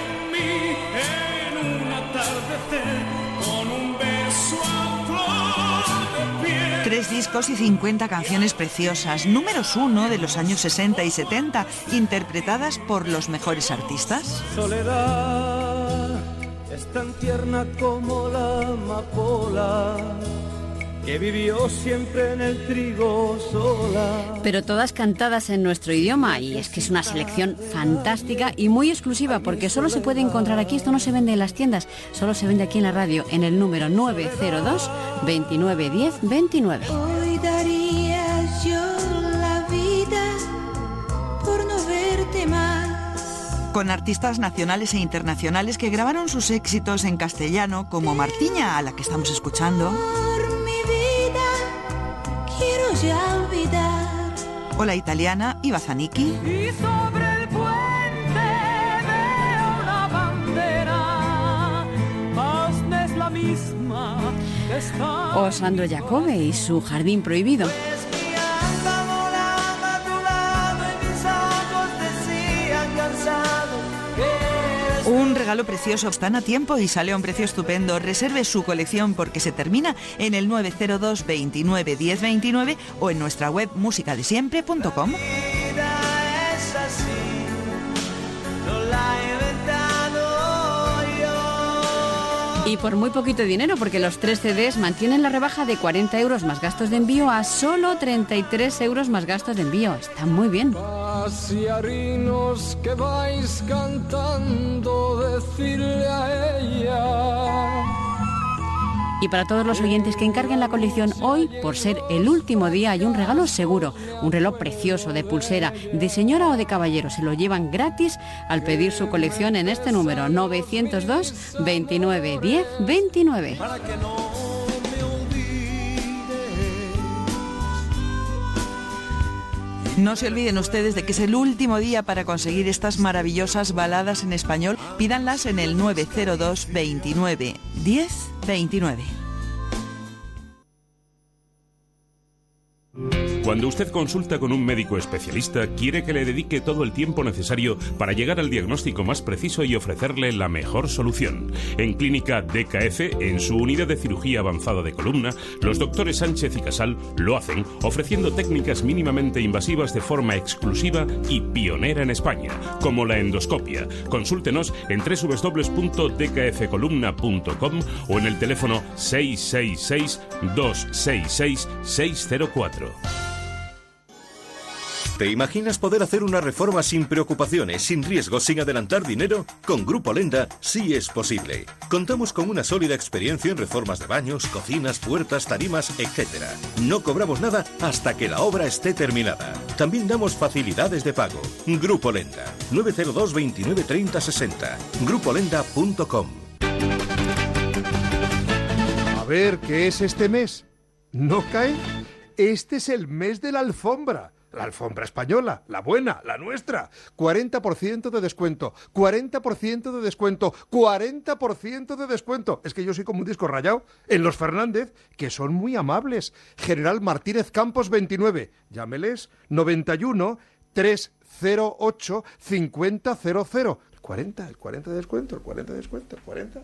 Speaker 61: Tres discos y 50 canciones preciosas, números uno de los años 60 y 70, interpretadas por los mejores artistas.
Speaker 113: Soledad es tan tierna como la amapola que vivió siempre en el trigo sola.
Speaker 111: Pero todas cantadas en nuestro idioma y es que es una selección fantástica y muy exclusiva porque solo se puede encontrar aquí, esto no se vende en las tiendas, solo se vende aquí en la radio en el número 902 2910 29.
Speaker 110: Hoy daría yo la vida por no verte más.
Speaker 61: Con artistas nacionales e internacionales que grabaron sus éxitos en castellano, como Martiña, a la que estamos escuchando,
Speaker 110: quiero ya olvidar.
Speaker 61: o la italiana Iva Zanicchi.
Speaker 110: Y sobre el puente veo una bandera.
Speaker 113: Hazme es la misma que está.
Speaker 111: O Sandro Jacobe y su Jardín Prohibido.
Speaker 61: Regalo precioso, están a tiempo y sale a un precio estupendo. Reserve su colección porque se termina en el 902 29 10 29 o en nuestra web musicadesiempre.com.
Speaker 111: Y por muy poquito dinero, porque los tres CDs mantienen la rebaja de 40 euros más gastos de envío a solo 33 euros más gastos de envío. Está muy bien. Y para todos los oyentes que encarguen la colección hoy, por ser el último día, hay un regalo seguro. Un reloj precioso de pulsera, de señora o de caballero. Se lo llevan gratis al pedir su colección en este número 902 29 10 29.
Speaker 113: No
Speaker 61: se olviden ustedes de que es el último día para conseguir estas maravillosas baladas en español. Pídanlas en el 902 29 10 29.
Speaker 2: Cuando usted consulta con un médico especialista, quiere que le dedique todo el tiempo necesario para llegar al diagnóstico más preciso y ofrecerle la mejor solución. En Clínica DKF, en su unidad de cirugía avanzada de columna, los doctores Sánchez y Casal lo hacen ofreciendo técnicas mínimamente invasivas de forma exclusiva y pionera en España, como la endoscopia. Consúltenos en www.dkfcolumna.com o en el teléfono 666 266 604.
Speaker 96: ¿Te imaginas poder hacer una reforma sin preocupaciones, sin riesgos, sin adelantar dinero? Con Grupo Lenda sí es posible. Contamos con una sólida experiencia en reformas de baños, cocinas, puertas, tarimas, etc. No cobramos nada hasta que la obra esté terminada. También damos facilidades de pago. Grupo Lenda, 902 29 30 60. Grupolenda.com.
Speaker 37: A ver, ¿qué es este mes? ¿No cae? Este es el mes de la alfombra. La alfombra española, la buena, la nuestra. 40% de descuento, 40% de descuento, 40% de descuento. Es que yo soy como un disco rayado. En los Fernández, que son muy amables. General Martínez Campos 29. Llámeles 91 308 5000. El 40, el 40 de descuento, el 40 de descuento, el 40.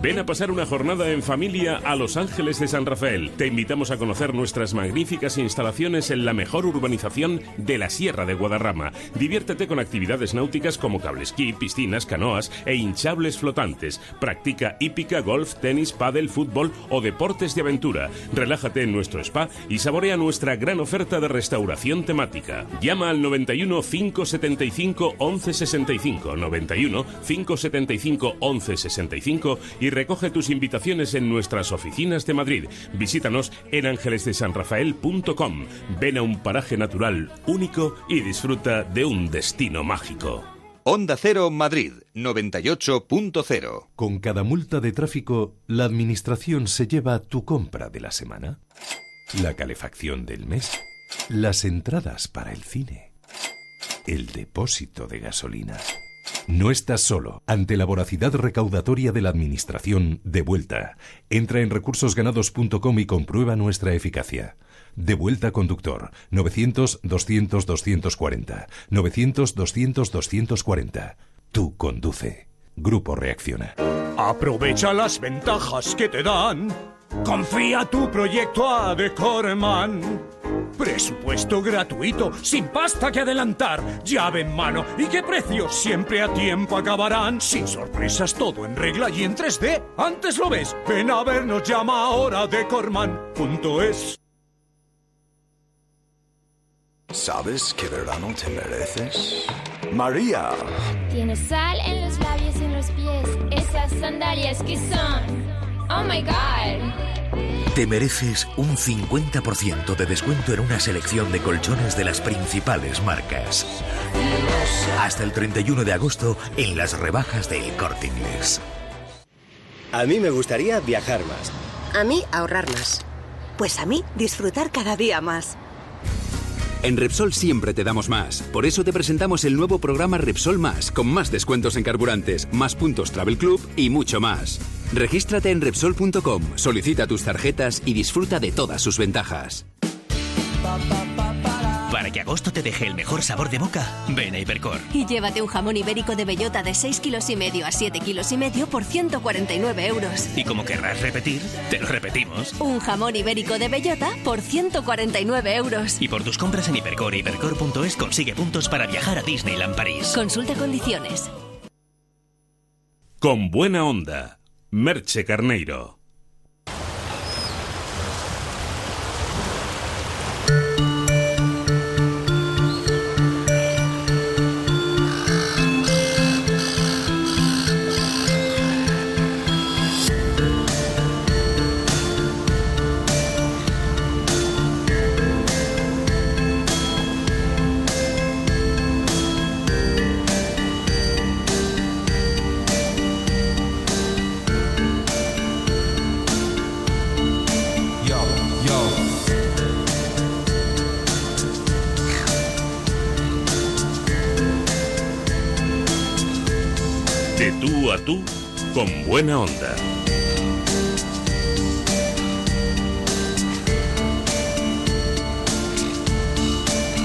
Speaker 2: Ven a pasar una jornada en familia a Los Ángeles de San Rafael. Te invitamos a conocer nuestras magníficas instalaciones en la mejor urbanización de la Sierra de Guadarrama. Diviértete con actividades náuticas como cablesquí, piscinas, canoas e hinchables flotantes. Practica hípica, golf, tenis, pádel, fútbol o deportes de aventura. Relájate en nuestro spa y saborea nuestra gran oferta de restauración temática. Llama al 91 575 1165 91 575 1165 y recoge tus invitaciones en nuestras oficinas de Madrid. Visítanos en ángelesdesanrafael.com. Ven a un paraje natural único y disfruta de un destino mágico.
Speaker 114: Onda Cero Madrid 98.0.
Speaker 78: Con cada multa de tráfico, la administración se lleva tu compra de la semana, la calefacción del mes, las entradas para el cine, el depósito de gasolina. No estás solo. Ante la voracidad recaudatoria de la Administración, de vuelta. Entra en recursosganados.com y comprueba nuestra eficacia. De vuelta conductor. 900-200-240. 900-200-240. Tú conduce. Grupo Reacciona.
Speaker 113: Aprovecha las ventajas que te dan. Confía tu proyecto a Decorman. Presupuesto gratuito, sin pasta que adelantar, llave en mano y qué precios siempre a tiempo acabarán. Sin sorpresas, todo en regla y en 3D. Antes lo ves, ven a vernos, llama ahora a Decorman.es.
Speaker 115: ¿Sabes qué verano te mereces? María.
Speaker 32: Tienes sal en los labios y en los pies. Esas sandalias que son. Oh my god.
Speaker 114: Te mereces un 50% de descuento en una selección de colchones de las principales marcas. Hasta el 31 de agosto en las rebajas del Corte Inglés.
Speaker 116: A mí me gustaría viajar más.
Speaker 117: A mí ahorrar más. Pues a mí disfrutar cada día más.
Speaker 43: En Repsol siempre te damos más. Por eso te presentamos el nuevo programa Repsol Más, con más descuentos en carburantes, más puntos Travel Club y mucho más. Regístrate en Repsol.com, solicita tus tarjetas y disfruta de todas sus ventajas.
Speaker 118: Para que agosto te deje el mejor sabor de boca, ven a Hipercor.
Speaker 60: Y llévate un jamón ibérico de bellota de 6 kilos y medio a 7 kilos y medio por 149 euros.
Speaker 118: Y como querrás repetir, te lo repetimos.
Speaker 60: Un jamón ibérico de bellota por 149 euros.
Speaker 118: Y por tus compras en Hipercor y hipercor.es consigue puntos para viajar a Disneyland París.
Speaker 60: Consulta condiciones.
Speaker 2: Con buena onda, Merche Carneiro. Con buena onda.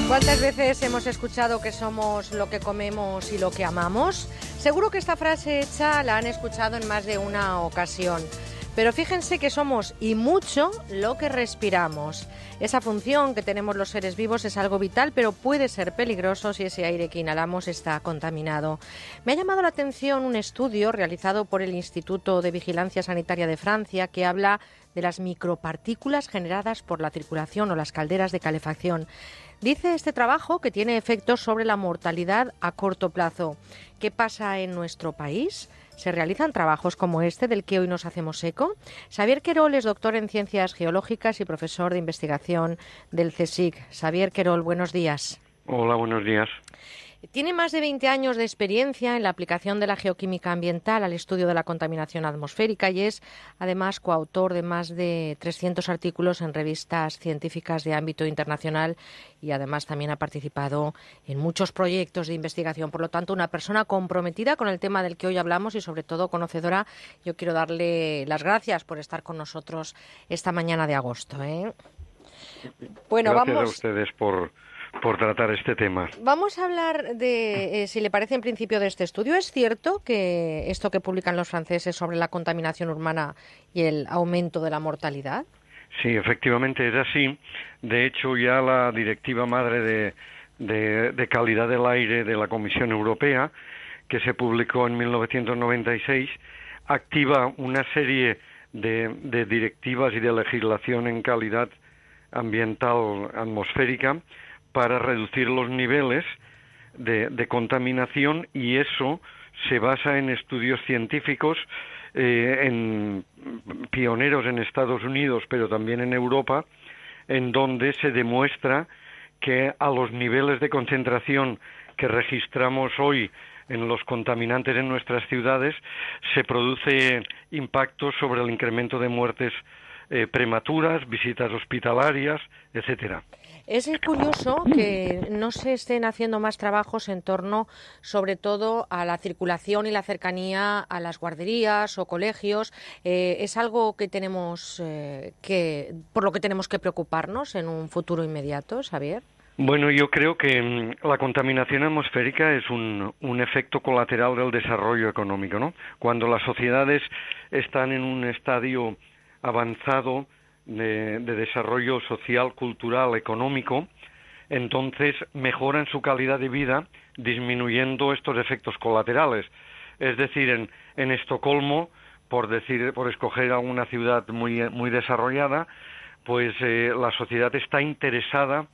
Speaker 1: ¿Cuántas veces hemos escuchado que somos lo que comemos y lo que amamos? Seguro que esta frase hecha la han escuchado en más de una ocasión. Pero fíjense que somos y mucho lo que respiramos. Esa función que tenemos los seres vivos es algo vital, pero puede ser peligroso si ese aire que inhalamos está contaminado. Me ha llamado la atención un estudio realizado por el Instituto de Vigilancia Sanitaria de Francia que habla de las micropartículas generadas por la circulación o las calderas de calefacción. Dice este trabajo que tiene efectos sobre la mortalidad a corto plazo. ¿Qué pasa en nuestro país? ¿Se realizan trabajos como este del que hoy nos hacemos eco? Xavier Querol es doctor en Ciencias Geológicas y profesor de investigación del CSIC. Xavier Querol, buenos días.
Speaker 119: Hola, buenos días.
Speaker 1: Tiene más de 20 años de experiencia en la aplicación de la geoquímica ambiental al estudio de la contaminación atmosférica y es además coautor de más de 300 artículos en revistas científicas de ámbito internacional y además también ha participado en muchos proyectos de investigación. Por lo tanto, una persona comprometida con el tema del que hoy hablamos y sobre todo conocedora. Yo quiero darle las gracias por estar con nosotros esta mañana de agosto. ¿eh?
Speaker 119: Bueno, gracias a ustedes por por tratar este tema.
Speaker 1: Vamos a hablar de, eh, si le parece, en principio de este estudio. ¿Es cierto que esto que publican los franceses sobre la contaminación urbana y el aumento de la mortalidad?
Speaker 119: Sí, efectivamente es así. De hecho, ya la directiva madre de, de, calidad del aire de la Comisión Europea, que se publicó en 1996, activa una serie de, de directivas y de legislación en calidad ambiental atmosférica para reducir los niveles de, contaminación y eso se basa en estudios científicos eh, en pioneros en Estados Unidos pero también en Europa en donde se demuestra que a los niveles de concentración que registramos hoy en los contaminantes en nuestras ciudades se produce impacto sobre el incremento de muertes eh, prematuras, visitas hospitalarias, etcétera.
Speaker 1: Es curioso que no se estén haciendo más trabajos en torno, sobre todo, a la circulación y la cercanía a las guarderías o colegios. Eh, es algo que tenemos eh, que, por lo que tenemos que preocuparnos en un futuro inmediato, Xavier.
Speaker 119: Bueno, yo creo que mm, la contaminación atmosférica es un, un, efecto colateral del desarrollo económico, ¿no? Cuando las sociedades están en un estadio avanzado de, desarrollo social, cultural, económico, entonces mejoran su calidad de vida disminuyendo estos efectos colaterales. Es decir, en, en Estocolmo, por decir, por escoger alguna ciudad muy, muy desarrollada, pues eh, la sociedad está interesada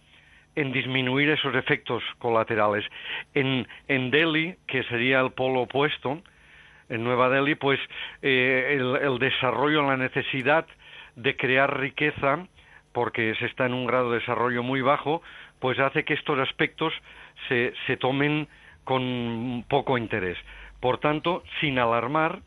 Speaker 119: en disminuir esos efectos colaterales. En, en Delhi, que sería el polo opuesto, en Nueva Delhi, pues eh, el, el desarrollo, la necesidad de crear riqueza, porque se está en un grado de desarrollo muy bajo, pues hace que estos aspectos se, se tomen con poco interés. Por tanto, sin alarmar,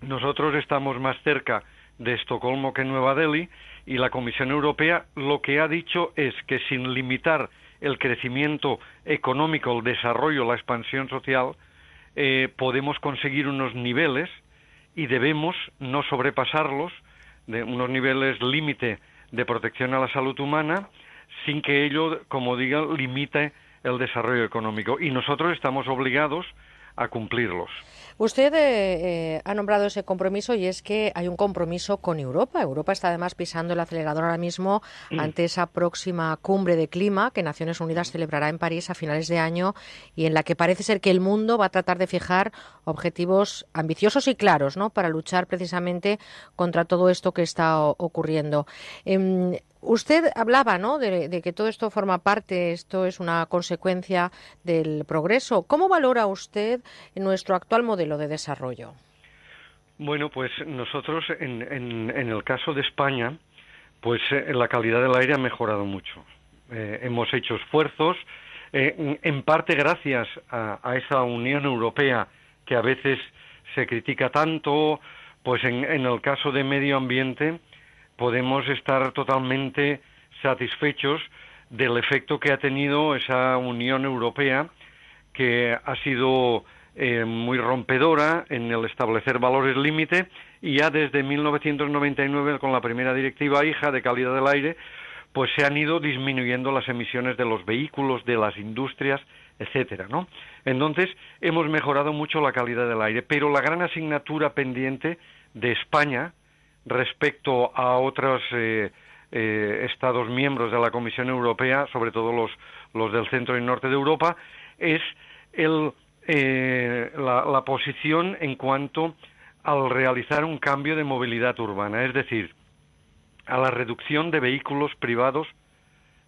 Speaker 119: nosotros estamos más cerca de Estocolmo que Nueva Delhi y la Comisión Europea lo que ha dicho es que sin limitar el crecimiento económico, el desarrollo, la expansión social, eh, podemos conseguir unos niveles y debemos no sobrepasarlos de unos niveles límite de protección a la salud humana sin que ello, como diga, limite el desarrollo económico. Y nosotros estamos obligados a cumplirlos.
Speaker 1: Usted eh, eh, ha nombrado ese compromiso y es que hay un compromiso con Europa. Europa está además pisando el acelerador ahora mismo mm. ante esa próxima cumbre de clima que Naciones Unidas celebrará en París a finales de año y en la que parece ser que el mundo va a tratar de fijar objetivos ambiciosos y claros ¿no? para luchar precisamente contra todo esto que está ocurriendo. Em, Usted hablaba ¿no? de, que todo esto forma parte, esto es una consecuencia del progreso. ¿Cómo valora usted nuestro actual modelo de desarrollo?
Speaker 119: Bueno, pues nosotros en, en, el caso de España, pues eh, la calidad del aire ha mejorado mucho. Eh, hemos hecho esfuerzos, eh, en parte gracias a, a, esa Unión Europea que a veces se critica tanto, pues en, en el caso de medio ambiente, podemos estar totalmente satisfechos del efecto que ha tenido esa Unión Europea, que ha sido eh, muy rompedora en el establecer valores límite y ya desde 1999 con la primera directiva hija de calidad del aire, pues se han ido disminuyendo las emisiones de los vehículos, de las industrias, etcétera, ¿no? Entonces hemos mejorado mucho la calidad del aire, pero la gran asignatura pendiente de España respecto a otros eh, eh, Estados miembros de la Comisión Europea, sobre todo los, los del centro y norte de Europa, es el, eh, la, posición en cuanto al realizar un cambio de movilidad urbana, es decir, a la reducción de vehículos privados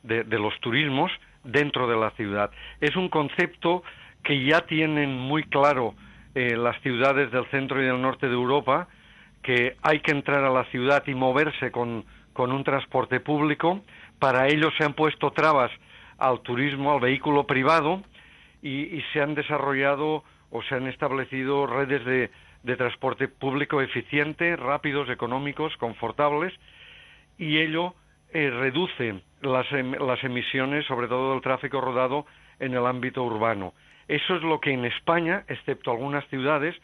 Speaker 119: de, de, los turismos dentro de la ciudad. Es un concepto que ya tienen muy claro eh, las ciudades del centro y del norte de Europa, que hay que entrar a la ciudad y moverse con, con un transporte público. Para ello se han puesto trabas al turismo, al vehículo privado, y, se han desarrollado o se han establecido redes de, de transporte público eficiente, rápidos, económicos, confortables, y ello eh, reduce las, em las emisiones, sobre todo del tráfico rodado, en el ámbito urbano. Eso es lo que en España, excepto algunas ciudades,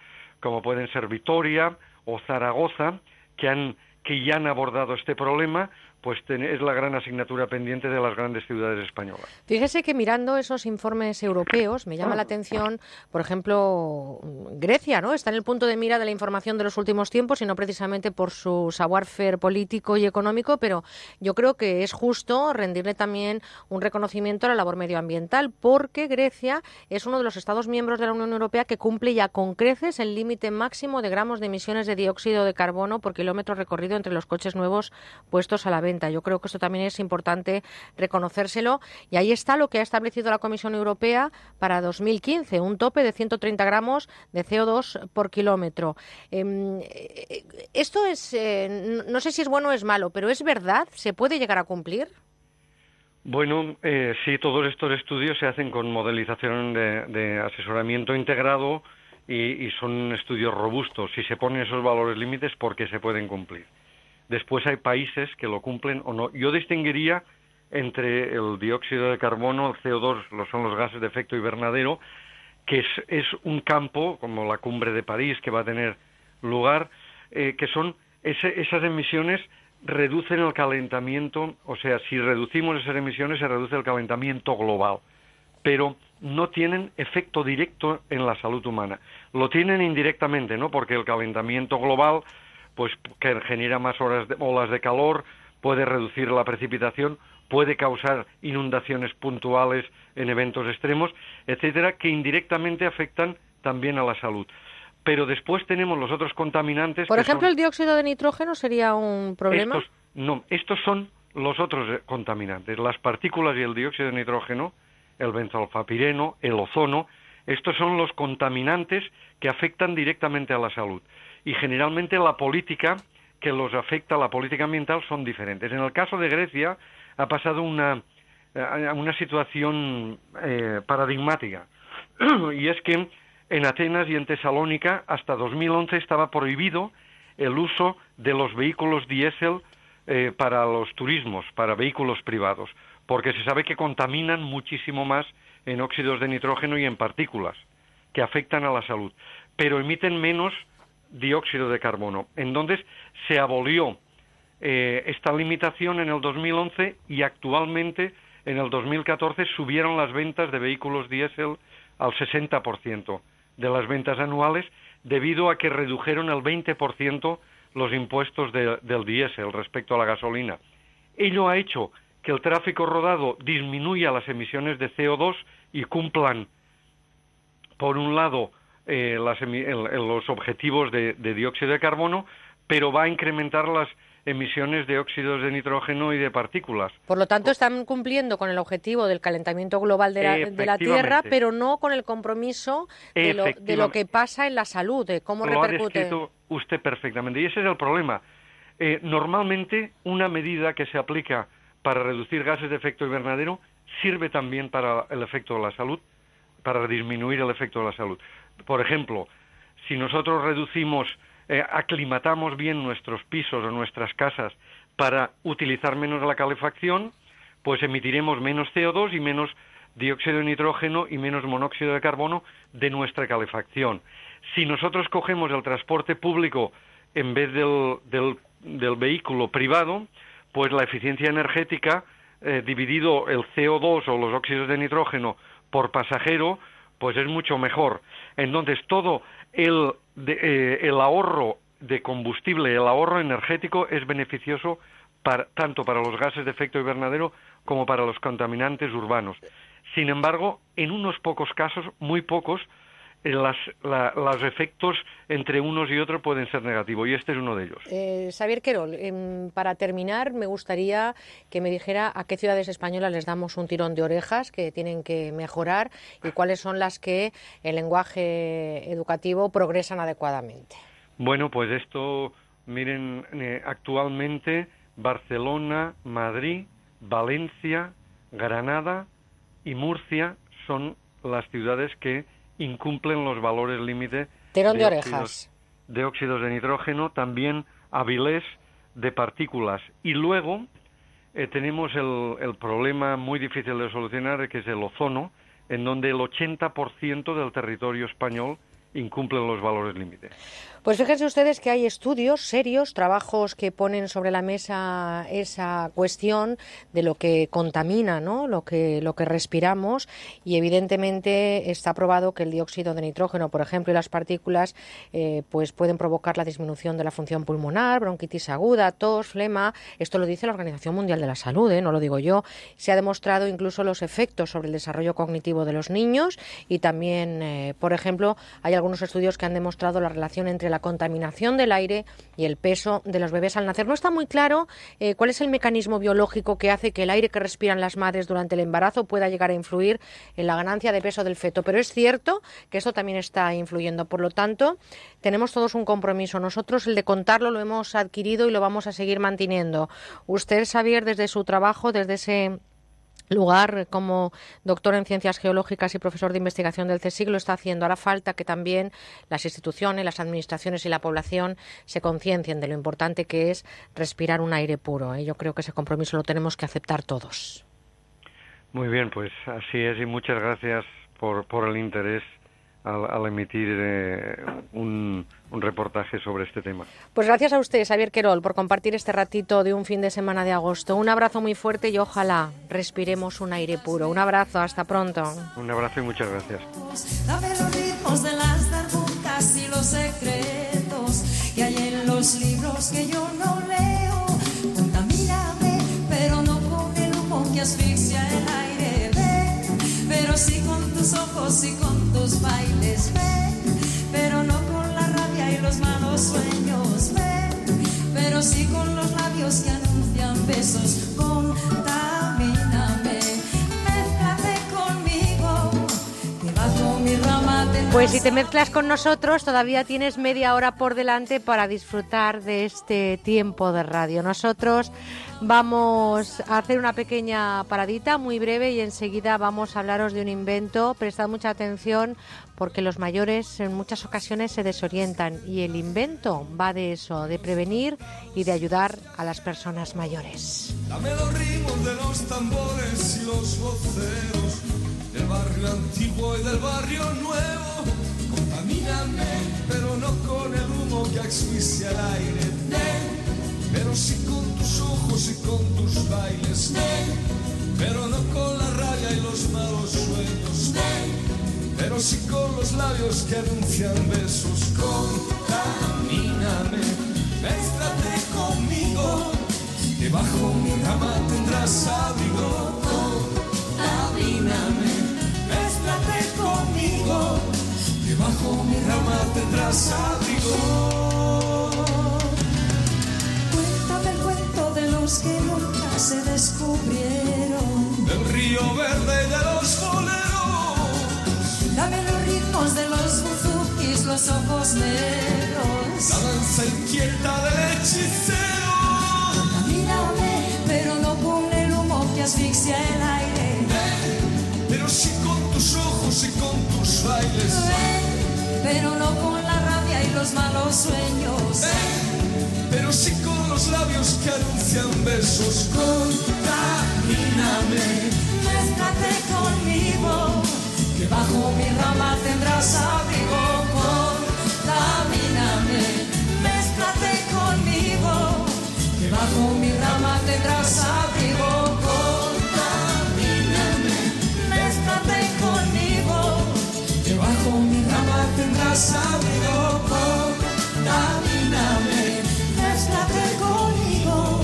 Speaker 119: como pueden ser Vitoria o Zaragoza, que, han, que ya han abordado este problema, pues es la gran asignatura pendiente de las grandes ciudades españolas.
Speaker 1: Fíjese que mirando esos informes europeos me llama la atención, por ejemplo, Grecia, ¿no? Está en el punto de mira de la información de los últimos tiempos y no precisamente por su savoir-faire político y económico, pero yo creo que es justo rendirle también un reconocimiento a la labor medioambiental, porque Grecia es uno de los Estados miembros de la Unión Europea que cumple ya con creces el límite máximo de gramos de emisiones de dióxido de carbono por kilómetro recorrido entre los coches nuevos puestos a la venta. Yo creo que esto también es importante reconocérselo. Y ahí está lo que ha establecido la Comisión Europea para 2015, un tope de 130 gramos de CO2 por kilómetro. Eh, esto es, eh, no sé si es bueno o es malo, pero ¿es verdad? ¿Se puede llegar a cumplir?
Speaker 119: Bueno, eh, sí, todos estos estudios se hacen con modelización de, de asesoramiento integrado y, y, son estudios robustos. Si se ponen esos valores límites, porque se pueden cumplir. Después hay países que lo cumplen o no. Yo distinguiría entre el dióxido de carbono, el CO2, los son los gases de efecto invernadero, que es, es un campo, como la cumbre de París, que va a tener lugar, eh, que son ese, esas emisiones reducen el calentamiento, o sea, si reducimos esas emisiones se reduce el calentamiento global, pero no tienen efecto directo en la salud humana. Lo tienen indirectamente, ¿no? Porque el calentamiento global pues que genera más horas de, olas de calor, puede reducir la precipitación, puede causar inundaciones puntuales en eventos extremos, etcétera, que indirectamente afectan también a la salud. Pero después tenemos los otros contaminantes.
Speaker 1: Por ejemplo, son... el dióxido de nitrógeno sería un problema.
Speaker 119: Estos, no, estos son los otros contaminantes, las partículas y el dióxido de nitrógeno, el benzalfapireno, el ozono, estos son los contaminantes que afectan directamente a la salud y generalmente la política que los afecta, la política ambiental, son diferentes. En el caso de Grecia ha pasado una, eh, una situación eh, paradigmática y es que en Atenas y en Tesalónica hasta 2011 estaba prohibido el uso de los vehículos diésel eh, para los turismos, para vehículos privados, porque se sabe que contaminan muchísimo más en óxidos de nitrógeno y en partículas que afectan a la salud, pero emiten menos dióxido de carbono. Entonces se abolió eh, esta limitación en el 2011 y actualmente en el 2014 subieron las ventas de vehículos diésel al 60% de las ventas anuales debido a que redujeron el 20% los impuestos de, del diésel respecto a la gasolina. Ello ha hecho que el tráfico rodado disminuya las emisiones de CO2 y cumplan, por un lado, eh, las, el, los objetivos de, de, dióxido de carbono, pero va a incrementar las emisiones de óxidos de nitrógeno y de partículas.
Speaker 1: Por lo tanto, están cumpliendo con el objetivo del calentamiento global de la, de la Tierra, pero no con el compromiso de lo, de lo, que pasa en la salud, de cómo
Speaker 119: lo
Speaker 1: repercute.
Speaker 119: Lo ha usted perfectamente, y ese es el problema. Eh, normalmente, una medida que se aplica para reducir gases de efecto invernadero sirve también para el efecto de la salud, para disminuir el efecto de la salud. Por ejemplo, si nosotros reducimos, eh, aclimatamos bien nuestros pisos o nuestras casas para utilizar menos la calefacción, pues emitiremos menos CO2 y menos dióxido de nitrógeno y menos monóxido de carbono de nuestra calefacción. Si nosotros cogemos el transporte público en vez del, del, del vehículo privado, pues la eficiencia energética, eh, dividido el CO2 o los óxidos de nitrógeno por pasajero, pues es mucho mejor. Entonces, todo el, de, eh, el ahorro de combustible, el ahorro energético es beneficioso para, tanto para los gases de efecto invernadero como para los contaminantes urbanos. Sin embargo, en unos pocos casos, muy pocos, las, la- los efectos entre unos y otros pueden ser negativos y este es uno de ellos.
Speaker 1: Eh, Xavier Querol, em, para terminar, me gustaría que me dijera a qué ciudades españolas les damos un tirón de orejas que tienen que mejorar y cuáles son las que en lenguaje educativo progresan adecuadamente.
Speaker 119: Bueno, pues esto, miren, eh, actualmente Barcelona, Madrid, Valencia, Granada y Murcia son las ciudades que incumplen los valores límite
Speaker 1: Tirón de
Speaker 119: óxidos-
Speaker 1: orejas.
Speaker 119: de óxidos de nitrógeno, también Avilés de partículas. Y luego eh, tenemos el, el problema muy difícil de solucionar, que es el ozono, en donde el 80% del territorio español incumplen los valores límite.
Speaker 1: Pues fíjense ustedes que hay estudios serios, trabajos que ponen sobre la mesa esa cuestión de lo que contamina, ¿no? Lo que lo que respiramos y evidentemente está probado que el dióxido de nitrógeno, por ejemplo, y las partículas, eh, pues pueden provocar la disminución de la función pulmonar, bronquitis aguda, tos, flema. Esto lo dice la Organización Mundial de la Salud, ¿eh? no lo digo yo. Se ha demostrado incluso los efectos sobre el desarrollo cognitivo de los niños y también, eh, por ejemplo, hay algunos estudios que han demostrado la relación entre la contaminación del aire y el peso de los bebés al nacer. No está muy claro eh, cuál es el mecanismo biológico que hace que el aire que respiran las madres durante el embarazo pueda llegar a influir en la ganancia de peso del feto, pero es cierto que esto también está influyendo. Por lo tanto, tenemos todos un compromiso. Nosotros el de contarlo lo hemos adquirido y lo vamos a seguir manteniendo. Usted, Xavier, desde su trabajo, desde ese lugar como doctor en ciencias geológicas y profesor de investigación del CSIC lo está haciendo. Hará falta que también las instituciones, las administraciones y la población se conciencien de lo importante que es respirar un aire puro. ¿eh? Yo creo que ese compromiso lo tenemos que aceptar todos.
Speaker 119: Muy bien, pues así es y muchas gracias por, por el interés al, al emitir eh, un, un reportaje sobre este tema.
Speaker 1: Pues gracias a usted, Xavier Querol, por compartir este ratito de un fin de semana de agosto. Un abrazo muy fuerte y ojalá respiremos un aire puro. Un abrazo, hasta pronto.
Speaker 119: Un abrazo y muchas gracias.
Speaker 120: Dame los ritmos de las darbucas y los secretos que hay en los libros que yo no leo. Contamíname, pero no con el humo que asfixia el aire. Ven, pero sí con tus ojos y con tus bailes. Ven, pero no con la rabia y los malos sueños. Ven, pero sí con los labios que anuncian besos.
Speaker 1: Pues si te mezclas con nosotros, todavía tienes media hora por delante para disfrutar de este tiempo de radio. Nosotros vamos a hacer una pequeña paradita muy breve y enseguida vamos a hablaros de un invento. Prestad mucha atención porque los mayores en muchas ocasiones se desorientan y el invento va de eso, de prevenir y de ayudar a las personas mayores.
Speaker 121: Dame los ritmos de los tambores y los voceros del antiguo y del barrio nuevo. Contamíname, pero no con el humo que asfixia el aire. Ven, pero sí con tus ojos y con tus bailes. Ven, pero no con la rabia y los malos sueños. Ven, pero sí con los labios que anuncian besos. Contamíname, mézclate conmigo. Debajo mi cama tendrás abrigo. Debajo mi rama tendrás abrigo.
Speaker 120: Cuéntame el cuento de los que nunca se descubrieron.
Speaker 121: Del río verde y de los boleros.
Speaker 120: Dame los ritmos de los buzukis, los ojos negros.
Speaker 121: La danza inquieta del hechicero.
Speaker 120: Contamíname, pero no con el humo que asfixia el aire.
Speaker 121: Pero sí con tus ojos y con tus bailes.
Speaker 120: Ven, pero no con la rabia y los malos sueños.
Speaker 121: Pero sí con los labios que anuncian besos. Contamíname.
Speaker 120: Mézclate conmigo, que bajo mi rama tendrás abrigo. Contamíname, mézclate conmigo, que bajo mi rama tendrás abrigo. conmigo,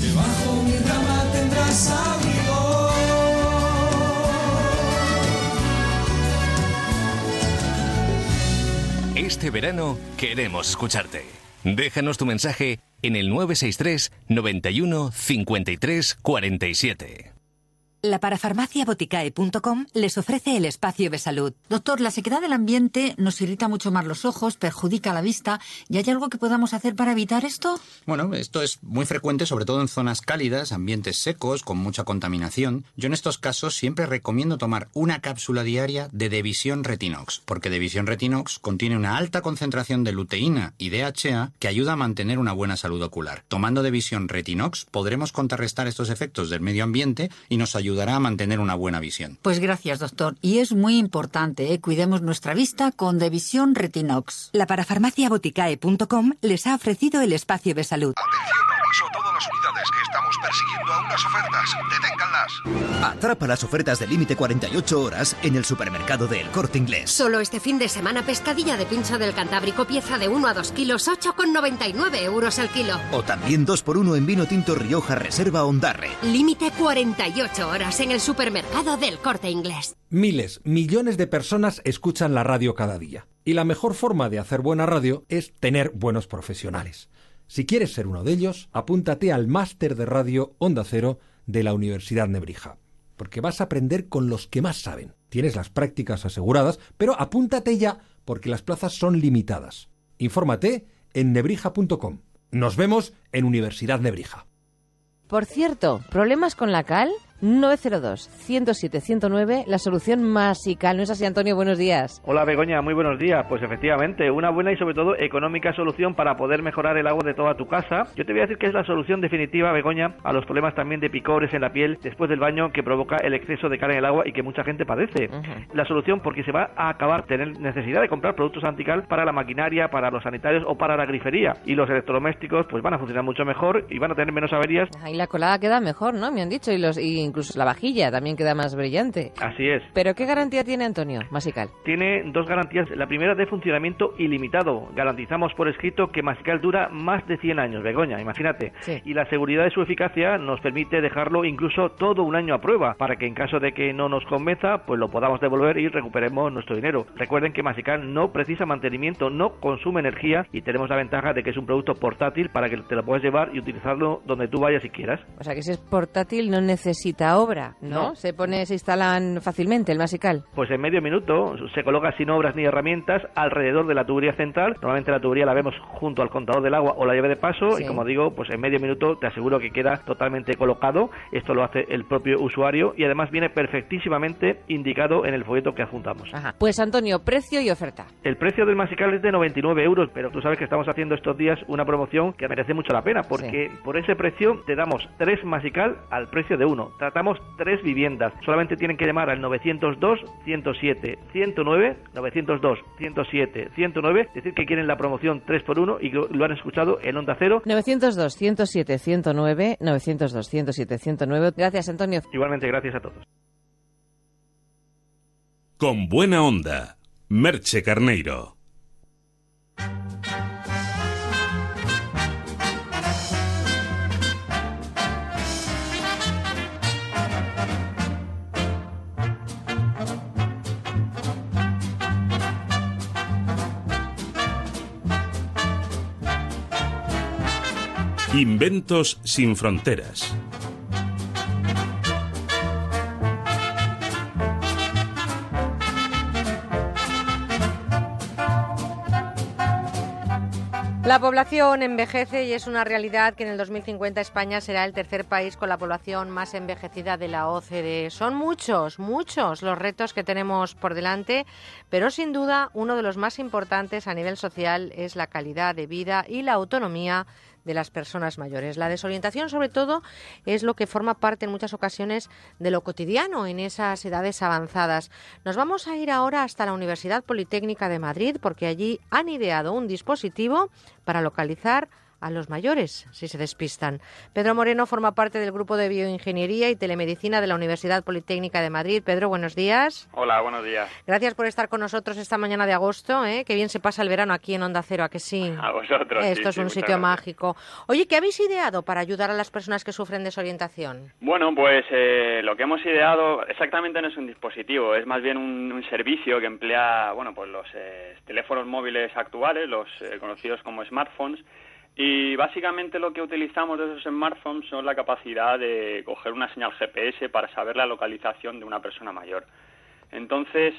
Speaker 120: debajo mi tendrás.
Speaker 66: Este verano queremos escucharte. Déjanos tu mensaje en el 963 91 53 47.
Speaker 122: La parafarmaciaboticae.com les ofrece el espacio de salud.
Speaker 123: Doctor, la sequedad del ambiente nos irrita mucho más los ojos, perjudica la vista. ¿Y hay algo que podamos hacer para evitar esto?
Speaker 35: Bueno, esto es muy frecuente, sobre todo en zonas cálidas, ambientes secos, con mucha contaminación. Yo en estos casos siempre recomiendo tomar una cápsula diaria de Devisión Retinox, porque Devisión Retinox contiene una alta concentración de luteína y DHA que ayuda a mantener una buena salud ocular. Tomando Devisión Retinox podremos contrarrestar estos efectos del medio ambiente y nos ayudará a mantener una buena visión.
Speaker 123: Pues gracias, doctor. Y es muy importante, ¿eh? cuidemos nuestra vista con Devisión Retinox.
Speaker 122: La parafarmaciaboticae.com les ha ofrecido el espacio de salud
Speaker 124: a todas las unidades que estamos persiguiendo a unas ofertas. Deténganlas.
Speaker 125: Atrapa las ofertas de límite 48 horas en el supermercado del Corte Inglés.
Speaker 126: Solo este fin de semana pescadilla de pincho del Cantábrico pieza de 1 a 2 kilos, 8,99 euros el kilo.
Speaker 125: O también 2x1 en vino tinto Rioja Reserva Ondarre.
Speaker 126: Límite 48 horas en el supermercado del Corte Inglés.
Speaker 37: Miles, millones de personas escuchan la radio cada día. Y la mejor forma de hacer buena radio es tener buenos profesionales. Si quieres ser uno de ellos, apúntate al máster de radio Onda Cero de la Universidad Nebrija, porque vas a aprender con los que más saben. Tienes las prácticas aseguradas, pero apúntate ya, porque las plazas son limitadas. Infórmate en nebrija.com. Nos vemos en Universidad Nebrija.
Speaker 1: Por cierto, ¿problemas con la cal? 902-107-109, la solución masical. ¿No es así, Antonio? Buenos días.
Speaker 127: Hola, Begoña, muy buenos días. Pues efectivamente, una buena y sobre todo económica solución para poder mejorar el agua de toda tu casa. Yo te voy a decir que es la solución definitiva, Begoña, a los problemas también de picores en la piel después del baño que provoca el exceso de cal en el agua y que mucha gente padece. La solución porque se va a acabar tener necesidad de comprar productos antical para la maquinaria, para los sanitarios o para la grifería. Y los electrodomésticos pues van a funcionar mucho mejor y van a tener menos averías.
Speaker 1: Ahí la colada queda mejor, ¿no? Me han dicho. Y, los, y incluso la vajilla también queda más brillante.
Speaker 127: Así es.
Speaker 1: ¿Pero qué garantía tiene Antonio Masical?
Speaker 127: Tiene dos garantías. La primera de funcionamiento ilimitado. Garantizamos por escrito que Masical dura más de 100 años, Begoña, imagínate. Y la seguridad de su eficacia nos permite dejarlo incluso todo un año a prueba, para que en caso de que no nos convenza, pues lo podamos devolver y recuperemos nuestro dinero. Recuerden que Masical no precisa mantenimiento, no consume energía y tenemos la ventaja de que es un producto portátil para que te lo puedas llevar y utilizarlo donde tú vayas si quieras.
Speaker 1: O sea que si es portátil no necesita obra, ¿no?
Speaker 127: No.
Speaker 1: Se pone, se instalan fácilmente el Masical.
Speaker 127: Pues en medio minuto se coloca sin obras ni herramientas alrededor de la tubería central. Normalmente la tubería la vemos junto al contador del agua o la llave de paso
Speaker 1: Sí.
Speaker 127: y como digo, pues en medio minuto te aseguro que queda totalmente colocado. Esto lo hace el propio usuario y además viene perfectísimamente indicado en el folleto que adjuntamos.
Speaker 1: Ajá. Pues Antonio, precio y oferta.
Speaker 127: El precio del Masical es de 99 euros, pero tú sabes que estamos haciendo estos días una promoción que merece mucho la pena, porque por ese precio te damos tres Masical al precio de uno. Tratamos tres viviendas. Solamente tienen que llamar al 902 107 109 902 107 109, decir que quieren la promoción 3 por 1 y lo, lo han escuchado en Onda Cero.
Speaker 1: 902 107 109 902 107 109. Gracias, Antonio.
Speaker 127: Igualmente, gracias a todos.
Speaker 2: Con buena onda, Merche Carneiro. Inventos sin fronteras.
Speaker 1: La población envejece y es una realidad que en el 2050 España será el tercer país con la población más envejecida de la OCDE. Son muchos, muchos los retos que tenemos por delante, pero sin duda uno de los más importantes a nivel social es la calidad de vida y la autonomía de las personas mayores. La desorientación, sobre todo, es lo que forma parte en muchas ocasiones de lo cotidiano en esas edades avanzadas. Nos vamos a ir ahora hasta la Universidad Politécnica de Madrid porque allí han ideado un dispositivo para localizar a los mayores si se despistan. Pedro Moreno forma parte del grupo de bioingeniería y telemedicina de la Universidad Politécnica de Madrid. Pedro, buenos días.
Speaker 128: Hola, buenos días.
Speaker 1: Gracias por estar con nosotros esta mañana de agosto. ¿eh? Que bien se pasa el verano aquí en Onda Cero, ¿a que sí?
Speaker 128: A vosotros.
Speaker 1: Esto
Speaker 128: sí,
Speaker 1: es
Speaker 128: sí,
Speaker 1: un sitio
Speaker 128: gracias.
Speaker 1: mágico. Oye, ¿qué habéis ideado para ayudar a las personas que sufren desorientación?
Speaker 128: Bueno, pues eh, lo que hemos ideado exactamente no es un dispositivo, es más bien un, un servicio que emplea, bueno, pues los eh, teléfonos móviles actuales, los eh, conocidos como smartphones, y básicamente lo que utilizamos de esos smartphones son la capacidad de coger una señal GPS para saber la localización de una persona mayor. Entonces,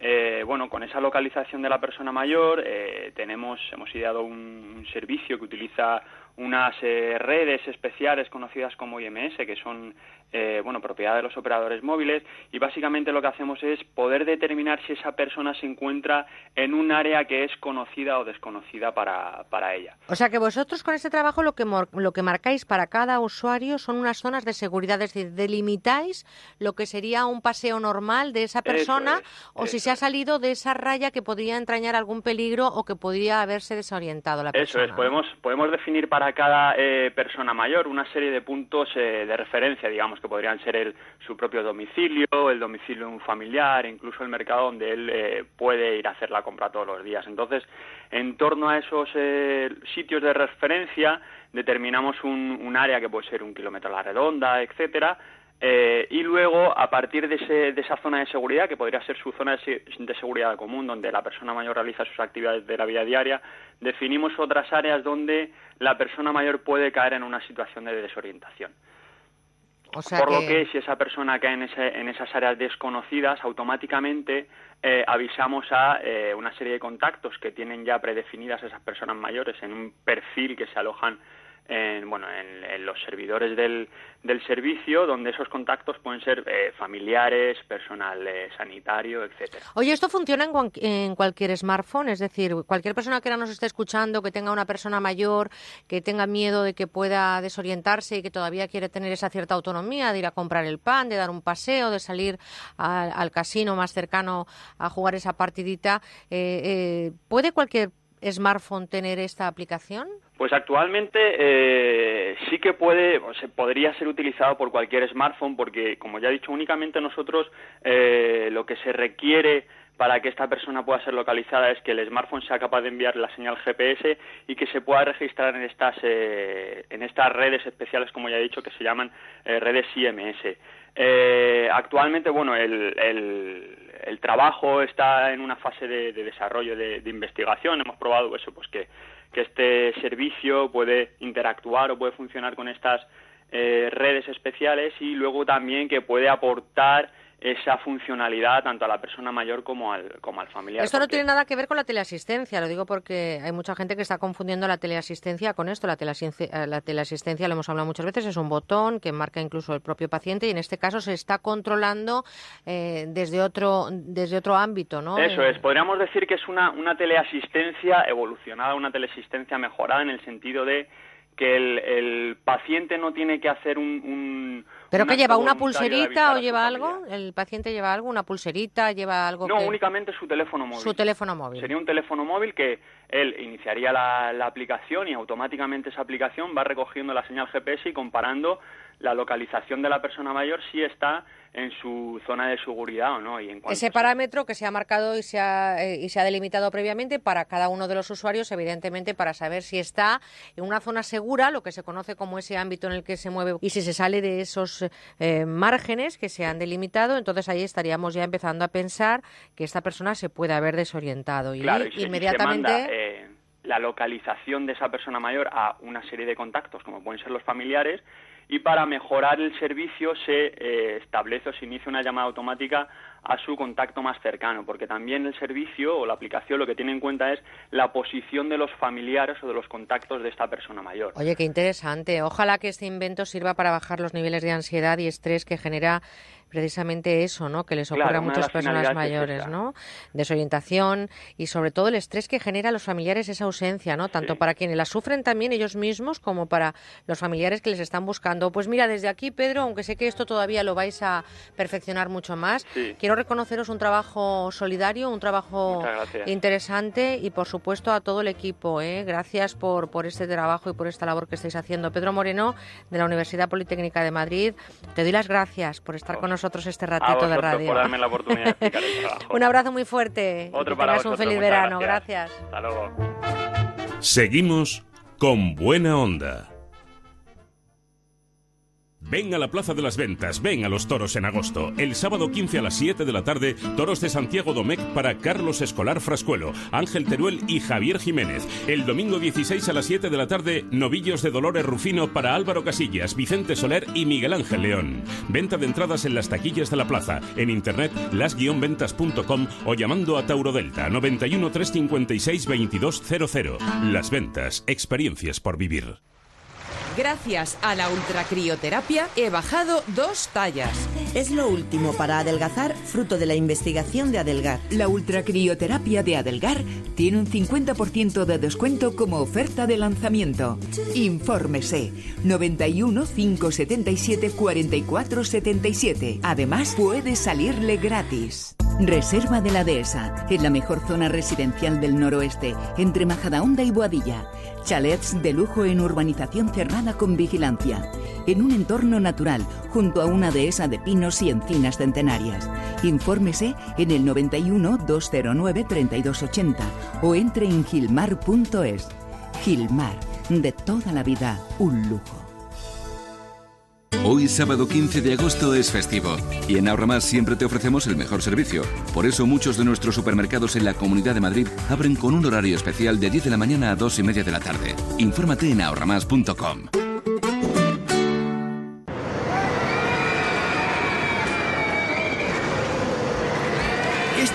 Speaker 128: eh, bueno, con esa localización de la persona mayor eh, tenemos, hemos ideado un, servicio que utiliza unas eh, redes especiales conocidas como IMS, que son eh, bueno propiedad de los operadores móviles, y básicamente lo que hacemos es poder determinar si esa persona se encuentra en un área que es conocida o desconocida para, para ella.
Speaker 1: O sea que vosotros con este trabajo lo que, lo que marcáis para cada usuario son unas zonas de seguridad, es decir, delimitáis lo que sería un paseo normal de esa
Speaker 128: Eso
Speaker 1: persona
Speaker 128: es,
Speaker 1: o si se ha salido de esa raya que podría entrañar algún peligro o que podría haberse desorientado la
Speaker 128: Eso
Speaker 1: persona.
Speaker 128: es, podemos, podemos definir para cada eh, persona mayor una serie de puntos eh, de referencia, digamos, que podrían ser el, su propio domicilio, el domicilio de un familiar, incluso el mercado donde él eh, puede ir a hacer la compra todos los días. Entonces, en torno a esos eh, sitios de referencia, determinamos un, área que puede ser un kilómetro a la redonda, etcétera, eh, y luego, a partir de, ese- de esa zona de seguridad, que podría ser su zona de, de seguridad común, donde la persona mayor realiza sus actividades de la vida diaria, definimos otras áreas donde la persona mayor puede caer en una situación de desorientación.
Speaker 1: O sea
Speaker 128: Por lo
Speaker 1: que-
Speaker 128: que si esa persona cae en, ese- en esas áreas desconocidas, automáticamente eh, avisamos a eh, una serie de contactos que tienen ya predefinidas esas personas mayores en un perfil que se alojan en, bueno, en, en los servidores del, del servicio, donde esos contactos pueden ser eh, familiares, personal eh, sanitario, etcétera.
Speaker 1: Oye, ¿esto funciona en, en cualquier smartphone? Es decir, cualquier persona que ahora nos esté escuchando, que tenga una persona mayor, que tenga miedo de que pueda desorientarse y que todavía quiere tener esa cierta autonomía de ir a comprar el pan, de dar un paseo, de salir al, al casino más cercano a jugar esa partidita, eh, eh, ¿puede cualquier smartphone tener esta aplicación?
Speaker 128: Pues actualmente eh, sí que puede, o se podría ser utilizado por cualquier smartphone porque, como ya he dicho, únicamente nosotros eh, lo que se requiere para que esta persona pueda ser localizada es que el smartphone sea capaz de enviar la señal GPS y que se pueda registrar en estas eh, en estas redes especiales, como ya he dicho, que se llaman eh, redes IMS. Eh, actualmente, bueno, el, el, trabajo está en una fase de, de desarrollo, de, de investigación. Hemos probado eso, pues que, que este servicio puede interactuar o puede funcionar con estas eh, redes especiales y luego también que puede aportar esa funcionalidad tanto a la persona mayor como al, como al familiar.
Speaker 1: Esto no
Speaker 128: porque-
Speaker 1: tiene nada que ver con la teleasistencia, lo digo porque hay mucha gente que está confundiendo la teleasistencia con esto. La teleasistencia, eh, la teleasistencia, lo hemos hablado muchas veces, es un botón que marca incluso el propio paciente y en este caso se está controlando eh, desde otro desde otro ámbito, ¿no?
Speaker 128: Eso
Speaker 1: Eh,
Speaker 128: es, podríamos decir que es una, una teleasistencia evolucionada, una teleasistencia mejorada en el sentido de que el, el paciente no tiene que hacer un... un
Speaker 1: ¿Pero que lleva una pulserita o lleva
Speaker 128: familia.
Speaker 1: algo? ¿El paciente lleva algo? ¿Una pulserita? ¿Lleva algo
Speaker 128: No,
Speaker 1: que-
Speaker 128: únicamente su teléfono móvil.
Speaker 1: Su teléfono móvil.
Speaker 128: Sería un teléfono móvil que él iniciaría la, la aplicación y automáticamente esa aplicación va recogiendo la señal GPS y comparando la localización de la persona mayor si está en su zona de seguridad o no. Y en
Speaker 1: Ese parámetro que se ha marcado y se ha, eh, y se ha delimitado previamente para cada uno de los usuarios, evidentemente, para saber si está en una zona segura, lo que se conoce como ese ámbito en el que se mueve, y si se sale de esos eh, márgenes que se han delimitado, entonces ahí estaríamos ya empezando a pensar que esta persona se puede haber desorientado. Y
Speaker 128: Claro, y se- y se
Speaker 1: inmediatamente.
Speaker 128: manda, eh, la localización de esa persona mayor a una serie de contactos, como pueden ser los familiares, y para mejorar el servicio se eh, establece o se inicia una llamada automática a su contacto más cercano, porque también el servicio o la aplicación lo que tiene en cuenta es la posición de los familiares o de los contactos de esta persona mayor.
Speaker 1: Oye, qué interesante. Ojalá que este invento sirva para bajar los niveles de ansiedad y estrés que genera precisamente eso, ¿no? Que les ocurre
Speaker 128: Claro,
Speaker 1: a muchas personas
Speaker 128: es
Speaker 1: mayores. ¿no? Desorientación y sobre todo el estrés que genera a los familiares esa ausencia, ¿no? Tanto para quienes la sufren también ellos mismos como para los familiares que les están buscando. Pues mira, desde aquí, Pedro, aunque sé que esto todavía lo vais a perfeccionar mucho más,
Speaker 128: Sí.
Speaker 1: quiero reconoceros un trabajo solidario, un trabajo interesante y por supuesto a todo el equipo. ¿eh? Gracias por, por este trabajo y por esta labor que estáis haciendo. Pedro Moreno, de la Universidad Politécnica de Madrid, te doy las gracias por estar con nosotros este
Speaker 128: A
Speaker 1: ratito de radio.
Speaker 128: por darme la oportunidad de explicar el trabajo.
Speaker 1: Un abrazo muy fuerte.
Speaker 128: Otro
Speaker 1: que
Speaker 128: para
Speaker 1: tengas un feliz verano.
Speaker 128: gracias.
Speaker 1: gracias.
Speaker 128: Hasta luego.
Speaker 2: Seguimos con buena onda. Ven a la Plaza de las Ventas, ven a los toros en agosto. El sábado 15 a las 7 de la tarde, toros de Santiago Domecq para Carlos Escolar Frascuelo, Ángel Teruel y Javier Jiménez. El domingo 16 a las 7 de la tarde, novillos de Dolores Rufino para Álvaro Casillas, Vicente Soler y Miguel Ángel León. Venta de entradas en las taquillas de la plaza, en internet las-ventas.com o llamando a Tauro Delta 91 356 2200. Las Ventas, experiencias por vivir.
Speaker 129: Gracias a la ultracrioterapia he bajado dos tallas.
Speaker 130: Es lo último para adelgazar, fruto de la investigación de Adelgar.
Speaker 17: La ultracrioterapia de Adelgar tiene un 50% de descuento como oferta de lanzamiento. Infórmese 91 577 44 77. Además, puede salirle gratis. Reserva de la Dehesa, en la mejor zona residencial del noroeste, entre Majadahonda y Boadilla. Chalets de lujo en urbanización cerrada con vigilancia, en un entorno natural, junto a una dehesa de pinos y encinas centenarias. Infórmese en el 91 209 3280 o entre en gilmar.es. Gilmar, de toda la vida, un lujo.
Speaker 43: Hoy sábado 15 de agosto es festivo y en Ahorramás siempre te ofrecemos el mejor servicio. Por eso muchos de nuestros supermercados en la Comunidad de Madrid abren con un horario especial de 10 de la mañana a 2 y media de la tarde. Infórmate en ahorramás.com.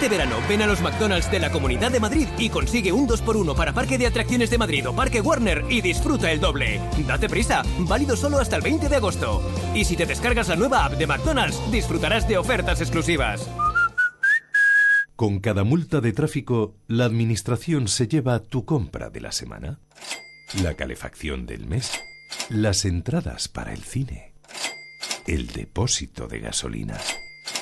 Speaker 131: Este verano ven a los McDonald's de la Comunidad de Madrid y consigue un 2x1 para Parque de Atracciones de Madrid o Parque Warner y disfruta el doble. Date prisa, válido solo hasta el 20 de agosto. Y si te descargas la nueva app de McDonald's, disfrutarás de ofertas exclusivas.
Speaker 78: Con cada multa de tráfico, la administración se lleva tu compra de la semana, la calefacción del mes, las entradas para el cine, el depósito de gasolina.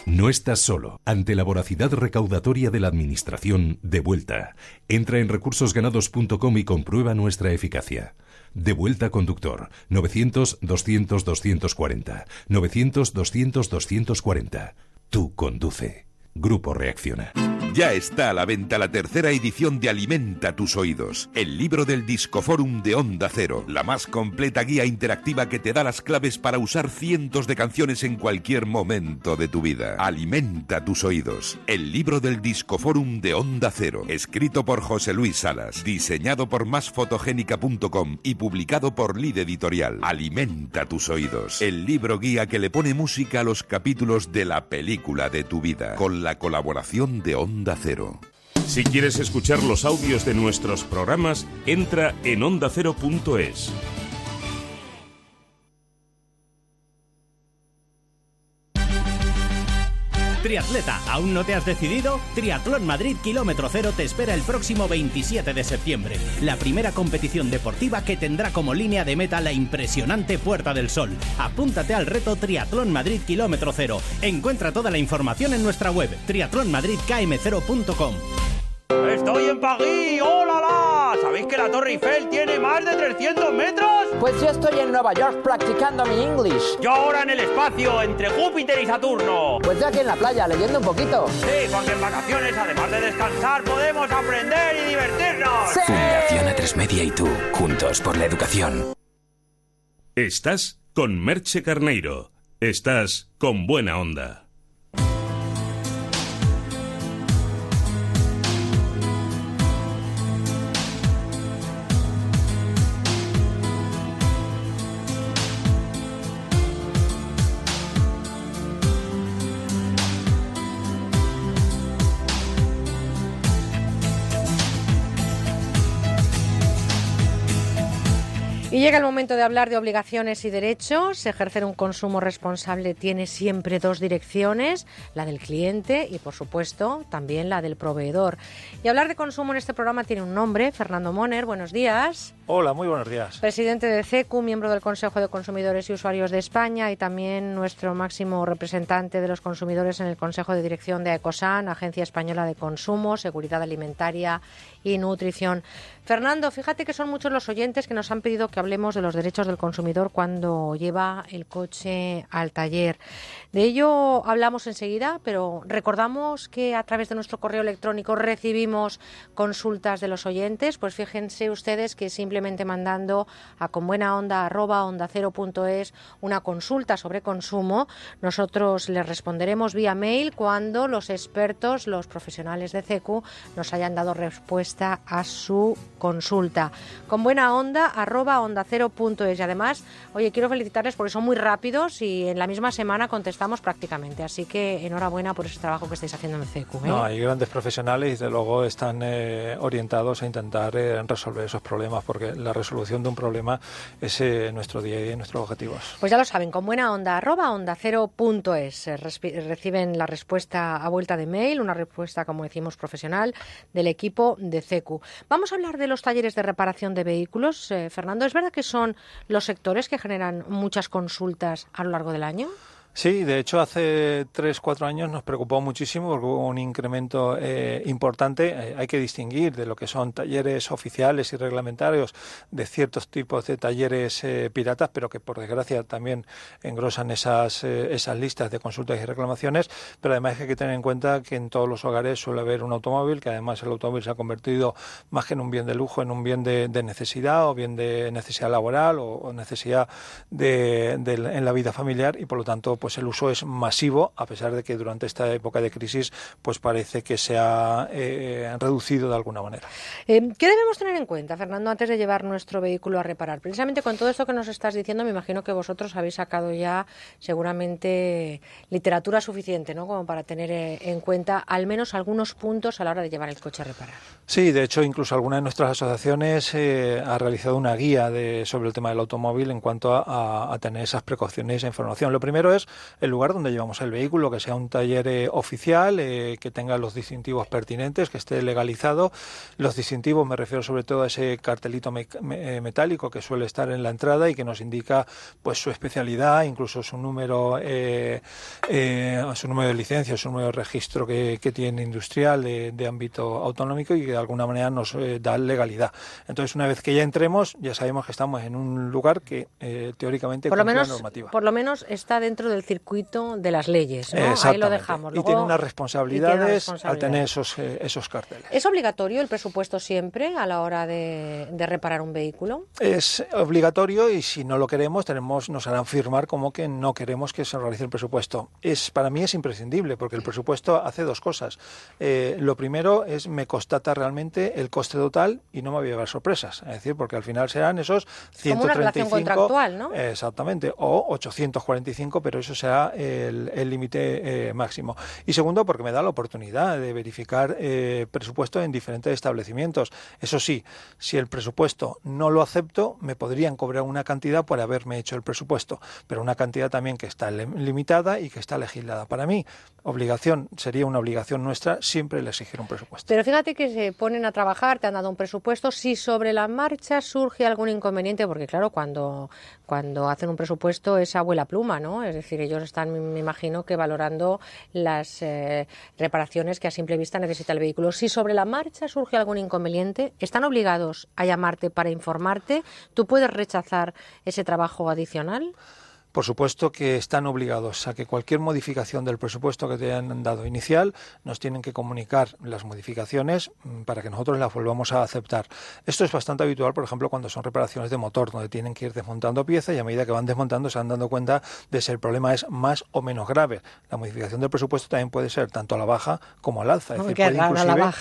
Speaker 78: No estás solo. Ante la voracidad recaudatoria de la Administración, de vuelta. Entra en recursosganados.com y comprueba nuestra eficacia. De vuelta conductor. 900-200-240. 900-200-240. Tú conduce. Grupo Reacciona.
Speaker 96: Ya está a la venta la tercera edición de Alimenta tus oídos, el libro del Discoforum de Onda Cero, la más completa guía interactiva que te da las claves para usar cientos de canciones en cualquier momento de tu vida. Alimenta tus oídos, el libro del Discoforum de Onda Cero, escrito por José Luis Salas, diseñado por másfotogénica.com y publicado por Lid Editorial. Alimenta tus oídos, el libro guía que le pone música a los capítulos de la película de tu vida, con la colaboración de Onda Cero.
Speaker 2: Si quieres escuchar los audios de nuestros programas, entra en ondacero.es.
Speaker 132: Triatleta, ¿aún no te has decidido? Triatlón Madrid Kilómetro Cero te espera el próximo 27 de septiembre. La primera competición deportiva que tendrá como línea de meta la impresionante Puerta del Sol. Apúntate al reto Triatlón Madrid Kilómetro Cero. Encuentra toda la información en nuestra web triatlonmadridkm0.com.
Speaker 126: ¡Estoy en París! ¡Hola, la! ¿Sabéis que la Torre Eiffel tiene más de 300 metros?
Speaker 133: Pues yo estoy en Nueva York practicando mi English.
Speaker 126: Yo ahora en el espacio, entre Júpiter y Saturno.
Speaker 133: Pues yo aquí en la playa leyendo un poquito.
Speaker 126: Sí, porque en vacaciones, además de descansar, podemos aprender y divertirnos.
Speaker 134: Fundación A3 Media y tú, juntos por la educación.
Speaker 2: Estás con Merche Carneiro. Estás con buena onda.
Speaker 1: Llega el momento de hablar de obligaciones y derechos. Ejercer un consumo responsable tiene siempre dos direcciones, la del cliente y, por supuesto, también la del proveedor. Y hablar de consumo en este programa tiene un nombre, Fernando Moner. Buenos días.
Speaker 135: Hola, muy buenos días.
Speaker 1: Presidente de CECU, miembro del Consejo de Consumidores y Usuarios de España y también nuestro máximo representante de los consumidores en el Consejo de Dirección de ECOSAN, Agencia Española de Consumo, Seguridad Alimentaria y Nutrición. Fernando, fíjate que son muchos los oyentes que nos han pedido que hablemos de los derechos del consumidor cuando lleva el coche al taller. De ello hablamos enseguida, pero recordamos que a través de nuestro correo electrónico recibimos consultas de los oyentes. Pues fíjense ustedes que mandando a conbuenaonda.onda0.es una consulta sobre consumo, nosotros les responderemos vía mail cuando los expertos, los profesionales de CECU, nos hayan dado respuesta a su consulta. Con buena onda, onda cero es. Y además, oye, quiero felicitarles porque son muy rápidos y en la misma semana contestamos prácticamente. Así que enhorabuena por ese trabajo que estáis haciendo en CECU. ¿eh?
Speaker 135: No, hay grandes profesionales y desde luego están eh, orientados a intentar eh, resolver esos problemas porque la resolución de un problema es nuestro día a día y nuestros objetivos.
Speaker 1: Pues ya lo saben, con buena onda, onda cero punto es. Reciben la respuesta a vuelta de mail, una respuesta, como decimos, profesional del equipo de CECU. Vamos a hablar de los talleres de reparación de vehículos, eh, Fernando, ¿es verdad que son los sectores que generan muchas consultas a lo largo del año?
Speaker 135: Sí, de hecho hace tres, cuatro años nos preocupó muchísimo porque hubo un incremento eh, importante. Eh, hay que distinguir de lo que son talleres oficiales y reglamentarios de ciertos tipos de talleres eh, piratas, pero que por desgracia también engrosan esas, esas listas de consultas y reclamaciones. Pero además hay que tener en cuenta que en todos los hogares suele haber un automóvil, que además el automóvil se ha convertido más que en un bien de lujo, en un bien de, necesidad o bien de necesidad laboral o, necesidad de, en la vida familiar y por lo tanto pues el uso es masivo, a pesar de que durante esta época de crisis pues parece que se ha eh, reducido de alguna manera.
Speaker 1: Eh, ¿Qué debemos tener en cuenta, Fernando, antes de llevar nuestro vehículo a reparar? Precisamente con todo esto que nos estás diciendo, me imagino que vosotros habéis sacado ya seguramente literatura suficiente, ¿no? Como para tener eh, en cuenta al menos algunos puntos a la hora de llevar el coche a reparar.
Speaker 135: Sí, de hecho, incluso alguna de nuestras asociaciones ha realizado una guía de, sobre el tema del automóvil en cuanto a, a tener esas precauciones e información. Lo primero es el lugar donde llevamos el vehículo, que sea un taller eh, oficial, eh, que tenga los distintivos pertinentes, que esté legalizado. Los distintivos me refiero sobre todo a ese cartelito eh, metálico que suele estar en la entrada y que nos indica pues su especialidad, incluso su número, su número de licencia, su número de registro que, tiene industrial de, ámbito autonómico y que de alguna manera nos da legalidad. Entonces, una vez que ya entremos, ya sabemos que estamos en un lugar que teóricamente
Speaker 1: por lo menos, la normativa. Por lo menos está dentro del circuito de las leyes. ¿no? Ahí lo dejamos.
Speaker 135: y tiene unas responsabilidades al tener esos, eh, esos carteles.
Speaker 1: ¿Es obligatorio el presupuesto siempre a la hora de, reparar un vehículo?
Speaker 135: Es obligatorio y si no lo queremos tenemos nos harán firmar como que no queremos que se realice el presupuesto. Es Para mí es imprescindible porque el presupuesto hace dos cosas. Eh, lo primero es me constata realmente el coste total y no me voy a llevar sorpresas. Es decir, porque al final serán esos 135... Como una relación
Speaker 1: contractual, ¿no?
Speaker 135: Exactamente. O 845, pero eso sea el límite eh, máximo. Y segundo, porque me da la oportunidad de verificar eh, presupuesto en diferentes establecimientos. Eso sí, si el presupuesto no lo acepto, me podrían cobrar una cantidad por haberme hecho el presupuesto, pero una cantidad también que está limitada y que está legislada. Para mí, obligación sería una obligación nuestra siempre exigir un presupuesto.
Speaker 1: Pero fíjate que se ponen a trabajar, te han dado un presupuesto, si sobre la marcha surge algún inconveniente, porque claro, cuando, cuando hacen un presupuesto es abuela pluma, ¿no? Es decir, ellos están, me imagino, que valorando las eh, reparaciones que a simple vista necesita el vehículo. Si sobre la marcha surge algún inconveniente, están obligados a llamarte para informarte. ¿Tú puedes rechazar ese trabajo adicional?
Speaker 135: Por supuesto que están obligados a que cualquier modificación del presupuesto que te hayan dado inicial nos tienen que comunicar las modificaciones mm, para que nosotros las volvamos a aceptar. Esto es bastante habitual, por ejemplo, cuando son reparaciones de motor, donde tienen que ir desmontando piezas y a medida que van desmontando se van dando cuenta de si el problema es más o menos grave. La modificación del presupuesto también puede ser tanto a la baja como al alza.
Speaker 1: Es decir, puede inclusive,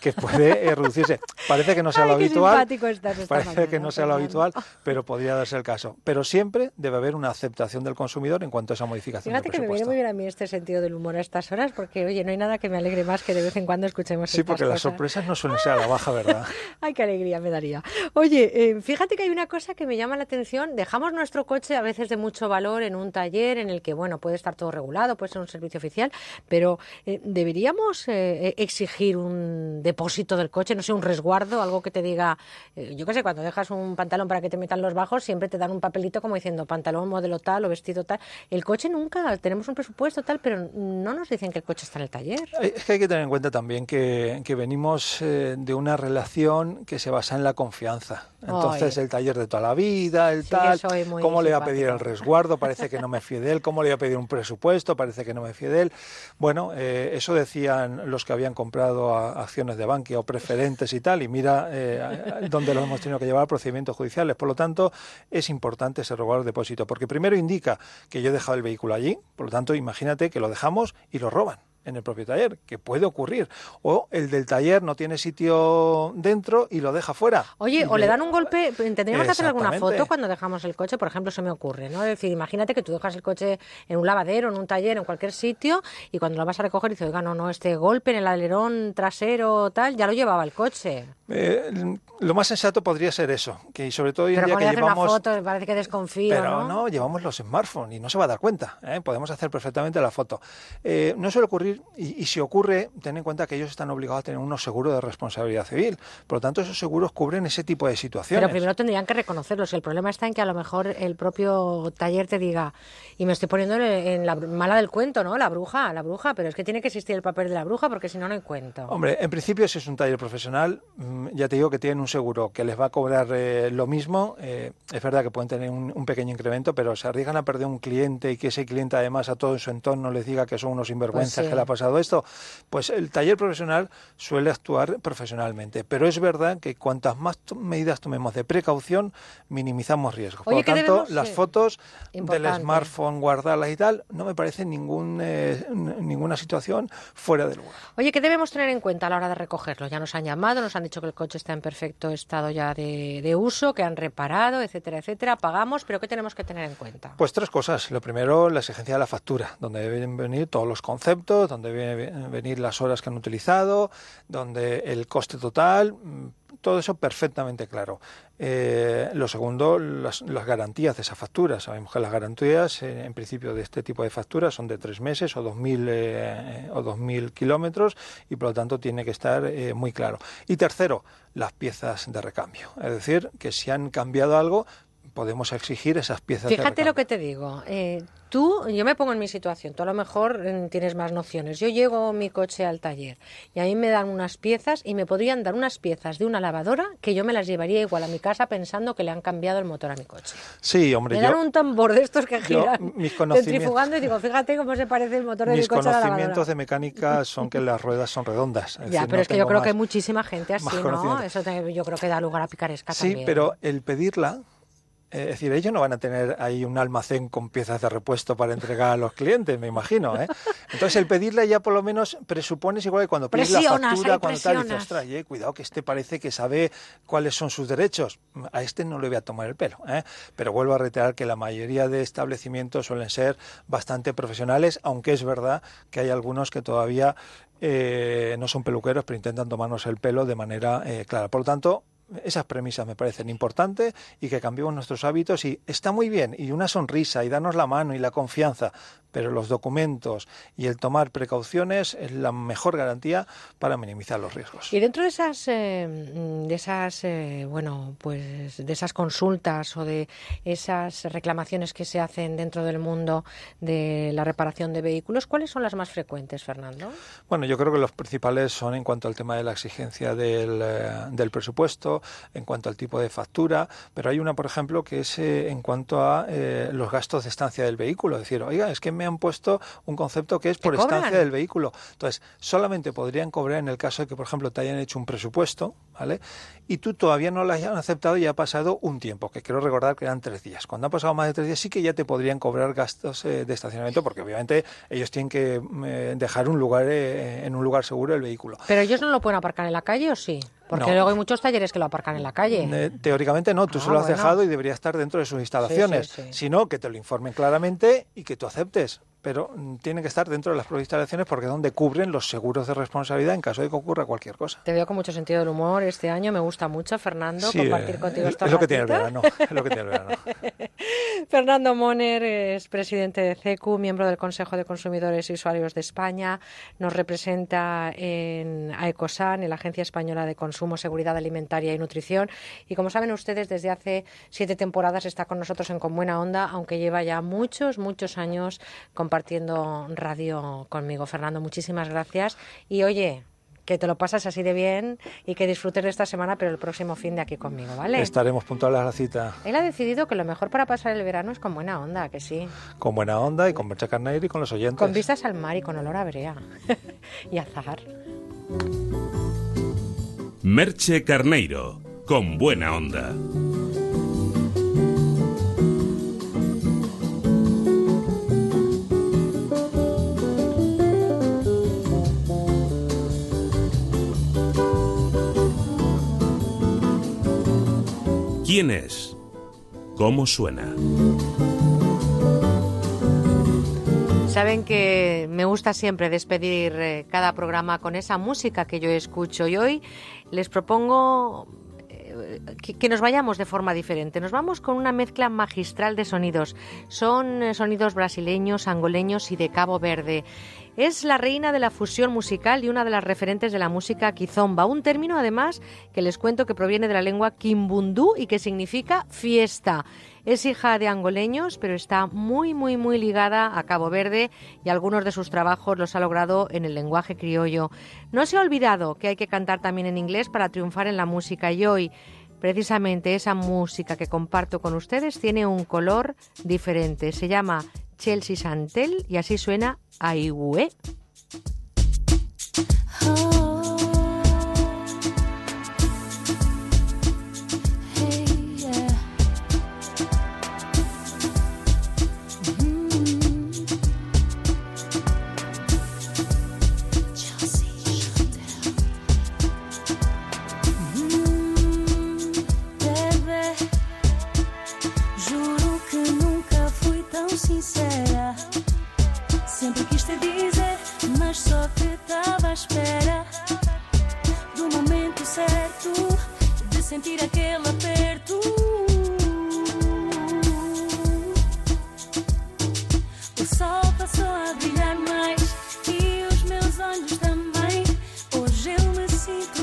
Speaker 135: que puede eh, reducirse. Parece que no sea lo habitual.
Speaker 1: Estás
Speaker 135: parece que no sea lo habitual, pero podría darse el caso. Pero siempre debe haber una aceptación del consumidor en cuanto a esa modificación.
Speaker 1: Fíjate que me viene muy bien a mí este sentido del humor a estas horas, porque oye, no hay nada que me alegre más que de vez en cuando escuchemos
Speaker 135: Sí, porque las sorpresas no suelen ser a la baja, ¿verdad?
Speaker 1: Ay, qué alegría me daría. Oye, eh, fíjate que hay una cosa que me llama la atención. Dejamos nuestro coche a veces de mucho valor en un taller en el que, bueno, puede estar todo regulado, puede ser un servicio oficial, pero eh, deberíamos exigir un depósito del coche, no sé, un resguardo, algo que te diga, yo qué sé, cuando dejas un pantalón para que te metan los bajos, siempre te dan un papelito como diciendo pantalón modelo tal o vestido tal. El coche nunca, tenemos un presupuesto tal, pero no nos dicen que el coche está en el taller.
Speaker 135: Es que hay que tener en cuenta también que, que venimos de una relación que se basa en la confianza. Entonces, el taller de toda la vida, el tal, ¿cómo le voy a pedir el resguardo? Parece que no me fíe de él. ¿Cómo le voy a pedir un presupuesto? Parece que no me fíe de él. Bueno, eh, eso decían los que habían comprado acciones de Bankia o preferentes y tal, y mira eh, dónde lo hemos tenido que llevar a procedimientos judiciales. Por lo tanto, es importante ese resguardo de depósito, porque primero indica que yo he dejado el vehículo allí, por lo tanto, imagínate que lo dejamos y lo roban en el propio taller, que puede ocurrir. O el del taller no tiene sitio dentro y lo deja fuera.
Speaker 1: Oye, o le dan un golpe, tendríamos que hacer alguna foto cuando dejamos el coche, por ejemplo, se me ocurre, ¿no? Es decir, imagínate que tú dejas el coche en un lavadero, en un taller, en cualquier sitio, y cuando lo vas a recoger dices, oiga, no, no, este golpe en el alerón trasero, tal, ya lo llevaba el coche.
Speaker 135: Eh, lo más sensato podría ser eso, que sobre todo hoy en día que llevamos...
Speaker 1: Una foto, parece que desconfío,
Speaker 135: Pero ¿no? llevamos los smartphones y no se va a dar cuenta, ¿eh? podemos hacer perfectamente la foto. Eh, no suele ocurrir y, si ocurre, ten en cuenta que ellos están obligados a tener unos seguros de responsabilidad civil. Por lo tanto, esos seguros cubren ese tipo de situaciones.
Speaker 1: Pero primero tendrían que reconocerlos. El problema está en que a lo mejor el propio taller te diga, y me estoy poniendo en la mala del cuento, ¿no? La bruja, la bruja, pero es que tiene que existir el papel de la bruja porque si no, no hay cuento.
Speaker 135: Hombre, en principio, si es un taller profesional, mm, ya te digo que tienen un seguro que les va a cobrar eh, lo mismo. Eh, es verdad que pueden tener un, pequeño incremento, pero se arriesgan a perder un cliente y que ese cliente además a todo su entorno les diga que son unos sinvergüenzas pues que le ha pasado esto pues el taller profesional suele actuar profesionalmente. Pero es verdad que cuantas más medidas tomemos de precaución, minimizamos riesgos. Por lo tanto, las fotos del smartphone, guardarlas y tal, no me parece ningún, eh, ninguna situación fuera de lugar.
Speaker 1: Oye, ¿qué debemos tener en cuenta a la hora de recogerlo? Ya nos han llamado, nos han dicho que el coche está en perfecto estado ya de, de uso, que han reparado, etcétera, etcétera. Pagamos, pero ¿qué tenemos que tener en cuenta?
Speaker 135: Pues tres cosas. Lo primero, la exigencia de la factura, donde deben venir todos los conceptos, donde deben venir las horas que han utilizado, donde el coste total, mm, todo eso perfectamente claro. Eh, lo segundo, las, garantías de esa factura. Sabemos que las garantías, eh, en principio, de este tipo de facturas son de tres meses o dos mil, eh, o dos mil kilómetros y, por lo tanto, tiene que estar muy claro. Y tercero, las piezas de recambio. Es decir, que si han cambiado algo, podemos exigir esas piezas.
Speaker 1: Fíjate lo que te digo. Eh, tú, yo me pongo en mi situación. Tú a lo mejor mm, tienes más nociones. Yo llevo mi coche al taller y a mí me dan unas piezas y me podrían dar unas piezas de una lavadora que yo me las llevaría igual a mi casa pensando que le han cambiado el motor a mi coche.
Speaker 135: Sí, hombre.
Speaker 1: Me dan un tambor de estos que giran centrifugando y digo, fíjate cómo se parece el motor de mi coche
Speaker 135: a la conocimientos de mecánica son que las ruedas son redondas.
Speaker 1: ya, pero es que yo creo que hay muchísima gente así, ¿no? Eso yo creo que da lugar a picaresca
Speaker 135: sí,
Speaker 1: Sí,
Speaker 135: pero el pedirla es decir, ellos no van a tener ahí un almacén con piezas de repuesto para entregar a los clientes, me imagino. ¿eh? Entonces, el pedirle ya por lo menos presupones igual que cuando pides la factura, cuando tal, dices, ostras, cuidado que este parece que sabe cuáles son sus derechos. A este no le voy a tomar el pelo. ¿eh? Pero vuelvo a reiterar que la mayoría de establecimientos suelen ser bastante profesionales, aunque es verdad que hay algunos que todavía eh, no son peluqueros, pero intentan tomarnos el pelo de manera clara. Por lo tanto, esas premisas me parecen importantes y que cambiemos nuestros hábitos y está muy bien. Y una sonrisa y darnos la mano y la confianza, pero los documentos y el tomar precauciones es la mejor garantía para minimizar los riesgos.
Speaker 1: Y dentro de esas, eh, de esas, eh, bueno, pues de esas consultas o de esas reclamaciones que se hacen dentro del mundo de la reparación de vehículos, ¿cuáles son las más frecuentes, Fernando?
Speaker 135: Bueno, yo creo que los principales son en cuanto al tema de la exigencia del, eh, del presupuesto, en cuanto al tipo de factura, pero hay una, por ejemplo, que es en cuanto a los gastos de estancia del vehículo, es decir, oiga, es que me han puesto un concepto que es por estancia del vehículo. Entonces, solamente podrían cobrar en el caso de que, por ejemplo, te hayan hecho un presupuesto, ¿vale? Y tú todavía no lo hayan aceptado y ha pasado un tiempo, que quiero recordar que eran tres días. Cuando ha pasado más de tres días sí que ya te podrían cobrar gastos eh, de estacionamiento, porque obviamente ellos tienen que eh, dejar un lugar eh, en un lugar seguro el vehículo.
Speaker 1: Pero ellos no lo pueden aparcar en la calle o sí? Porque luego hay muchos talleres que lo aparcan en la calle.
Speaker 135: teóricamente no, tú ah, se lo has dejado y debería estar dentro de sus instalaciones. Sino que te lo informen claramente y que tú aceptes pero mm, tienen que estar dentro de las propias instalaciones porque es donde cubren los seguros de responsabilidad en caso de que ocurra cualquier cosa.
Speaker 1: Te veo con mucho sentido del humor este año, me gusta mucho, Fernando, compartir
Speaker 135: eh,
Speaker 1: contigo
Speaker 135: es lo que tiene el verano, es lo que tiene el verano.
Speaker 1: Fernando Moner es presidente de CECU, miembro del Consejo de Consumidores y Usuarios de España, nos representa en AECOSAN, en la Agencia Española de Consumo, Seguridad Alimentaria y Nutrición, y como saben ustedes, desde hace siete temporadas está con nosotros en Con Buena Onda, aunque lleva ya muchos, muchos años con compartiendo radio conmigo. Fernando, muchísimas gracias. Y oye, que te lo pasas así de bien y que disfrutes de esta semana, pero el próximo fin de aquí conmigo, ¿vale?
Speaker 135: Estaremos puntuales a la cita.
Speaker 1: Él ha decidido que lo mejor para pasar el verano es con buena onda, que sí.
Speaker 135: Con buena onda y con Merche Carneiro y con los oyentes.
Speaker 1: Con vistas al mar y con olor a brea. y azahar.
Speaker 2: Merche Carneiro, con buena onda. ¿Quién es? ¿Cómo suena?
Speaker 1: Saben que me gusta siempre despedir eh, cada programa con esa música que yo escucho y hoy les propongo eh, que, nos vayamos de forma diferente. Nos vamos con una mezcla magistral de sonidos. Son eh, sonidos brasileños, angoleños y de Cabo Verde. Es la reina de la fusión musical y una de las referentes de la música kizomba, un término además que les cuento que proviene de la lengua kimbundú y que significa fiesta. Es hija de angoleños, pero está muy, muy, muy ligada a Cabo Verde y algunos de sus trabajos los ha logrado en el lenguaje criollo. No se ha olvidado que hay que cantar también en inglés para triunfar en la música y hoy precisamente esa música que comparto con ustedes tiene un color diferente. Se llama Chelsea Santel y así suena Aigüe. Aigue.
Speaker 110: sentir aquele aperto. O sol passou a brilhar mais e os meus olhos também. Hoje eu me sinto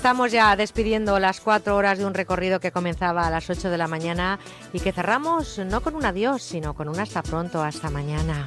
Speaker 1: Estamos ya despidiendo las cuatro horas de un recorrido que comenzaba a las 8 de la mañana y que cerramos no con un adiós, sino con un hasta pronto, hasta mañana.